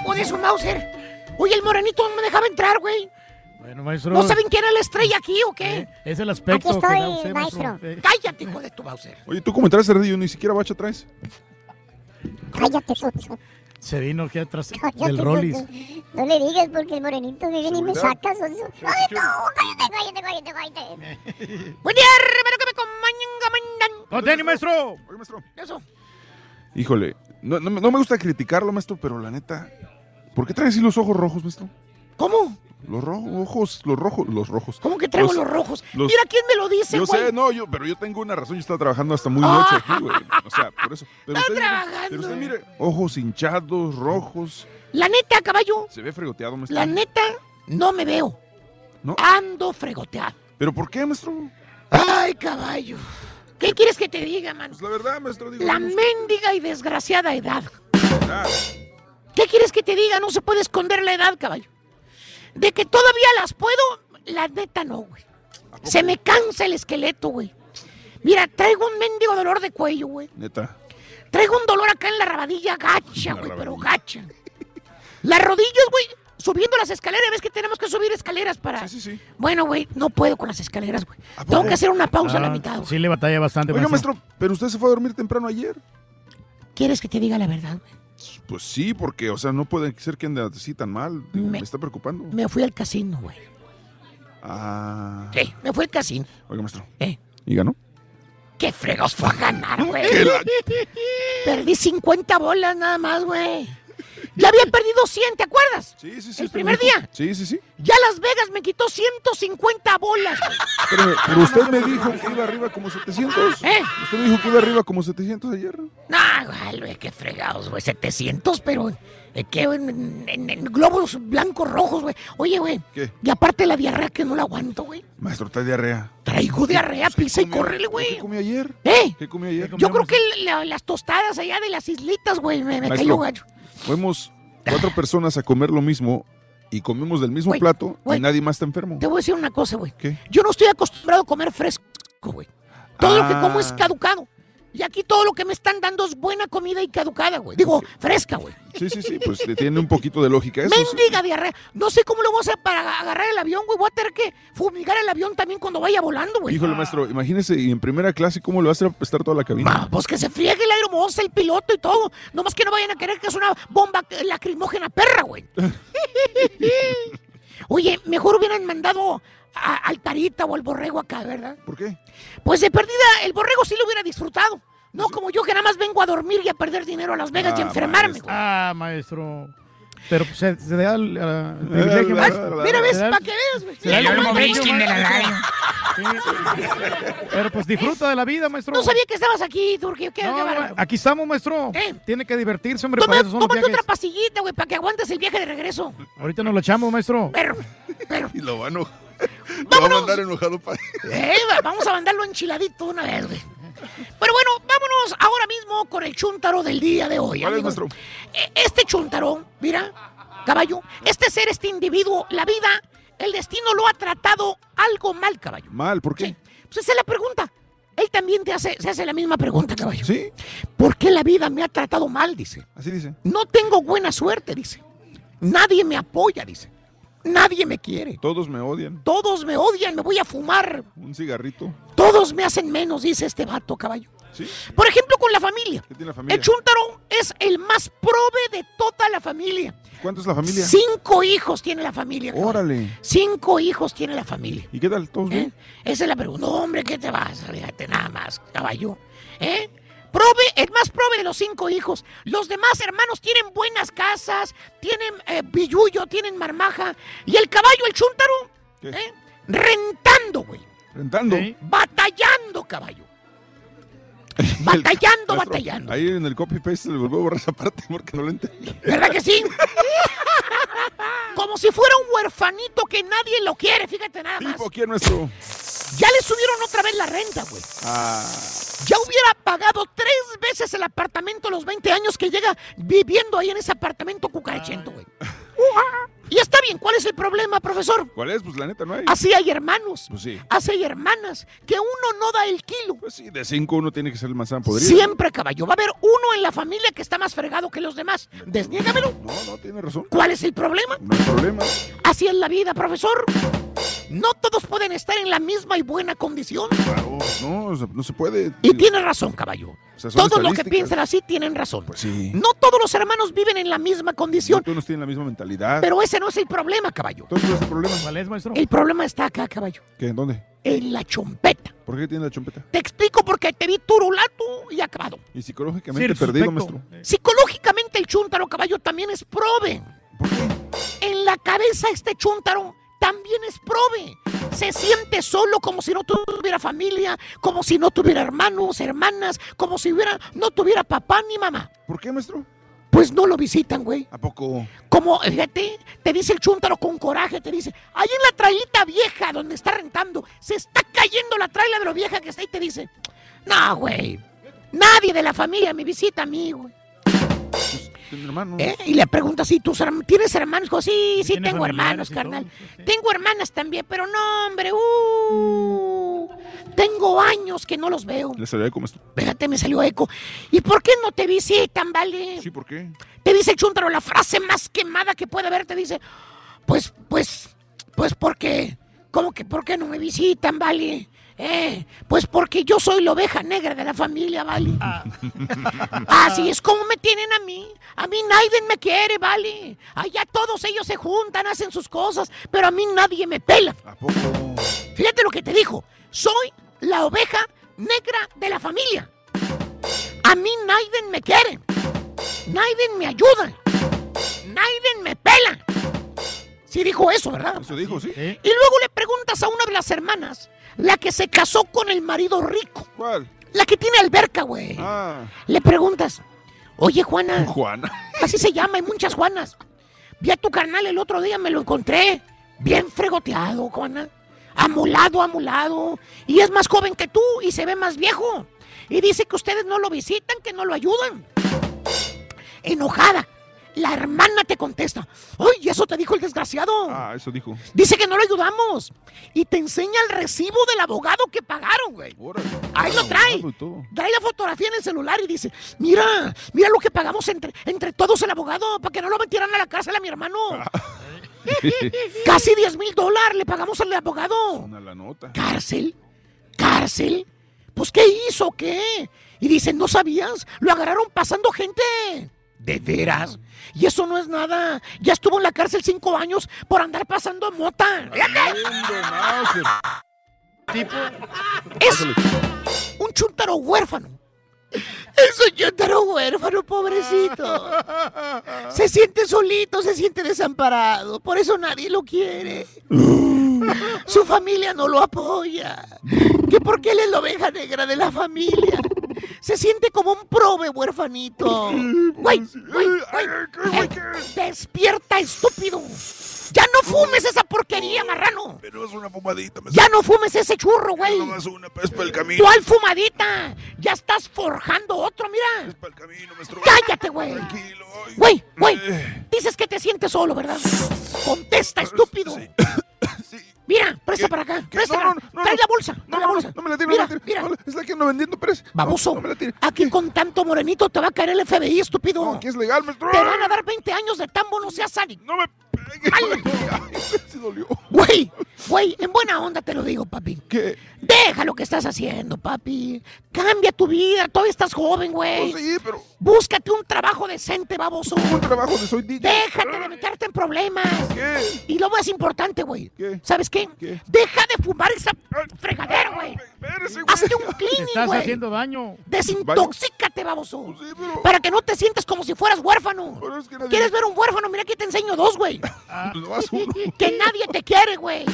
Oye, su Mauser. Oye, el morenito no me dejaba entrar, güey. Bueno, maestro. ¿No saben quién es la estrella aquí o qué? Es el aspecto Aquí que estoy, usted, maestro. Eh, Cállate, hijo de tu Bowser. Oye, tú como entraste, Cerdillo, ni siquiera bacha traes. Cállate, Soto. Se vino aquí atrás Cállate, del Rollis. No le digas porque el morenito me viene y me saca. Soto. Ay, no, cállate, cállate, cállate, cállate. Buen día, Rivero, que me acompañan. ¡No tenis, maestro! Oye, maestro. Eso. Híjole, no, no me gusta criticarlo, maestro, pero la neta, ¿por qué traes así los ojos rojos, maestro? ¿Cómo? Los rojos, los rojos, los rojos. ¿Cómo que traigo los, rojos? los- Mira quién me lo dice, Yo güey. sé, no, yo, pero yo tengo una razón, yo estaba trabajando hasta muy noche aquí, güey. O sea, por eso. Pero usted, trabajando. pero usted mire, ojos hinchados, rojos. La neta, caballo, Se ve fregoteado, maestro. la neta, no me veo. ¿No? Ando fregoteado. ¿Pero por qué, maestro? Ay, caballo. ¿Qué quieres que te diga, man? Pues la verdad, maestro, digo. La mendiga y desgraciada edad. ¿Qué quieres que te diga? No se puede esconder la edad, caballo. De que todavía las puedo, la neta no, güey. Se me cansa el esqueleto, güey. Mira, traigo un mendigo dolor de cuello, güey. neta. Traigo un dolor acá en la rabadilla gacha, güey, pero gacha. Las rodillas, güey, subiendo las escaleras. ¿Ves que tenemos que subir escaleras para...? Sí, sí, sí. Bueno, güey, no puedo con las escaleras, güey. Tengo que hacer una pausa a la Ah, mitad, güey. Sí, le batalla bastante, Oiga, maestro, pero usted se fue a dormir temprano ayer. ¿Quieres que te diga la verdad, güey? Pues sí, porque, o sea, no puede ser que ande así tan mal. Digo, me... está preocupando. Me fui al casino, güey. Ah. Sí, me fui al casino. Oiga, maestro. ¿Eh? ¿Y ganó? ¿Qué fregos fue a ganar, güey? La- Perdí 50 bolas nada más, güey. Ya había perdido 100, ¿te acuerdas? Sí, sí, sí. El primer día. Sí, sí, sí. Ya Las Vegas me quitó 150 bolas. Pero, pero usted me dijo que iba arriba como 700. ¿Eh? Usted me dijo que iba arriba como 700 ayer. Nah, güey, qué fregados, güey. 700, pero eh, ¿qué? En, en- en globos blancos rojos, güey. Oye, güey. ¿Qué? Y aparte la diarrea que no la aguanto, güey. Maestro, está diarrea. Traigo diarrea, pisa y córrele, ¿Qué güey. comió ayer? ¿Eh? ¿Qué comió ayer? Yo creo que la- las tostadas allá de las islitas, güey, me, me cayó gacho. Fuimos cuatro personas a comer lo mismo y comimos del mismo plato y nadie más está enfermo. Te voy a decir una cosa, güey. Yo no estoy acostumbrado a comer fresco, güey. Todo lo que como es Ah. caducado. Y aquí todo lo que me están dando es buena comida y caducada, güey. Digo, fresca, güey. Sí, sí, sí, pues tiene un poquito de lógica eso. sí. Mendiga diarrea. No sé cómo lo voy a hacer para agarrar el avión, güey. Voy a tener que fumigar el avión también cuando vaya volando, güey. Híjole, maestro, imagínese, y en primera clase, ¿cómo le va a hacer apestar toda la cabina? Pues que se friegue el aeromoza, el piloto y todo. Nomás que no vayan a querer que es una bomba lacrimógena perra, güey. Oye, mejor hubieran mandado al Tarita o al Borrego acá, ¿verdad? ¿Por qué? Pues de perdida, el Borrego sí lo hubiera disfrutado. No como yo que nada más vengo a dormir y a perder dinero a Las Vegas y a Ah, enfermarme, güey. Ah, maestro. Pero pues, se, se da el, el privilegio. Maestro. mira, ves, para que veas, güey. se da el privilegio, moviste de la maestro. radio. Sí. Pero pues disfruta de la vida, maestro. No sabía que estabas aquí, Turquía. ¿Qué, No, qué bárbaro. aquí estamos, maestro. Tiene que divertirse, hombre, Toma- para eso son tómate otra pastillita, güey, para que aguantes el viaje de regreso. Ahorita nos lo echamos, maestro. Pero, pero. Y lo va a. Lo va a mandar enojado para... Eh, va- vamos a mandarlo enchiladito una vez, güey. Pero bueno, vámonos ahora mismo con el chúntaro del día de hoy. ¿Cuál es, amigos. maestro? Eh, Este chúntaro, mira, caballo, este ser, este individuo, la vida, el destino lo ha tratado algo mal, caballo. Mal, ¿por qué? Pues esa es la pregunta. Él también te hace, se hace la misma pregunta, caballo. ¿Sí? ¿Por qué la vida me ha tratado mal? Dice. Así dice. No tengo buena suerte, dice. Nadie me apoya, dice. Nadie me quiere. Todos me odian. Todos me odian, me voy a fumar. Un cigarrito. Todos me hacen menos, dice este vato, caballo. ¿Sí? Por ejemplo, con la familia. ¿Qué tiene la familia? El chúntaro es el más prove de toda la familia. ¿Cuánto es la familia? Cinco hijos tiene la familia. caballo. Órale. Cinco hijos tiene la familia. ¿Y qué tal? ¿Todos bien? Esa es la pregunta. No, hombre, ¿qué te vas? Fíjate nada más, caballo. ¿Eh? Prove, el más prove de los cinco hijos. Los demás hermanos tienen buenas casas, tienen eh, billullo, tienen marmaja. Y el caballo, el chúntaro, ¿eh? rentando, güey. Rentando. Batallando, caballo. Batallando, batallando. Ahí en el copy-paste le volvió a borrar esa parte porque no lo entendí. ¿Verdad que sí? Como si fuera un huerfanito que nadie lo quiere, fíjate nada más. ¿Tipo quién, nuestro? Ya le subieron otra vez la renta, güey. Ah, Ya hubiera pagado tres veces el apartamento a los 20 años que llega viviendo ahí en ese apartamento cucarachento, güey. Y está bien, ¿cuál es el problema, profesor? ¿Cuál es? Pues la neta no hay. Así hay hermanos, Pues sí. así hay hermanas, que uno no da el kilo. Pues sí, de cinco uno tiene que ser el manzana podrida. Siempre, caballo. Va a haber uno en la familia que está más fregado que los demás. Desniégamelo. No, no, tiene razón. ¿Cuál es el problema? No hay problema. Así es la vida, profesor. No todos pueden estar en la misma y buena condición. Claro, no, no se puede. Y tiene razón, caballo. O sea, son Todos los que piensan así tienen razón. Pues sí. No todos los hermanos viven en la misma condición, No todos tienen la misma mentalidad. pero ese no es el problema, caballo. Entonces, ¿cuál es el problema? ¿Cuál es, maestro? El problema está acá, caballo. ¿Qué? ¿En dónde? En la chompeta. ¿Por qué tiene la chompeta? Te explico porque te vi turulato y acabado. Y psicológicamente Sí, perdido, suspecto. maestro. Psicológicamente el chúntaro caballo también es prove. En la cabeza este chúntaro también es prove. Se siente solo como si no tuviera familia, como si no tuviera hermanos, hermanas, como si hubiera, no tuviera papá ni mamá. ¿Por qué, maestro? Pues no lo visitan, güey. ¿A poco? Como, fíjate, te dice el chúntaro con coraje, te dice, ahí en la trailita vieja donde está rentando, se está cayendo la traila de lo vieja que está ahí, te dice, no, güey, nadie de la familia me visita a mí, güey. ¿Eh? Y le pregunta si tus tienes hermanos. Dijo, sí, sí, tengo hermanos, carnal. todo, Tengo hermanas también, pero no, hombre, uh, tengo años que no los veo. Le salió eco, maestro. Fíjate, me salió eco. ¿Y por qué no te visitan, vale? Sí, ¿por qué? Te dice el chúntaro la frase más quemada que puede haber. Te dice, pues, pues, pues, ¿por qué? ¿Cómo que por qué no me visitan, vale? Eh, pues porque yo soy la oveja negra de la familia, ¿vale? Así es como me tienen a mí. A mí nadie me quiere, ¿vale? Allá todos ellos se juntan, hacen sus cosas, pero a mí nadie me pela. ¿A poco? Fíjate lo que te dijo. Soy la oveja negra de la familia. A mí nadie me quiere. Nadie me ayuda. Nadie me pela. Sí dijo eso, ¿verdad? Eso dijo, sí. Y luego le preguntas a una de las hermanas, la que se casó con el marido rico, ¿Cuál? la que tiene alberca, güey. Ah, Le preguntas, oye Juana, Juana. así se llama, hay muchas Juanas. Vi a tu carnal el otro día, me lo encontré, bien fregoteado, Juana. Amulado, amulado. Y es más joven que tú y se ve más viejo. Y dice que ustedes no lo visitan, que no lo ayudan. Enojada. La hermana te contesta, ¡ay, eso te dijo el desgraciado! Ah, eso dijo. Dice que no lo ayudamos. Y te enseña el recibo del abogado que pagaron, güey. Órale. Ahí lo trae. Y todo. Trae la fotografía en el celular y dice, mira, mira lo que pagamos entre, entre todos el abogado para que no lo metieran a la cárcel a mi hermano. Casi 10 mil dólares le pagamos al abogado. Una la nota. ¿Cárcel? ¿Cárcel? Pues ¿qué hizo? ¿Qué? Y dice, ¿no sabías? Lo agarraron pasando gente. ¿De veras? Y eso no es nada. Ya estuvo en la cárcel cinco años por andar pasando mota. Fíjate. Es un chuntaro huérfano. Es un chuntaro huérfano, pobrecito. Se siente solito, se siente desamparado. Por eso nadie lo quiere. Su familia no lo apoya. Que porque él es la oveja negra de la familia. Se siente como un prove huerfanito. Güey, güey, güey. Eh, Despierta, estúpido. Ya no fumes esa porquería, marrano. Pero es una fumadita, maestro. Ya no fumes ese churro, güey. Nomás una, es para el camino. ¿Cuál fumadita? Ya estás forjando otro, mira. Para el camino, maestro. Cállate, güey. Güey, güey. Dices que te sientes solo, ¿verdad? Contesta, estúpido. Mira, presta para acá. Presta para acá. Trae la bolsa. trae la bolsa. No me la tire, Mira, no me la tire. mira. No, está aquí ando vendiendo, Pérez. Baboso. Aquí con tanto morenito te va a caer el FBI, estúpido. No, aquí es legal, maestro. Te van a dar 20 años de tambo, no seas sádico. No me pegue. Se dolió. Güey, güey, en buena onda te lo digo, papi. ¿Qué? Deja lo que estás haciendo, papi. Cambia tu vida, todavía estás joven, güey. Pues sí, pero Búscate un trabajo decente, baboso. un trabajo de soy DJ. Déjate de meterte en problemas. ¿Qué? Y lo más importante, güey. ¿Qué? ¿Sabes qué? ¿Qué? Deja de fumar esa fregadera, güey. Espérese, güey. Hazte un cleaning, estás güey. haciendo daño. Desintoxícate, baboso. Pues sí, pero- Para que no te sientas como si fueras huérfano. Pero es que nadie- ¿Quieres ver un huérfano? Mira aquí te enseño dos, güey. Uno. que nadie te quiere, güey.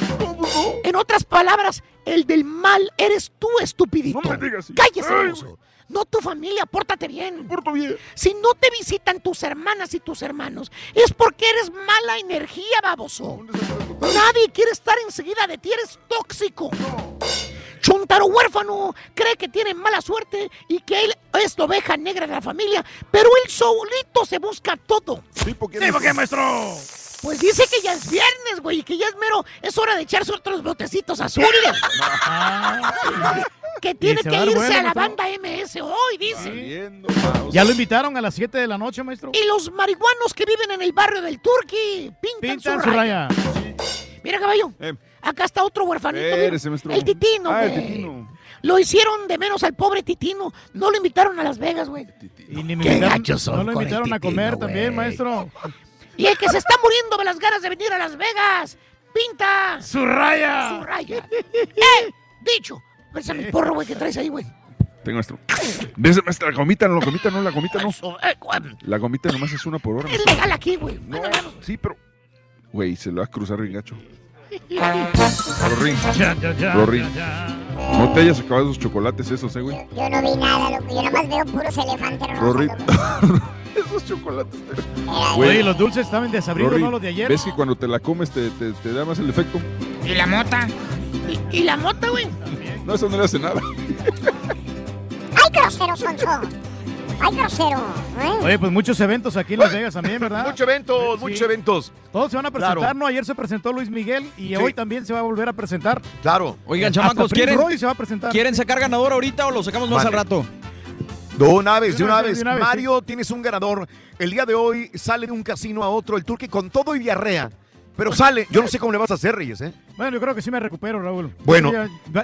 En otras palabras, el del mal eres tú, estupidito. No me digas así. Cállese, Ay, baboso. No tu familia, pórtate bien. Porto bien. Si no te visitan tus hermanas y tus hermanos, es porque eres mala energía, baboso. Nadie quiere estar enseguida de ti, eres tóxico. Chuntaro huérfano cree que tiene mala suerte y que él es la oveja negra de la familia, pero él solito se busca todo. ¿Tipo quién ¿Tipo es? qué, maestro? Pues dice que ya es viernes, güey, y que ya es mero, es hora de echarse otros botecitos azules. que tiene que irse bueno, a la banda MS hoy, dice. Ya lo invitaron a las 7 de la noche, maestro. Y los marihuanos que viven en el barrio del Turqui pintan, Pintan su raya. Mira, caballo. Acá está otro huerfanito. El Titino, Ah, el. Titino. Lo hicieron de menos al pobre Titino. No lo invitaron a Las Vegas, güey. Y ni me Qué gachos son No lo invitaron a comer también, maestro. Y el que se está muriendo de las ganas de venir a Las Vegas, pinta Su raya. su raya. ¡Eh! Dicho. Pésame el porro, güey, que traes ahí, güey. Tengo maestro. Ves, maestra, la gomita no, la gomita no, la gomita no. Eh. La gomita nomás es una por hora. Es legal aquí, güey. No, sí, pero. Güey, se lo va a cruzar bien gacho. Rorín. Ya, ya, ya, Rorín. No te hayas acabado esos chocolates esos, eh, güey. Yo no vi nada, loco. Yo nomás veo puros elefantes. Rorín. esos chocolates. Oye, los dulces estaban desabridos, Rorín, ¿no? Los de ayer. ¿Ves que cuando te la comes te, te, te da más el efecto? ¿Y la mota? ¿Y, y la mota, güey? No, eso no le hace nada. ¡Ay, grosero, Sonso! ¡Ay, grosero! ¿eh? Oye, pues muchos eventos aquí en Las Vegas también, ¿verdad? Muchos eventos, muchos eventos. Todos se van a presentar, Claro. ¿no? Ayer se presentó Luis Miguel y Sí. hoy también se va a volver a presentar. Claro. Oigan, chamacos, ¿quieren, Roy se va a presentar. ¿quieren sacar ganador ahorita o lo sacamos más Vale. al rato? De una vez, de una vez. de una vez, Mario, tienes un ganador. El día de hoy sale de un casino a otro el turque con todo y diarrea. Pero sale. Yo no sé cómo le vas a hacer, Reyes, ¿eh? Bueno, yo creo que sí me recupero, Raúl. Bueno.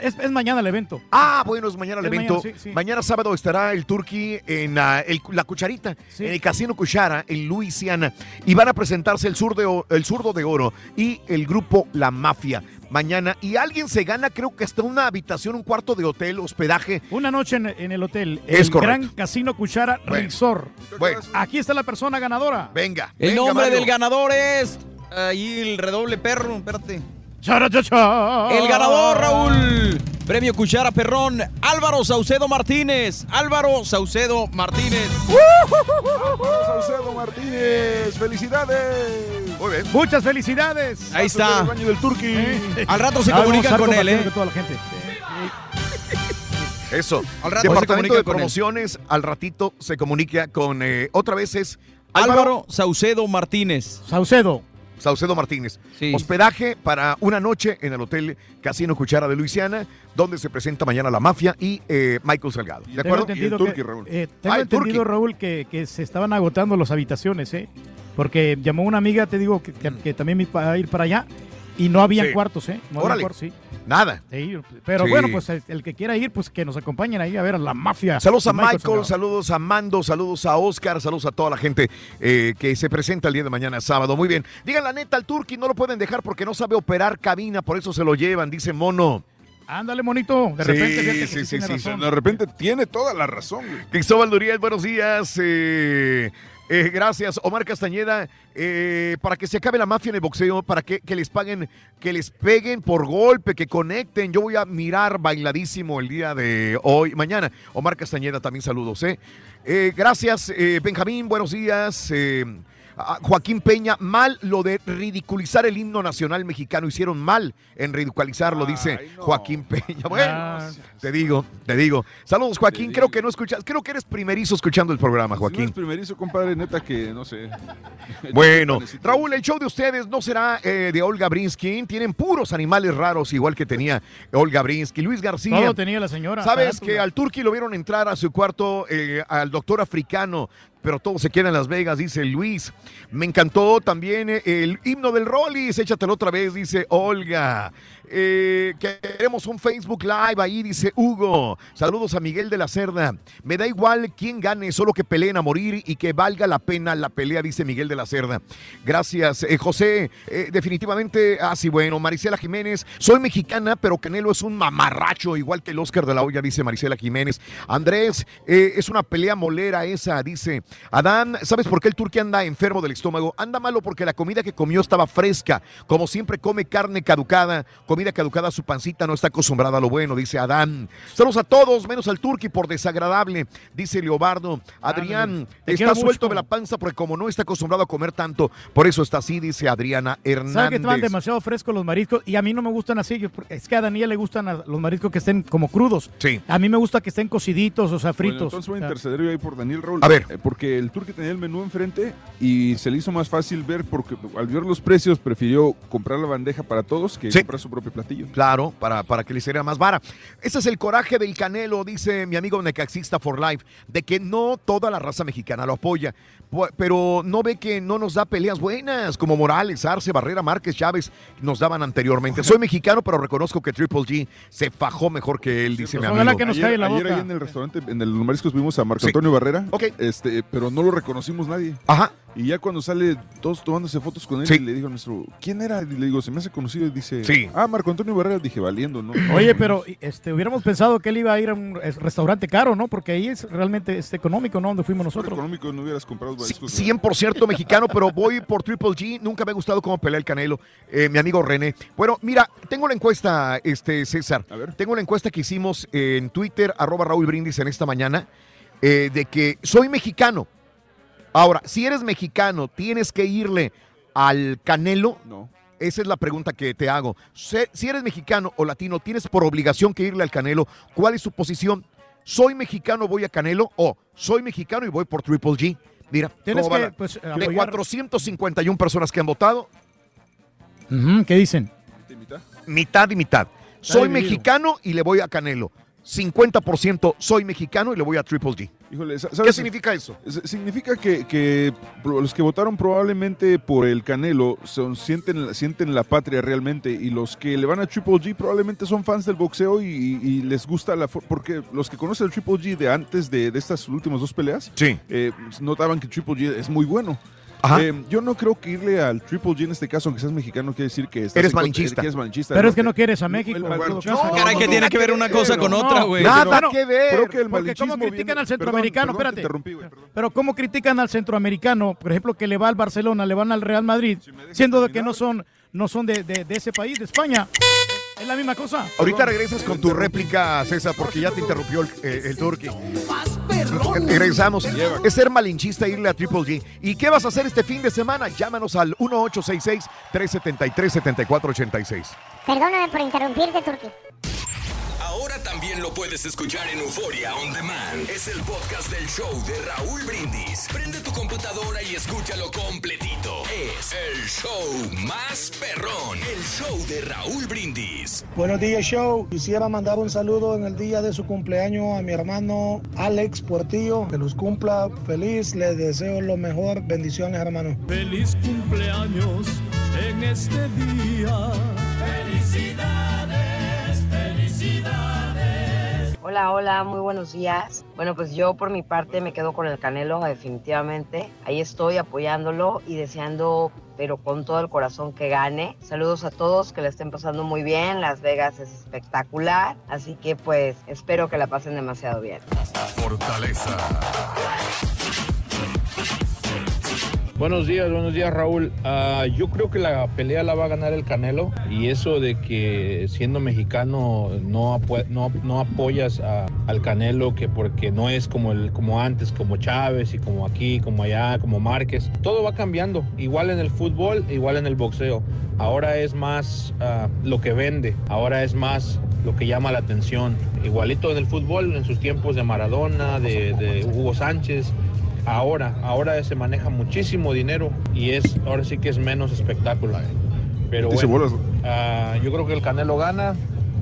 Es, es mañana el evento. Ah, bueno, es mañana el Es evento. mañana, sí, sí. Mañana sábado estará el Turqui en el- la Cucharita, Sí. en el Casino Cuchara, en Luisiana. Y van a presentarse el, sur de, el Zurdo de Oro y el grupo La Mafia. Mañana. Y alguien se gana, creo que hasta una habitación, un cuarto de hotel, hospedaje. Una noche en, en el hotel. Es el correcto. Gran Casino Cuchara Bueno. Resort. Bueno, Aquí está la persona ganadora. venga. El venga, nombre Mario. del ganador es. Ahí el redoble perro, espérate. El ganador, Raúl. Premio Cuchara Perrón, Álvaro Saucedo Martínez. Álvaro Saucedo Martínez. Saucedo Martínez, felicidades. Muy bien. Muchas felicidades. Ahí El está. baño del Turqui. Al rato se vamos a comunican estar con él, ¿eh? toda la gente. Eso. Al rato se Departamento comunica de. Promociones, al ratito se comunica con. eh, otra vez es Álvaro Saucedo Martínez. Saucedo. Saucedo Martínez. Sí. Hospedaje para una noche en el Hotel Casino Cuchara de Luisiana, donde se presenta mañana la mafia y eh, Michael Salgado. ¿De Tengo acuerdo? entendido, Turqui, que, Raúl. eh, tengo Ah, el entendido Turqui. Raúl, que, que se estaban agotando las habitaciones, ¿eh? Porque llamó una amiga, te digo, que, que- que también iba a ir para allá y no había Sí. cuartos, ¿eh? No había Órale. cuartos, sí. Nada. Sí, pero bueno, pues el, el que quiera ir, pues que nos acompañen ahí a ver a la mafia. Saludos a Michael, saludos a Mando, saludos a Oscar, saludos a toda la gente eh, que se presenta el día de mañana sábado. Muy bien. Digan la neta, al Turqui no lo pueden dejar porque no sabe operar cabina, por eso se lo llevan, dice Mono. Ándale, monito. De Sí, repente, sí, sí sí, sí. De repente tiene toda la razón, güey. Cristóbal Duriel, buenos días. eh, eh, gracias, Omar Castañeda. eh, para que se acabe la mafia en el boxeo, para que, les paguen, que les peguen por golpe, que conecten. Yo voy a mirar bailadísimo el día de hoy, mañana. Omar Castañeda, también saludos. ¿eh? Eh, gracias, Benjamín, buenos días. A Joaquín Peña, mal lo de ridiculizar el himno nacional mexicano. Hicieron mal en ridiculizarlo, dice no. Joaquín Peña. Bueno, Ah, te digo, te digo. Saludos, Joaquín. Te Creo digo. que no escuchas, creo que eres primerizo escuchando el programa, Si no Joaquín. es primerizo, compadre, neta que no sé. Bueno. Raúl, el show de ustedes no será eh, de Olga Brinsky. Tienen puros animales raros, igual que tenía Olga Brinsky. Luis García. todo tenía la señora. Sabes que al Turqui lo vieron entrar a su cuarto eh, al doctor africano, pero todo se queda en Las Vegas, dice Luis. Me encantó también el himno del Rollis, échatelo otra vez, dice Olga. Eh, queremos un Facebook Live ahí, dice Hugo. Saludos a Miguel de la Cerda. Me da igual quién gane, solo que peleen a morir y que valga la pena la pelea, dice Miguel de la Cerda. Gracias, eh, José. Eh, definitivamente, ah, sí, bueno, Marisela Jiménez. Soy mexicana, pero Canelo es un mamarracho, igual que el Oscar de la Hoya, dice Marisela Jiménez. Andrés, es una pelea molera esa, dice. Adán, ¿sabes por qué el turque anda enfermo del estómago? Anda malo porque la comida que comió estaba fresca. Como siempre come carne caducada, comida caducada, su pancita no está acostumbrada a lo bueno, dice Adán. Saludos a todos, menos al turqui por desagradable, dice Leobardo. Adrián, Te está suelto mucho. de la panza porque como no está acostumbrado a comer tanto, por eso está así, dice Adriana Hernández. ¿Sabes que estaban demasiado frescos los mariscos? Y a mí no me gustan así. yo- Es que a Daniel le gustan a- los mariscos que estén como crudos. Sí. A mí me gusta que estén cociditos, o sea, Bueno, fritos. entonces voy a interceder yo ahí por Daniel Raúl. A ver. Eh, Porque el turque tenía el menú enfrente y se le hizo más fácil ver, porque al ver los precios prefirió comprar la bandeja para todos que Sí. comprar su propio platillo. Claro, para, para que le sea más vara. Ese es el coraje del Canelo, dice mi amigo Necaxista for Life, de que no toda la raza mexicana lo apoya, pero no ve que no nos da peleas buenas, como Morales, Arce, Barrera, Márquez, Chávez nos daban anteriormente. Soy mexicano, pero reconozco que Triple G se fajó mejor que él, dice mi amigo. ayer, ayer ahí en el restaurante, en el Mariscos vimos a Marco Antonio Barrera, este, pero no lo reconocimos nadie. Ajá. Y ya cuando sale todos tomándose fotos con él, Sí. y le digo a nuestro, ¿quién era? Y le digo, se me hace conocido y dice, Sí. ah, Marco Antonio Barrera, dije, valiendo, ¿no? Oye, pero este, hubiéramos pensado que él iba a ir a un restaurante caro, ¿no? Porque ahí es realmente este, económico, ¿no? Donde fuimos nosotros. económico no hubieras comprado mariscos. 100% mexicano, pero voy por Triple G. Nunca me ha gustado cómo pelea el Canelo, eh, mi amigo René. Bueno, mira, tengo la encuesta, este César. Tengo la encuesta que hicimos en Twitter, arroba Raúl Brindis en esta mañana, eh, de que soy mexicano. Ahora, si eres mexicano, ¿tienes que irle al Canelo? No. Esa es la pregunta que te hago. Si eres mexicano o latino, ¿tienes por obligación que irle al Canelo? ¿Cuál es su posición? ¿Soy mexicano, voy a Canelo? ¿O soy mexicano y voy por Triple G? Mira, Tienes ¿cómo va que, pues, de apoyar- 451 personas que han votado, ¿Qué dicen? mitad y mitad. Soy dividido. mexicano y le voy a Canelo. 50% soy mexicano y le voy a Triple G. Híjole, ¿Qué significa eso? Significa que, que los que votaron probablemente por el Canelo son, sienten, sienten la patria realmente y los que le van a Triple G probablemente son fans del boxeo y, y- les gusta la... Porque los que conocen el Triple G de antes de, de estas últimas dos peleas, Sí. eh, notaban que Triple G es muy bueno. Ajá. Eh, yo no creo que irle al Triple G en este caso, aunque seas mexicano, quiere decir que estás Eres malinchista. que eres malinchista. Pero es que que- no quieres a México. el. Caray, ¿qué tiene que ver una cosa con otra, güey? Nada que ver. Creo que el Porque cómo critican viene- al centroamericano, Perdón, perdón, te espérate. Pero cómo critican al centroamericano, por ejemplo, que le va al Barcelona, le van al Real Madrid, siendo de que no son, no son de, de- de ese país, de España. Es la misma cosa. Ahorita regresas con tu réplica, César, porque ya te interrumpió el, eh, el turqui. Regresamos. Es ser malinchista irle a Triple G. ¿Y qué vas a hacer este fin de semana? Llámanos al 1866-373-7486. Perdóname por interrumpirte, Turki. Ahora también lo puedes escuchar en Euforia On Demand. Es el podcast del show de Raúl Brindis. Prende tu computadora y escúchalo completito. Es el show más perrón. El show de Raúl Brindis. Buenos días, show. Quisiera mandar un saludo en el día de su cumpleaños a mi hermano Alex Portillo. Que los cumpla feliz. Les deseo lo mejor. Bendiciones, hermano. Feliz cumpleaños en este día. Felicidades, felicidades. Hola, hola, muy buenos días. Bueno, pues yo por mi parte me quedo con el Canelo definitivamente. Ahí estoy apoyándolo y deseando, pero con todo el corazón que gane. Saludos a todos, que le estén pasando muy bien. Las Vegas es espectacular, así que pues espero que la pasen demasiado bien. Fortaleza. Buenos días, buenos días Raúl. Ah, yo creo que la pelea la va a ganar el Canelo y eso de que siendo mexicano no, no, no apoyas a- al Canelo que porque no es como, el, como antes, como Chávez y como aquí, como allá, como Márquez. Todo va cambiando, igual en el fútbol, igual en el boxeo. Ahora es más ah, lo que vende, ahora es más lo que llama la atención. Igualito en el fútbol, en sus tiempos de Maradona, de, de Hugo Sánchez, Ahora, ahora se maneja muchísimo dinero y es ahora sí que es menos espectáculo. Pero bueno, bolas. ah, yo creo que el Canelo gana,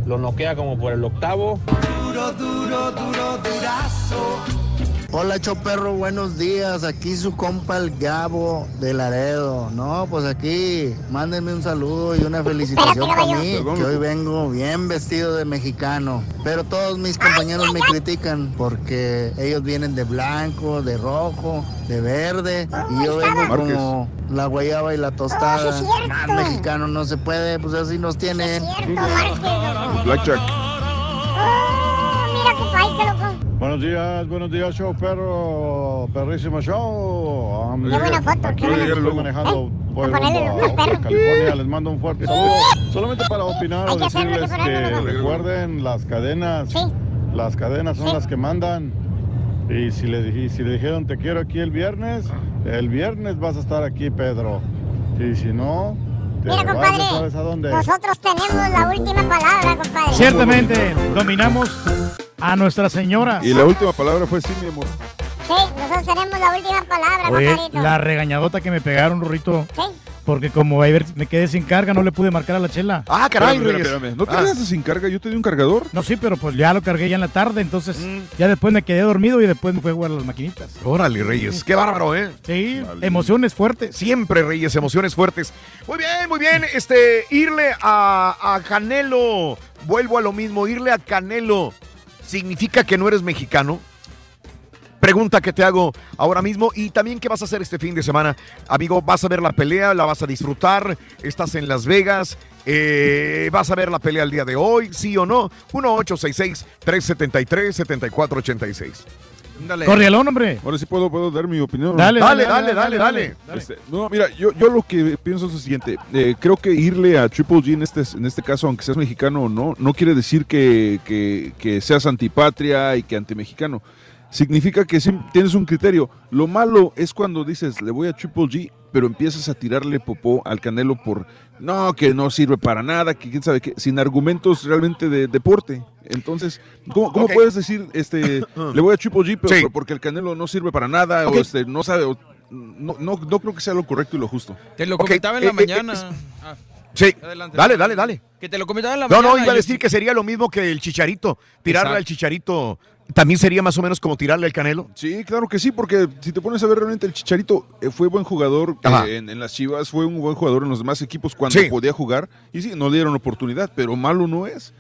lo noquea como por el octavo. Duro, duro, duro, durazo. Hola Choperro, buenos días. Aquí su compa el Gabo de Laredo. No, pues aquí mándenme un saludo y una felicitación para mí, que hoy vengo bien vestido de mexicano. Pero todos mis compañeros me critican porque ellos vienen de blanco, de rojo, de verde y yo vengo como la guayaba y la tostada. Oh. Más mexicano no se puede, pues así nos tienen. Blackjack. Oh, mira, qué loco. Buenos días, buenos días, show perro, perrísimo show. Ah, Qué buena foto, Aquí qué buena estoy foto. manejando a perros. California. Les mando un fuerte saludo. Solamente para opinar o decirles que recuerden las cadenas. Las cadenas son las que mandan. Y si le, si le dijeron te quiero aquí el viernes, el viernes vas a estar aquí, Pedro. Y si no, te Mira, vas, compadre, sabes a dónde. Nosotros tenemos la última palabra, compadre. Ciertamente, dominamos a Nuestra Señora. Y la última palabra fue sí, mi amor. Sí, nosotros tenemos la última palabra, Oye, la regañadota que me pegaron, Rurrito. Sí. Porque como ayer me quedé sin carga, no le pude marcar a la chela. Ah, Espérame, espérame, espérame. ¿No te Ah. quedaste sin carga? Yo te di un cargador. No, sí, pero pues ya lo cargué ya en la tarde, entonces Mm. ya después me quedé dormido y después me fui a jugar a las maquinitas. Órale, Reyes, qué bárbaro, ¿eh? Sí, emociones fuertes. Siempre, Reyes, emociones fuertes. Muy bien, muy bien. Este, irle a, a Canelo, vuelvo a lo mismo, irle a Canelo, ¿significa que no eres mexicano? Pregunta que te hago ahora mismo y también qué vas a hacer este fin de semana. Amigo, ¿vas a ver la pelea? ¿La vas a disfrutar? ¿Estás en Las Vegas? Eh, ¿Vas a ver la pelea el día de hoy? ¿Sí o no? 1-866-373-7486. Corrielón, hombre. Ahora sí puedo, puedo dar mi opinión. Dale, Dale, dale, dale, dale. Este, no, mira, yo, yo lo que pienso es lo siguiente. Eh, creo que irle a Triple G en este, en este caso, aunque seas mexicano o no, no quiere decir que, que- que seas antipatria y que antimexicano. Significa que sí tienes un criterio. Lo malo es cuando dices, le voy a Triple G, pero empiezas a tirarle popó al Canelo por, no, que no sirve para nada, que quién sabe qué, sin argumentos realmente de deporte. Entonces, ¿cómo, cómo puedes decir, este, le voy a Triple G, pero Sí. porque el Canelo no sirve para nada, o este, no sabe, o- no, no, no creo que sea lo correcto y lo justo. Te lo comentaba en eh, la eh, mañana. es- Ah, Sí, Adelante. dale, dale, dale. que te lo comentaba en la No, mañana. no, iba a yo- decir que sería lo mismo que el chicharito. Tirarle Exacto. al chicharito también sería más o menos como tirarle al canelo. Sí, claro que sí, porque si te pones a ver realmente el Chicharito eh, fue buen jugador eh, en, en las Chivas, fue un buen jugador en los demás equipos cuando Sí. podía jugar y sí, no le dieron oportunidad, pero malo no es.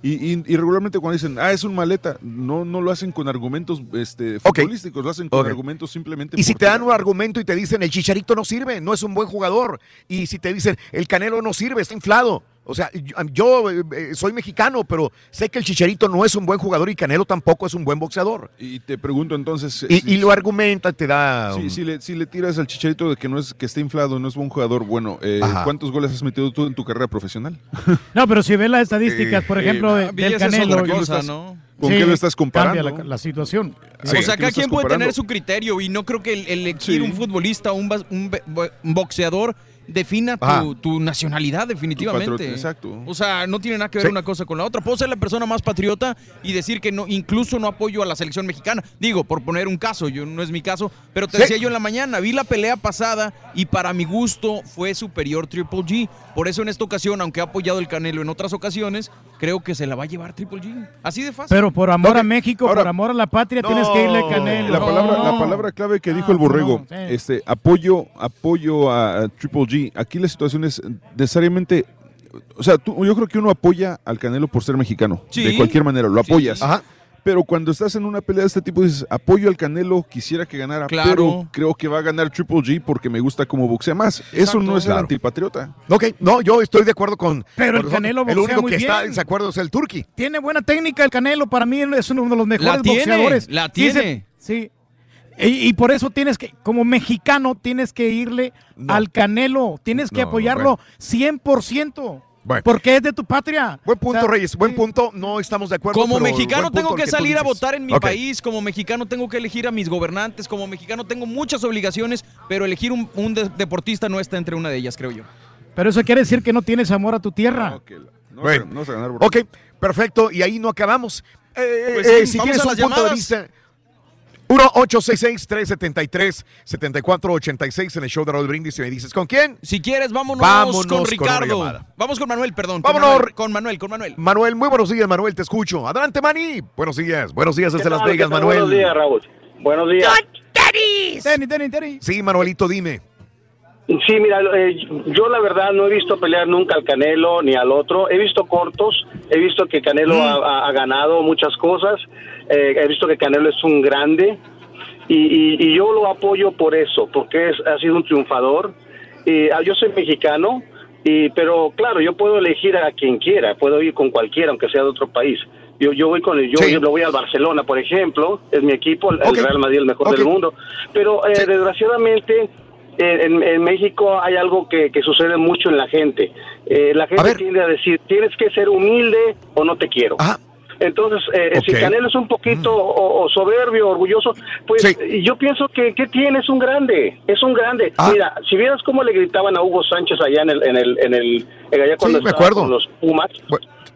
Y, y- y regularmente cuando dicen, ah, es un maleta, no, no lo hacen con argumentos este, futbolísticos, lo hacen con argumentos simplemente. Y si te dan un argumento y te dicen el chicharito no sirve, no es un buen jugador. Y si te dicen el canelo no sirve, está inflado. O sea, yo, eh, eh, soy mexicano, pero sé que el chicharito no es un buen jugador y Canelo tampoco es un buen boxeador. Y te pregunto entonces... Y, si- y lo argumenta, te da. Sí, si, le, si le tiras al Chicharito de que no es que está inflado, no es buen jugador, bueno, eh. ¿cuántos goles has metido tú en tu carrera profesional? No, pero si ves las estadísticas, por Eh, ejemplo, eh, de- Villas del es Canelo. otra cosa, y- ¿no? ¿Con qué lo estás comparando? Cambia la, la situación. o sea, ¿qué cada quien puede comparando? tener su criterio y no creo que el, el elegir Sí. un futbolista o un, un boxeador defina tu, tu nacionalidad definitivamente. exacto. O sea, no tiene nada que ver Sí. una cosa con la otra. Puedo ser la persona más patriota y decir que no, incluso no apoyo a la selección mexicana. Digo, por poner un caso, yo no es mi caso, pero te Sí. decía yo en la mañana, vi la pelea pasada y para mi gusto fue superior Triple G. Por eso en esta ocasión, aunque ha apoyado el Canelo en otras ocasiones, creo que se la va a llevar Triple G. Así de fácil. Pero por amor a México, Ahora- por amor a la patria, tienes que irle a Canelo. La palabra, la palabra clave que dijo el borrego, no, sí. este, apoyo, apoyo a, a Triple G. Aquí la situación es necesariamente, o sea, tú- yo creo que uno apoya al Canelo por ser mexicano, Sí. de cualquier manera, lo Sí. apoyas. Ajá. Pero cuando estás en una pelea de este tipo dices, apoyo al Canelo, quisiera que ganara, Claro. pero creo que va a ganar Triple G porque me gusta cómo boxea más. Eso no es el antipatriota. Ok, no, yo estoy de acuerdo con. Pero el con- Canelo El boxea único muy que está en desacuerdo es el Turqui. Tiene buena técnica el Canelo, para mí es uno de los mejores La tiene, boxeadores. la tiene. Sí. Y, y por eso tienes que, como mexicano, tienes que irle No. al Canelo, tienes que No, apoyarlo 100%, Bueno. porque es de tu patria. Buen punto, O sea, Reyes. Buen punto. No estamos de acuerdo. Como pero mexicano tengo que salir a votar en mi país, como mexicano tengo que elegir a mis gobernantes, como mexicano tengo muchas obligaciones, pero elegir un, un de- deportista no está entre una de ellas, creo yo. Pero eso quiere decir que no tienes amor a tu tierra. No, que la- no Bueno. a ganar. Ok, perfecto. Y ahí no acabamos. Eh, Pues eh, si tienes un punto de vista. 1-866-373-7486 en el show de Raúl Brindis y me dices, ¿con quién? Si quieres, vámonos, Vámonos con Ricardo. Vamos con Manuel, perdón. Vámonos. Con Manuel, con Manuel. Con Manuel. Manuel, muy buenos días, Manuel, te escucho. Adelante, Mani. Buenos días, buenos días desde ¿Qué Las? Vegas. Manuel. Buenos días, Raúl. Buenos días. Tenis, tenis, tenis. Sí, Manuelito, dime. Sí, mira, eh, yo la verdad no he visto pelear nunca al Canelo ni al otro. He visto cortos, he visto que Canelo Mm. ha ganado muchas cosas, eh, he visto que Canelo es un grande y, y- y yo lo apoyo por eso, porque es, ha sido un triunfador. Y, ah, yo soy mexicano, y, pero claro, yo puedo elegir a quien quiera, puedo ir con cualquiera, aunque sea de otro país. Yo, yo voy con el, yo, Sí. yo lo voy al Barcelona, por ejemplo, es mi equipo, el. Real Madrid, el mejor del mundo. Pero eh, desgraciadamente eh, en, en México hay algo que, que sucede mucho en la gente. Eh, la gente tiende a decir, tienes que ser humilde o no te quiero. Ajá. Entonces, eh, si Ok. Mm. Canelo es un poquito o, o soberbio, orgulloso, pues Sí. yo pienso que ¿qué tiene? Es un grande, es un grande. Ah. Mira, si vieras cómo le gritaban a Hugo Sánchez allá en el, en el, en el, allá cuando Sí, me acuerdo. con los Pumas,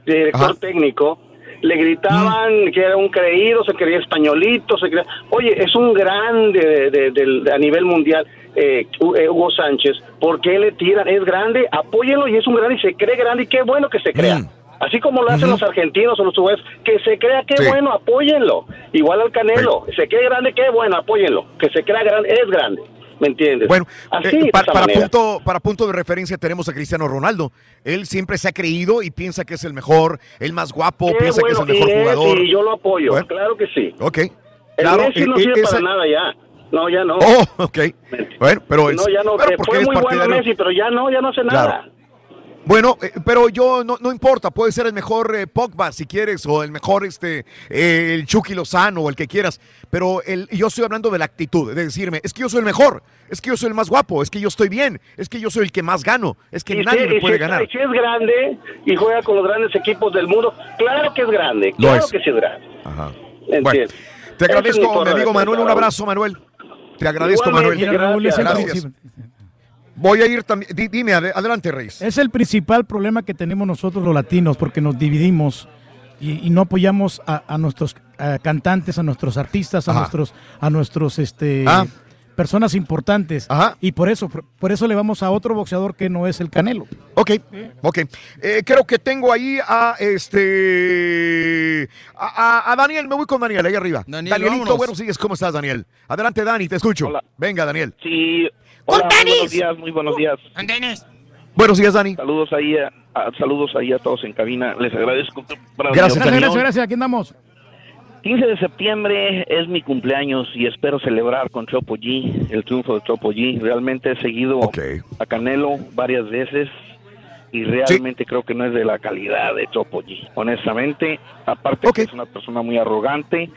director Ajá. técnico, le gritaban que era un creído, se creía españolito, se creía... Oye, es un grande de- a nivel mundial, eh, eh, Hugo Sánchez. ¿Por qué le tiran? Es grande, apóyenlo y es un grande y se cree grande y qué bueno que se crea. Así como lo hacen los argentinos o los uruguayos, que se crea qué Sí. bueno, apóyenlo. Igual al Canelo, se cree grande, qué bueno, apóyenlo. Que se crea grande, es grande. ¿Me entiendes? Bueno, Así, eh, para, punto, para punto de referencia tenemos a Cristiano Ronaldo. Él siempre se ha creído y piensa que es el mejor, el más guapo, Qué piensa que es el mejor y jugador. y yo lo apoyo, Bueno. claro que sí. Ok. El Claro, Messi no sirve para nada ya. No, ya no. Oh, ok. Bueno, pero es, no, ya no. fue muy bueno Messi, pero ya no, ya no hace nada. Claro. Bueno, eh, pero yo no, no importa, puede ser el mejor eh, Pogba si quieres, o el mejor este eh, el Chucky Lozano, o el que quieras, pero el, yo estoy hablando de la actitud, de decirme, es que yo soy el mejor, es que yo soy el más guapo, es que yo estoy bien, es que yo soy el que más gano, es que Y nadie si- me puede si- ganar. si es grande y juega con los grandes equipos del mundo, claro que es grande, claro es. que sí es grande. Ajá. Te agradezco, mi amigo Manuel, un abrazo, Manuel. Te agradezco, Igualmente, Manuel. gracias. Gracias. Voy a ir también, di- dime, ade- adelante, Reyes. Es el principal problema que tenemos nosotros los latinos, porque nos dividimos y, y no apoyamos a, a nuestros eh, cantantes, a nuestros artistas, a Ajá. nuestros, a nuestros este, Ah. personas importantes. Y por eso, por, por eso le vamos a otro boxeador que no es el Canelo. Ok, ok. Eh, creo que tengo ahí a este. A, a- a Daniel, me voy con Daniel, ahí arriba. Daniel, Danielito, vámonos. buenos días, ¿cómo estás, Daniel? Adelante, Dani, te escucho. Venga, Daniel. Sí. Hola, muy buenos días, muy buenos días. Buenos días, Dani. Saludos ahí, a, a- saludos ahí a todos en cabina. Les agradezco. Para Gracias, opinión. gracias, gracias. Aquí andamos. 15 de septiembre es mi cumpleaños y espero celebrar con Chopo G el triunfo de Chopo G. Realmente he seguido a Canelo varias veces y realmente creo que no es de la calidad de Chopo G. Honestamente, aparte que es una persona muy arrogante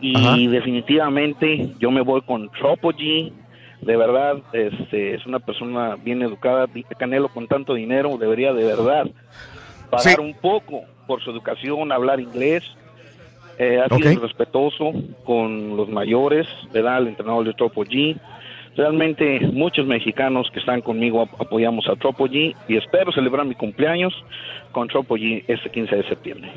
y Ajá. definitivamente yo me voy con Chopo G. De verdad, este, es una persona bien educada. Canelo con tanto dinero debería de verdad pagar un poco por su educación, hablar inglés. Eh, ha sido respetuoso con los mayores, ¿verdad? El entrenador de Tropo G. Realmente muchos mexicanos que están conmigo ap- apoyamos a Tropo G y espero celebrar mi cumpleaños con Tropo G este 15 de septiembre.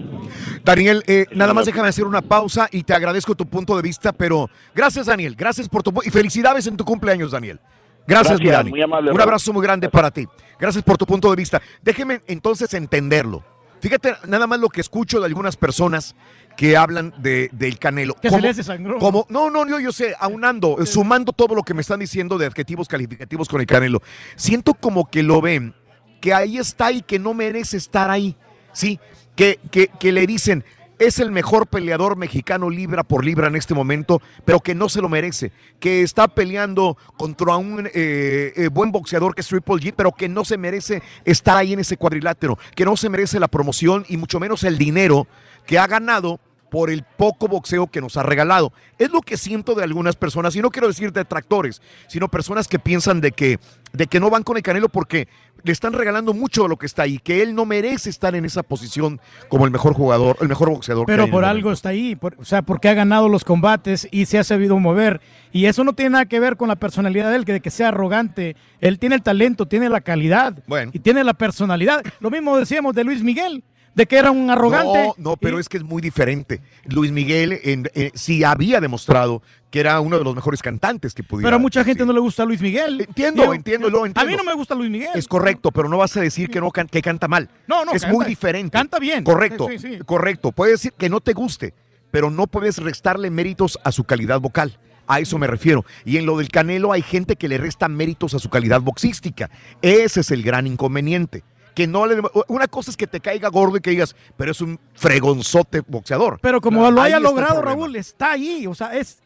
Daniel, eh, nada más déjame hacer una pausa y te agradezco tu punto de vista, pero gracias, Daniel. Gracias por tu. Y felicidades en tu cumpleaños, Daniel. Gracias, Gracias, Dani. muy amable, Un abrazo muy grande para ti. Gracias por tu punto de vista. Déjeme entonces entenderlo. Fíjate nada más lo que escucho de algunas personas que hablan de, del Canelo. Que se Como- le hace sangrón. como- no, no, yo, yo sé, aunando, sumando todo lo que me están diciendo de adjetivos calificativos con el Canelo, siento como que lo ven, que ahí está y que no merece estar ahí, ¿sí? Que, que, que le dicen, es el mejor peleador mexicano libra por libra en este momento, pero que no se lo merece, que está peleando contra un eh, eh, buen boxeador que es Triple G, pero que no se merece estar ahí en ese cuadrilátero, que no se merece la promoción y mucho menos el dinero que ha ganado por el poco boxeo que nos ha regalado. Es lo que siento de algunas personas, y no quiero decir detractores, sino personas que piensan de que, de que no van con el Canelo porque le están regalando mucho de lo que está ahí, que él no merece estar en esa posición como el mejor jugador, el mejor boxeador. que Pero por algo está ahí, por- o sea, porque ha ganado los combates y se ha sabido mover. Y eso no tiene nada que ver con la personalidad de él, que de que sea arrogante. Él tiene el talento, tiene la calidad y tiene la personalidad. Lo mismo decíamos de Luis Miguel, de que era un arrogante. No, no, pero es que es muy diferente. Luis Miguel en- eh, sí había demostrado que era uno de los mejores cantantes que pudiera. Pero a mucha gente no le gusta Luis Miguel. Entiendo, Yo- entiendo, lo A entiendo. mí no me gusta Luis Miguel. Es correcto, pero no vas a decir que no can- que canta mal. No, no, es canta- muy diferente. canta bien. Correcto, sí, sí. correcto. Puedes decir que no te guste, pero no puedes restarle méritos a su calidad vocal. A eso me refiero. Y en lo del Canelo hay gente que le resta méritos a su calidad boxística. Ese es el gran inconveniente. Que no le una cosa es que te caiga gordo y que digas, pero es un fregonzote boxeador. Pero como lo haya logrado. Raúl, está ahí. O sea, es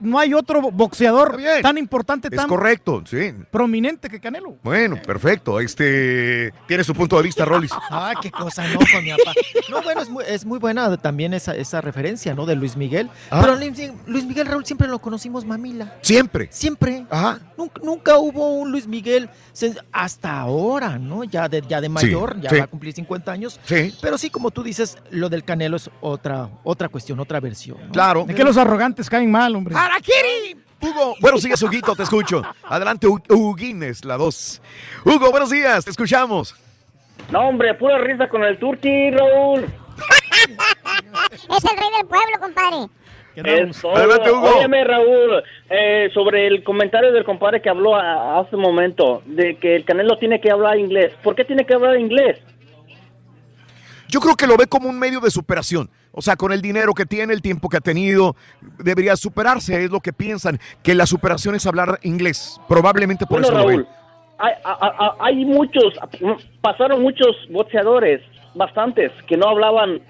no hay otro boxeador tan importante, Es tan correcto, sí. prominente que Canelo. Bueno, perfecto. Este tiene su punto de vista, Rollis. Ah, qué cosa, no, con mi papá. No, bueno, es muy, es muy buena también esa, esa referencia, ¿no? De Luis Miguel. Ah. Pero Luis, Miguel Raúl siempre lo conocimos mamila. Siempre. Siempre. Nunca, nunca hubo un Luis Miguel hasta ahora, ¿no? Ya de, ya de mayor, ya sí. va a cumplir 50 años. Sí. Pero sí, como tú dices, lo del Canelo es otra, otra cuestión, otra versión. ¿no? Claro. Es que los arrogantes caen mal, hombre. Hugo, buenos días, Huguito, te escucho. Adelante, Hu- Huguines, la dos. Hugo, buenos días, te escuchamos. No, hombre, pura risa con el turqui, Raúl. es el rey del pueblo, compadre. Adelante, Hugo. Óyeme, Raúl, eh, sobre el comentario del compadre que habló a- hace un momento, de que el Canelo tiene que hablar inglés. ¿Por qué tiene que hablar inglés? Yo creo que lo ve como un medio de superación. O sea, con el dinero que tiene, el tiempo que ha tenido, debería superarse, es lo que piensan, que la superación es hablar inglés. Probablemente por Bueno, eso lo Raúl, ven. hay, a- hay muchos, pasaron muchos boxeadores, bastantes, que no hablaban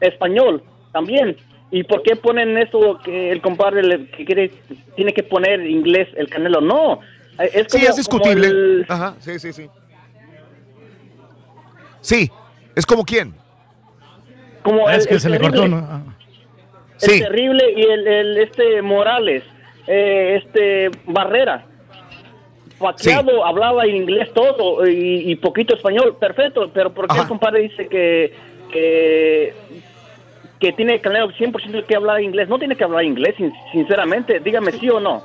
español también. ¿Y por qué ponen eso que el compadre le- que quiere, tiene que poner inglés el Canelo? No, es Sí, es discutible. como el- Ajá, sí, sí, sí. Sí, es como quién. Como Ah, es el- que el se le terrible- cortó, ¿no? Ah. El Sí. terrible y el, el, este Morales, eh, este Barrera. Paqueado hablaba inglés todo y, y poquito español, perfecto, pero ¿por qué el compadre dice que, que, que tiene Canelo 100% que hablar inglés? No tiene que hablar inglés, sin- sinceramente, dígame sí o no.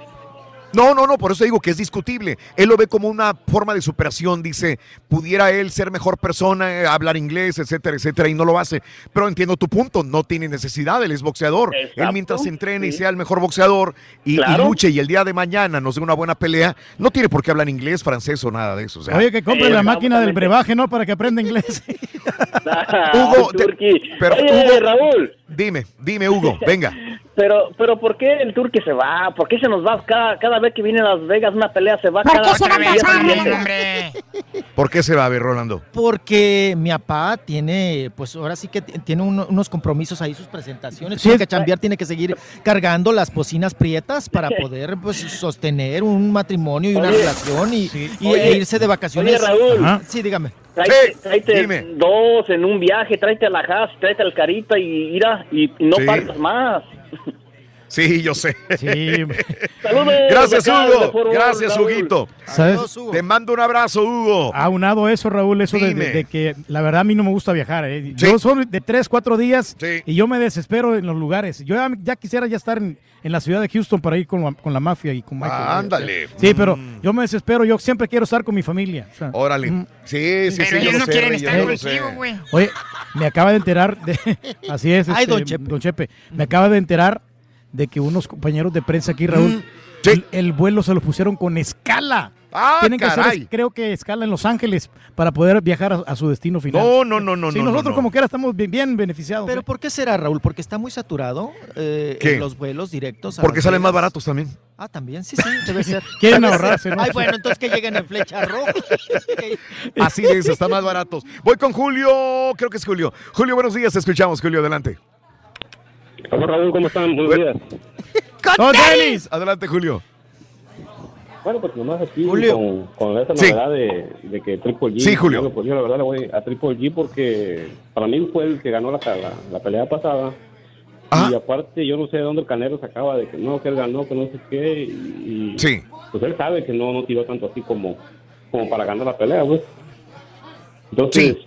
No, no, no, por eso digo que es discutible. Él lo ve como una forma de superación, dice, pudiera él ser mejor persona, eh, hablar inglés, etcétera, etcétera, y no lo hace. Pero entiendo tu punto, no tiene necesidad, él es boxeador. Él mientras se entrene y sea el mejor boxeador y, luche y el día de mañana nos dé una buena pelea, no tiene por qué hablar inglés, francés o nada de eso. o sea. Oye, que compre Eh, la máquina del brebaje, ¿no? Para que aprenda inglés. Hugo, te- pero Oye, Hugo- Raúl. Dime, dime Hugo, venga. Pero, pero ¿por qué el Turque se va? ¿Por qué se nos va cada, cada vez que viene a Las Vegas una pelea se va ¿Por cada qué se va a? ¿Por qué se va a ver, Rolando? Porque mi papá tiene, pues ahora sí que tiene uno- unos compromisos ahí, sus presentaciones. Sí, tiene que chambear, tiene que seguir cargando las bocinas prietas para poder pues sostener un matrimonio y una Oye, relación y, y- Oye, e irse de vacaciones. oye, Raúl. Ajá. Sí, dígame. Tráete, tráete dos en un viaje, tráete a la Haas, tráete al Carita y ira y, y no partas más. Sí, yo sé. Saludos. Gracias, Hugo. Gracias. Huguito. ¿Sabes? Te mando un abrazo, Hugo. Aunado eso, Raúl, eso de, Dime. de- de que la verdad a mí no me gusta viajar. ¿eh? Yo soy de tres, cuatro días y yo me desespero en los lugares. Yo ya, ya quisiera ya estar en, en la ciudad de Houston para ir con, la- con la mafia y con Michael. Ah, ándale. Sí, pero yo me desespero. Yo siempre quiero estar con mi familia. o sea, Órale. mm. Sí, sí, Pero sí. ellos lo no sé, quieren estar contigo, güey. Oye, me acaba de enterar de. Así es, Ay, este, don Chepe. don Chepe. Me acaba de enterar de que unos compañeros de prensa aquí, Raúl, Mm. el, el vuelo se lo pusieron con escala. Ah, Tienen que hacer, creo que escala en Los Ángeles para poder viajar a, a su destino final. No, no, no, no, Sí, no, nosotros no, no. como quiera estamos bien, bien beneficiados. Pero ¿eh? ¿por qué será, Raúl? Porque está muy saturado eh, en los vuelos directos. a Porque salen más baratos también. Ah, también, sí, sí, debe ser. Quieren Debe ahorrarse, ser. ¿no? Ay, bueno, entonces que lleguen en flecha roja. Así es, están más baratos. Voy con Julio, creo que es Julio. Julio, buenos días, te escuchamos, Julio, adelante. Hola Raúl, ¿cómo están? Buenos días. ¡Con tenis! Adelante, Julio. Bueno, pues nomás aquí Julio. con, con esa Sí. novedad de, de que Triple G. Sí, Julio. bueno, pues yo la verdad le voy a Triple G porque para mí fue el que ganó la, la, la pelea pasada. Y aparte, yo no sé de dónde el Canelo sacaba de que no, que él ganó, que no sé qué. Y, Sí. Pues él sabe que no, no tiró tanto así como, como para ganar la pelea, pues. Entonces,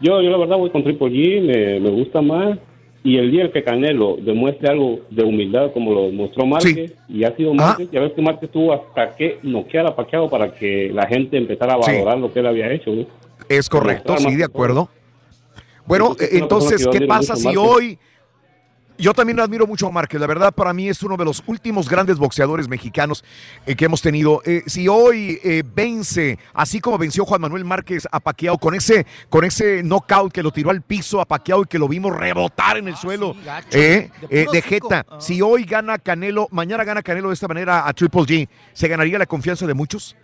yo, yo la verdad voy con Triple G, me, me gusta más. Y el día que Canelo demuestre algo de humildad como lo mostró Márquez, y ha sido Márquez, ya ves que Márquez tuvo hasta que noquear a Pacquiao para que la gente empezara a Sí. valorar lo que él había hecho. ¿no? Es correcto, sí, de acuerdo. Bueno, Entonces, eh, entonces, ¿qué pasa si Márquez. hoy... Yo también admiro mucho a Márquez, la verdad para mí es uno de los últimos grandes boxeadores mexicanos eh, que hemos tenido. Eh, si hoy eh, vence, así como venció Juan Manuel Márquez a Paquiao con ese, con ese knockout que lo tiró al piso a Paquiao y que lo vimos rebotar en el suelo gacho, eh, de de jeta, si hoy gana Canelo, mañana gana Canelo de esta manera a Triple G, ¿se ganaría la confianza de muchos?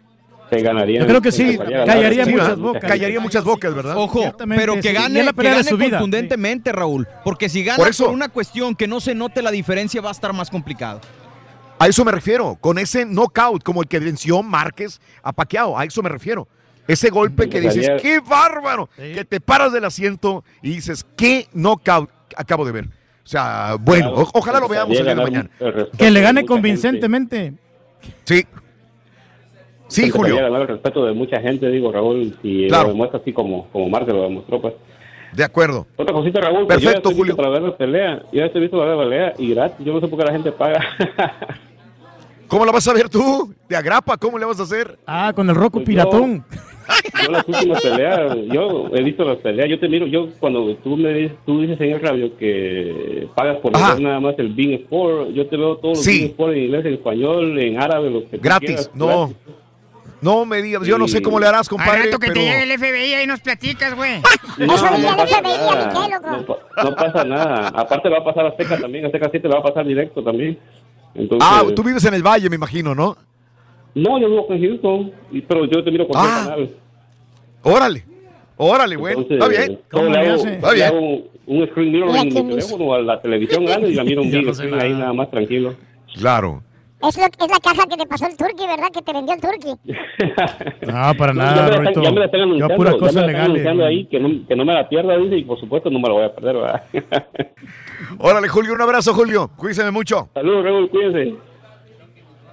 Se ganaría. Yo creo que sí, callaría Sí, muchas bocas. Callaría muchas bocas, ¿verdad? Ojo, pero que gane, la que de gane su vida, contundentemente, Raúl. Porque si gana Por eso. por una cuestión que no se note la diferencia, va a estar más complicado. A eso me refiero, con ese knockout como el que venció Márquez a Paquiao, a eso me refiero. Ese golpe que dices, qué bárbaro, que te paras del asiento y dices, qué knockout acabo de ver. O sea, bueno, ojalá lo veamos el día de mañana. Que le gane convincentemente. Sí. Sí, Julio. Julio. ganar el respeto de mucha gente, digo, Raúl, si Claro. lo demuestra así como, como Márquez lo demostró, pues. De acuerdo. Otra cosita, Raúl, pues Perfecto, yo ya estoy Julio. listo para ver la pelea. Yo ya estoy listo para ver la pelea y gratis. Yo no sé por qué la gente paga. ¿Cómo la vas a ver tú? De agrapa, ¿cómo le vas a hacer? Ah, con el Roku Piratón. yo las últimas peleas, yo he visto las peleas, yo te miro, yo cuando tú me dices, tú dices en el radio que pagas por ver nada más el Bing Sport, yo te veo todos los Sí. Bing Sport en inglés, en español, en árabe, lo que tú Gratis, quieras, no. gratis. No me digas, yo no sé cómo le harás, Al compadre, rato que pero... te llegue el FBI ahí nos platicas, güey. No, no pasa nada, no, pa- no pasa nada. Aparte va a pasar a Azteca también, Azteca 7 le va a pasar directo también. Entonces, Ah, tú vives en el Valle, me imagino, ¿no? No, yo vivo con Houston, pero yo te miro con Ah. el canal. Órale, órale, Entonces, está bien. yo le hago, Está le hago bien. un, screen mirroring en mi teléfono a la televisión grande y la miro un big no sé ahí nada más tranquilo. Claro. Es, lo, es la caja que te pasó el turqui, ¿verdad? Que te vendió el turqui. No, para No, nada, ya, me la ya me la están Yo anunciando, puras ya me cosas la están legales. anunciando ahí que no, que no me la pierda, dice, y por supuesto no me la voy a perder, ¿verdad? Órale, Julio, un abrazo, Julio. Cuídense mucho. Saludos, Raúl, cuídense.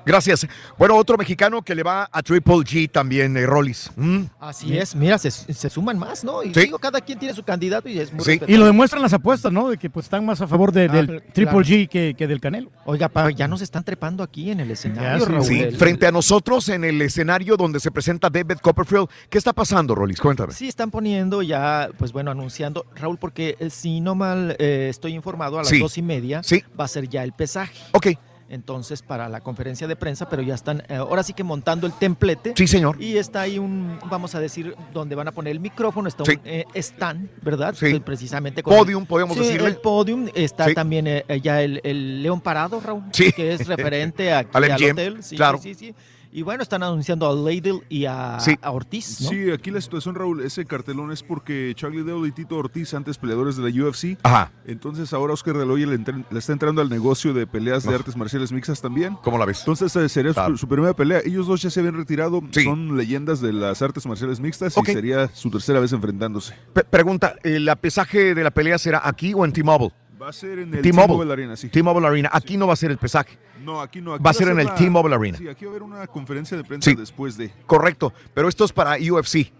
Gracias. Bueno, otro mexicano que le va a Triple G también, eh, Rollis. ¿Mm? Así es, mira, se, se suman más, ¿no? Y Sí. digo, cada quien tiene su candidato y es muy Sí. Y lo demuestran las apuestas, ¿no? De que pues están más a favor de- Ah, del claro. Triple G que, que del Canelo. Oiga, pa, ya nos están trepando aquí en el escenario. Raúl. Sí, El- frente a nosotros en el escenario donde se presenta David Copperfield. ¿Qué está pasando, Rollis? Cuéntame. Sí, están poniendo ya, pues bueno, anunciando, Raúl, porque eh, si no mal eh, estoy informado, a las Sí. dos y media Sí. va a ser ya el pesaje. Ok. Entonces, para la conferencia de prensa, pero ya están eh, ahora sí que montando el templete. Sí, señor. Y está ahí un, vamos a decir, donde van a poner el micrófono, está Sí. un eh, stand, ¿verdad? Sí. Eh, Precisamente con Podium, podemos Sí, decirle. el podium. Está Sí. también eh, ya el, el León Parado, Raúl, Sí. que es referente aquí Al hotel. Sí, claro. sí, sí, sí. Y bueno, están anunciando a Ladle y a, Sí. a Ortiz, ¿no? Sí, aquí la situación, Raúl, ese cartelón es porque Charlie Dale y Tito Ortiz, antes peleadores de la UFC, Ajá. entonces ahora Oscar de la Hoya le, le está entrando al negocio de peleas de Uf. artes marciales mixtas también. ¿Cómo la ves? Entonces eh, sería su- su, primera pelea. Ellos dos ya se habían retirado, Sí. son leyendas de las artes marciales mixtas Ok. y sería su tercera vez enfrentándose. Pe- pregunta, ¿el pesaje de la pelea será aquí o en T-Mobile? Va a ser en el T-Mobile. T-Mobile Arena, sí. T-Mobile Arena. Aquí no va a ser el pesaje. No, aquí no. aquí Va a ser en el T-Mobile Arena. Sí, aquí va a haber una conferencia de prensa Sí. después de. Correcto. Pero esto es para UFC,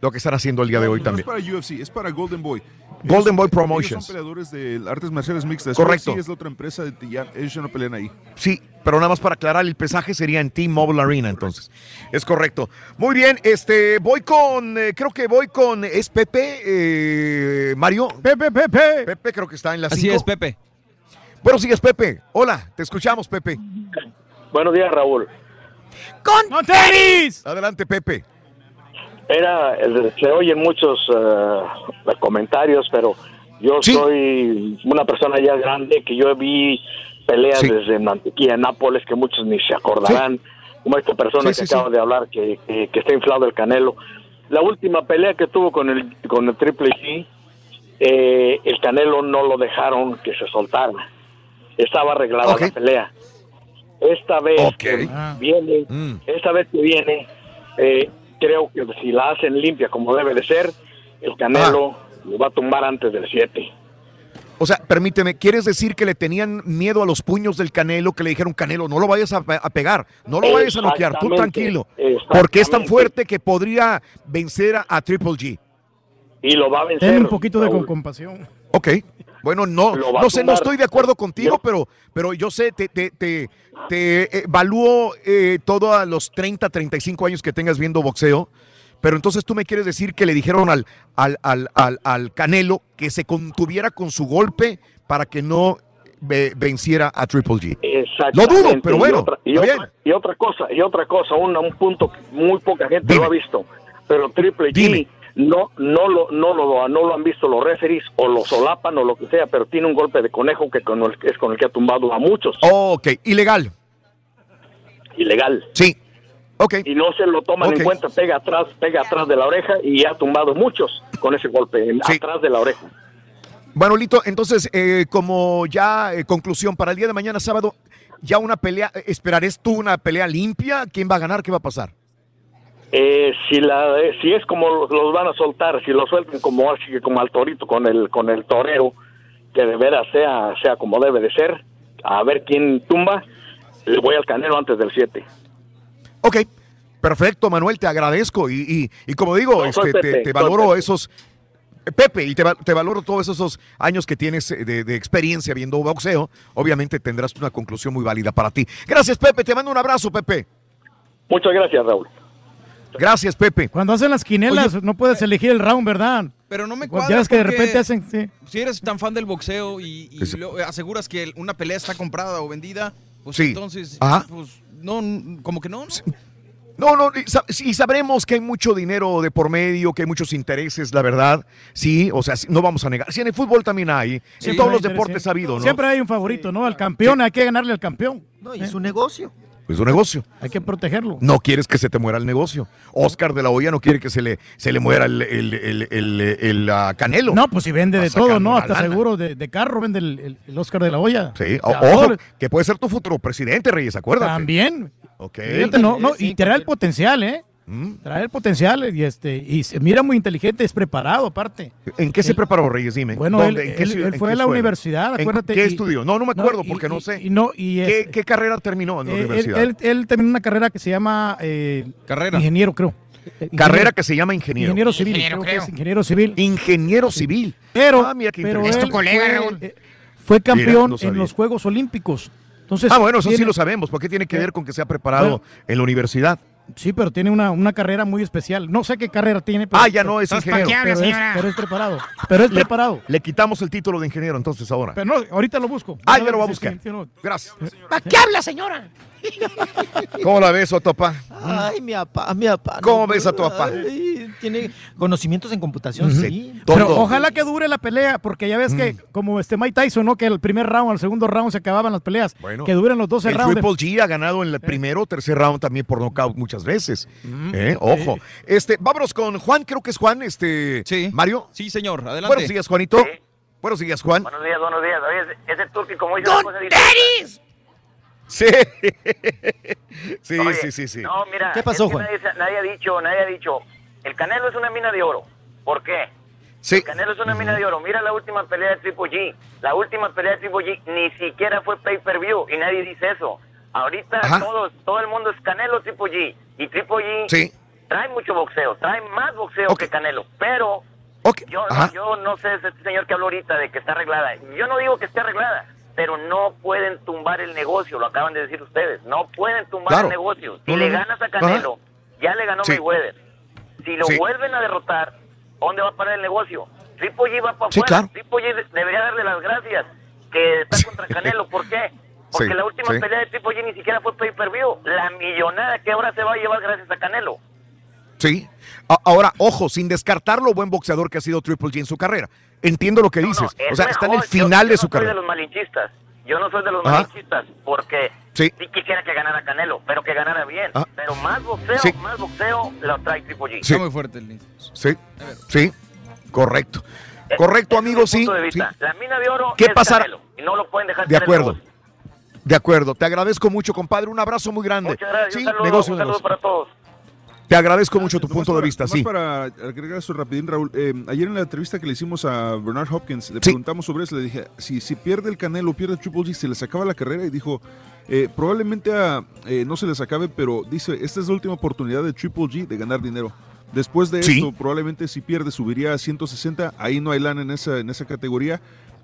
lo que están haciendo el día de No, hoy no también. es para UFC, es para Golden Boy. Golden Boy Ellos Promotions. son peleadores de artes marciales mixtas. Correcto. UFC es la otra empresa, de- ya- ellos ya no pelean ahí. Sí, pero nada más para aclarar, el pesaje sería en T-Mobile Arena, entonces. Es correcto. Muy bien, este, voy con, eh, creo que voy con, ¿es Pepe, eh, Mario? Pepe, Pepe. Pepe creo que está en la Así cinco. es, Pepe. Buenos días, Pepe. Hola, te escuchamos, Pepe. Buenos días, Raúl. ¡Con tenis! Adelante, Pepe. Era, se oyen muchos eh, comentarios, pero yo soy una persona ya grande que yo vi peleas Sí. desde Mantequilla, Nápoles, que muchos ni se acordarán, como esta persona que sí. de hablar, que, que, que está inflado el canelo. La última pelea que tuvo con el, con el Triple G, eh, el canelo no lo dejaron que se soltara. Estaba arreglada la pelea. Esta vez que viene, Mm. esta vez que viene, eh, creo que si la hacen limpia como debe de ser, el Canelo lo va a tumbar antes del 7. O sea, permíteme, ¿quieres decir que le tenían miedo a los puños del Canelo, que le dijeron, Canelo, no lo vayas a, a pegar, no lo vayas a noquear, tú tranquilo, porque es tan fuerte que podría vencer a, a Triple G? Y lo va a vencer. Ten un poquito de Raúl. compasión. Ok, bueno, no, a no sé, no estoy de acuerdo contigo, pero, pero yo sé, te, te, te, te evalúo eh, todos los 30, 35 años que tengas viendo boxeo, pero entonces tú me quieres decir que le dijeron al, al, al, al, al Canelo que se contuviera con su golpe para que no ve- venciera a Triple G. Lo dudo, pero Y bueno, otra- Y otra, bien. y otra cosa, y otra cosa, un, un punto que muy poca gente lo ha visto, pero Triple G Dime. No no lo no lo no lo han visto los referees o lo solapan o lo que sea, pero tiene un golpe de conejo que con el, es con el que ha tumbado a muchos, Ok, ilegal. ilegal. Sí. Ok. Y no se lo toman en cuenta, pega atrás, pega atrás de la oreja y ha tumbado muchos con ese golpe atrás de la oreja. Bueno, Lito, entonces, eh, como ya eh, conclusión para el día de mañana sábado, ya una pelea, eh, ¿esperares tú una pelea limpia? ¿Quién va a ganar? ¿Qué va a pasar? Eh, si la eh, si es como los, los van a soltar, si lo sueltan como así que como al torito con el con el torero, que de veras sea sea como debe de ser, a ver quién tumba, le voy al canelo antes del 7. Ok, perfecto, Manuel, te agradezco. Y, y- y como digo, No, este, te, Pepe, te soy valoro esos. Pepe, y te, te valoro todos esos años que tienes de, de experiencia viendo boxeo. Obviamente tendrás una conclusión muy válida para ti. Gracias, Pepe. Te mando un abrazo, Pepe. Muchas gracias, Raúl. Gracias, Pepe. Cuando hacen las quinelas, no puedes elegir el round, ¿verdad? Pero no me Cuando cuadra Ya ves que de repente hacen. sí. Si eres tan fan del boxeo y, y Ese- lo- aseguras que una pelea está comprada o vendida, pues Sí. entonces, Ajá. pues no, como que no, ¿no? No, no, y, sa- y sabremos que hay mucho dinero de por medio, que hay muchos intereses, la verdad. Sí, o sea, sí, no vamos a negar. Sí, en el fútbol también hay. Sí, en todos hay los deportes sí. ha habido, ¿no? Siempre hay un favorito, ¿no? Al campeón, hay que ganarle al campeón. No, y es un negocio. Es un negocio. Hay que protegerlo. No quieres que se te muera el negocio. Oscar de la Hoya no quiere que se le, se le muera el, el, el- el- el, ah, Canelo. No, pues si vende de todo, ¿no? Hasta lana. seguro de, de carro vende el, el- el Oscar de la olla. Sí, o- ojo, que puede ser tu futuro presidente, Reyes, acuérdate. También. Ok. Fíjate, no, no, y trae el potencial, ¿eh? Trae el potencial y este y se mira muy inteligente, es preparado aparte. ¿En qué se preparó, Reyes? Dime. Bueno, él, ¿En qué él- él ¿En fue a la escuela? universidad, ¿En acuérdate. ¿Qué y- estudió? No, no me acuerdo porque y- no sé. Y, no, y ¿Qué, es- qué carrera terminó en la eh, él, universidad? él- él terminó una carrera que se llama eh, Carrera. ingeniero, creo. Eh, Carrera que se llama ingeniero. Ingeniero civil. Ingeniero, creo que creo. es ingeniero civil. Ingeniero civil. Pero, Ah, mira qué pero Es tu colega, fue, Raúl. eh, fue campeón no en los Juegos Olímpicos. Entonces, Ah, bueno, eso sí lo sabemos. ¿Por qué tiene que Eh, ver con que sea preparado bueno. en la universidad? Sí, pero tiene una, una carrera muy especial. No sé qué carrera tiene. Pero, Ah, ya no es Entonces, ¿para ingeniero. qué habla, pero, es, señora? pero es preparado. Pero es Le- preparado. Le quitamos el título de ingeniero entonces ahora. Pero no, ahorita lo busco. Ah, ya lo va a buscar. no- Gracias. ¿Para qué habla, señora? ¿Cómo la ves, Otopa? Ay, mi papá, mi papá. ¿Cómo ves a tu papá? Tiene conocimientos en computación, sí. Todo. Pero ojalá que dure la pelea, porque ya ves que, Mm. como este Mike Tyson, ¿no? Que el primer round, el segundo round se acababan las peleas. Bueno, que duren los 12 El rounds. Triple G ha ganado en el primero o tercer round también por nocaut muchas veces. Mm. Eh, Ojo. Este, vámonos con Juan, creo que es Juan, este. Sí. Mario. Sí, señor, adelante. Buenos días, Juanito. Buenos días, Juan. Buenos días, buenos días. Oye, ese, turqui, como dice ¡Don Teris! Sí. sí, Oye, sí, sí, sí. No, mira, ¿Qué pasó, es que Juan? Nadie, ha dicho, nadie ha dicho, el Canelo es una mina de oro. ¿Por qué? Sí. El Canelo es una mina de oro. Mira la última pelea de Triple G. La última pelea de Triple G ni siquiera fue pay-per-view y nadie dice eso. Ahorita Ajá. todos, todo el mundo es Canelo Triple G. Y Triple G Sí. trae mucho boxeo, trae más boxeo que Canelo. Pero yo, Ajá. yo no sé, ese señor que habló ahorita de que está arreglada. Yo no digo que esté arreglada, pero no pueden tumbar el negocio, lo acaban de decir ustedes. No pueden tumbar Claro. el negocio. Si le ganas a Canelo, ya le ganó Sí. Mayweather. Si lo Sí. vuelven a derrotar, ¿dónde va a parar el negocio? Triple G va para Sí, afuera. claro. Triple G de- debería darle las gracias que está contra Canelo. ¿Por qué? Porque la última pelea de Triple G ni siquiera fue pay-per-view. La millonada que ahora se va a llevar gracias a Canelo. Sí. Ahora, ojo, sin descartar lo buen boxeador que ha sido Triple G en su carrera. Entiendo lo que No, no, dices. es o sea, está en el mejor. Yo- final yo de no su soy carrera. de los malinchistas. Yo no soy de los Ajá. malinchistas porque Sí. sí quisiera que ganara Canelo, pero que ganara bien. Ah. Pero más boxeo, Sí. más boxeo lo trae Triple G. Sí. Está muy fuerte el Sí, sí, correcto. Correcto, amigo, es mi sí. La mina de oro ¿Qué es pasará? Canelo y no lo pueden dejar De acuerdo. De acuerdo, te agradezco mucho, compadre. Un abrazo muy grande. Muchas gracias. Sí, un saludo, negocio, un saludo negocio. para todos. Te agradezco mucho tu punto de vista, sí. para agregar eso rapidín, Raúl. eh, ayer en la entrevista que le hicimos a Bernard Hopkins, le Sí. preguntamos sobre eso. Le dije, si, si pierde el Canelo, pierde Triple G, se les acaba la carrera. Y dijo, eh, probablemente a, eh, no se les acabe, pero dice, esta es la última oportunidad de Triple G de ganar dinero. Después de Sí. esto, probablemente si pierde, subiría a 160. Ahí no hay lana en esa, en esa categoría.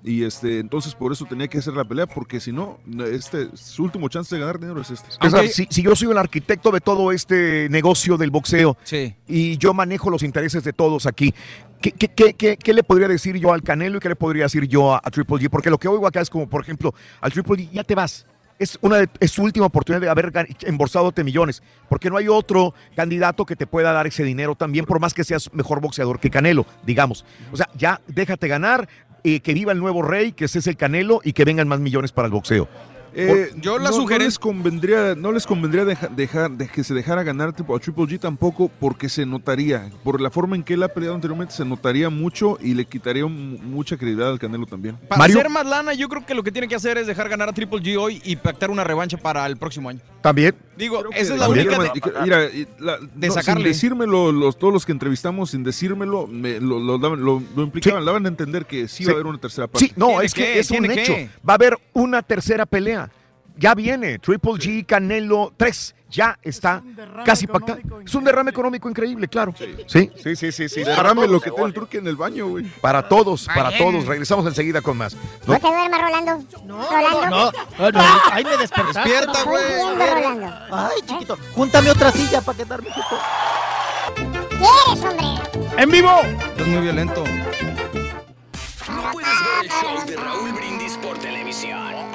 Y este, entonces por eso tenía que hacer la pelea, porque si no, este, su último chance de ganar dinero es este. O sea, si, si yo soy el arquitecto de todo este negocio del boxeo Sí. y yo manejo los intereses de todos aquí, ¿qué, qué, qué, qué- qué le podría decir yo al Canelo y qué le podría decir yo a, a Triple G? Porque lo que oigo acá es como, por ejemplo, al Triple G, ya te vas. Es, una de- es su última oportunidad de haber embolsadote millones, porque no hay otro candidato que te pueda dar ese dinero también, por más que seas mejor boxeador que Canelo, digamos. O sea, ya déjate ganar, eh, que viva el nuevo rey, que ese es el Canelo y que vengan más millones para el boxeo. Eh, yo la no, sugerencia- no les convendría, no les convendría deja- dejar de que se dejara ganar tipo, a Triple G tampoco porque se notaría, por la forma en que él ha peleado anteriormente, se notaría mucho y le quitaría mu- mucha credibilidad al Canelo también. Para Mario. hacer más lana, yo creo que lo que tiene que hacer es dejar ganar a Triple G hoy y pactar una revancha para el próximo año. También. Digo, Creo esa es la única. mira, la- de no, sacarle. Sin decírmelo, los, todos los que entrevistamos, sin decírmelo, me- lo, lo daban- lo- lo implicaban, Sí. daban a entender que sí, Sí. va a haber una tercera parte. Sí, no, ¿Tiene es que que? es un ¿Tiene hecho. que? Va a haber una tercera pelea. Ya viene. Triple G, Canelo, tres. Ya está casi pactado. Es un derrame económico increíble, claro. Sí, sí, sí, sí. sí. Derrame lo que tiene el truque en el baño, güey. Para todos, para todos. Regresamos enseguida con más. No ¿No? te duermas, Rolando. No, Rolando. no, no, no, ahí me despertaste. Despierta, Estoy güey. viendo, Rolando. Ay, chiquito, júntame otra silla para quedarme quieto. quieres, hombre? ¡En vivo! Es muy violento. No puedes ver el show de Raúl Brindis por televisión.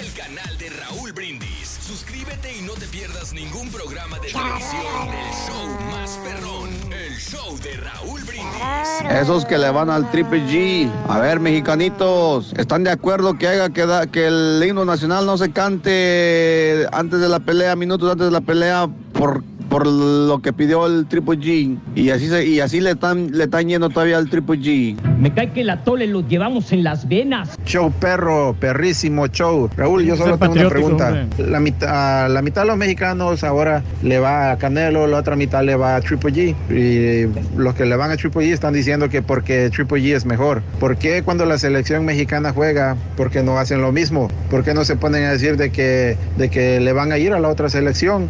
El canal de Raúl Brindis. Suscríbete y no te pierdas ningún programa de televisión del show más perrón. El show de Raúl Brindis. Esos que le van al Triple G. A ver, mexicanitos, ¿están de acuerdo que haga que, da- que el himno nacional no se cante antes de la pelea, minutos antes de la pelea, por, por lo que pidió el Triple G? Y así, se- y así le están, le están yendo todavía al Triple G. Me cae que la tole lo llevamos en las venas. Show perro, perrísimo show. Raúl, yo solo tengo una pregunta. hombre. La mitad, la mitad de los mexicanos ahora le va a Canelo, la otra mitad le va a Triple G. Y los que le van a Triple G están diciendo que porque Triple G es mejor. ¿Por qué cuando la selección mexicana juega, por qué no hacen lo mismo? ¿Por qué no se ponen a decir de que, de que le van a ir a la otra selección?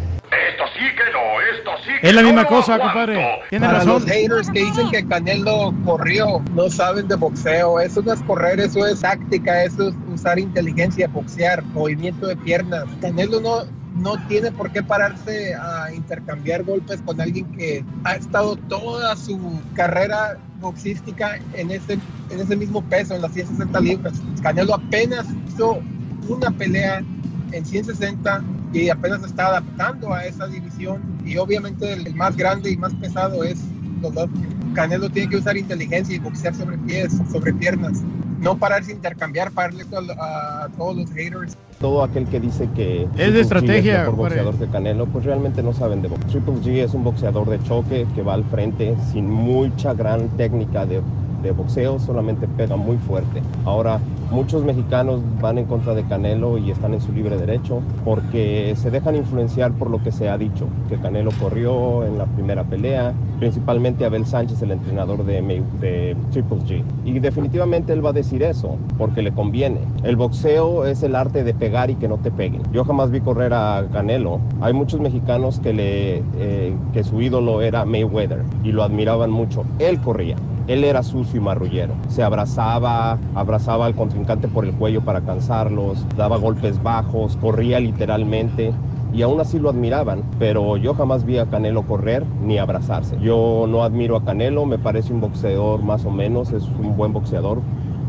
Es la misma lo cosa, compadre. Tiene Para razón. los haters que dicen que Canelo corrió, no saben de boxeo. Eso no es correr, eso es táctica, eso es usar inteligencia, boxear, movimiento de piernas. Canelo no, no tiene por qué pararse a intercambiar golpes con alguien que ha estado toda su carrera boxística en ese, en ese mismo peso, en las 160 libras. Canelo apenas hizo una pelea en 160 y apenas está adaptando a esa división y obviamente el más grande y más pesado es Golovkin. Canelo tiene que usar inteligencia y boxear sobre pies, sobre piernas, no pararse a intercambiar, pararle a, a todos los haters. Todo aquel que dice que Es de Triple G estrategia, es mejor boxeador que Canelo, pues realmente no saben de boxeo. Triple G es un boxeador de choque que va al frente sin mucha gran técnica de, de boxeo, solamente pega muy fuerte. Ahora, muchos mexicanos van en contra de Canelo y están en su libre derecho porque se dejan influenciar por lo que se ha dicho, que Canelo corrió en la primera pelea, principalmente Abel Sánchez, el entrenador de, de Triple G. Y definitivamente él va a decir eso, porque le conviene. El boxeo es el arte de pegar y que no te peguen. Yo jamás vi correr a Canelo. Hay muchos mexicanos que, le, eh, que su ídolo era Mayweather y lo admiraban mucho. Él corría. Él era sucio y marrullero. Se abrazaba, abrazaba al contrincante por el cuello para cansarlos, daba golpes bajos, corría literalmente y aún así lo admiraban, pero yo jamás vi a Canelo correr ni abrazarse. Yo no admiro a Canelo, me parece un boxeador más o menos, es un buen boxeador,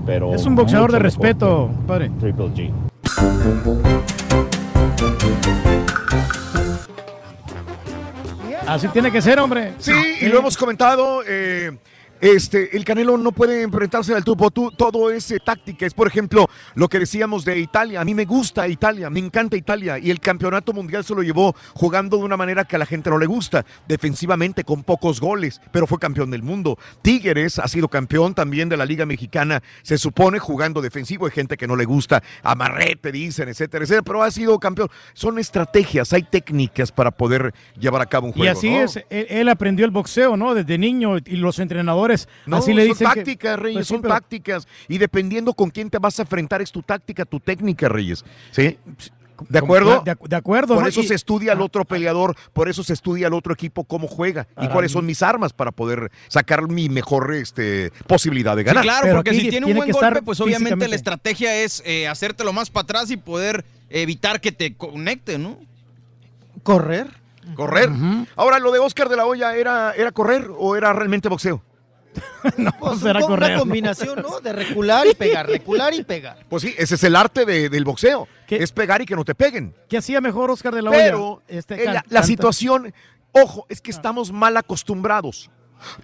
pero... Es un boxeador de respeto, compadre. Triple G. Así tiene que ser, hombre. Sí, y lo hemos comentado. eh, este, el Canelo no puede enfrentarse al tubo, tú- todo es eh, táctica. Es, por ejemplo, lo que decíamos de Italia. A mí me gusta Italia, me encanta Italia. Y el campeonato mundial se lo llevó jugando de una manera que a la gente no le gusta, defensivamente, con pocos goles, pero fue campeón del mundo. Tigres ha sido campeón también de la Liga Mexicana, se supone jugando defensivo. Hay gente que no le gusta, amarrete, dicen, etcétera, etcétera, pero ha sido campeón. Son estrategias, hay técnicas para poder llevar a cabo un juego. Y así ¿no? es, él, él aprendió el boxeo, ¿no? Desde niño y los entrenadores No, así le dicen son que- tácticas, Reyes, Pues sí, son pero- tácticas. Y dependiendo con quién te vas a enfrentar, es tu táctica, tu técnica, Reyes. ¿Sí? ¿De acuerdo? De, de acuerdo, Por ¿no? eso Y- se estudia al otro peleador, por eso se estudia al otro equipo cómo juega y cuáles son mis armas para poder sacar mi mejor este, posibilidad de Sí, ganar. claro, porque si tiene un buen golpe, pues obviamente la estrategia es eh, hacértelo más para atrás y poder evitar que te conecte, ¿no? Correr. Correr. Ahora, lo de Oscar de la Hoya, ¿era, ¿era correr o era realmente boxeo? Pues será un- correr, una ¿no? combinación, ¿no? De recular y pegar, recular y pegar. Pues sí, ese es el arte de- del boxeo. Es pegar y que no te peguen. ¿Qué hacía mejor Oscar de la Hoya? Pero Este, eh, la, situación, ojo, es que estamos mal acostumbrados.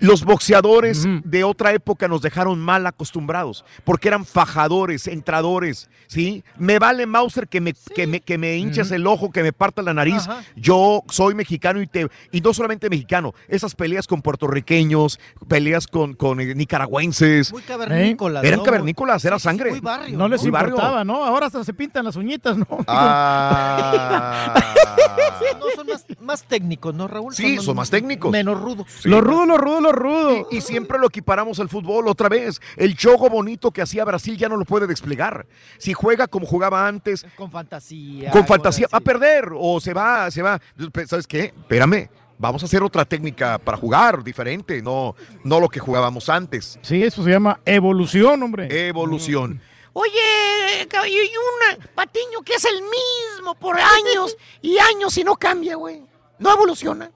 Los boxeadores de otra época nos dejaron mal acostumbrados, porque eran fajadores, entradores, ¿sí? Me vale Mauser que me, que me, que me hinches el ojo, que me parta la nariz. Yo soy mexicano y, te, y no solamente mexicano, esas peleas con puertorriqueños, peleas con, con eh, nicaragüenses. Muy cavernícolas, Eran ¿no? cavernícolas, era sangre. muy barrio, No les Muy barrio. importaba, ¿no? Ahora hasta se pintan las uñitas, ¿no? Ah. No, son más, más técnicos, ¿no, Raúl? Sí, son más técnicos. Menos rudos. Lo rudo, lo rudo, lo rudo. Y, y siempre lo equiparamos al fútbol otra vez. El juego bonito que hacía Brasil ya no lo puede desplegar. Si juega como jugaba antes, Con fantasía. con fantasía, va a perder o se va, se va. ¿Sabes qué? Espérame. Vamos a hacer otra técnica para jugar diferente, no, no lo que jugábamos antes. Sí, eso se llama evolución, hombre. Evolución. Oye, caballo, y un patiño que es el mismo por años y años y no cambia, güey. No evoluciona.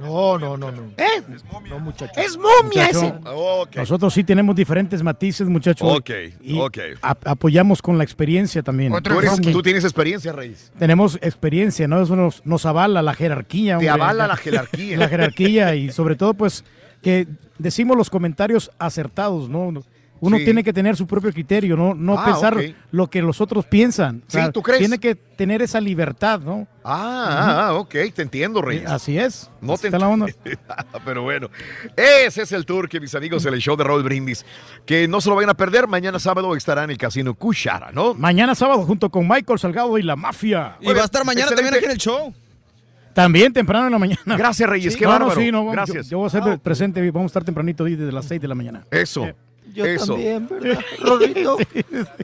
No, no, no, no. ¿Eh? No, muchacho. Es momia Muchacho, ese. Nosotros sí tenemos diferentes matices, muchachos. Ok, y ok. apoyamos con la experiencia también. Tú, eres- tú tienes experiencia, Reyes. Tenemos experiencia, ¿no? Eso nos, nos avala la jerarquía. Te hombre. avala la jerarquía. La jerarquía y sobre todo, pues, que decimos los comentarios acertados, ¿no? Uno Sí. tiene que tener su propio criterio, no, no Ah, pensar lo que los otros piensan. Sí, ¿tú crees? Tiene que tener esa libertad, ¿no? Ah, ah, ah, ok, te entiendo, Reyes. Así es. No Así te está la onda. Pero bueno, ese es el tour que mis amigos en el show de Raúl Brindis, que no se lo vayan a perder, mañana sábado estará en el casino Cushara, ¿no? Mañana sábado junto con Michael Salgado y la mafia. Y va a estar mañana también aquí en el show. También temprano en la mañana. Gracias, Reyes, qué no, bárbaro. No, sí, no, Gracias. Yo, yo voy a ser presente, vamos a estar tempranito ahí desde las 6 de la mañana. Eso. Yo Eso. también, ¿verdad? Rorrito.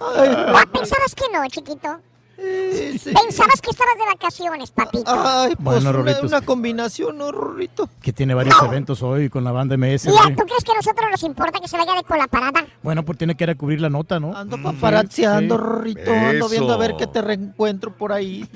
Ah, pensabas que no, chiquito. Pensabas que estabas de vacaciones, papito. Ay, pues Bueno, una, Rorrito, una combinación, ¿no, Rorrito? Que tiene varios eventos hoy con la banda MS. Mira. ¿tú crees que a nosotros nos importa que se vaya de con la parada? Bueno, pues tiene que ir a cubrir la nota, ¿no? Ando paparazziando, Sí. Rorrito. Ando viendo a ver qué te reencuentro por ahí.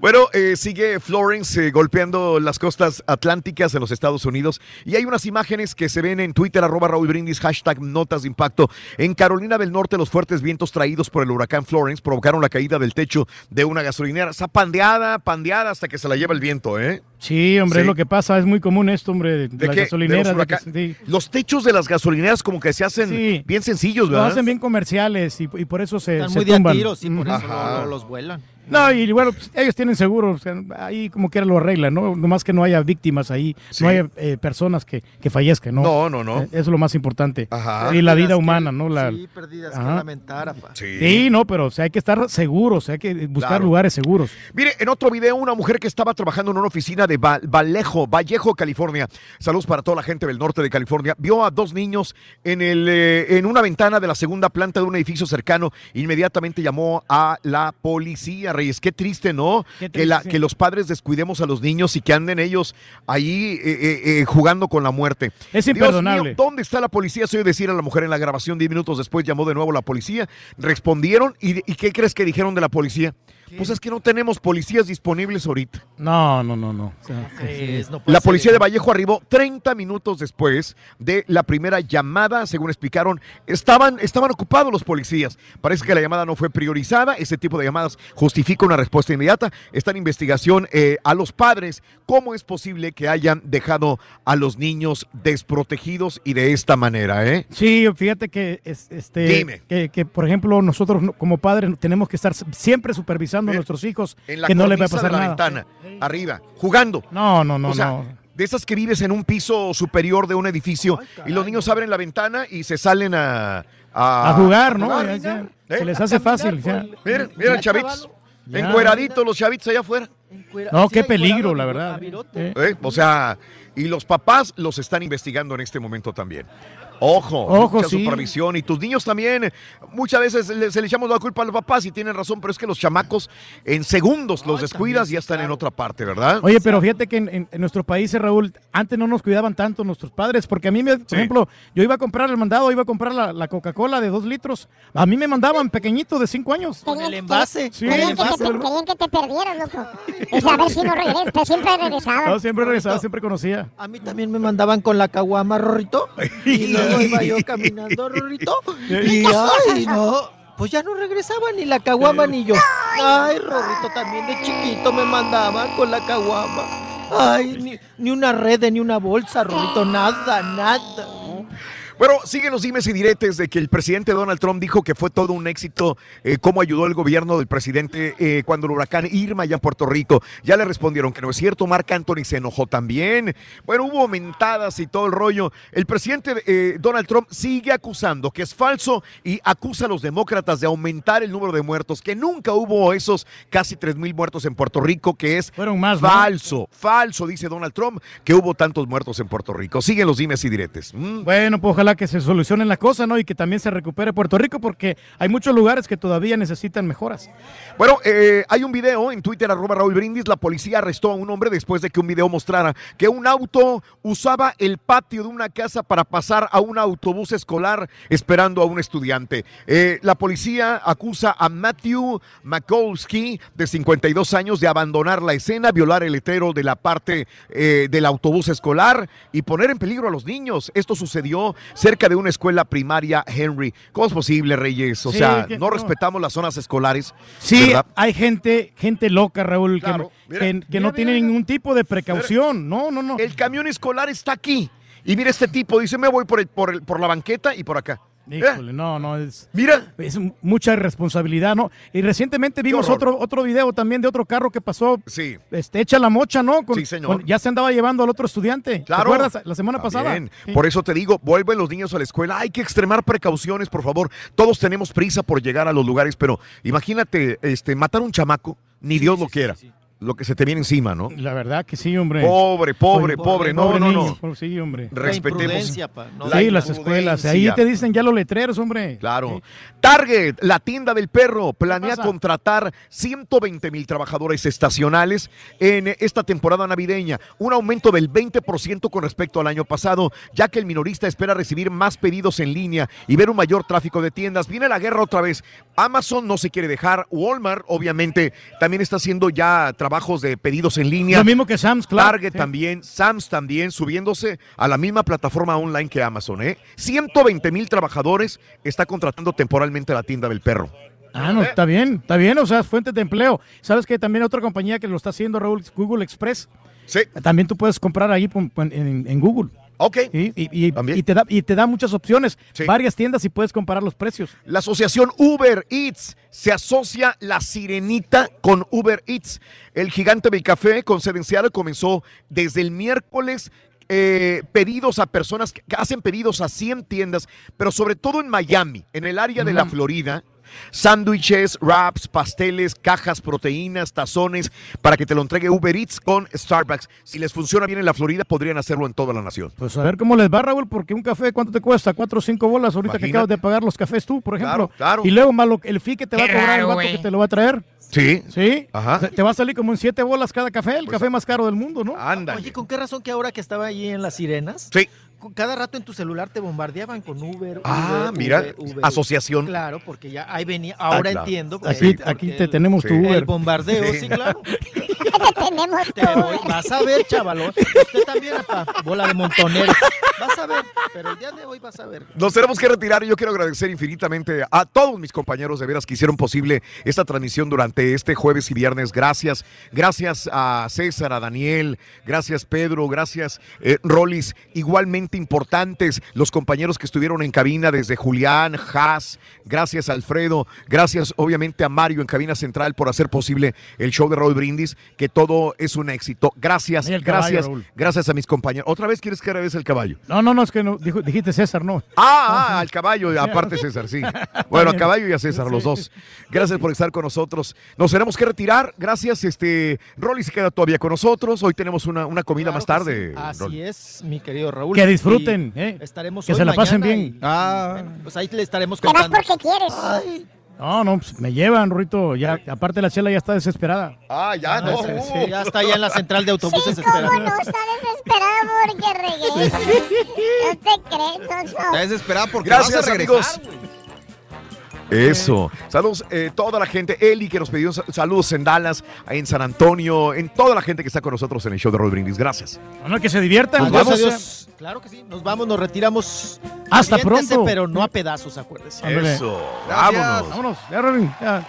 Bueno, eh, sigue Florence eh, golpeando las costas atlánticas en los Estados Unidos y hay unas imágenes que se ven en Twitter, arroba Raúl Brindis, hashtag notas de impacto. En Carolina del Norte, los fuertes vientos traídos por el huracán Florence provocaron la caída del techo de una gasolinera. Está pandeada, pandeada hasta que se la lleva el viento, ¿eh? Sí, hombre, Sí. es lo que pasa. Es muy común esto, hombre, de, ¿De las qué? gasolineras. De los de que- huracanes. sí. Los techos de las gasolineras como que se hacen Sí. bien sencillos, Lo ¿verdad? hacen bien comerciales y, y por eso se, Están se muy de tumban. tiros y por eso no, no los vuelan. No, y bueno, pues, ellos tienen seguro, o sea, ahí como quiera lo arreglan, ¿no? Nomás que no haya víctimas ahí, Sí. no haya eh, personas que, que fallezcan, ¿no? No, no, no. Eh, Eso es lo más importante. Ajá. Sí, la vida que- humana, ¿no? La, Sí, pérdidas que Ajá. lamentar, apa. Sí, no, pero o sea, hay que estar seguros, hay que buscar Claro. lugares seguros. Mire, en otro video, una mujer que estaba trabajando en una oficina de Va- Vallejo, Vallejo, California. Saludos para toda la gente del norte de California. Vio a dos niños en, el, eh, en una ventana de la segunda planta de un edificio cercano. Inmediatamente llamó a la policía, Reyes. Qué triste, ¿no? Qué que, la- que los padres descuidemos a los niños y que anden ellos ahí eh, eh, eh, jugando con la muerte. Es Dios imperdonable. mío, ¿Dónde está la policía? Se oye decir a la mujer en la grabación. Diez minutos después llamó de nuevo la policía. Respondieron. ¿Y, y qué crees que dijeron de la policía? Pues es que no tenemos policías disponibles ahorita. No, no, no, no. O sea, Es, no puede La ser. policía de Vallejo arribó 30 minutos después de la primera llamada, según explicaron. Estaban, estaban ocupados los policías. Parece que la llamada no fue priorizada. Ese tipo de llamadas justifica una respuesta inmediata. Está en investigación eh, a los padres. ¿Cómo es posible que hayan dejado a los niños desprotegidos y de esta manera? ¿eh? Sí, fíjate que, es- este, Dime. Que, que, por ejemplo, nosotros no- como padres tenemos que estar siempre supervisando a nuestros hijos En la que no les va a pasar de la nada. ventana, arriba, jugando. No, no, no, o sea, no. de esas que vives en un piso superior de un edificio y los niños abren la ventana y se salen a... A jugar, ¿no? jugar. Ya, ya. ¿Eh? Se les hace fácil. ya. Miren, miren, chavitos. Encueraditos los chavitos allá afuera. No, qué peligro, la verdad. Eh. ¿Eh? O sea, y los papás los están investigando en este momento también. Ojo, Ojo, mucha sí. supervisión. Y tus niños también, muchas veces le- se le echamos la culpa a los papás y tienen razón, pero es que los chamacos en segundos los descuidas y ya están en otra parte, ¿verdad? Oye, pero fíjate que en, en- en nuestro país, eh, Raúl, antes no nos cuidaban tanto nuestros padres, porque a mí, me, por ejemplo, yo iba a comprar el mandado, iba a comprar la, la Coca-Cola de dos litros, a mí me mandaban pequeñito de cinco años. Con el envase. Sí, el que te, envase, querían que te perdieras, loco. Es a ver si no regresas, pero siempre regresaba. No, siempre regresaba, siempre conocía. A mí también me mandaban con la caguama, Rorrito. Y luego iba yo caminando, Rorrito. Y ay, no. Pues ya no regresaba ni la caguama ni yo. Ay, Rorrito también de chiquito me mandaban con la caguama. Ay, ni, ni una red, ni una bolsa, Rorrito, nada, nada. Bueno, siguen los dimes y diretes de que el presidente Donald Trump dijo que fue todo un éxito eh, cómo ayudó el gobierno del presidente eh, cuando el huracán Irma allá en Puerto Rico. Ya le respondieron que no es cierto, Marc Anthony se enojó también. Bueno, hubo mentadas y todo el rollo. El presidente eh, Donald Trump sigue acusando que es falso y acusa a los demócratas de aumentar el número de muertos, que nunca hubo esos casi 3 mil muertos en Puerto Rico, que es Fueron más, ¿no? falso, falso, dice Donald Trump, que hubo tantos muertos en Puerto Rico. Siguen los dimes y diretes. Mm. Bueno, pues ojalá ojalá que se solucione la cosa, ¿no? Y que también se recupere Puerto Rico, porque hay muchos lugares que todavía necesitan mejoras. Bueno, eh, hay un video en Twitter, arroba Raúl Brindis. La policía arrestó a un hombre después de que un video mostrara que un auto usaba el patio de una casa para pasar a un autobús escolar esperando a un estudiante. Eh, la policía acusa a Matthew Makolsky, de 52 años, de abandonar la escena, violar el letrero de la parte eh, del autobús escolar y poner en peligro a los niños. Esto sucedió cerca de una escuela primaria Henry. ¿Cómo es posible, Reyes? O Sí, sea, que no, no. respetamos las zonas escolares. Sí, ¿verdad? hay gente, gente loca, Raúl, que- Claro, que, mira, que no tiene ningún tipo de precaución. No, no, no. El camión escolar está aquí. Y mira este tipo, dice, me voy por, el- por, el- por la banqueta y por acá. Híjole, no, no, es, Mira. es mucha irresponsabilidad, ¿no? Y recientemente vimos otro, otro video también de otro carro que pasó, Sí. este, echa la mocha, ¿no? Con- Sí, señor. con- ya se andaba llevando al otro estudiante. ¿Te Claro. acuerdas? La semana pasada. Sí. Por eso te digo, vuelven los niños a la escuela. Hay que extremar precauciones, por favor. Todos tenemos prisa por llegar a los lugares, pero imagínate, este, matar a un chamaco, ni Dios lo quiera. Lo que se te viene encima, ¿no? La verdad que sí, hombre. Pobre, pobre, pobre. No, no, niño, no. pobre, Sí, hombre. Respetemos. pa, no la sí, las escuelas. Ahí te dicen ya los letreros, hombre. Claro. Target, la tienda del perro, planea contratar 120 mil trabajadores estacionales en esta temporada navideña, un aumento del 20% con respecto al año pasado, ya que el minorista espera recibir más pedidos en línea y ver un mayor tráfico de tiendas. Viene la guerra otra vez. Amazon no se quiere dejar, Walmart obviamente también está haciendo ya trabajos de pedidos en línea. Lo mismo que Sam's Club. Target Sí. también, Sam's también, subiéndose a la misma plataforma online que Amazon. ¿eh? 120 mil trabajadores está contratando temporalmente la tienda del perro. Ah, no, está bien, está bien, o sea, es fuente de empleo. ¿Sabes que también otra compañía que lo está haciendo, Raúl, Google Express? Sí. También tú puedes comprar ahí en, en Google. Ok. Y, y- y- y te da, y te da muchas opciones, varias tiendas y puedes comparar los precios. La asociación Uber Eats se asocia la sirenita con Uber Eats. El gigante del café con comenzó desde el miércoles. eh, pedidos a personas que hacen pedidos a 100 tiendas, pero sobre todo en Miami, en el área de la Ujú. Florida. Sándwiches, wraps, pasteles, cajas, proteínas, tazones, para que te lo entregue Uber Eats con Starbucks. Si les funciona bien en la Florida, podrían hacerlo en toda la nación. Pues a ver cómo les va, Raúl, porque un café, ¿cuánto te cuesta? ¿Cuatro o cinco bolas ahorita que acabas de pagar los cafés tú, por ejemplo? Claro, claro. Y luego más lo- el fee que te va a cobrar el vato que te lo va a traer. Sí. Sí. Ajá. Te va a salir como en siete bolas cada café, el Pues, café más caro del mundo, ¿no? Anda. Oye, ¿con qué razón que ahora que estaba allí en las sirenas? Sí. Cada rato en tu celular te bombardeaban con Uber. Ah, Uber, mira, Uber, Uber. asociación. Claro, porque ya ahí venía. Ahora claro. entiendo. Aquí- aquí te tenemos tu el Uber. bombardeo, Sí. sí, claro. Tenemos Te voy- vas a ver, chavalo. Usted también, apa, bola de montonero. Vas a ver, pero el día de hoy vas a ver. Nos tenemos que retirar y yo quiero agradecer infinitamente a todos mis compañeros de veras que hicieron posible esta transmisión durante este jueves y viernes. Gracias. Gracias a César, a Daniel, gracias Pedro, gracias eh, Rolis. Igualmente importantes los compañeros que estuvieron en cabina desde Julián, Haas, gracias Alfredo, gracias obviamente a Mario en cabina central por hacer posible el show de Raúl Brindis, que todo es un éxito. Gracias, el caballo, gracias, Raúl. gracias a mis compañeros. ¿Otra vez quieres que agradezca el caballo? No, no, no, es que no, dijo- dijiste César, no. Ah, ah, al caballo, aparte César, sí. Bueno, a caballo y a César, los dos. Gracias por estar con nosotros. Nos tenemos que retirar. Gracias, este. Rolly se queda todavía con nosotros. Hoy tenemos una, una comida Claro más tarde. sí. Así Rolly. es, mi querido Raúl. Que disfruten, Y eh. Estaremos Que hoy, se la pasen bien. y- Ah. bueno, pues ahí le estaremos Te vas contando. porque quieres. No, no, pues me llevan, Rito. Ya, aparte la chela ya está desesperada. Ah, ya, no. sí, sí. Sí, ya está allá en la central de autobuses Sí, cómo esperando. no, está desesperado porque regrese. No te crees, Está desesperada porque Gracias, vas a regresar, amigos. Eso. Saludos, eh, toda la gente. Eli, que nos pidió sal- saludos en Dallas, en San Antonio, en toda la gente que está con nosotros en el show de Roll Brindis. Gracias. No, no, que se diviertan. Adiós, Vamos. adiós. Claro que sí, nos vamos, nos retiramos. Hasta pronto. pero no a pedazos, acuérdese. Eso. Vámonos. Vámonos. Ya, Rolín, ya.